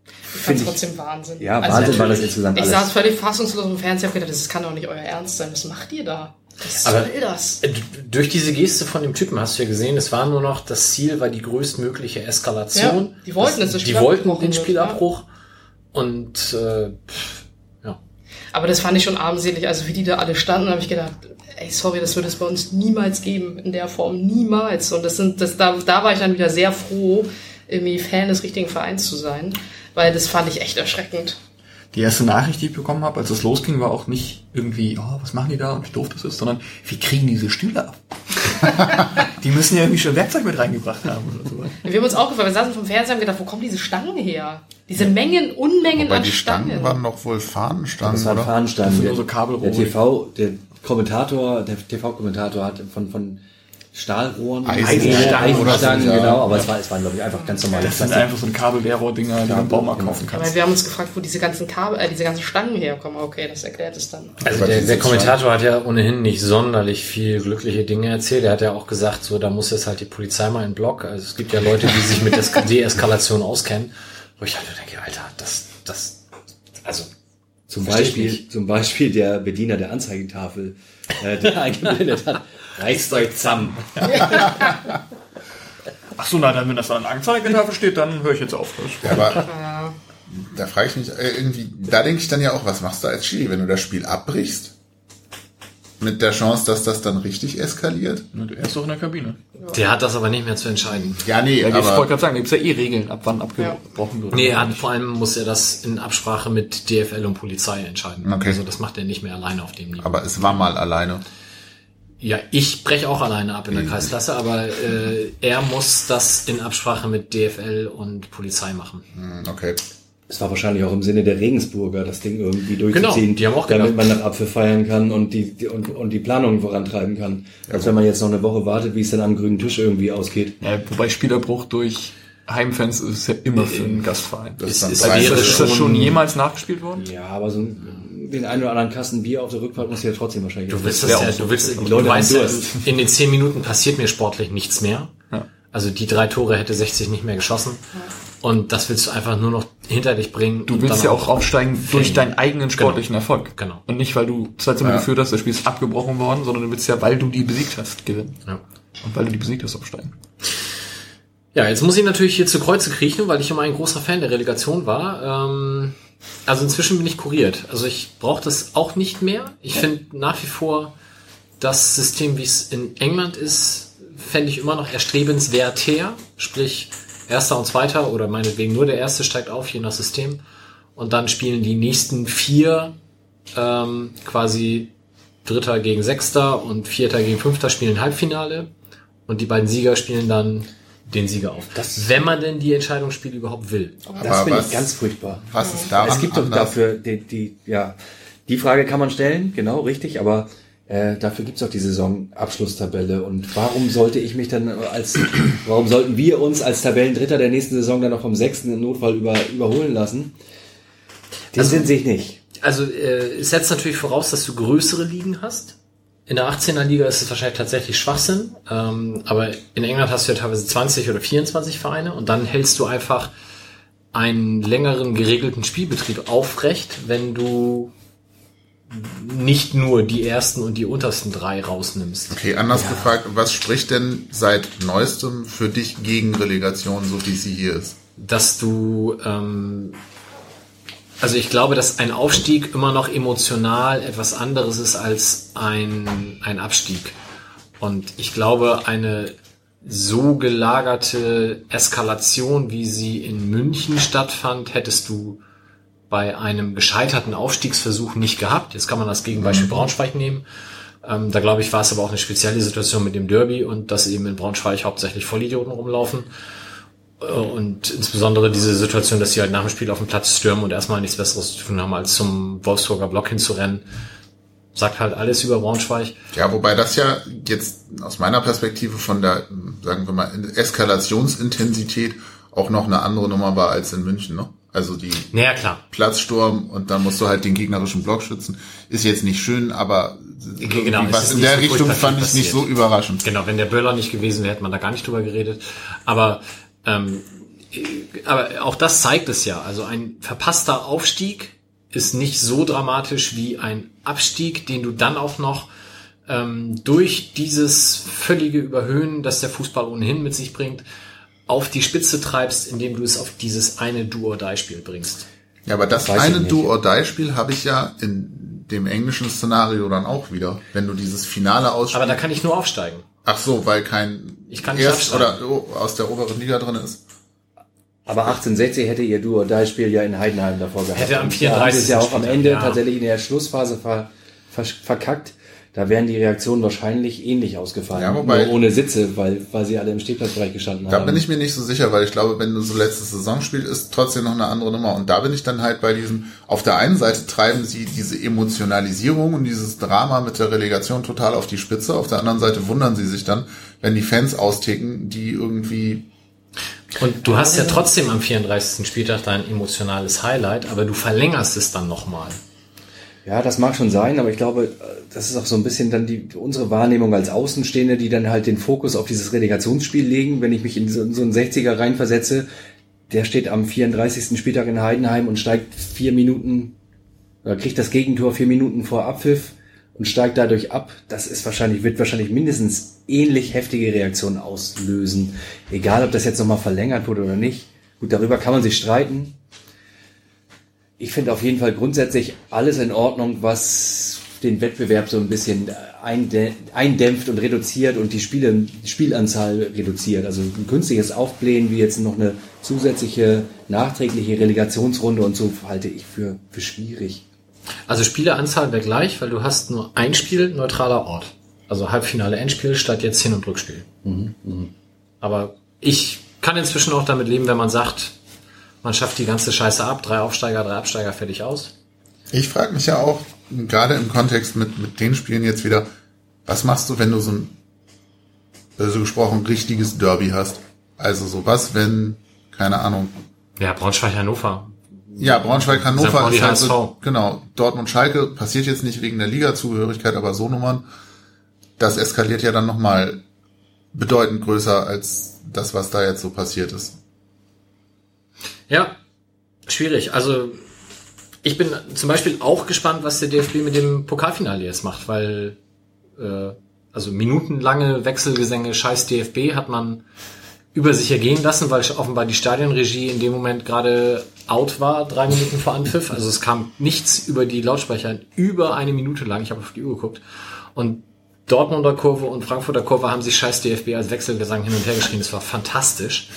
Ich fand Finde ich- trotzdem Wahnsinn. ja, Also Wahnsinn war das insgesamt Ich alles. saß völlig fassungslos im Fernseher und hab gedacht, das kann doch nicht euer Ernst sein. Was macht ihr da? Was Aber- soll das? Äh, Durch diese Geste von dem Typen hast du ja gesehen, es war nur noch, das Ziel war die größtmögliche Eskalation. Ja, die wollten, dass das Die Spiel wollten den Spielabbruch. Und äh, pff, ja. Aber das fand ich schon armselig. Also wie die da alle standen, habe ich gedacht, ey, sorry, das wird es bei uns niemals geben. In der Form niemals. Und das sind, das, da, da war ich dann wieder sehr froh, irgendwie Fan des richtigen Vereins zu sein. Weil das fand ich echt erschreckend. Die erste Nachricht, die ich bekommen habe, als es losging, war auch nicht irgendwie, oh, was machen die da und wie doof das ist, sondern wie kriegen diese Stühle ab? die müssen ja irgendwie schon Werkzeug mit reingebracht haben oder so. Wir haben uns auch gefragt, wir saßen vom Fernseher und haben gedacht, wo kommen diese Stangen her? Diese Mengen, Unmengen Wobei an die Stangen Stangen. waren doch wohl Fahnenstangen, Das war ein oder? Fahnenstand. Das sind Der, nur so Kabelrohre. der TV, der Kommentator, der TV-Kommentator hat von, von Stahlrohren, Eisenstangen oder so, ja. genau, aber es war, es waren, glaube ich, einfach ganz normale Das sind einfach so ein Kabel-Leerrohr-Dinger, die du im Baumarkt kaufen Aber kannst. wir haben uns gefragt, wo diese ganzen Kabel, äh, diese ganzen Stangen herkommen. Okay, das erklärt es dann. Also Aber der, der Kommentator hat ja ohnehin nicht sonderlich viel glückliche Dinge erzählt. Er hat ja auch gesagt, so da muss jetzt halt die Polizei mal in den Block. Also es gibt ja Leute, die sich mit Eska- Deeskalation auskennen. Wo ich halt denke, Alter, das, das, also Zum Beispiel, nicht. zum Beispiel der Bediener der Anzeigentafel, äh, der eingeblendet hat, reißt euch zusammen. Ach so, na dann, wenn das an der Anzeigetafel steht, dann höre ich jetzt auf. Ja, aber Ja. da frage ich mich äh, irgendwie, da denke ich dann ja auch, was machst du als Schiri, wenn du das Spiel abbrichst? Mit der Chance, dass das dann richtig eskaliert? Er ist doch in der Kabine. der hat das aber nicht mehr zu entscheiden. Ja, nee, Ja, ich wollte aber gerade sagen, da gibt's ja eh Regeln, ab wann abgebrochen wird. Nee, er hat, vor allem muss er das in Absprache mit DFL und Polizei entscheiden. Okay. Also das macht er nicht mehr alleine auf dem Niveau. aber es war mal alleine. Ja, ich breche auch alleine ab in der Kreisklasse, aber äh, er muss das in Absprache mit DFL und Polizei machen. Hm, Okay. Es war wahrscheinlich auch im Sinne der Regensburger, das Ding irgendwie durchzuziehen, Genau, die haben auch damit gedacht- man nach Apfel feiern kann und die, die und, und die Planungen vorantreiben kann. Als wenn man jetzt noch eine Woche wartet, wie es dann am grünen Tisch irgendwie ausgeht. Ja, wobei Spielerbruch durch Heimfans ist ja immer für einen Gastverein. Das ist- ist, das, ist das schon- schon jemals nachgespielt worden? Ja, aber so ein, den einen oder anderen Kasten Bier auf der Rückfahrt muss ja trotzdem wahrscheinlich. Du willst Das ja, du willst, Die du Leute weißt haben ja, in den zehn Minuten passiert mir sportlich nichts mehr. Ja. Also die drei Tore hätte 60 nicht mehr geschossen. Und das willst du einfach nur noch hinter dich bringen. Du willst dann ja auch aufsteigen durch deinen eigenen sportlichen Erfolg. Genau. Und nicht, weil du zwei Zimmer Ja. geführt hast, das Spiel ist abgebrochen worden, sondern du willst ja, weil du die besiegt hast, gewinnen. Ja. Und weil du die besiegt hast, aufsteigen. Ja, jetzt muss ich natürlich hier zu Kreuze kriechen, weil ich immer ein großer Fan der Relegation war. Ähm, also inzwischen bin ich kuriert. Also ich brauche das auch nicht mehr. Ich finde nach wie vor das System, wie es in England ist, fände ich immer noch erstrebenswerter. Sprich, erster und zweiter oder meinetwegen nur der erste steigt auf, je nach System. Und dann spielen die nächsten vier ähm, quasi Dritter gegen Sechster und Vierter gegen Fünfter spielen Halbfinale. Und die beiden Sieger spielen dann den Sieger auf. wenn man denn die Entscheidungsspiele überhaupt will. Das finde ich ganz furchtbar. Was ist daran Es gibt doch anders? dafür die, die, ja, die Frage kann man stellen, genau, richtig, aber äh, dafür gibt's auch die Saisonabschlusstabelle. Und warum sollte ich mich dann als, warum sollten wir uns als Tabellendritter der nächsten Saison dann noch vom sechsten im Notfall über, überholen lassen? Den Sinn sehe ich nicht. Also äh, es setzt natürlich voraus, dass du größere Ligen hast. In der 18er Liga ist es wahrscheinlich tatsächlich Schwachsinn, ähm, aber in England hast du ja teilweise 20 oder 24 Vereine und dann hältst du einfach einen längeren geregelten Spielbetrieb aufrecht, wenn du nicht nur die ersten und die untersten drei rausnimmst. Okay, anders gefragt, was spricht denn seit neuestem für dich gegen Relegation, so wie sie hier ist? dass du, ähm, also ich glaube, dass ein Aufstieg immer noch emotional etwas anderes ist als ein, ein Abstieg. Und ich glaube, eine so gelagerte Eskalation, wie sie in München stattfand, hättest du bei einem gescheiterten Aufstiegsversuch nicht gehabt. Jetzt kann man das Gegenbeispiel Braunschweig nehmen. Ähm, da glaube ich, war es aber auch eine spezielle Situation mit dem Derby und dass eben in Braunschweig hauptsächlich Vollidioten rumlaufen. Äh, Und insbesondere diese Situation, dass sie halt nach dem Spiel auf den Platz stürmen und erstmal nichts Besseres zu tun haben, als zum Wolfsburger Block hinzurennen, sagt halt alles über Braunschweig. Ja, wobei das ja jetzt aus meiner Perspektive von der, sagen wir mal, Eskalationsintensität auch noch eine andere Nummer war als in München, ne? Also die Naja, klar. Platzsturm und dann musst du halt den gegnerischen Block schützen. Ist jetzt nicht schön, aber Genau, was in der so Richtung fand ich nicht so passiert. überraschend. Genau, wenn der Böller nicht gewesen wäre, hätte man da gar nicht drüber geredet. Aber, ähm, aber auch das zeigt es ja. Also ein verpasster Aufstieg ist nicht so dramatisch wie ein Abstieg, den du dann auch noch ähm, durch dieses völlige Überhöhen, das der Fußball ohnehin mit sich bringt, auf die Spitze treibst, indem du es auf dieses eine Do-or-Die-Spiel bringst. Ja, aber das ich eine. Do-or-Die-Spiel habe ich ja in dem englischen Szenario dann auch wieder. Wenn du dieses Finale ausspielst. Aber da kann ich nur aufsteigen. Ach so, weil kein Ich kann nicht Erst oder oh, aus der oberen Liga drin ist. Aber 1860 hätte ihr Duo die Spiel ja in Heidenheim davor gehabt. Hätte am Und da haben sie es 34. ja auch am Ende ja. tatsächlich in der Schlussphase ver, ver, verkackt. Da wären die Reaktionen wahrscheinlich ähnlich ausgefallen. Ja, wobei- Nur ohne Sitze, weil, weil sie alle im Stehplatzbereich gestanden Da haben. bin ich mir nicht so sicher, weil ich glaube, wenn du so letztes Saison spielst, ist trotzdem noch eine andere Nummer. Und da bin ich dann halt bei diesem, auf der einen Seite treiben sie diese Emotionalisierung und dieses Drama mit der Relegation total auf die Spitze. Auf der anderen Seite wundern sie sich dann, wenn die Fans austicken, die irgendwie, Und du hast ja trotzdem am 34. Spieltag dein emotionales Highlight, aber du verlängerst es dann nochmal. Ja, das mag schon sein, aber ich glaube, das ist auch so ein bisschen dann die, unsere Wahrnehmung als Außenstehende, die dann halt den Fokus auf dieses Relegationsspiel legen. Wenn ich mich in so, in so einen 60er reinversetze, der steht am 34. Spieltag in Heidenheim und steigt vier Minuten, oder kriegt das Gegentor vier Minuten vor Abpfiff und steigt dadurch ab. Das ist wahrscheinlich, wird wahrscheinlich mindestens ähnlich heftige Reaktionen auslösen. Egal, ob das jetzt nochmal verlängert wurde oder nicht. Gut, darüber kann man sich streiten. Ich finde auf jeden Fall grundsätzlich alles in Ordnung, was den Wettbewerb so ein bisschen eindä- eindämpft und reduziert und die Spiele, Spielanzahl reduziert. Also ein künstliches Aufblähen wie jetzt noch eine zusätzliche nachträgliche Relegationsrunde und so halte ich für, für schwierig. Also Spieleranzahl wäre gleich, weil du hast nur ein Spiel, neutraler Ort. Also Halbfinale, Endspiel statt jetzt Hin- und Rückspiel. Aber ich kann inzwischen auch damit leben, wenn man sagt, man schafft die ganze Scheiße ab, drei Aufsteiger, drei Absteiger, fertig aus. ich frage mich ja auch, gerade im Kontext mit, mit den Spielen jetzt wieder, was machst du, wenn du so ein, böse gesprochen, richtiges Derby hast? Also so was, wenn, keine Ahnung, Ja, Braunschweig, Hannover. Ja, Braunschweig, St. Hannover Pauli, ist halt so, genau, Dortmund, Schalke passiert jetzt nicht wegen der Liga-Zugehörigkeit, aber so Nummern, das eskaliert ja dann nochmal bedeutend größer als das, was da jetzt so passiert ist. Ja, schwierig. Also ich bin zum Beispiel auch gespannt, was der DFB mit dem Pokalfinale jetzt macht, weil äh, also minutenlange Wechselgesänge, scheiß DFB, hat man über sich ergehen lassen, weil offenbar die Stadionregie in dem Moment gerade out war, drei Minuten vor Anpfiff. Also es kam nichts über die Lautsprecher über eine Minute lang. Ich habe auf die Uhr geguckt. Und Dortmunder Kurve und Frankfurter Kurve haben sich scheiß DFB als Wechselgesang hin und her geschrien. Das war fantastisch.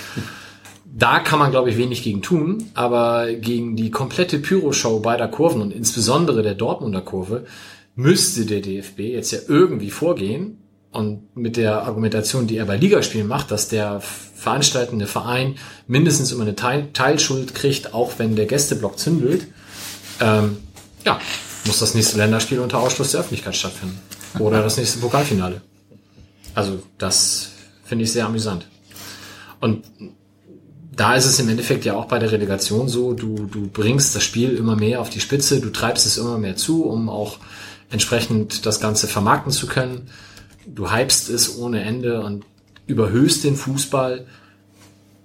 Da kann man, glaube ich, wenig gegen tun, aber gegen die komplette Pyroshow beider Kurven und insbesondere der Dortmunder Kurve müsste der DFB jetzt ja irgendwie vorgehen und mit der Argumentation, die er bei Ligaspielen macht, dass der veranstaltende Verein mindestens immer eine Teil Teilschuld kriegt, auch wenn der Gästeblock zündelt, ähm, ja, muss das nächste Länderspiel unter Ausschluss der Öffentlichkeit stattfinden. Oder das nächste Pokalfinale. Also, das finde ich sehr amüsant. Und da ist es im Endeffekt ja auch bei der Relegation so, du, du bringst das Spiel immer mehr auf die Spitze, du treibst es immer mehr zu, um auch entsprechend das Ganze vermarkten zu können. Du hypst es ohne Ende und überhöhst den Fußball,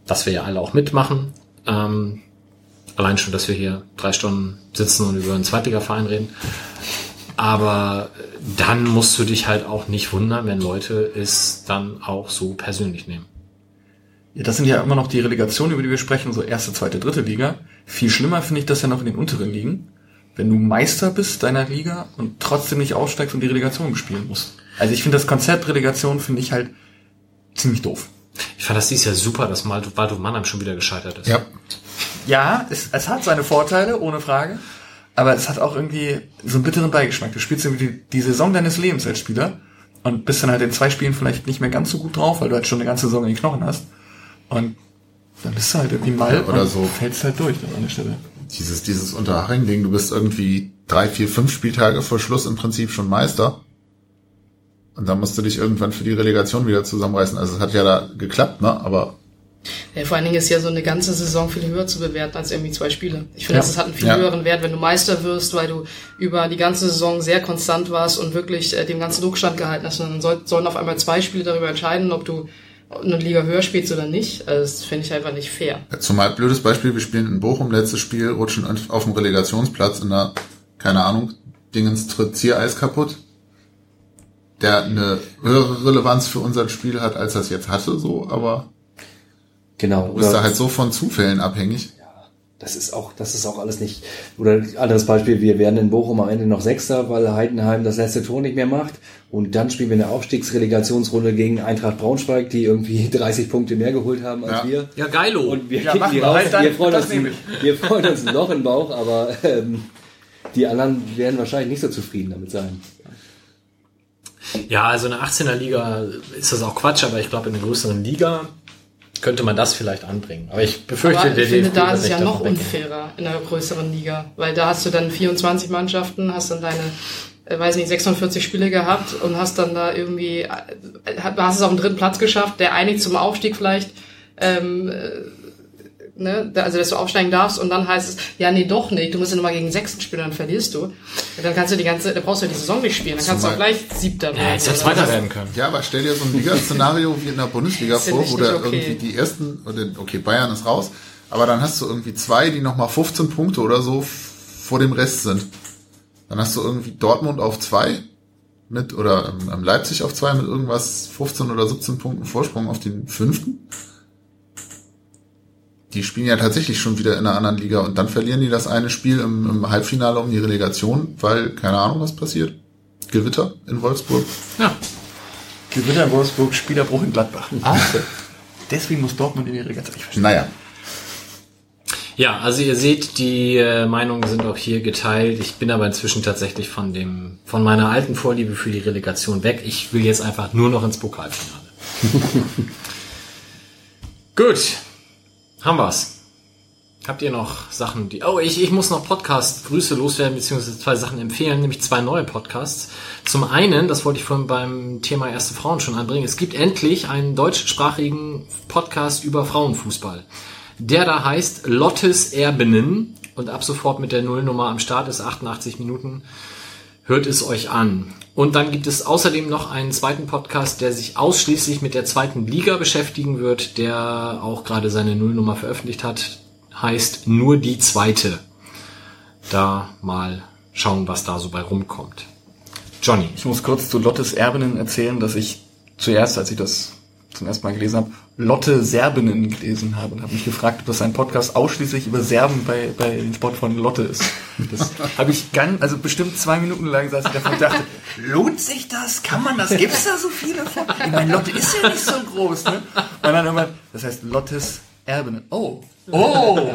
dass wir ja alle auch mitmachen. Ähm, allein schon, dass wir hier drei Stunden sitzen und über einen Zweitligaverein reden. Aber dann musst du dich halt auch nicht wundern, wenn Leute es dann auch so persönlich nehmen. Ja, das sind ja immer noch die Relegationen, über die wir sprechen, so erste, zweite, dritte Liga. Viel schlimmer finde ich das ja noch in den unteren Ligen. Wenn du Meister bist deiner Liga und trotzdem nicht aufsteigst und die Relegation spielen musst. Also ich finde das Konzept Relegation finde ich halt ziemlich doof. Ich fand das dieses Jahr super, dass Waldhof Mannheim schon wieder gescheitert ist. Ja, Ja, es, es hat seine Vorteile, ohne Frage. Aber es hat auch irgendwie so einen bitteren Beigeschmack. Du spielst irgendwie die, die Saison deines Lebens als Spieler und bist dann halt in zwei Spielen vielleicht nicht mehr ganz so gut drauf, weil du halt schon eine ganze Saison in den Knochen hast. Und dann bist du halt irgendwie mal Ja, oder und so. fällst halt durch dann an der Stelle. dieses, dieses Unterhaching-Ding, du bist irgendwie drei, vier, fünf Spieltage vor Schluss im Prinzip schon Meister. Und dann musst du dich irgendwann für die Relegation wieder zusammenreißen. Also es hat ja da geklappt, ne? Aber Ja, vor allen Dingen ist ja so eine ganze Saison viel höher zu bewerten als irgendwie zwei Spiele. Ich finde, Ja. das hat einen viel Ja. höheren Wert, wenn du Meister wirst, weil du über die ganze Saison sehr konstant warst und wirklich äh, dem ganzen Druck standgehalten hast. Und dann soll, sollen auf einmal zwei Spiele darüber entscheiden, ob du eine Liga höher spielst oder nicht. Also das finde ich einfach nicht fair. Zumal blödes Beispiel, wir spielen in Bochum, letztes Spiel, rutschen auf dem Relegationsplatz in der, keine Ahnung, Dingens tritt Ziereis kaputt. Der eine höhere Relevanz für unser Spiel hat, als er es jetzt hatte, so, aber Genau. du bist da halt so von Zufällen abhängig. Das ist auch, das ist auch alles nicht. Oder anderes Beispiel, wir werden in Bochum am Ende noch Sechster, weil Heidenheim das letzte Tor nicht mehr macht. Und dann spielen wir eine Aufstiegsrelegationsrunde gegen Eintracht Braunschweig, die irgendwie 30 Punkte mehr geholt haben als Ja. wir. Ja, geilo. Und wir Ja, kicken machen die wir. raus. Halt dann, wir, freuen uns, wir freuen uns ein Loch im Bauch, aber ähm, die anderen werden wahrscheinlich nicht so zufrieden damit sein. Ja, also in der 18er Liga ist das auch Quatsch, aber ich glaube, in einer größeren Liga könnte man das vielleicht anbringen. Aber ich befürchte, Aber der ich finde, DFB da ist es ja noch unfairer in einer größeren Liga, weil da hast du dann 24 Mannschaften, hast dann deine, äh, weiß nicht, 46 Spiele gehabt und hast dann da irgendwie, äh, hast es auf den dritten Platz geschafft, der einig zum Aufstieg vielleicht, ähm, äh, ne, also dass du aufsteigen darfst und dann heißt es, ja, nee, doch nicht, du musst ja nochmal gegen den Sechsten spielen, dann verlierst du. Ja, Dann kannst du die ganze, dann brauchst du ja die Saison nicht spielen, dann kannst du auch Zumal- gleich Siebter Ja, jetzt hätte so. werden können. Ja, aber stell dir so ein Liga-Szenario wie in der Bundesliga vor, wo da okay. irgendwie die ersten, oder okay, Bayern ist raus, aber dann hast du irgendwie zwei, die nochmal 15 Punkte oder so vor dem Rest sind. Dann hast du irgendwie Dortmund auf zwei mit, oder ähm, Leipzig auf zwei mit irgendwas 15 oder 17 Punkten Vorsprung auf den fünften. Die spielen ja tatsächlich schon wieder in einer anderen Liga und dann verlieren die das eine Spiel im, im Halbfinale um die Relegation, weil keine Ahnung, was passiert. Gewitter in Wolfsburg. Ja. Gewitter in Wolfsburg, Spielerbruch in Gladbach. Ah, deswegen muss Dortmund in die Relegation. Ich verstehe. Naja. Ja, also ihr seht, die äh, Meinungen sind auch hier geteilt. Ich bin aber inzwischen tatsächlich von dem, von meiner alten Vorliebe für die Relegation weg. Ich will jetzt einfach nur noch ins Pokalfinale. Gut, haben wir's. Habt ihr noch Sachen, die... Oh, ich, ich muss noch Podcast-Grüße loswerden, beziehungsweise zwei Sachen empfehlen, nämlich zwei neue Podcasts. Zum einen, das wollte ich vorhin beim Thema Erste Frauen schon anbringen, es gibt endlich einen deutschsprachigen Podcast über Frauenfußball. Der da heißt Lottes Erbinnen und ab sofort mit der Nullnummer am Start ist 88 Minuten. Hört es euch an. Und dann gibt es außerdem noch einen zweiten Podcast, der sich ausschließlich mit der zweiten Liga beschäftigen wird, der auch gerade seine Nullnummer veröffentlicht hat. Heißt nur die zweite. Da mal schauen, was da so bei rumkommt. Johnny. Ich muss kurz zu Lottes Erbinnen erzählen, dass ich zuerst, als ich das zum ersten Mal gelesen habe, Lotte Serbinnen gelesen habe und habe mich gefragt, ob das ein Podcast ausschließlich über Serben bei, bei den Sport von Lotte ist. Das habe ich ganz, also bestimmt zwei Minuten lang saß ich davon und dachte, lohnt sich das? Kann man das? Gibt es da so viele von? Ich meine, Lotte ist ja nicht so groß, ne? Und dann irgendwann, das heißt Lottes Erbinnen. Oh. Oh.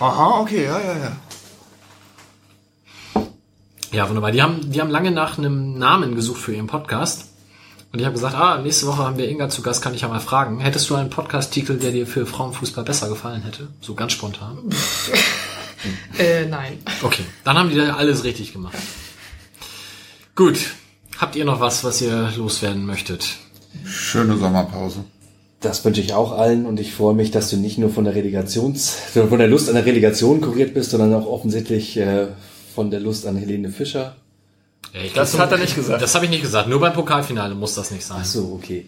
Aha, okay, ja, ja, ja. Ja, wunderbar. Die haben, die haben lange nach einem Namen gesucht für ihren Podcast. Und ich habe gesagt, ah, nächste Woche haben wir Inga zu Gast, kann ich ja mal fragen. Hättest du einen Podcast-Titel, der dir für Frauenfußball besser gefallen hätte? So ganz spontan. Äh, nein. Okay, dann haben die da alles richtig gemacht. Gut. Habt ihr noch was, was ihr loswerden möchtet? Schöne Sommerpause. Das wünsche ich auch allen und ich freue mich, dass du nicht nur von der Relegations, von der Lust an der Relegation kuriert bist, sondern auch offensichtlich äh, von der Lust an Helene Fischer. Ich Das glaub, hat er nicht gesagt. Das habe ich nicht gesagt. Nur beim Pokalfinale muss das nicht sein. Ach so, okay.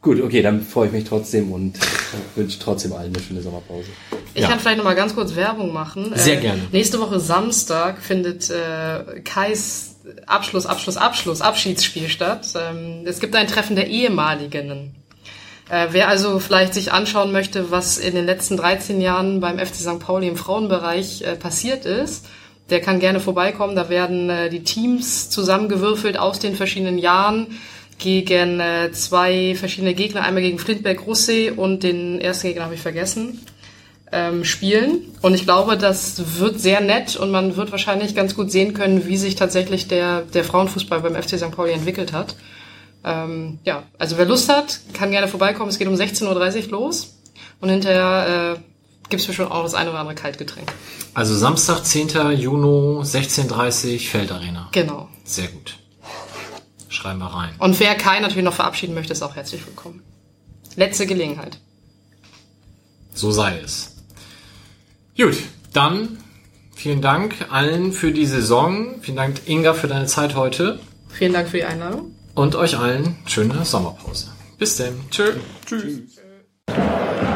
Gut, okay, dann freue ich mich trotzdem und wünsche trotzdem allen eine schöne Sommerpause. Ich Ja. kann vielleicht noch mal ganz kurz Werbung machen. Sehr äh, gerne. Nächste Woche Samstag findet äh, Kais Abschluss, Abschluss, Abschluss, Abschiedsspiel statt. Ähm, es gibt ein Treffen der Ehemaligen. Äh, wer also vielleicht sich anschauen möchte, was in den letzten 13 Jahren beim FC St. Pauli im Frauenbereich äh, passiert ist, der kann gerne vorbeikommen. Da werden äh, die Teams zusammengewürfelt aus den verschiedenen Jahren gegen äh, zwei verschiedene Gegner, einmal gegen Flintberg-Russee und den ersten Gegner habe ich vergessen ähm, spielen. Und ich glaube, das wird sehr nett und man wird wahrscheinlich ganz gut sehen können, wie sich tatsächlich der, der Frauenfußball beim FC St. Pauli entwickelt hat. Ähm, ja, also wer Lust hat, kann gerne vorbeikommen. Es geht um 16.30 Uhr los. Und hinterher äh, gibt es mir schon auch das eine oder andere Kaltgetränk. Also Samstag, 10. Juni, 16.30 Uhr, Feldarena. Genau. Sehr gut. Schreiben wir rein. Und wer Kai natürlich noch verabschieden möchte, ist auch herzlich willkommen. Letzte Gelegenheit. So sei es. Gut, dann vielen Dank allen für die Saison. Vielen Dank, Inga, für deine Zeit heute. Vielen Dank für die Einladung. Und euch allen schöne Sommerpause. Bis denn. Tschö. Tschüss. Tschüss.